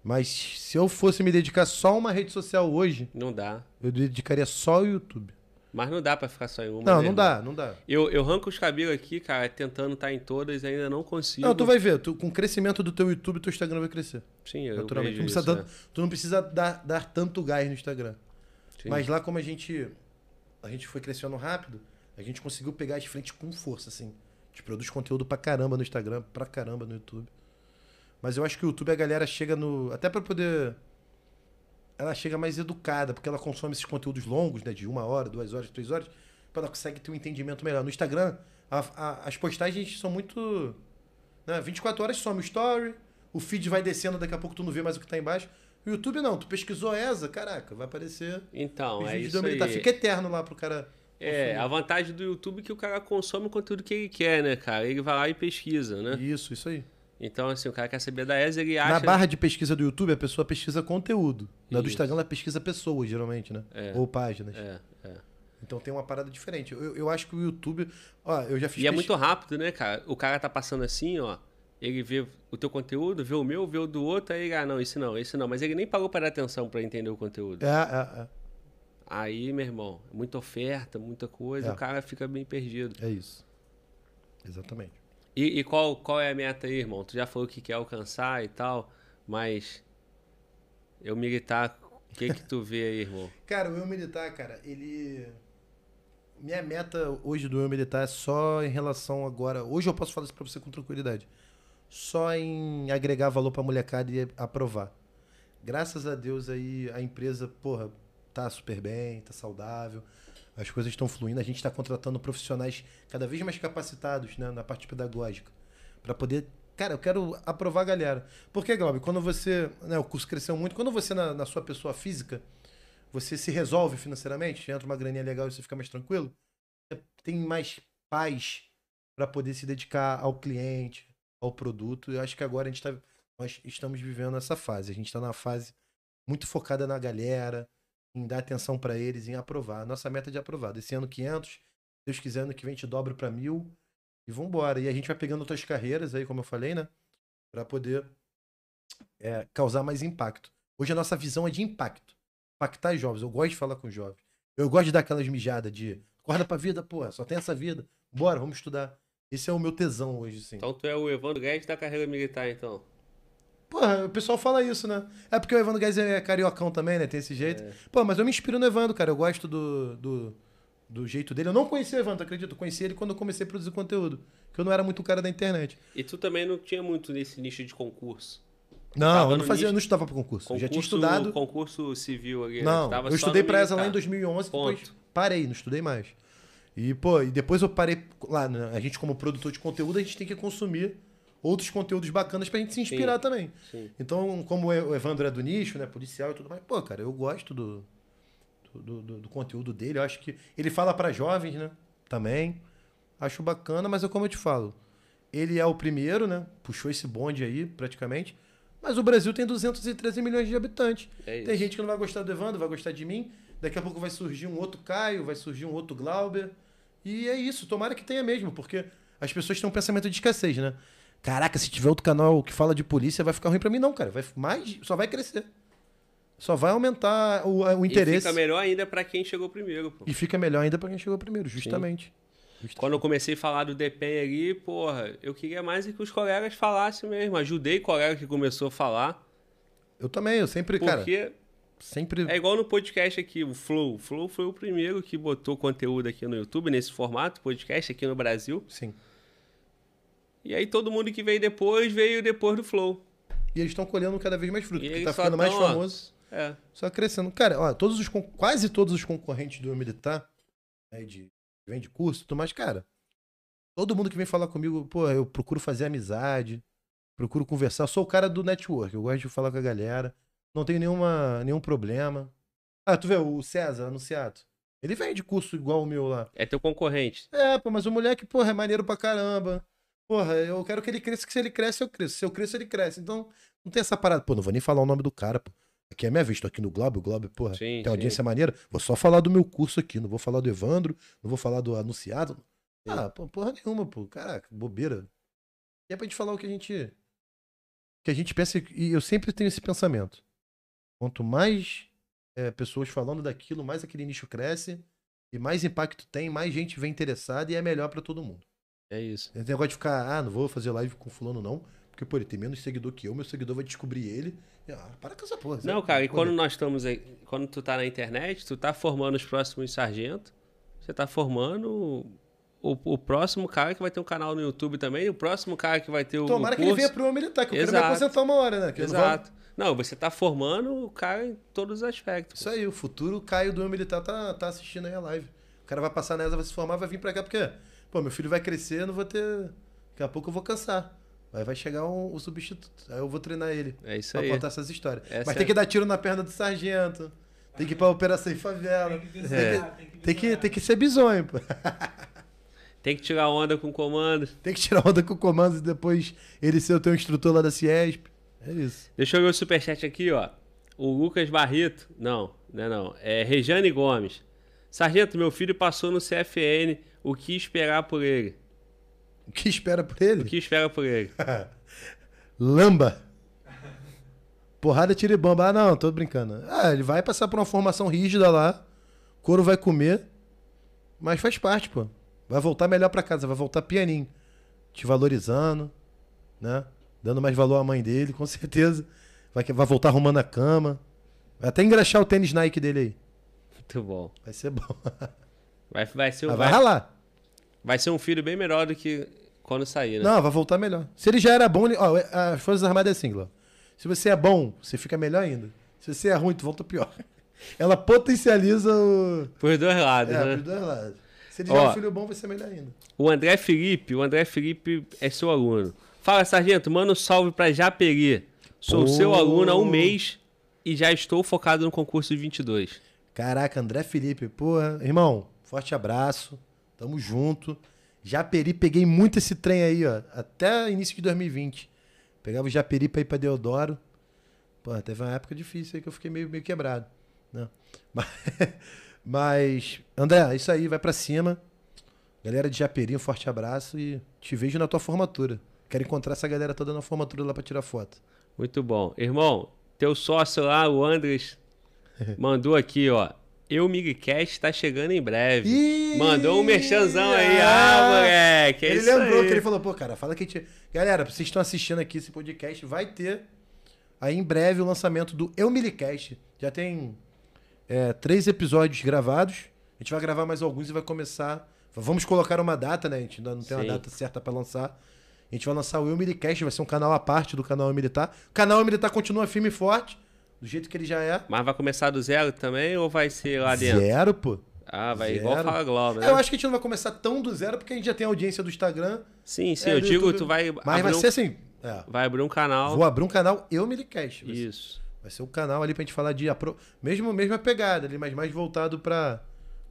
Mas se eu fosse me dedicar só a uma rede social hoje, Não dá. eu dedicaria só ao YouTube. Mas não dá pra ficar só em uma. Não, né, não irmão? dá, não dá. Eu, eu arranco os cabelos aqui, cara, tentando estar em todas, ainda não consigo. Não, tu vai ver, tu- com o crescimento do teu YouTube, teu Instagram vai crescer. Sim, eu naturalmente. Tu vejo não, precisa isso, tanto- tu não precisa dar, dar tanto gás no Instagram. Sim. Mas lá como a gente a gente foi crescendo rápido, a gente conseguiu pegar as frentes com força, assim. A gente produz conteúdo pra caramba no Instagram, pra caramba no YouTube. Mas eu acho que o YouTube a galera chega no. Até pra poder. Ela chega mais educada, porque ela consome esses conteúdos longos, né? De uma hora, duas horas, três horas, pra ela consegue ter um entendimento melhor. No Instagram, a- a- as postagens são muito. Né? 24 horas some o story, o feed vai descendo, daqui a pouco tu não vê mais o que tá embaixo. O YouTube não, tu pesquisou ESA, caraca, vai aparecer. Então, é isso militar. aí. Fica eterno lá pro cara. É, a vantagem do YouTube é que o cara consome o conteúdo que ele quer, né, cara? Ele vai lá e pesquisa, né? Isso, isso aí. Então, assim, o cara quer saber da ESA, ele acha... Na barra de pesquisa do YouTube, a pessoa pesquisa conteúdo. Na do Isso. Instagram, ela pesquisa pessoas, geralmente, né? É. Ou páginas. É, é. Então tem uma parada diferente. Eu, eu acho que o YouTube. Ó, eu já fiz. E é muito rápido, né, cara? O cara tá passando assim, ó. Ele vê o teu conteúdo, vê o meu, vê o do outro, aí ele, ah, não, esse não, esse não. Mas ele nem parou para dar atenção para entender o conteúdo. É, é, Aí, meu irmão, muita oferta, muita coisa, É. o cara fica bem perdido. é. Isso. Exatamente. E, e qual, qual é a meta aí, irmão? Tu já falou que quer alcançar e tal, mas eu militar, o que que tu vê aí, irmão? Cara, o Eu Militar, cara, ele. Minha meta hoje do Eu Militar é só em relação agora. Hoje eu posso falar isso pra você com tranquilidade. Só em agregar valor pra molecada e aprovar. Graças a Deus aí a empresa, porra, tá super bem, tá saudável. As coisas estão fluindo. A gente está contratando profissionais cada vez mais capacitados né, na parte pedagógica. para poder. Cara, eu quero aprovar a galera. Porque, Glauber, quando você. Né, o curso cresceu muito. Quando você, na, na sua pessoa física, você se resolve financeiramente, entra uma graninha legal e você fica mais tranquilo, tem mais paz para poder se dedicar ao cliente, ao produto. Eu acho que agora a gente tá, nós estamos vivendo essa fase. A gente está na fase muito focada na galera, em dar atenção para eles, em aprovar. Nossa meta é de aprovado. Esse ano 500, se Deus quiser, ano que vem a gente dobra para mil e vambora. E a gente vai pegando outras carreiras aí, como eu falei, né? Para poder é, causar mais impacto. Hoje a nossa visão é de impacto. Impactar jovens. Eu gosto de falar com jovens. Eu gosto de dar aquelas mijadas de acorda pra vida, pô, só tem essa vida. Bora, vamos estudar. Esse é o meu tesão hoje, sim. Então tu é o Evandro Guedes da carreira militar, então. Porra, o pessoal fala isso, né? É porque o Evandro Guedes é cariocão também, né? Tem esse jeito. É. Pô, mas eu me inspiro no Evandro, cara. Eu gosto do, do, do jeito dele. Eu não conhecia o Evandro, acredito. Eu conheci ele quando eu comecei a produzir conteúdo. Que eu não era muito cara da internet. E tu também não tinha muito nesse nicho de concurso. Não, eu não fazia, nicho- eu não estudava pra concurso. Eu já tinha Concurso- estudado. Concurso civil ali. né? Não, eu estudei pra essa lá em militar. 2011, depois Ponto. parei, não estudei mais. E, pô, e depois eu parei lá, né? A gente como produtor de conteúdo, a gente tem que consumir outros conteúdos bacanas pra gente se inspirar Sim. também. Sim. Então, como o Evandro é do nicho, né, policial e tudo mais, pô, cara, eu gosto do, do, do- do conteúdo dele. Eu acho que ele fala pra jovens, né, também. Acho bacana, mas é como eu te falo, ele é o primeiro, né, puxou esse bonde aí, praticamente. Mas o Brasil tem 213 milhões de habitantes. É. Tem gente que não vai gostar do Evandro, vai gostar de mim. Daqui a pouco vai surgir um outro Caio, vai surgir um outro Glauber. E é isso, tomara que tenha mesmo, porque as pessoas têm um pensamento de escassez, né? Caraca, se tiver outro canal que fala de polícia, vai ficar ruim pra mim, não, cara. Vai mais, só vai crescer. Só vai aumentar o, o interesse. E fica melhor ainda pra quem chegou primeiro, pô. E fica melhor ainda pra quem chegou primeiro, justamente. Justamente. Quando eu comecei a falar do DPEM ali, porra, eu queria mais é que os colegas falassem mesmo. Ajudei o colega que começou a falar. Eu também, eu sempre, cara, Porque sempre. é igual no podcast aqui, o Flow. O Flow foi o primeiro que botou conteúdo aqui no YouTube, nesse formato, podcast aqui no Brasil. Sim. E aí todo mundo que veio depois, veio depois do Flow. E eles estão colhendo cada vez mais fruto, E porque tá ficando mais tão, ó, famoso. É. Só crescendo. Cara, ó, todos os, quase todos os concorrentes do militar, né, de vem de curso, tudo mais, cara. Todo mundo que vem falar comigo, pô, eu procuro fazer amizade, procuro conversar. Eu sou o cara do network, eu gosto de falar com a galera. Não tenho nenhuma, nenhum problema. Ah, tu vê, o César, anunciado. Ele vem de curso igual o meu lá. É teu concorrente. É, pô, mas o moleque, porra, é maneiro pra caramba. Porra, eu quero que ele cresça, que se ele cresce, eu cresço. Se eu cresço, ele cresce. Então, não tem essa parada. Pô, não vou nem falar o nome do cara, pô. Aqui é minha vez, tô aqui no Globo, o Globo, porra, Sim, tem sim. audiência maneira. Vou só falar do meu curso aqui, não vou falar do Evandro, não vou falar do anunciado. Ah, pô, porra nenhuma, pô. Caraca, bobeira. E é pra gente falar o que a gente. que a gente pensa. E eu sempre tenho esse pensamento. Quanto mais é, pessoas falando daquilo, mais aquele nicho cresce. E mais impacto tem, mais gente vem interessada e é melhor pra todo mundo. É isso. Esse negócio de ficar, ah, não vou fazer live com fulano, não. Porque, pô, ele tem menos seguidor que eu, meu seguidor vai descobrir ele. E, Ah, para com essa porra. Não, cara, e Pô, quando nós estamos aí, quando tu tá na internet, tu tá formando os próximos sargentos, você tá formando o, o próximo cara que vai ter um canal no YouTube também, o próximo cara que vai ter o, Tomara o que ele venha pro militar, que eu quero me Exato. aposentar uma hora, né? Que eu não Exato. Não, você tá formando o cara em todos os aspectos. Isso aí, o futuro Caio do Militar tá, tá assistindo aí a live. O cara vai passar nessa, vai se formar, vai vir pra cá, porque, pô, meu filho vai crescer, eu não vou ter. Daqui a pouco eu vou cansar. Aí vai chegar um, o substituto. Aí eu vou treinar ele. É isso pra aí. contar essas histórias. Essa Mas é- tem que dar tiro na perna do sargento. Tem que ir pra operação em favela. Tem que que, tem que tem que, tem que ser bizonho, pô. Tem que tirar onda com o comando. Tem que tirar onda com o comando e depois ele ser o teu instrutor lá da Ciesp. É isso. Deixa eu ver o superchat aqui, ó. O Lucas Barreto. Não, não é não. É Rejane Gomes. Sargento, meu filho passou no CFN. O que esperar por ele? O que espera por ele? O que espera por ele? Lamba. Porrada, tira e bomba. Ah, não, tô brincando. Ah, ele vai passar por uma formação rígida lá. Couro vai comer. Mas faz parte, pô. Vai voltar melhor pra casa, vai voltar pianinho. Te valorizando, né? Dando mais valor à mãe dele, com certeza. Vai, vai voltar arrumando a cama. Vai até engraxar o tênis Nike dele aí. Muito bom. Vai ser bom. Vai, vai, ser, Mas vai, vai ralar. vai ser um filho bem melhor do que quando sair, né? Não, vai voltar melhor. Se ele já era bom, ele... ó, as Forças Armadas é assim, Glau. Se você é bom, você fica melhor ainda. Se você é ruim, tu volta pior. Ela potencializa o. Por dois lados, É, né? pros dois lados. Se ele já é Ó. um filho bom, vai ser melhor ainda. O André Felipe, o André Felipe é seu aluno. Fala, sargento, manda um salve pra Japeri. Sou seu aluno há um mês e já estou focado no concurso de 22. Caraca, André Felipe, porra. Irmão, forte abraço. Tamo junto. Japeri, peguei muito esse trem aí, ó. Até início de 2020. Pegava o Japeri pra ir pra Deodoro. Pô, teve uma época difícil aí que eu fiquei meio, meio quebrado. Né? Mas, mas, André, é isso aí, vai pra cima. Galera de Japeri, um forte abraço e te vejo na tua formatura. Quero encontrar essa galera toda na formatura lá pra tirar foto. Muito bom. Irmão, teu sócio lá, o Andres, mandou aqui, ó. Eu Migcast tá chegando em breve. Ih, Mandou um merchanzão aí. ah, Ah, moleque. É ele lembrou aí. que ele falou, pô, cara, fala que a gente. Galera, vocês estão assistindo aqui esse podcast, vai ter aí em breve o lançamento do Eu Milicast. Já tem é, três episódios gravados. A gente vai gravar mais alguns e vai começar. Vamos colocar uma data, né? A gente ainda não tem uma Sim. data certa pra lançar. A gente vai lançar o Eu Milicast, vai ser um canal à parte do canal Eu Militar. O canal Eu Militar continua firme e forte, do jeito que ele já é. Mas vai começar do zero também ou vai ser lá dentro? Zero, pô. Ah, vai Zero. igual Fala Globo, né? Eu acho que a gente não vai começar tão do zero, porque a gente já tem audiência do Instagram. Sim, sim, É, eu digo, YouTube. tu vai Mas abrir vai um, ser assim. é, vai abrir um canal. Vou abrir um canal Eu Milicast. Vai ser- Isso. Vai ser o canal ali pra gente falar de. Apro... Mesmo, mesma pegada ali, mas mais voltado pra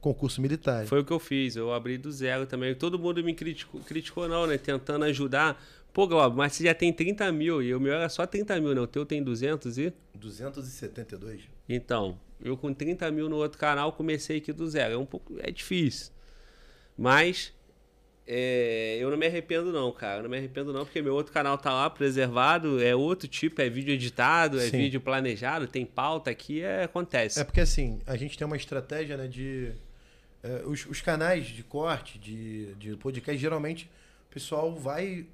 concurso militar. Foi o que eu fiz, eu abri do zero também. Todo mundo me criticou, criticou não, né? Tentando ajudar. Pô, Globo, mas você já tem 30 mil e o meu era só 30 mil, né? O teu tem 200 e... 272. Então, eu com 30 mil no outro canal comecei aqui do zero. É um pouco... É difícil. Mas... é, eu não me arrependo não, cara. Eu não me arrependo não, porque meu outro canal tá lá preservado, é outro tipo, é vídeo editado, é Sim. vídeo planejado, tem pauta aqui, é, acontece. É porque assim, a gente tem uma estratégia, né, de. é, os, os canais de corte, de, de podcast, geralmente o pessoal vai.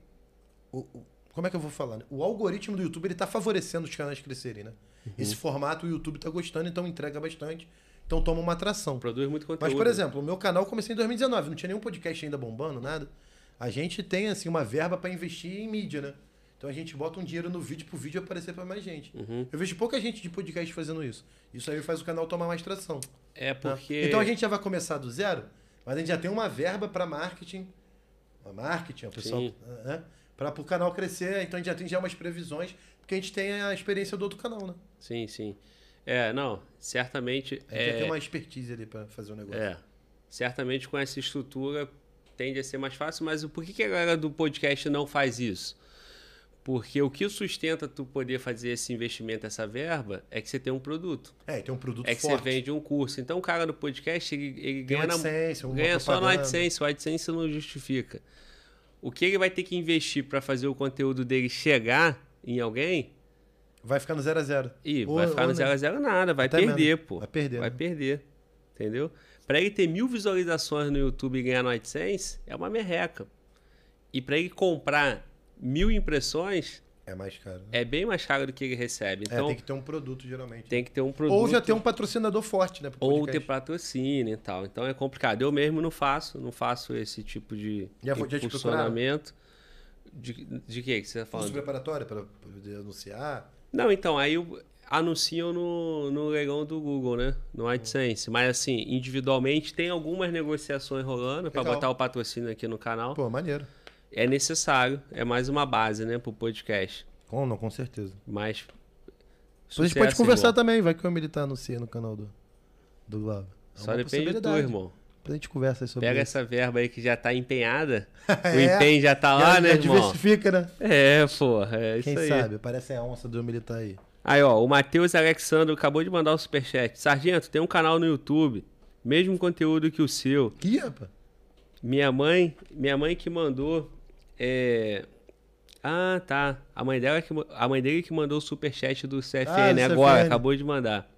O- o- como é que eu vou falar? né? O algoritmo do YouTube ele tá favorecendo os canais crescerem, né? Uhum. Esse formato o YouTube tá gostando, então entrega bastante. Então toma uma atração. Produz muito conteúdo. Mas, por exemplo, o meu canal eu comecei em 2019, não tinha nenhum podcast ainda bombando, nada. A gente tem, assim, uma verba pra investir em mídia, né? Então a gente bota um dinheiro no vídeo pro vídeo aparecer pra mais gente. Uhum. Eu vejo pouca gente de podcast fazendo isso. Isso aí faz o canal tomar mais tração. É né? porque... Então a gente já vai começar do zero, mas a gente já tem uma verba pra marketing. A marketing, o pessoal. Sim. Né? Para o canal crescer, então a gente já tem já umas previsões, porque a gente tem a experiência do outro canal, né? Sim, sim. É, não, certamente. A gente já É, tem uma expertise ali pra fazer o negócio. é, certamente com essa estrutura tende a ser mais fácil, mas por que, que a galera do podcast não faz isso? Porque o que sustenta tu poder fazer esse investimento, essa verba, é que você tem um produto. É, tem um produto É que forte. você vende um curso. Então o cara do podcast, ele, ele ganha, AdSense, ganha só no. AdSense. O AdSense não justifica. O que ele vai ter que investir para fazer o conteúdo dele chegar em alguém, Vai ficar no 0 a 0 e Ou- vai ficar no nem- 0 a 0 nada, vai Até perder, menos. pô. Vai perder, Vai né? perder. Entendeu? Para ele ter mil visualizações no YouTube e ganhar no AdSense, é uma merreca. E para ele comprar mil impressões, É mais caro. né? é bem mais caro do que ele recebe. É, Então, tem que ter um produto, geralmente. tem que ter um produto. Ou já ter um patrocinador forte, né? ou ter patrocínio e tal. Então é complicado. Eu mesmo não faço, não faço esse tipo de Já impulsionamento. De, de que que você tá Curso falando? preparatório para poder anunciar. Não, então, aí eu- anunciam no, no leilão do Google, né? No AdSense. Mas assim, individualmente tem algumas negociações rolando para botar o patrocínio aqui no canal. Pô, maneiro. É necessário, é mais uma base, né, pro podcast. Com, não, com certeza. Mas. Depois a gente sucesso, pode conversar irmão. também, vai que o Militar anuncia no canal do, do Globo. É Só depende de tu, irmão. Depois a gente conversa aí sobre Pega isso. essa verba aí que já tá empenhada. O É, empenho já tá já- lá, já né, irmão? diversifica, né? É, porra, é isso Quem aí. sabe? Parece a onça do Militar aí. Aí, ó, o Matheus Alexandro acabou de mandar o superchat. Sargento, tem um canal no YouTube, mesmo conteúdo que o seu. Ih, rapaz. Minha mãe, minha mãe que mandou. É... Ah, tá. A mãe, dela que, a mãe dele que mandou o superchat do CFN Ah, do agora, CFN. acabou de mandar.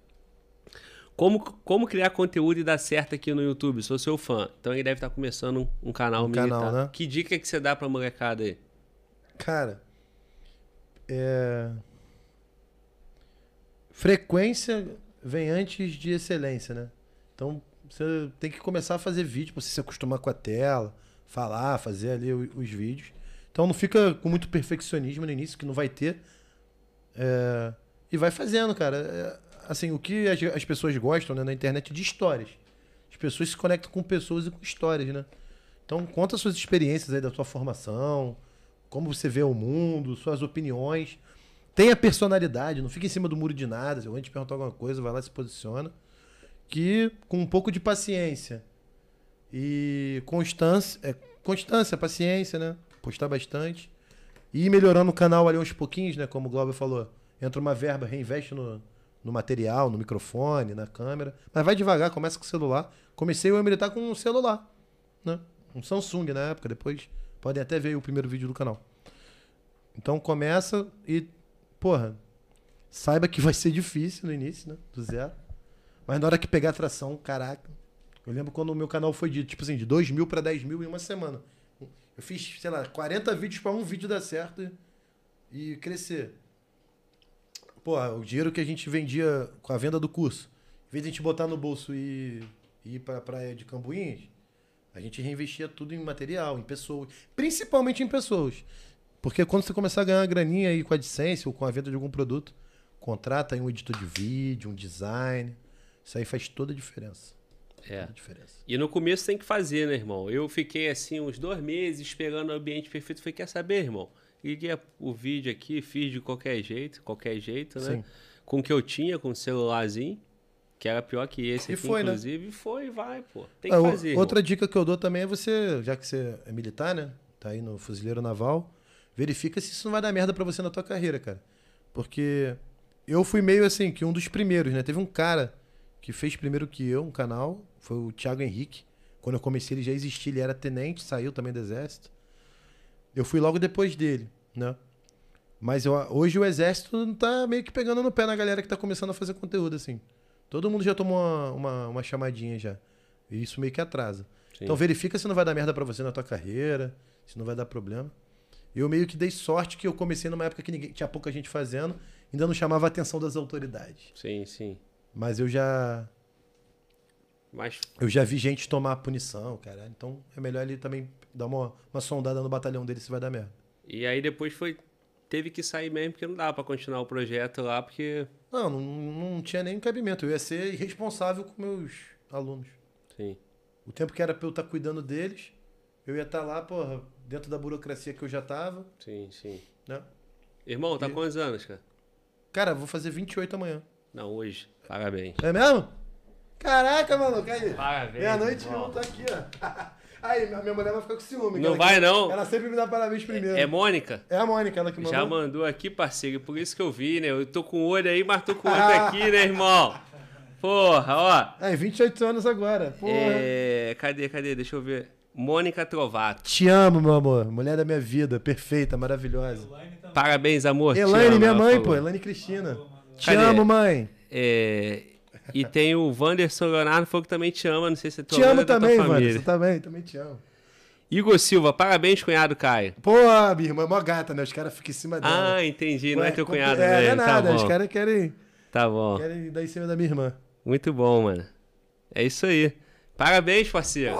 Como, como criar conteúdo e dar certo aqui no YouTube? Sou seu fã. Então ele deve estar começando um, um canal Um militar. canal, né? Que dica que você dá pra molecada aí? Cara, é... frequência vem antes de excelência, né? Então você tem que começar a fazer vídeo pra você se acostumar com a tela, falar, fazer ali os vídeos. Então não fica com muito perfeccionismo no início, que não vai ter. É, E vai fazendo, cara. É, Assim, o que as, as pessoas gostam né, na internet é de histórias. As pessoas se conectam com pessoas e com histórias, né? Então conta suas experiências aí da tua formação, como você vê o mundo, suas opiniões. Tenha personalidade, não fique em cima do muro de nada. Se alguém te perguntar alguma coisa, vai lá e se posiciona. Que com um pouco de paciência e constância, é, constância, paciência, né? Postar bastante. E ir melhorando o canal ali aos pouquinhos, né? Como o Glauber falou. Entra uma verba, reinveste no, no material, no microfone, na câmera. Mas vai devagar, começa com o celular. Comecei o militar com um celular, né? Um Samsung na época, depois podem até ver o primeiro vídeo do canal. Então começa e, porra, saiba que vai ser difícil no início, né? Do zero. Mas na hora que pegar atração, caraca. Eu lembro quando o meu canal foi de, tipo assim, de 2 mil pra 10 mil em uma semana. Eu fiz, sei lá, 40 vídeos pra um vídeo dar certo e, crescer. Pô, o dinheiro que a gente vendia com a venda do curso, em vez de a gente botar no bolso e, e ir pra praia de Cambuinhas, a gente reinvestia tudo em material, em pessoas. Principalmente em pessoas. Porque quando você começar a ganhar graninha aí com a AdSense ou com a venda de algum produto, contrata aí um editor de vídeo, um design. Isso aí faz toda a diferença. É. A diferença. E no começo tem que fazer, né, irmão? Eu fiquei assim uns dois meses esperando o ambiente perfeito. Falei, quer saber, irmão? Liguei o vídeo aqui, fiz de qualquer jeito, qualquer jeito, né? Sim. Com o que eu tinha, com o celularzinho, que era pior que esse E aqui, foi, né? inclusive. E foi, vai, pô. Tem que Ah, o- fazer. outra dica que eu dou também é você, já que você é militar, né? Tá aí no fuzileiro naval, verifica se isso não vai dar merda pra você na tua carreira, cara. Porque eu fui meio assim, que um dos primeiros, né? Teve um cara que fez primeiro que eu um canal, foi o Thiago Henrique. Quando eu comecei, ele já existia, ele era tenente, saiu também do exército. Eu fui logo depois dele, né? Mas eu- hoje o exército tá meio que pegando no pé na galera que tá começando a fazer conteúdo, assim. Todo mundo já tomou uma, uma, uma chamadinha já. E isso meio que atrasa. Sim. Então verifica se não vai dar merda pra você na tua carreira, se não vai dar problema. Eu meio que dei sorte que eu comecei numa época que ninguém, tinha pouca gente fazendo, ainda não chamava a atenção das autoridades. Sim, sim. Mas eu já Mas eu já vi gente tomar punição, cara. Então é melhor ele também dar uma, uma sondada no batalhão dele se vai dar merda. E aí depois foi. Teve que sair mesmo, porque não dava pra continuar o projeto lá, porque. Não, não, não tinha nem cabimento. Eu ia ser irresponsável com meus alunos. Sim. O tempo que era pra eu estar cuidando deles, eu ia estar lá, porra, dentro da burocracia que eu já tava, Sim, sim. né? Irmão, tá E- quantos anos, cara? Cara, vou fazer 28 amanhã. Não, hoje. Parabéns. É mesmo? Caraca, maluco, aí. Parabéns. Meia-noite irmão. eu tá aqui, ó. Aí, minha mulher vai ficar com ciúme. que Não vai, quer- não. Ela sempre me dá parabéns primeiro. É É, Mônica? a Mônica, ela que mandou. Já mandou aqui, parceiro. Por isso que eu vi, né? Eu tô com o olho aí, mas tô com o outro aqui, né, irmão? Porra, ó. É, 28 anos agora. Porra. É, cadê, cadê? Deixa eu ver. Mônica Trovato. Te amo, meu amor. Mulher da minha vida. Perfeita, maravilhosa. Elaine também. Parabéns, amor. Elaine, amo, minha mãe, falou. pô. Elaine Cristina. Mandou, mandou. Te Cadê? amo, mãe. É, e tem o Wanderson Leonardo, falou que também te ama. Não sei se é Te amo ou da tua também, também, também te amo. Igor Silva, parabéns, cunhado Caio. Pô, minha irmã é mó gata, né? Os caras ficam em cima dela. Ah, entendi. Não é teu cunhado É, mesmo. não é tá nada. Os caras querem, Tá bom. querem dar em cima da minha irmã. Muito bom, mano. É isso aí. Parabéns, parceiro.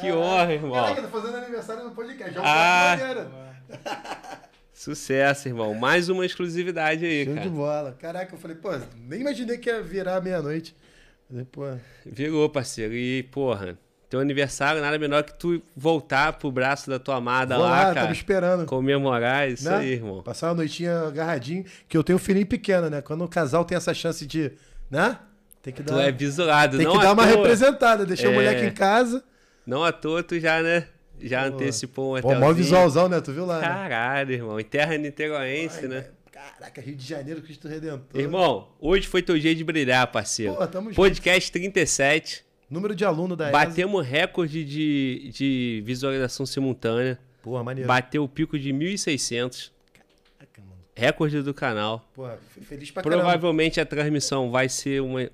que honra, irmão. Caraca, tô fazendo aniversário no podcast. Já é Ah. Sucesso, irmão. Mais uma exclusividade aí, Show de cara. bola. Caraca, eu falei, pô, nem imaginei que ia virar meia-noite. Pô, Virou, parceiro. E, porra, teu aniversário nada menor que tu voltar pro braço da tua amada vou lá, lá, cara. tamo esperando. Comemorar, isso né? aí, irmão. Passar uma noitinha agarradinho, que eu tenho um filhinho pequeno, né? Quando o casal tem essa chance de, né? Tem que dar, Tu é visulado. tem que dar uma toa- representada, deixar o É. moleque em casa. Não à toa, tu já, né? Já Pô. antecipou um Pô, mó hotelzinho. visualzão, né? Tu viu lá, né? Caralho, irmão. Em terra niteroense, Ai, né? Caraca, Rio de Janeiro, Cristo Redentor. Irmão, hoje foi teu dia de brilhar, parceiro. Pô, tamo junto. Podcast 37. Número de aluno da ESA. Batemos recorde de, de visualização simultânea. Porra, maneiro. Bateu o pico de 1.600. Caraca, mano. Recorde do canal. Porra, feliz pra caramba. Provavelmente a transmissão vai ser uma,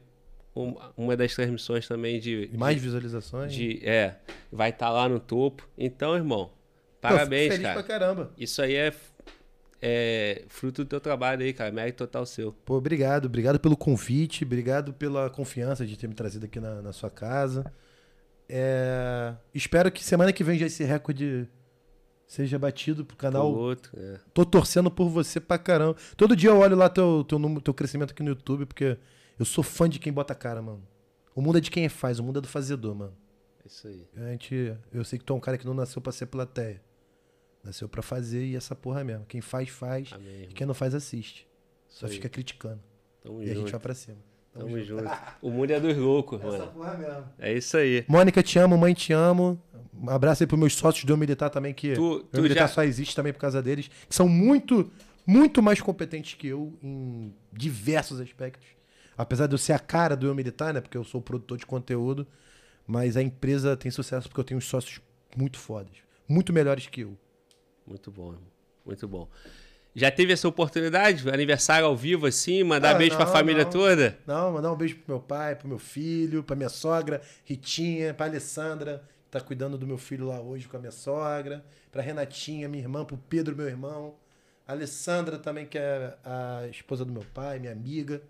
uma, das transmissões também de. E mais visualizações. de é, vai estar lá no topo. Então, irmão, Pô, parabéns, feliz cara. pra caramba. Isso aí é, é fruto do teu trabalho aí, cara. Mérito total seu. Pô, obrigado. Obrigado pelo convite. Obrigado pela confiança de ter me trazido aqui na, na sua casa. É, Espero que semana que vem já esse recorde seja batido pro canal. outro, é. Tô torcendo por você pra caramba. Todo dia eu olho lá teu, teu, número, teu crescimento aqui no YouTube, porque eu sou fã de quem bota a cara, mano. O mundo é de quem faz, o mundo é do fazedor, mano. É isso aí. A gente, eu sei que tu é um cara que não nasceu pra ser plateia. Nasceu pra fazer e essa porra mesmo. Quem faz, faz. Amém. E quem não faz, assiste. Isso Só aí. fica criticando. Tamo E a gente junto. vai pra cima. Tamo junto. O mundo é dos loucos, Essa mano. porra mesmo. É isso aí. Mônica, te amo, mãe, te amo. Um abraço aí pros meus sócios do Militar também, que Tu- o tu Militar já- só existe também por causa deles. Que são muito, muito mais competentes que eu em diversos aspectos. Apesar de eu ser a cara do Eu Militar, né? Porque eu sou produtor de conteúdo. Mas a empresa tem sucesso porque eu tenho uns sócios muito fodas. Muito melhores que eu. Muito bom, irmão. Muito bom. Já teve essa oportunidade? Aniversário ao vivo, assim, mandar Ah, beijo pra não, família não. toda? Não, mandar um beijo pro meu pai, pro meu filho, pra minha sogra, Ritinha, pra Alessandra, que tá cuidando do meu filho lá hoje com a minha sogra, pra Renatinha, minha irmã, pro Pedro, meu irmão, a Alessandra também, que é a esposa do meu pai, minha amiga,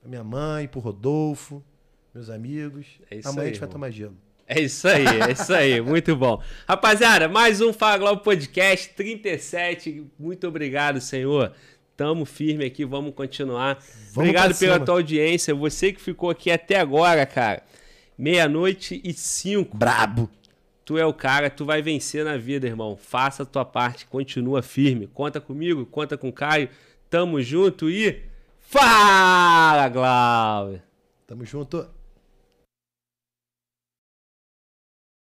pra minha mãe, pro Rodolfo, meus amigos. É isso Amanhã aí, a gente vai irmão. tomar gelo. É isso aí, é isso aí. Muito bom. Rapaziada, mais um Fala Globo Podcast 37. Muito obrigado, Senhor. Tamo firme aqui, vamos continuar. obrigado pra pela tua audiência. Você que ficou aqui até agora, cara. Meia-noite e cinco. Brabo! Tu é o cara, tu vai vencer na vida, irmão. Faça a tua parte, continua firme. Conta comigo, conta com o Caio. Tamo junto e. Fala, Glauber! Tamo junto.